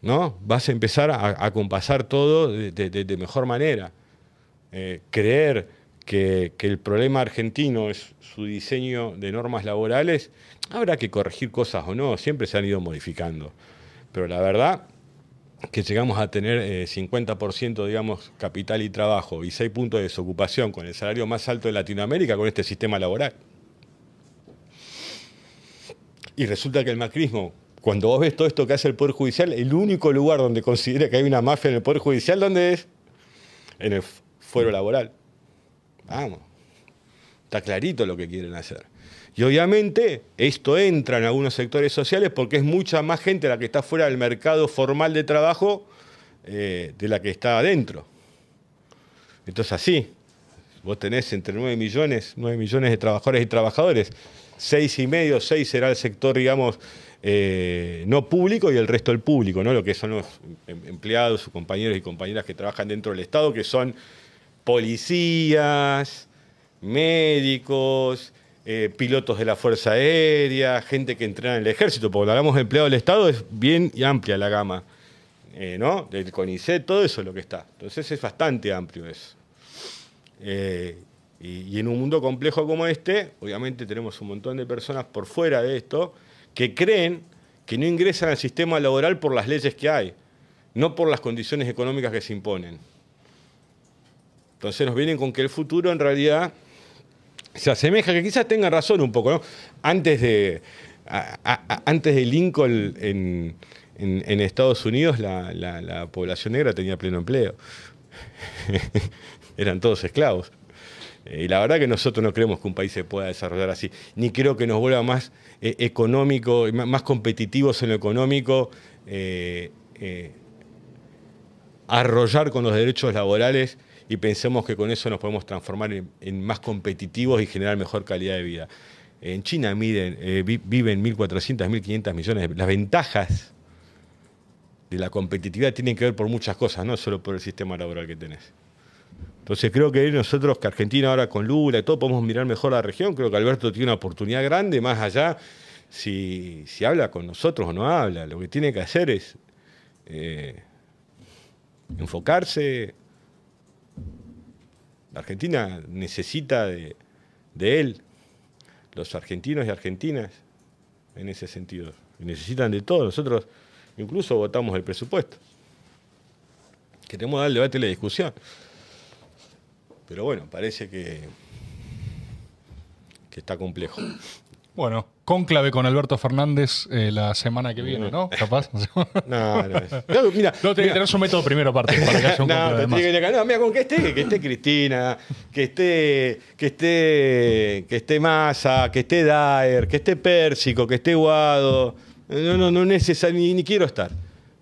¿No? Vas a empezar a, compasar todo de, mejor manera. Eh, creer que, que, el problema argentino es su diseño de normas laborales, habrá que corregir cosas o no, siempre se han ido modificando. Pero la verdad que llegamos a tener 50% eh, digamos, capital y trabajo y 6 puntos de desocupación con el salario más alto de Latinoamérica con este sistema laboral. Y resulta que el macrismo, cuando vos ves todo esto que hace el Poder Judicial, el único lugar donde considera que hay una mafia en el Poder Judicial, ¿dónde es? En el fuero laboral. Vamos, está clarito lo que quieren hacer. Y obviamente esto entra en algunos sectores sociales porque es mucha más gente la que está fuera del mercado formal de trabajo eh, de la que está adentro. Entonces así, vos tenés entre 9 millones, 9 millones de trabajadores y trabajadores, 6 y medio, 6 será el sector, digamos, eh, no público y el resto el público, ¿no? lo que son los em, empleados, sus compañeros y compañeras que trabajan dentro del Estado, que son policías, médicos, eh, pilotos de la Fuerza Aérea, gente que entrena en el ejército, porque hablamos empleado del Estado, es bien y amplia la gama, eh, ¿no? Del CONICET, todo eso es lo que está. Entonces es bastante amplio eso. Eh, y, en un mundo complejo como este, obviamente tenemos un montón de personas por fuera de esto que creen que no ingresan al sistema laboral por las leyes que hay, no por las condiciones económicas que se imponen. Entonces nos vienen con que el futuro en realidad se asemeja, que quizás tenga razón un poco, ¿no? Antes de, antes de Lincoln en, Estados Unidos la, población negra tenía pleno empleo. Eran todos esclavos. Eh, y la verdad que nosotros no creemos que un país se pueda desarrollar así. Ni creo que nos vuelva más eh, económico, más competitivos en lo económico, eh, arrollar con los derechos laborales y pensemos que con eso nos podemos transformar en, más competitivos y generar mejor calidad de vida. En China miden, eh, viven 1.400, 1.500 millones. Las ventajas de la competitividad tienen que ver por muchas cosas, no solo por el sistema laboral que tenés. Entonces creo que nosotros, que Argentina ahora con Lula y todo, podemos mirar mejor la región. Creo que Alberto tiene una oportunidad grande, más allá si, habla con nosotros o no habla. Lo que tiene que hacer es eh, enfocarse, la Argentina necesita de, él, los argentinos y argentinas, en ese sentido. necesitan de todo. Nosotros incluso votamos el presupuesto. Queremos dar el debate y la discusión. Pero bueno, parece que, que está complejo. Bueno, cónclave con Alberto Fernández eh, la semana que viene, ¿no? ¿Capaz? no, no. no mira, no, tiene que tener su método primero aparte para que haya un no, tiene que, no, mira, con que esté, que esté Cristina, que esté, que esté, que esté Massa, que esté Daer, que esté Pérsico, que esté Guado. No, no, no necesario, ni, ni quiero estar.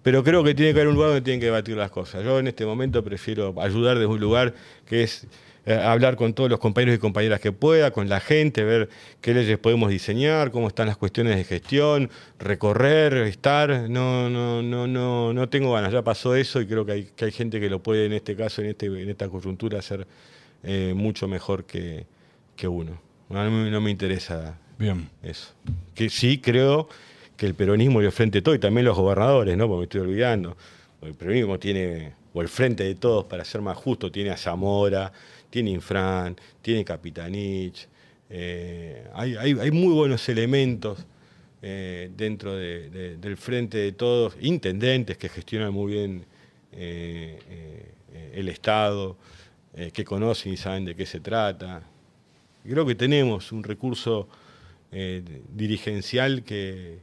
Pero creo que tiene que haber un lugar donde tienen que debatir las cosas. Yo en este momento prefiero ayudar desde un lugar que es eh, hablar con todos los compañeros y compañeras que pueda, con la gente, ver qué leyes podemos diseñar, cómo están las cuestiones de gestión, recorrer, estar. No, no, no, no, no tengo ganas. Ya pasó eso y creo que hay, que hay gente que lo puede en este caso, en, este, en esta coyuntura, hacer eh, mucho mejor que, que uno. No, no, me interesa Bien. eso. Que sí creo que el peronismo y el frente todo, y también los gobernadores, ¿no? Porque me estoy olvidando. El peronismo tiene o el frente de todos, para ser más justo, tiene a Zamora, tiene Infran, tiene Capitanich. Eh, hay, muy buenos elementos eh, dentro del frente de todos, intendentes que gestionan muy bien el Estado, que conocen y saben de qué se trata. Creo que tenemos un recurso dirigencial que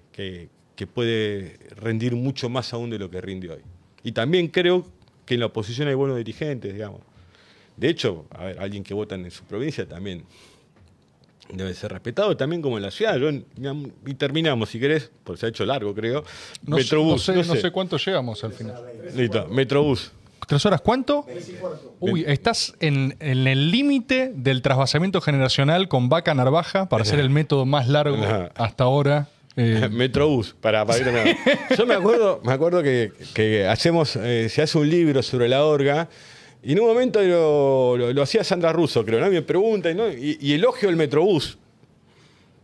puede rendir mucho más aún de lo que rinde hoy. Y también creo que en la oposición hay buenos dirigentes, digamos. De hecho, a ver, alguien que vota en su provincia también debe ser respetado, también como en la ciudad. y terminamos, si querés, porque se ha hecho largo, creo. No Metrobús. Sé, no, sé, cuánto llegamos al final. Listo, Metrobús. ¿Tres horas cuánto? Uy, estás en, el límite del trasvasamiento generacional con Vaca Narvaja para hacer el método más largo hasta ahora. Eh, Metrobús, para, para irme. Yo me acuerdo, me acuerdo que, hacemos, eh, se hace un libro sobre la orga, y en un momento lo, hacía Sandra Russo, creo, ¿no? me pregunta, y, elogio el Metrobús.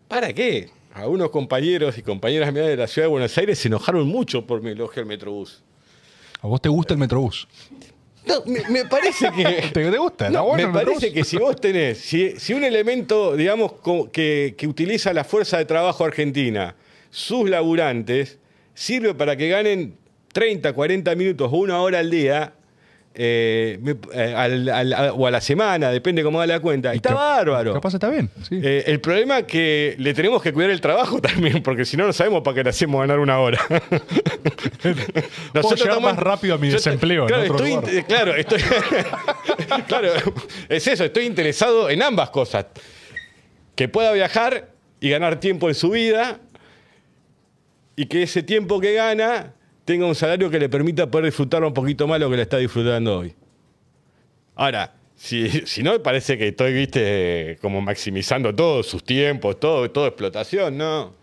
¿Para qué? Algunos compañeros y compañeras mías de la ciudad de Buenos Aires se enojaron mucho por mi elogio al Metrobús. ¿A vos te gusta el Metrobús? No, me, parece que. ¿Te, gusta? me parece que si vos tenés, si, un elemento, digamos, que, que, utiliza la fuerza de trabajo argentina sus laburantes sirve para que ganen 30, 40 minutos o una hora al día eh, eh, o a la semana, depende cómo da la cuenta. está bárbaro. Capaz está bien. Eh, el problema es que le tenemos que cuidar el trabajo también, porque si no, no sabemos para qué le hacemos ganar una hora. Nosotros estamos más rápido a mi desempleo. Claro, estoy, claro, estoy, claro, es eso, estoy interesado en ambas cosas. Que pueda viajar y ganar tiempo en su vida y que ese tiempo que gana tenga un salario que le permita poder disfrutar un poquito más lo que le está disfrutando hoy. Ahora, si, si no, parece que estoy, viste, como maximizando todos sus tiempos, todo, todo explotación, ¿no?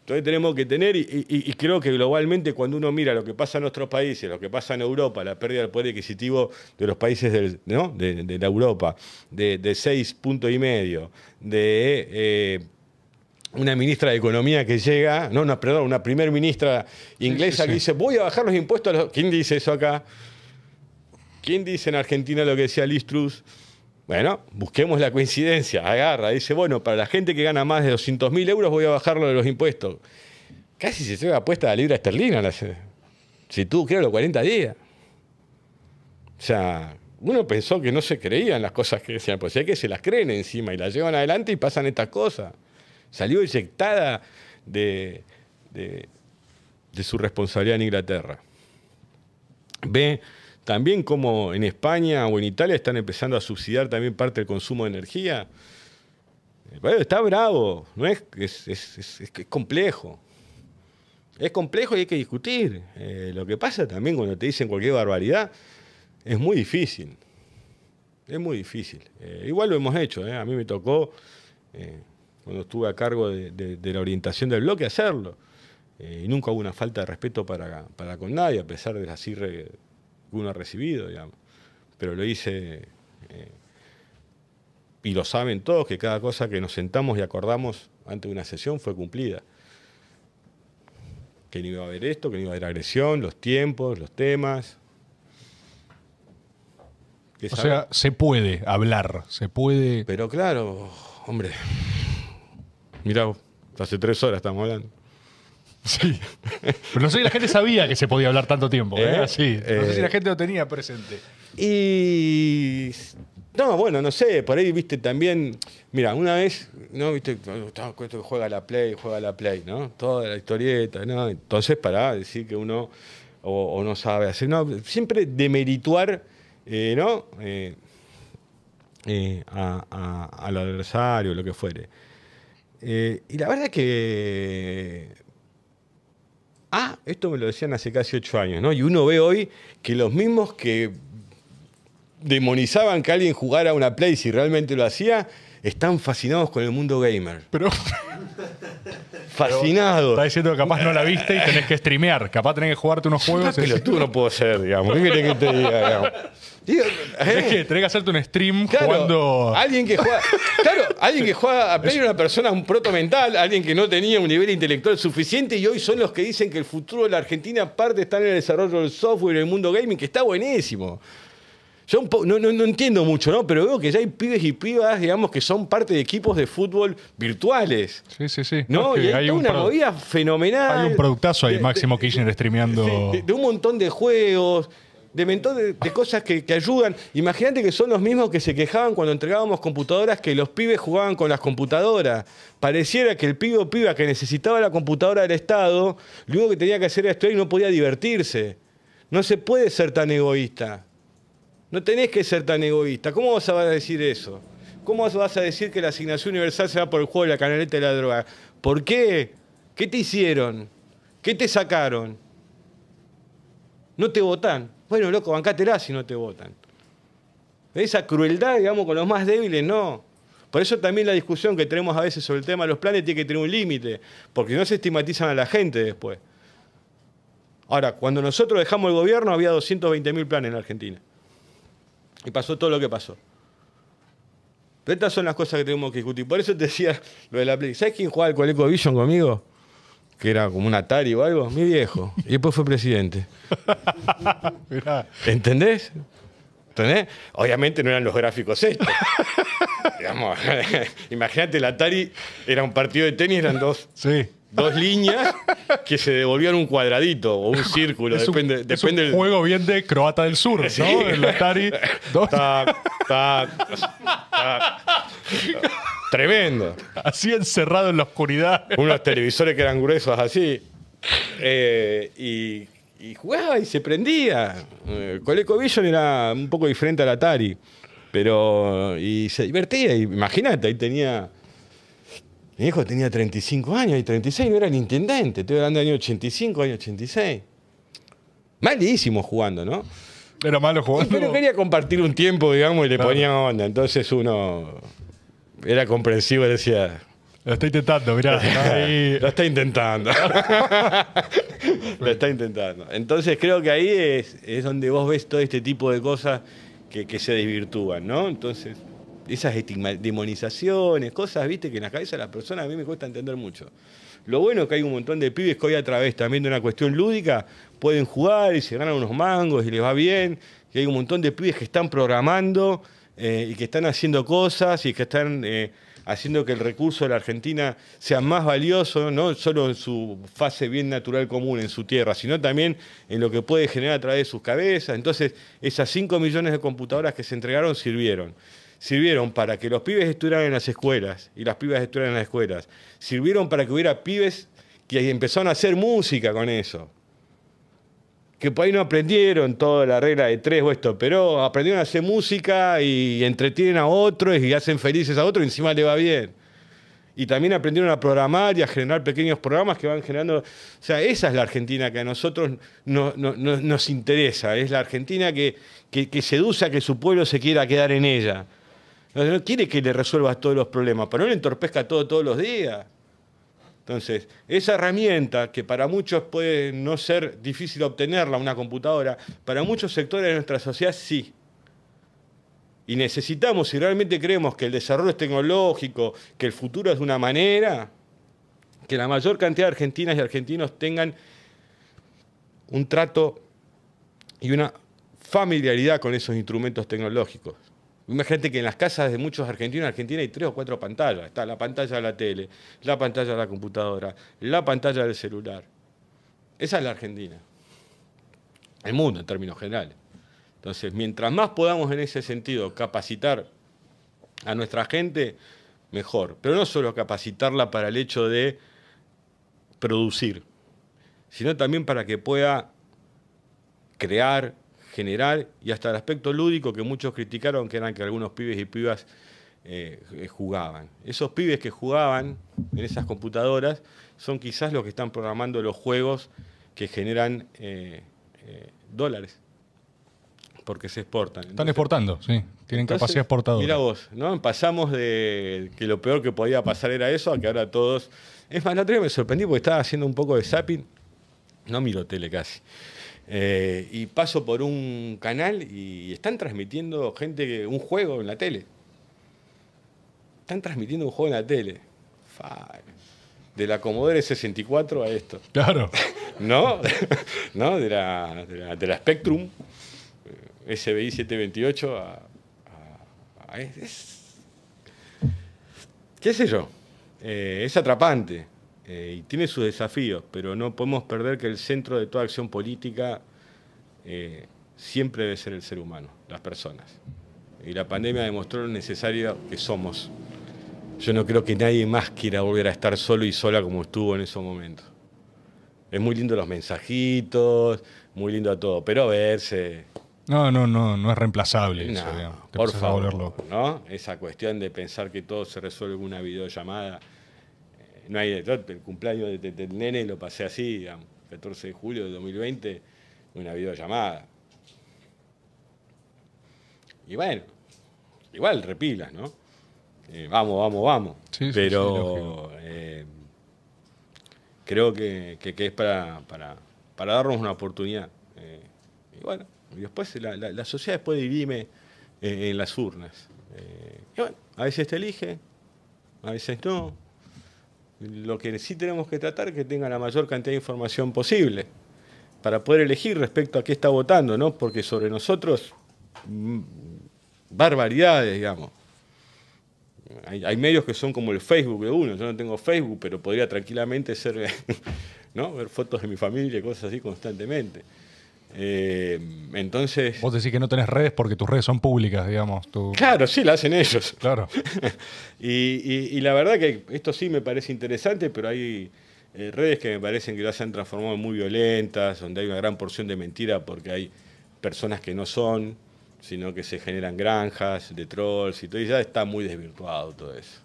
Entonces tenemos que tener, y, creo que globalmente cuando uno mira lo que pasa en nuestros países, lo que pasa en Europa, la pérdida del poder adquisitivo de los países de, la Europa, de, seis puntos y medio, de eh, una ministra de Economía que llega, no, una, perdón, una primer ministra inglesa que dice, voy a bajar los impuestos a los... ¿Quién dice eso acá? ¿Quién dice en Argentina lo que decía Liz Truss? Bueno, busquemos la coincidencia, agarra, dice, bueno, para la gente que gana más de 200 mil euros voy a bajarlo de los impuestos. Casi se lleva puesta la libra esterlina, si tú creo los 40 días. O sea, uno pensó que no se creían las cosas que decían, pues es que se las creen encima y las llevan adelante y pasan estas cosas salió eyectada de, de, su responsabilidad en Inglaterra. Ve también como en España o en Italia están empezando a subsidiar también parte del consumo de energía. está bravo, no es, es, complejo. Es complejo y hay que discutir. Eh, lo que pasa también cuando te dicen cualquier barbaridad, es muy difícil. Es muy difícil. Eh, igual lo hemos hecho. Eh. A mí me tocó cuando estuve a cargo de, la orientación del bloque, hacerlo. Eh, y nunca hubo una falta de respeto para, para con nadie, a pesar de las CIRRE que uno ha recibido, digamos. Pero lo hice, eh, y lo saben todos, que cada cosa que nos sentamos y acordamos antes de una sesión fue cumplida. Que no iba a haber esto, que no iba a haber agresión, los tiempos, los temas. O sea, se puede hablar, se puede... Pero claro, hombre, Mirá, hace tres horas estamos hablando. Sí. Pero no sé si la gente sabía que se podía hablar tanto tiempo. ¿eh? ¿Eh? Sí. No sé si la eh. gente lo tenía presente. Y. No, bueno, no sé, por ahí, viste, también. Mira, una vez, ¿no? Viste, que juega la Play, juega la Play, ¿no? Toda la historieta, ¿no? Entonces, para decir que uno o, no sabe hacer. No, siempre demerituar, ¿no? al adversario, lo que fuere. Eh, y la verdad es que. Ah, esto me lo decían hace casi ocho años, ¿no? Y uno ve hoy que los mismos que demonizaban que alguien jugara una play si realmente lo hacía, están fascinados con el mundo gamer. Pero. fascinado. Está diciendo que capaz no la viste y tenés que streamear. Capaz tenés que jugarte unos juegos. Pero tú no puedo ser, digamos. ¿Qué que te diga, digamos? Digo, ¿eh? que, tenés que hacerte un stream Claro, jugando. alguien que juega, claro, alguien que juega a Play una persona un proto mental, alguien que no tenía un nivel intelectual suficiente y hoy son los que dicen que el futuro de la Argentina parte está en el desarrollo del software, en el mundo gaming, que está buenísimo. Yo no, no- no entiendo mucho, ¿no? Pero veo que ya hay pibes y pibas, digamos, que son parte de equipos de fútbol virtuales. Sí, sí, sí. ¿No? Es que y hay, una movida fenomenal. hay un productazo ahí, Máximo Kirchner streameando. Sí, de, de un montón de juegos, de montón de, de cosas que, ayudan. Imagínate que son los mismos que se quejaban cuando entregábamos computadoras que los pibes jugaban con las computadoras. Pareciera que el pibe o piba que necesitaba la computadora del Estado, único que tenía que hacer estudiar y no podía divertirse. No se puede ser tan egoísta. No tenés que ser tan egoísta. ¿Cómo vas a decir eso? ¿Cómo vas a decir que la asignación universal se va por el juego de la canaleta y la droga? ¿Por qué? ¿Qué te hicieron? ¿Qué te sacaron? No te votan. Bueno, loco, bancátela si no te votan. Esa crueldad, digamos, con los más débiles, no. Por eso también la discusión que tenemos a veces sobre el tema de los planes tiene que tener un límite, porque no se estigmatizan a la gente después. Ahora, cuando nosotros dejamos el gobierno había 220.000 planes en la Argentina. Y pasó todo lo que pasó. Pero estas son las cosas que tenemos que discutir. Por eso te decía lo de la Play. ¿Sabes quién jugaba al ColecoVision conmigo? Que era como un Atari o algo. Mi viejo. Y después fue presidente. ¿Entendés? ¿Entendés? Obviamente no eran los gráficos estos. Digamos, imagínate, el Atari era un partido de tenis, eran dos, Sí. Dos líneas que se devolvían un cuadradito o un círculo. Es un, depende es depende un del- juego bien de croata del sur, Sí. ¿no? El Atari. dos- Tac, tac, tac. Tremendo. así encerrado en la oscuridad. Unos televisores que eran gruesos así. Eh, y, y jugaba y se prendía. Eh, ColecoVision era un poco diferente al Atari. Pero. Y se divertía. Imagínate, ahí tenía. Mi hijo tenía 35 años y 36 no era el intendente. Estoy hablando del año 85, año 86. Malísimo jugando, ¿no? Era malo jugando. Pero quería compartir un tiempo, digamos, y le Claro. ponía onda. Entonces uno era comprensivo y decía, Lo estoy intentando, mirá. está ahí. lo está intentando. lo está intentando. Entonces creo que ahí es, es donde vos ves todo este tipo de cosas que, que se desvirtúan, ¿no? Entonces, esas demonizaciones, cosas, viste, que en la cabeza de las personas a mí me cuesta entender mucho. Lo bueno es que hay un montón de pibes que hoy a través también de una cuestión lúdica pueden jugar y se ganan unos mangos y les va bien. Y hay un montón de pibes que están programando eh, y que están haciendo cosas y que están eh, haciendo que el recurso de la Argentina sea más valioso, no solo en su fase bien natural común, en su tierra, sino también en lo que puede generar a través de sus cabezas. Entonces, esas 5 millones de computadoras que se entregaron sirvieron. Sirvieron para que los pibes estuvieran en las escuelas y las pibas estuvieran en las escuelas. Sirvieron para que hubiera pibes que empezaron a hacer música con eso que por ahí no aprendieron toda la regla de tres o esto, pero aprendieron a hacer música y entretienen a otros y hacen felices a otros y encima le va bien. Y también aprendieron a programar y a generar pequeños programas que van generando... O sea, esa es la Argentina que a nosotros no- no- no- nos interesa. Es la Argentina que, que, que seduce a que su pueblo se quiera quedar en ella. No, quiere que le resuelvas todos los problemas, pero no le entorpezca todo todos los días. Entonces, esa herramienta que para muchos puede no ser difícil obtenerla, una computadora, para muchos sectores de nuestra sociedad sí. Y necesitamos, si realmente creemos que el desarrollo es tecnológico, que el futuro es de una manera, que la mayor cantidad de argentinas y argentinos tengan un trato y una familiaridad con esos instrumentos tecnológicos. Imagínate que en las casas de muchos argentinos en Argentina hay tres o cuatro pantallas. Está la pantalla de la tele, la pantalla de la computadora, la pantalla del celular. Esa es la Argentina. El mundo en términos generales. Entonces, mientras más podamos en ese sentido capacitar a nuestra gente, mejor. Pero no solo capacitarla para el hecho de producir, sino también para que pueda crear, generar y hasta el aspecto lúdico que muchos criticaron, que eran que algunos pibes y pibas eh, jugaban. Esos pibes que jugaban en esas computadoras son quizás los que están programando los juegos que generan eh, eh, dólares. porque se exportan. Están exportando, sí. Tienen entonces, capacidad exportadora. Mira vos, ¿no? Pasamos de que lo peor que podía pasar era eso, a que ahora todos. Es más, la otra vez me sorprendí porque estaba haciendo un poco de zapping. No miro tele casi. Eh, y paso por un canal y están transmitiendo gente un juego en la tele. Están transmitiendo un juego en la tele. De la Commodore 64 a esto. Claro. ¿no? ¿No? De la, de la, de la Spectrum, eh, SBI 728 a... a- a- es- ¿Qué sé yo? Eh, es atrapante eh, y tiene sus desafíos, pero no podemos perder que el centro de toda acción política eh, siempre debe ser el ser humano, las personas. Y la pandemia demostró lo necesario que somos. Yo no creo que nadie más quiera volver a estar solo y sola como estuvo en esos momentos. Es muy lindo los mensajitos, muy lindo todo, pero verse. No, no, no, no es reemplazable no, eso, por a favor. ¿no? Esa cuestión de pensar que todo se resuelve con una videollamada. No hay, yo el cumpleaños de- de- del nene lo pasé así, digamos, 14 de julio de 2020, una videollamada. Y bueno, igual repilas, ¿no? Eh, vamos, vamos, vamos. Sí, sí, sí, Pero eh, creo que, que- que es para, para, para darnos una oportunidad. Eh, y bueno, y después la, la- la sociedad después dirime en las urnas. Y bueno, a veces te elige, a veces no. Lo que sí tenemos que tratar es que tenga la mayor cantidad de información posible para poder elegir respecto a qué está votando, ¿no? Porque sobre nosotros, mm, barbaridades, digamos. Hay, hay medios que son como el Facebook de uno. Yo no tengo Facebook, pero podría tranquilamente ser, ¿no? Ver fotos de mi familia y cosas así constantemente. Eh, entonces, Vos decís que no tenés redes porque tus redes son públicas, digamos. claro, sí, la hacen ellos. Claro. y, y- y la verdad que esto sí me parece interesante, pero hay eh, redes que me parecen que las han transformado en muy violentas, donde hay una gran porción de mentira porque hay personas que no son, sino que se generan granjas de trolls y todo, y ya está muy desvirtuado todo eso.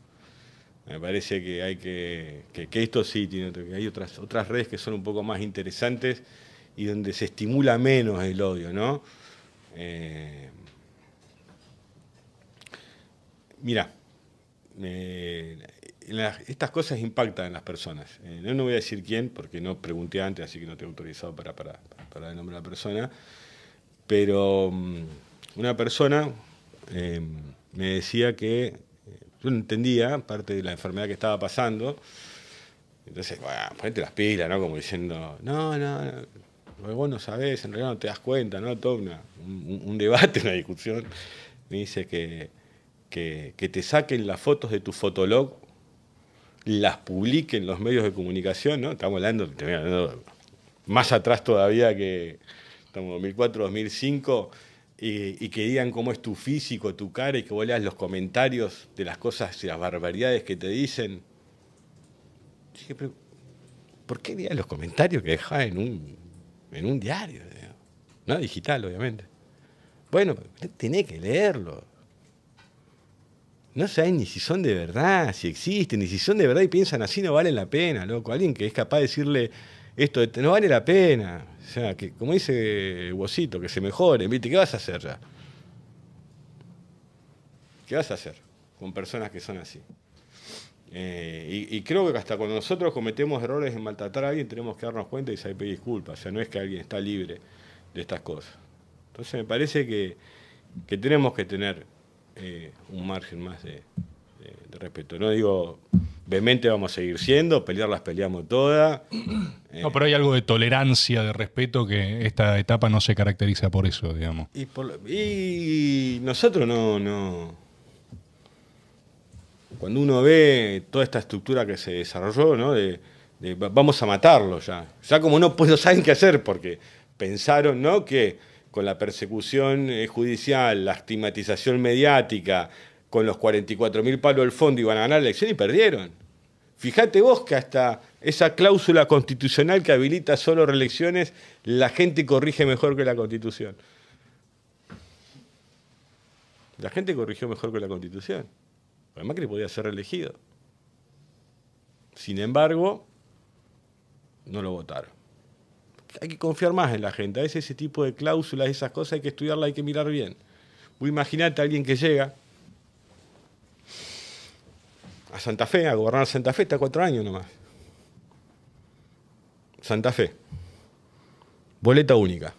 Me parece que hay que, que, que esto sí tiene que hay otras, otras redes que son un poco más interesantes y donde se estimula menos el odio, ¿no? Eh, Mira, eh, estas cosas impactan en las personas. Eh, no voy a decir quién, porque no pregunté antes, así que no estoy autorizado para, para, para el nombre de la persona. Pero mm, una persona eh, me decía que yo no entendía parte de la enfermedad que estaba pasando. Entonces, bueno, ponete las pilas, ¿no? Como diciendo, no, no, no, lo que vos no sabés, en realidad no te das cuenta, ¿no? Todo una- un, debate, una discusión. Me dice que, que, que te saquen las fotos de tu fotolog, las publiquen los medios de comunicación, ¿no? Estamos hablando, hablando más atrás todavía que estamos 2004, 2005, y, y que digan cómo es tu físico, tu cara, y que vos leas los comentarios de las cosas y las barbaridades que te dicen. Dije, pero, ¿por qué leas los comentarios que dejás en un, en un diario? No digital, obviamente. Bueno, tenés que leerlo. No saben ni si son de verdad, si existen, ni si son de verdad y piensan así, no vale la pena, loco. Alguien que es capaz de decirle esto, de- no vale la pena. O sea, que como dice Bocito, que se mejoren, ¿viste? ¿Qué vas a hacer ya? ¿Qué vas a hacer con personas que son así? Eh, y, y creo que hasta cuando nosotros cometemos errores en maltratar a alguien tenemos que darnos cuenta y saber pedir disculpas. O sea, no es que alguien está libre de estas cosas. Entonces me parece que, que tenemos que tener eh, un margen más de, de- de respeto. No digo, vehemente vamos a seguir siendo, pelear las peleamos todas. No, pero hay algo de tolerancia, de respeto, que esta etapa no se caracteriza por eso, digamos. Y, por lo- y nosotros no, no. Cuando uno ve toda esta estructura que se desarrolló, ¿no? Vamos a matarlo ya. Ya como no, pues saben qué hacer, porque pensaron, ¿no? Que con la persecución eh, judicial, la estigmatización mediática, con los 44.000 palos del fondo iban a ganar la elección y perdieron. Fíjate vos que hasta esa cláusula constitucional que habilita solo reelecciones, la gente corrige mejor que la constitución. La gente corrigió mejor que la constitución. Porque Macri podía ser reelegido. Sin embargo, no lo votaron. hay que confiar más en la gente. A veces ese tipo de cláusulas, esas cosas hay que estudiarlas, hay que mirar bien. Vos imaginate a alguien que llega a Santa Fe, a gobernar Santa Fe, está cuatro años nomás. Santa Fe. Boleta única.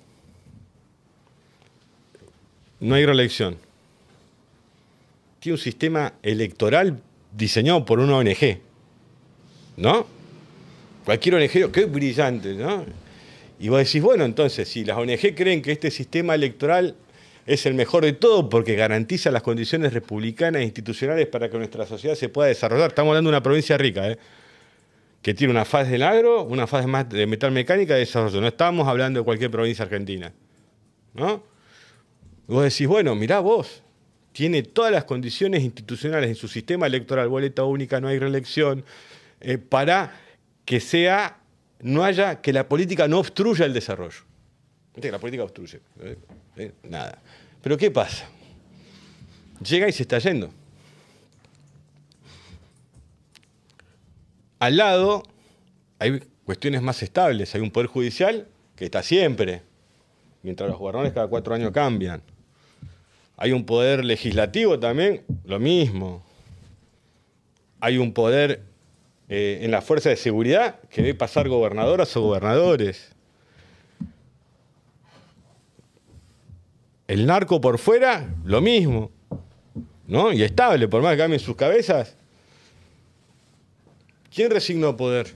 No hay reelección. Un sistema electoral diseñado por una ONG. ¿No? Cualquier ONG, qué brillante, ¿no? Y vos decís, bueno, entonces, si las ONG creen que este sistema electoral es el mejor de todo porque garantiza las condiciones republicanas e institucionales para que nuestra sociedad se pueda desarrollar. Estamos hablando de una provincia rica, ¿eh? que tiene una fase del agro, una fase más de metal mecánica de desarrollo. No estamos hablando de cualquier provincia argentina. ¿no? vos decís, bueno, mirá vos, tiene todas las condiciones institucionales en su sistema electoral, boleta única, no hay reelección, eh, para que sea, no haya, que la política no obstruya el desarrollo. La política obstruye. ¿eh? ¿Eh? Nada. Pero ¿qué pasa? Llega y se está yendo. Al lado hay cuestiones más estables. Hay un poder judicial que está siempre, mientras los gobernadores cada cuatro años cambian. Hay un poder legislativo también, lo mismo. Hay un poder eh, en la fuerza de seguridad que ve pasar gobernadoras o gobernadores. El narco por fuera, lo mismo. ¿No? Y estable, por más que cambien sus cabezas. ¿Quién resignó poder?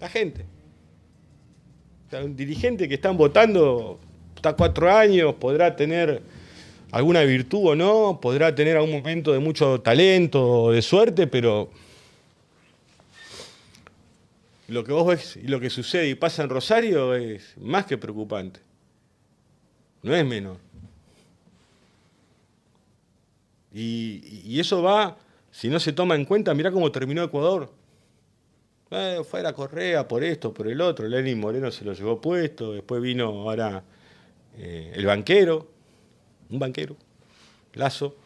La gente. un dirigente que están votando, está cuatro años, podrá tener alguna virtud o no, podrá tener algún momento de mucho talento o de suerte, pero lo que vos ves y lo que sucede y pasa en Rosario es más que preocupante. No es menor. Y, eso va, si no se toma en cuenta, mirá cómo terminó Ecuador. Eh, fue a la Correa por esto, por el otro, Lenin Moreno se lo llevó puesto, después vino ahora eh, el banquero, un banquero, Lazo,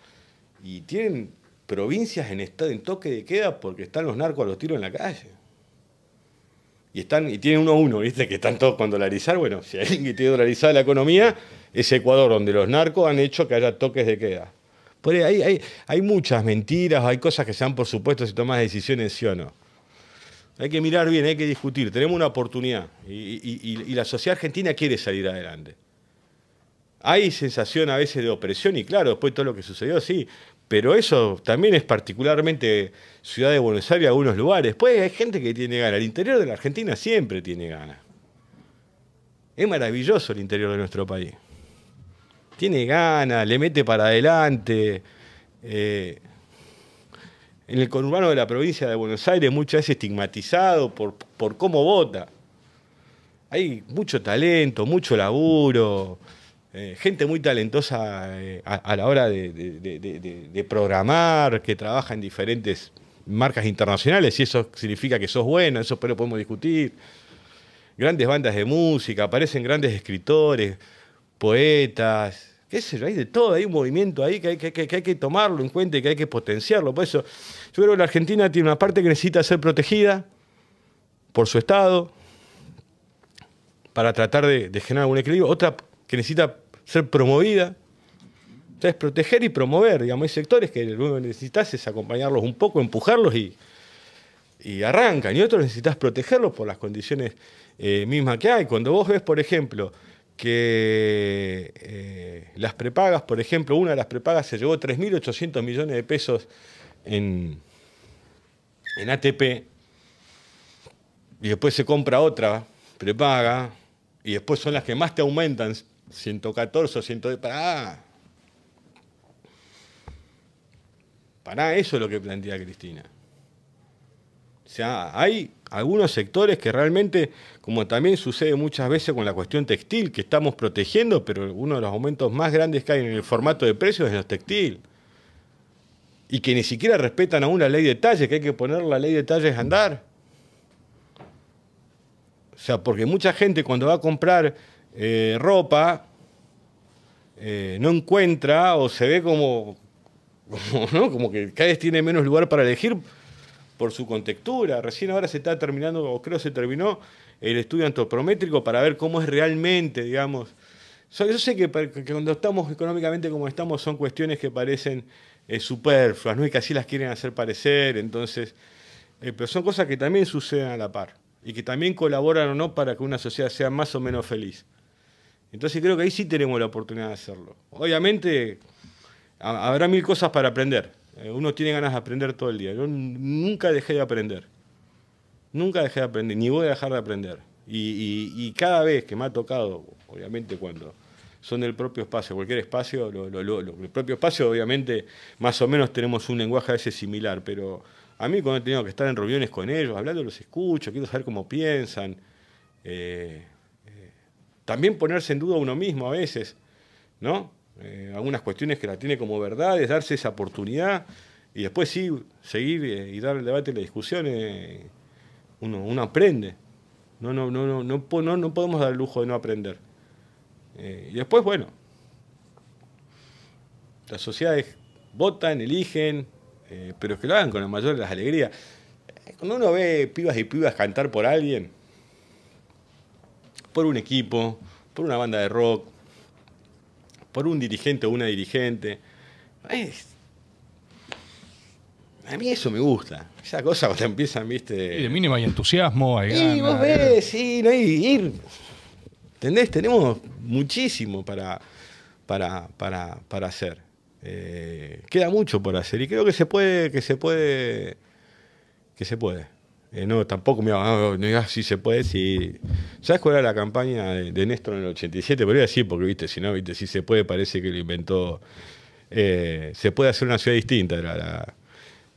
y tienen provincias en, estado, en toque de queda porque están los narcos a los tiros en la calle. Y, están, y tienen uno a uno, ¿viste? Que están todos con dolarizar. Bueno, si hay alguien que tiene dolarizada la economía, es Ecuador, donde los narcos han hecho que haya toques de queda. Por ahí hay, hay, muchas mentiras, hay cosas que se dan por supuesto si tomas decisiones sí o no. Hay que mirar bien, hay que discutir. Tenemos una oportunidad y, la sociedad argentina quiere salir adelante. Hay sensación a veces de opresión y claro, después de todo lo que sucedió, sí, pero eso también es particularmente ciudad de Buenos Aires, algunos lugares. Pues hay gente que tiene ganas. El interior de la Argentina siempre tiene ganas. Es maravilloso el interior de nuestro país. Tiene ganas, le mete para adelante. Eh, en el conurbano de la provincia de Buenos Aires muchas veces estigmatizado por, por cómo vota. Hay mucho talento, mucho laburo. Eh, gente muy talentosa eh, a, la hora de, programar, que trabaja en diferentes marcas internacionales, y eso significa que sos bueno, eso pero podemos discutir. Grandes bandas de música, aparecen grandes escritores, poetas, qué sé yo, hay de todo, hay un movimiento ahí que hay que, tomarlo en cuenta y que hay que potenciarlo. Por eso, yo creo que la Argentina tiene una parte que necesita ser protegida por su Estado, para tratar de, generar algún equilibrio, otra que necesita ser promovida. O proteger y promover, digamos, hay sectores que lo que necesitas es acompañarlos un poco, empujarlos y, y arrancan. Y otros necesitas protegerlos por las condiciones eh, mismas que hay. Cuando vos ves, por ejemplo, que eh, las prepagas, por ejemplo, una de las prepagas se llevó 3.800 millones de pesos en, en ATP y después se compra otra prepaga y después son las que más te aumentan 114 o 110. Pará. Pará, eso es lo que plantea Cristina. O sea, hay algunos sectores que realmente, como también sucede muchas veces con la cuestión textil, que estamos protegiendo, pero uno de los aumentos más grandes que hay en el formato de precios es los textil. Y que ni siquiera respetan aún la ley de talles, que hay que poner la ley de talles a andar. O sea, porque mucha gente cuando va a comprar eh, ropa, eh, no encuentra o se ve como, como, que cada vez tiene menos lugar para elegir por su contextura. Recién ahora se está terminando, o creo se terminó, el estudio antropométrico para ver cómo es realmente, digamos. Yo sé que, cuando estamos económicamente como estamos son cuestiones que parecen eh, superfluas, ¿no? y que así las quieren hacer parecer, entonces, eh, pero son cosas que también suceden a la par y que también colaboran o no para que una sociedad sea más o menos feliz. Entonces creo que ahí sí tenemos la oportunidad de hacerlo. Obviamente habrá mil cosas para aprender. Eh, uno tiene ganas de aprender todo el día. Yo nunca dejé de aprender. Nunca dejé de aprender, ni voy a dejar de aprender. Y, cada vez que me ha tocado, obviamente cuando son del propio espacio, cualquier espacio, el propio espacio obviamente más o menos tenemos un lenguaje a veces similar, pero a mí cuando he tenido que estar en reuniones con ellos, hablando los escucho, quiero saber cómo piensan. Eh, también ponerse en duda uno mismo a veces, ¿no? Eh, algunas cuestiones que la tiene como verdades, darse esa oportunidad y después sí, seguir y dar el debate y la discusión, uno, uno aprende. No, no, no, no, no, no, podemos dar el lujo de no aprender. y después, bueno, las sociedades votan, eligen, eh, pero que lo hagan con la mayor de las alegrías. Cuando uno ve pibas y pibas cantar por alguien, por un equipo, por una banda de rock, por un dirigente o una dirigente, a mí eso me gusta. Esa cosa cuando empiezan, viste. Y de mínimo hay entusiasmo, hay Y vos ves, sí, no hay ir. ¿Entendés? Tenemos muchísimo para, para, para, para hacer. Eh, queda mucho por hacer y creo que se puede, que se puede, que se puede. Eh, no, tampoco me no, no si se puede, si... ¿Sabes cuál era la campaña de, Néstor en el 87? Podría decir, porque viste, si no, viste, si se puede, parece que lo inventó. Eh, se puede hacer una ciudad distinta, era la,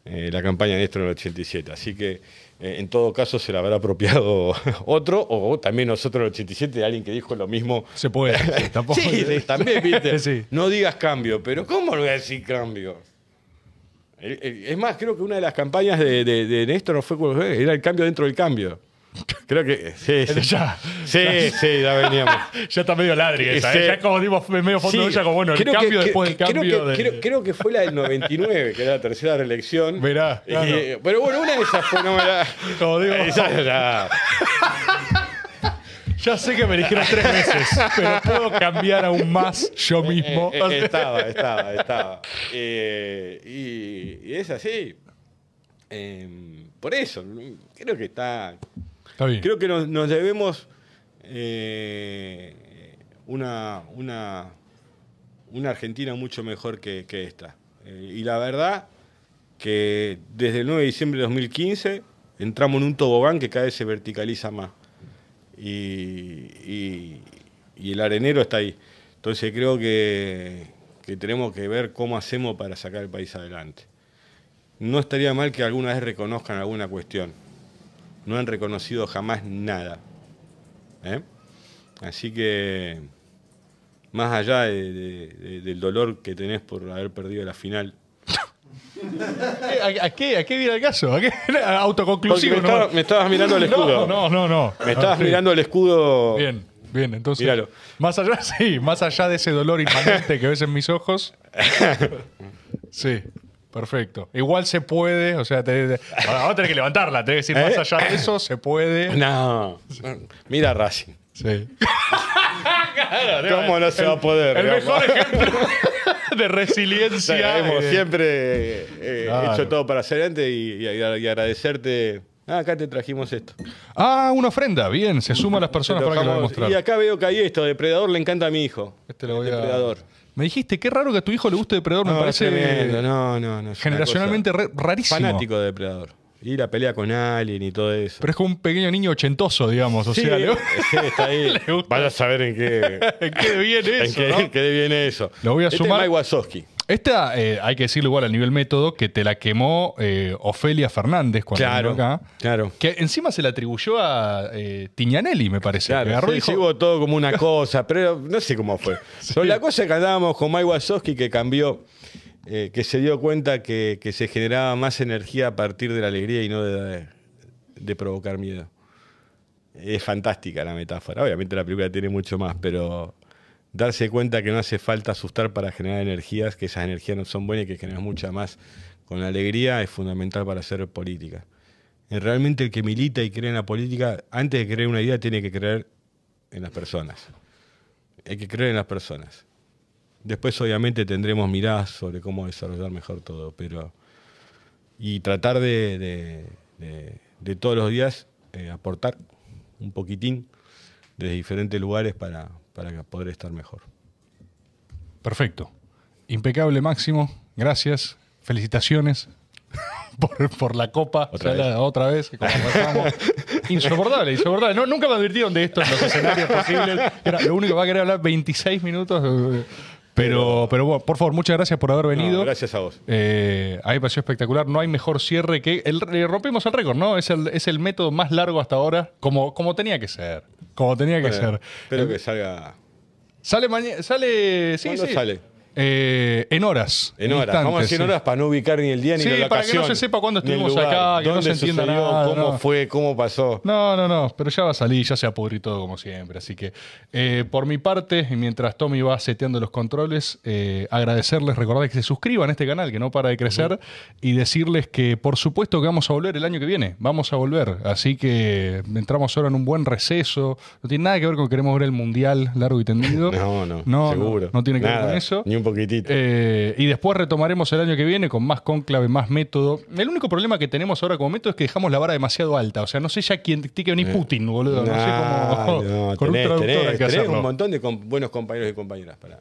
la campaña de Néstor en el 87. Así que eh, en todo caso se la habrá apropiado otro, o también nosotros en el 87, alguien que dijo lo mismo. Se puede, sí, tampoco. sí, también, viste. No digas cambio, pero ¿cómo no voy a decir cambio? Es más, creo que una de las campañas de, de, de Néstor fue, era el cambio dentro del cambio. Creo que sí, sí. Ya, sí, sí, ya veníamos. ya está medio ladri esa, ¿eh? Ya como dimos medio fondo de ella, como bueno, el cambio después del cambio. Creo que, creo, que, fue la del 99, que era la tercera reelección. Mirá. pero bueno, una de esas fue, no me la. Como digo. ya. Ya sé que me dijeron tres veces, pero puedo cambiar aún más yo eh, mismo. Eh, estaba, estaba, estaba. y, y, es así. Em, por eso, creo que está Creo que nos, debemos eh, una, una, una, Argentina mucho mejor que, esta. Eh, y la verdad que desde el 9 de diciembre de 2015 entramos en un tobogán que cada vez se verticaliza más. Y, el arenero está ahí. Entonces creo que, tenemos que ver cómo hacemos para sacar el país adelante. No estaría mal que alguna vez reconozcan alguna cuestión no han reconocido jamás nada. ¿eh? Así que, más allá del dolor que tenés por haber perdido la final. ¿A, qué, ¿A qué viene el caso? ¿A qué? Autoconclusivo. Me, estabas mirando el escudo. No, no, no. Me estabas mirando el escudo. Bien, bien. Entonces, más allá, sí, más allá de ese dolor inmanente que ves en mis ojos. Sí. Perfecto. Igual se puede, o sea, te, vamos a tener que levantarla, te que decir, más ¿Eh? allá de eso, se puede. No. Mira Racing. Sí. ¿Cómo no se va a poder? El mejor ejemplo de resiliencia. hemos eh, siempre eh, hecho todo para hacer antes y, agradecerte. Ah, acá te trajimos esto. Ah, una ofrenda. Bien, se suman las personas para que lo mostrar. Y acá veo que hay esto, Depredador le encanta a mi hijo. Este lo voy Depredador. Me dijiste, qué raro que a tu hijo le guste Depredador, me parece. no, no, no. Generacionalmente rarísimo. Fanático de Depredador. Y la pelea con Alien y todo eso. Pero es como un pequeño niño ochentoso, digamos. O sea, sí, está ahí. Vaya a saber en qué. ¿En qué viene eso? ¿En qué, viene eso? Lo voy a este sumar. Es Mike esta, eh, hay que decirlo igual a nivel método, que te la quemó eh, Ofelia Fernández cuando claro, vino acá. Claro. Que encima se la atribuyó a eh, Tiñanelli, me parece. Claro, sí, hubo todo como una cosa, pero no sé cómo fue. la cosa que andábamos con Mike Wazowski que cambió, que se dio cuenta que, se generaba más energía a partir de la alegría y no de, provocar miedo. Es fantástica la metáfora. Obviamente la película tiene mucho más, pero darse cuenta que no hace falta asustar para generar energías, que esas energías no son buenas y que generan mucha más con alegría es fundamental para hacer política. Eh, Realmente el que milita y cree en la política, antes de creer una idea, tiene que creer en las personas. Hay que creer en las personas. Después, obviamente, tendremos miradas sobre cómo desarrollar mejor todo, pero. Y tratar de, de- de- de todos los días eh, aportar un poquitín desde diferentes lugares para, para poder estar mejor. Perfecto. Impecable, Máximo. Gracias. Felicitaciones por, por la copa. Otra vez. la- otra vez. insoportable, insoportable. No, nunca me advirtieron de esto en los escenarios posibles. Era lo único que va a querer hablar 26 minutos. Eh, Pero, pero bueno, por favor, muchas gracias por haber venido. No, gracias a vos. Eh, a mí me pareció espectacular. No hay mejor cierre que. El, eh, rompimos el récord, ¿no? Es el, es el método más largo hasta ahora, como, como tenía que ser. Como tenía que Bueno, ser. espero que salga Sale mañana. Sale. Sí, ¿Cuándo sí. sale? Eh, en horas. en horas. Vamos a decir en sí. horas para no ubicar ni el día ni Sí, la para que no se sepa cuándo estuvimos lugar, acá, que no se entienda sucedió, nada, cómo no. fue, cómo pasó. No, no, no, pero ya va a salir, ya se va a pudrir todo como siempre. Así que, eh, por mi parte, mientras Tommy va seteando los controles, eh, agradecerles, recordar que se suscriban a este canal, que no para de crecer, y decirles que, por supuesto, que vamos a volver el año que viene. Vamos a volver. Así que entramos ahora en un buen receso. No tiene nada que ver con que queremos ver el mundial largo y tendido. No, no, no, seguro. no, no tiene que ver Nada, con eso. Ni un poquitito. Eh, y después retomaremos el año que viene con más cónclave, más método. El único problema que tenemos ahora como método es que dejamos la vara demasiado alta. O sea, no sé ya quién tiene que venir Putin, boludo. No sé cómo. no, con tenés, un traductor tenés- que tenés un montón de com- buenos compañeros y compañeras para.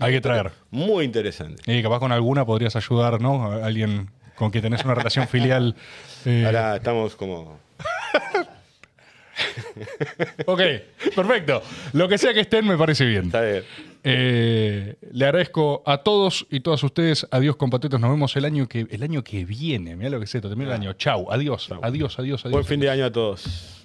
Hay que traer. Muy interesante. Y capaz con alguna podrías ayudar, ¿no? A Alguien con quien tenés una relación filial. eh, Ahora estamos como. ok, perfecto. Lo que sea que estén me parece bien. Está bien. Eh, le agradezco a todos y todas ustedes. Adiós, compatriotas. Nos vemos el año que, el año que viene. Mira lo que es esto. Termina el año. Chau. Adiós. Adiós, adiós, adiós. Buen fin de año a todos.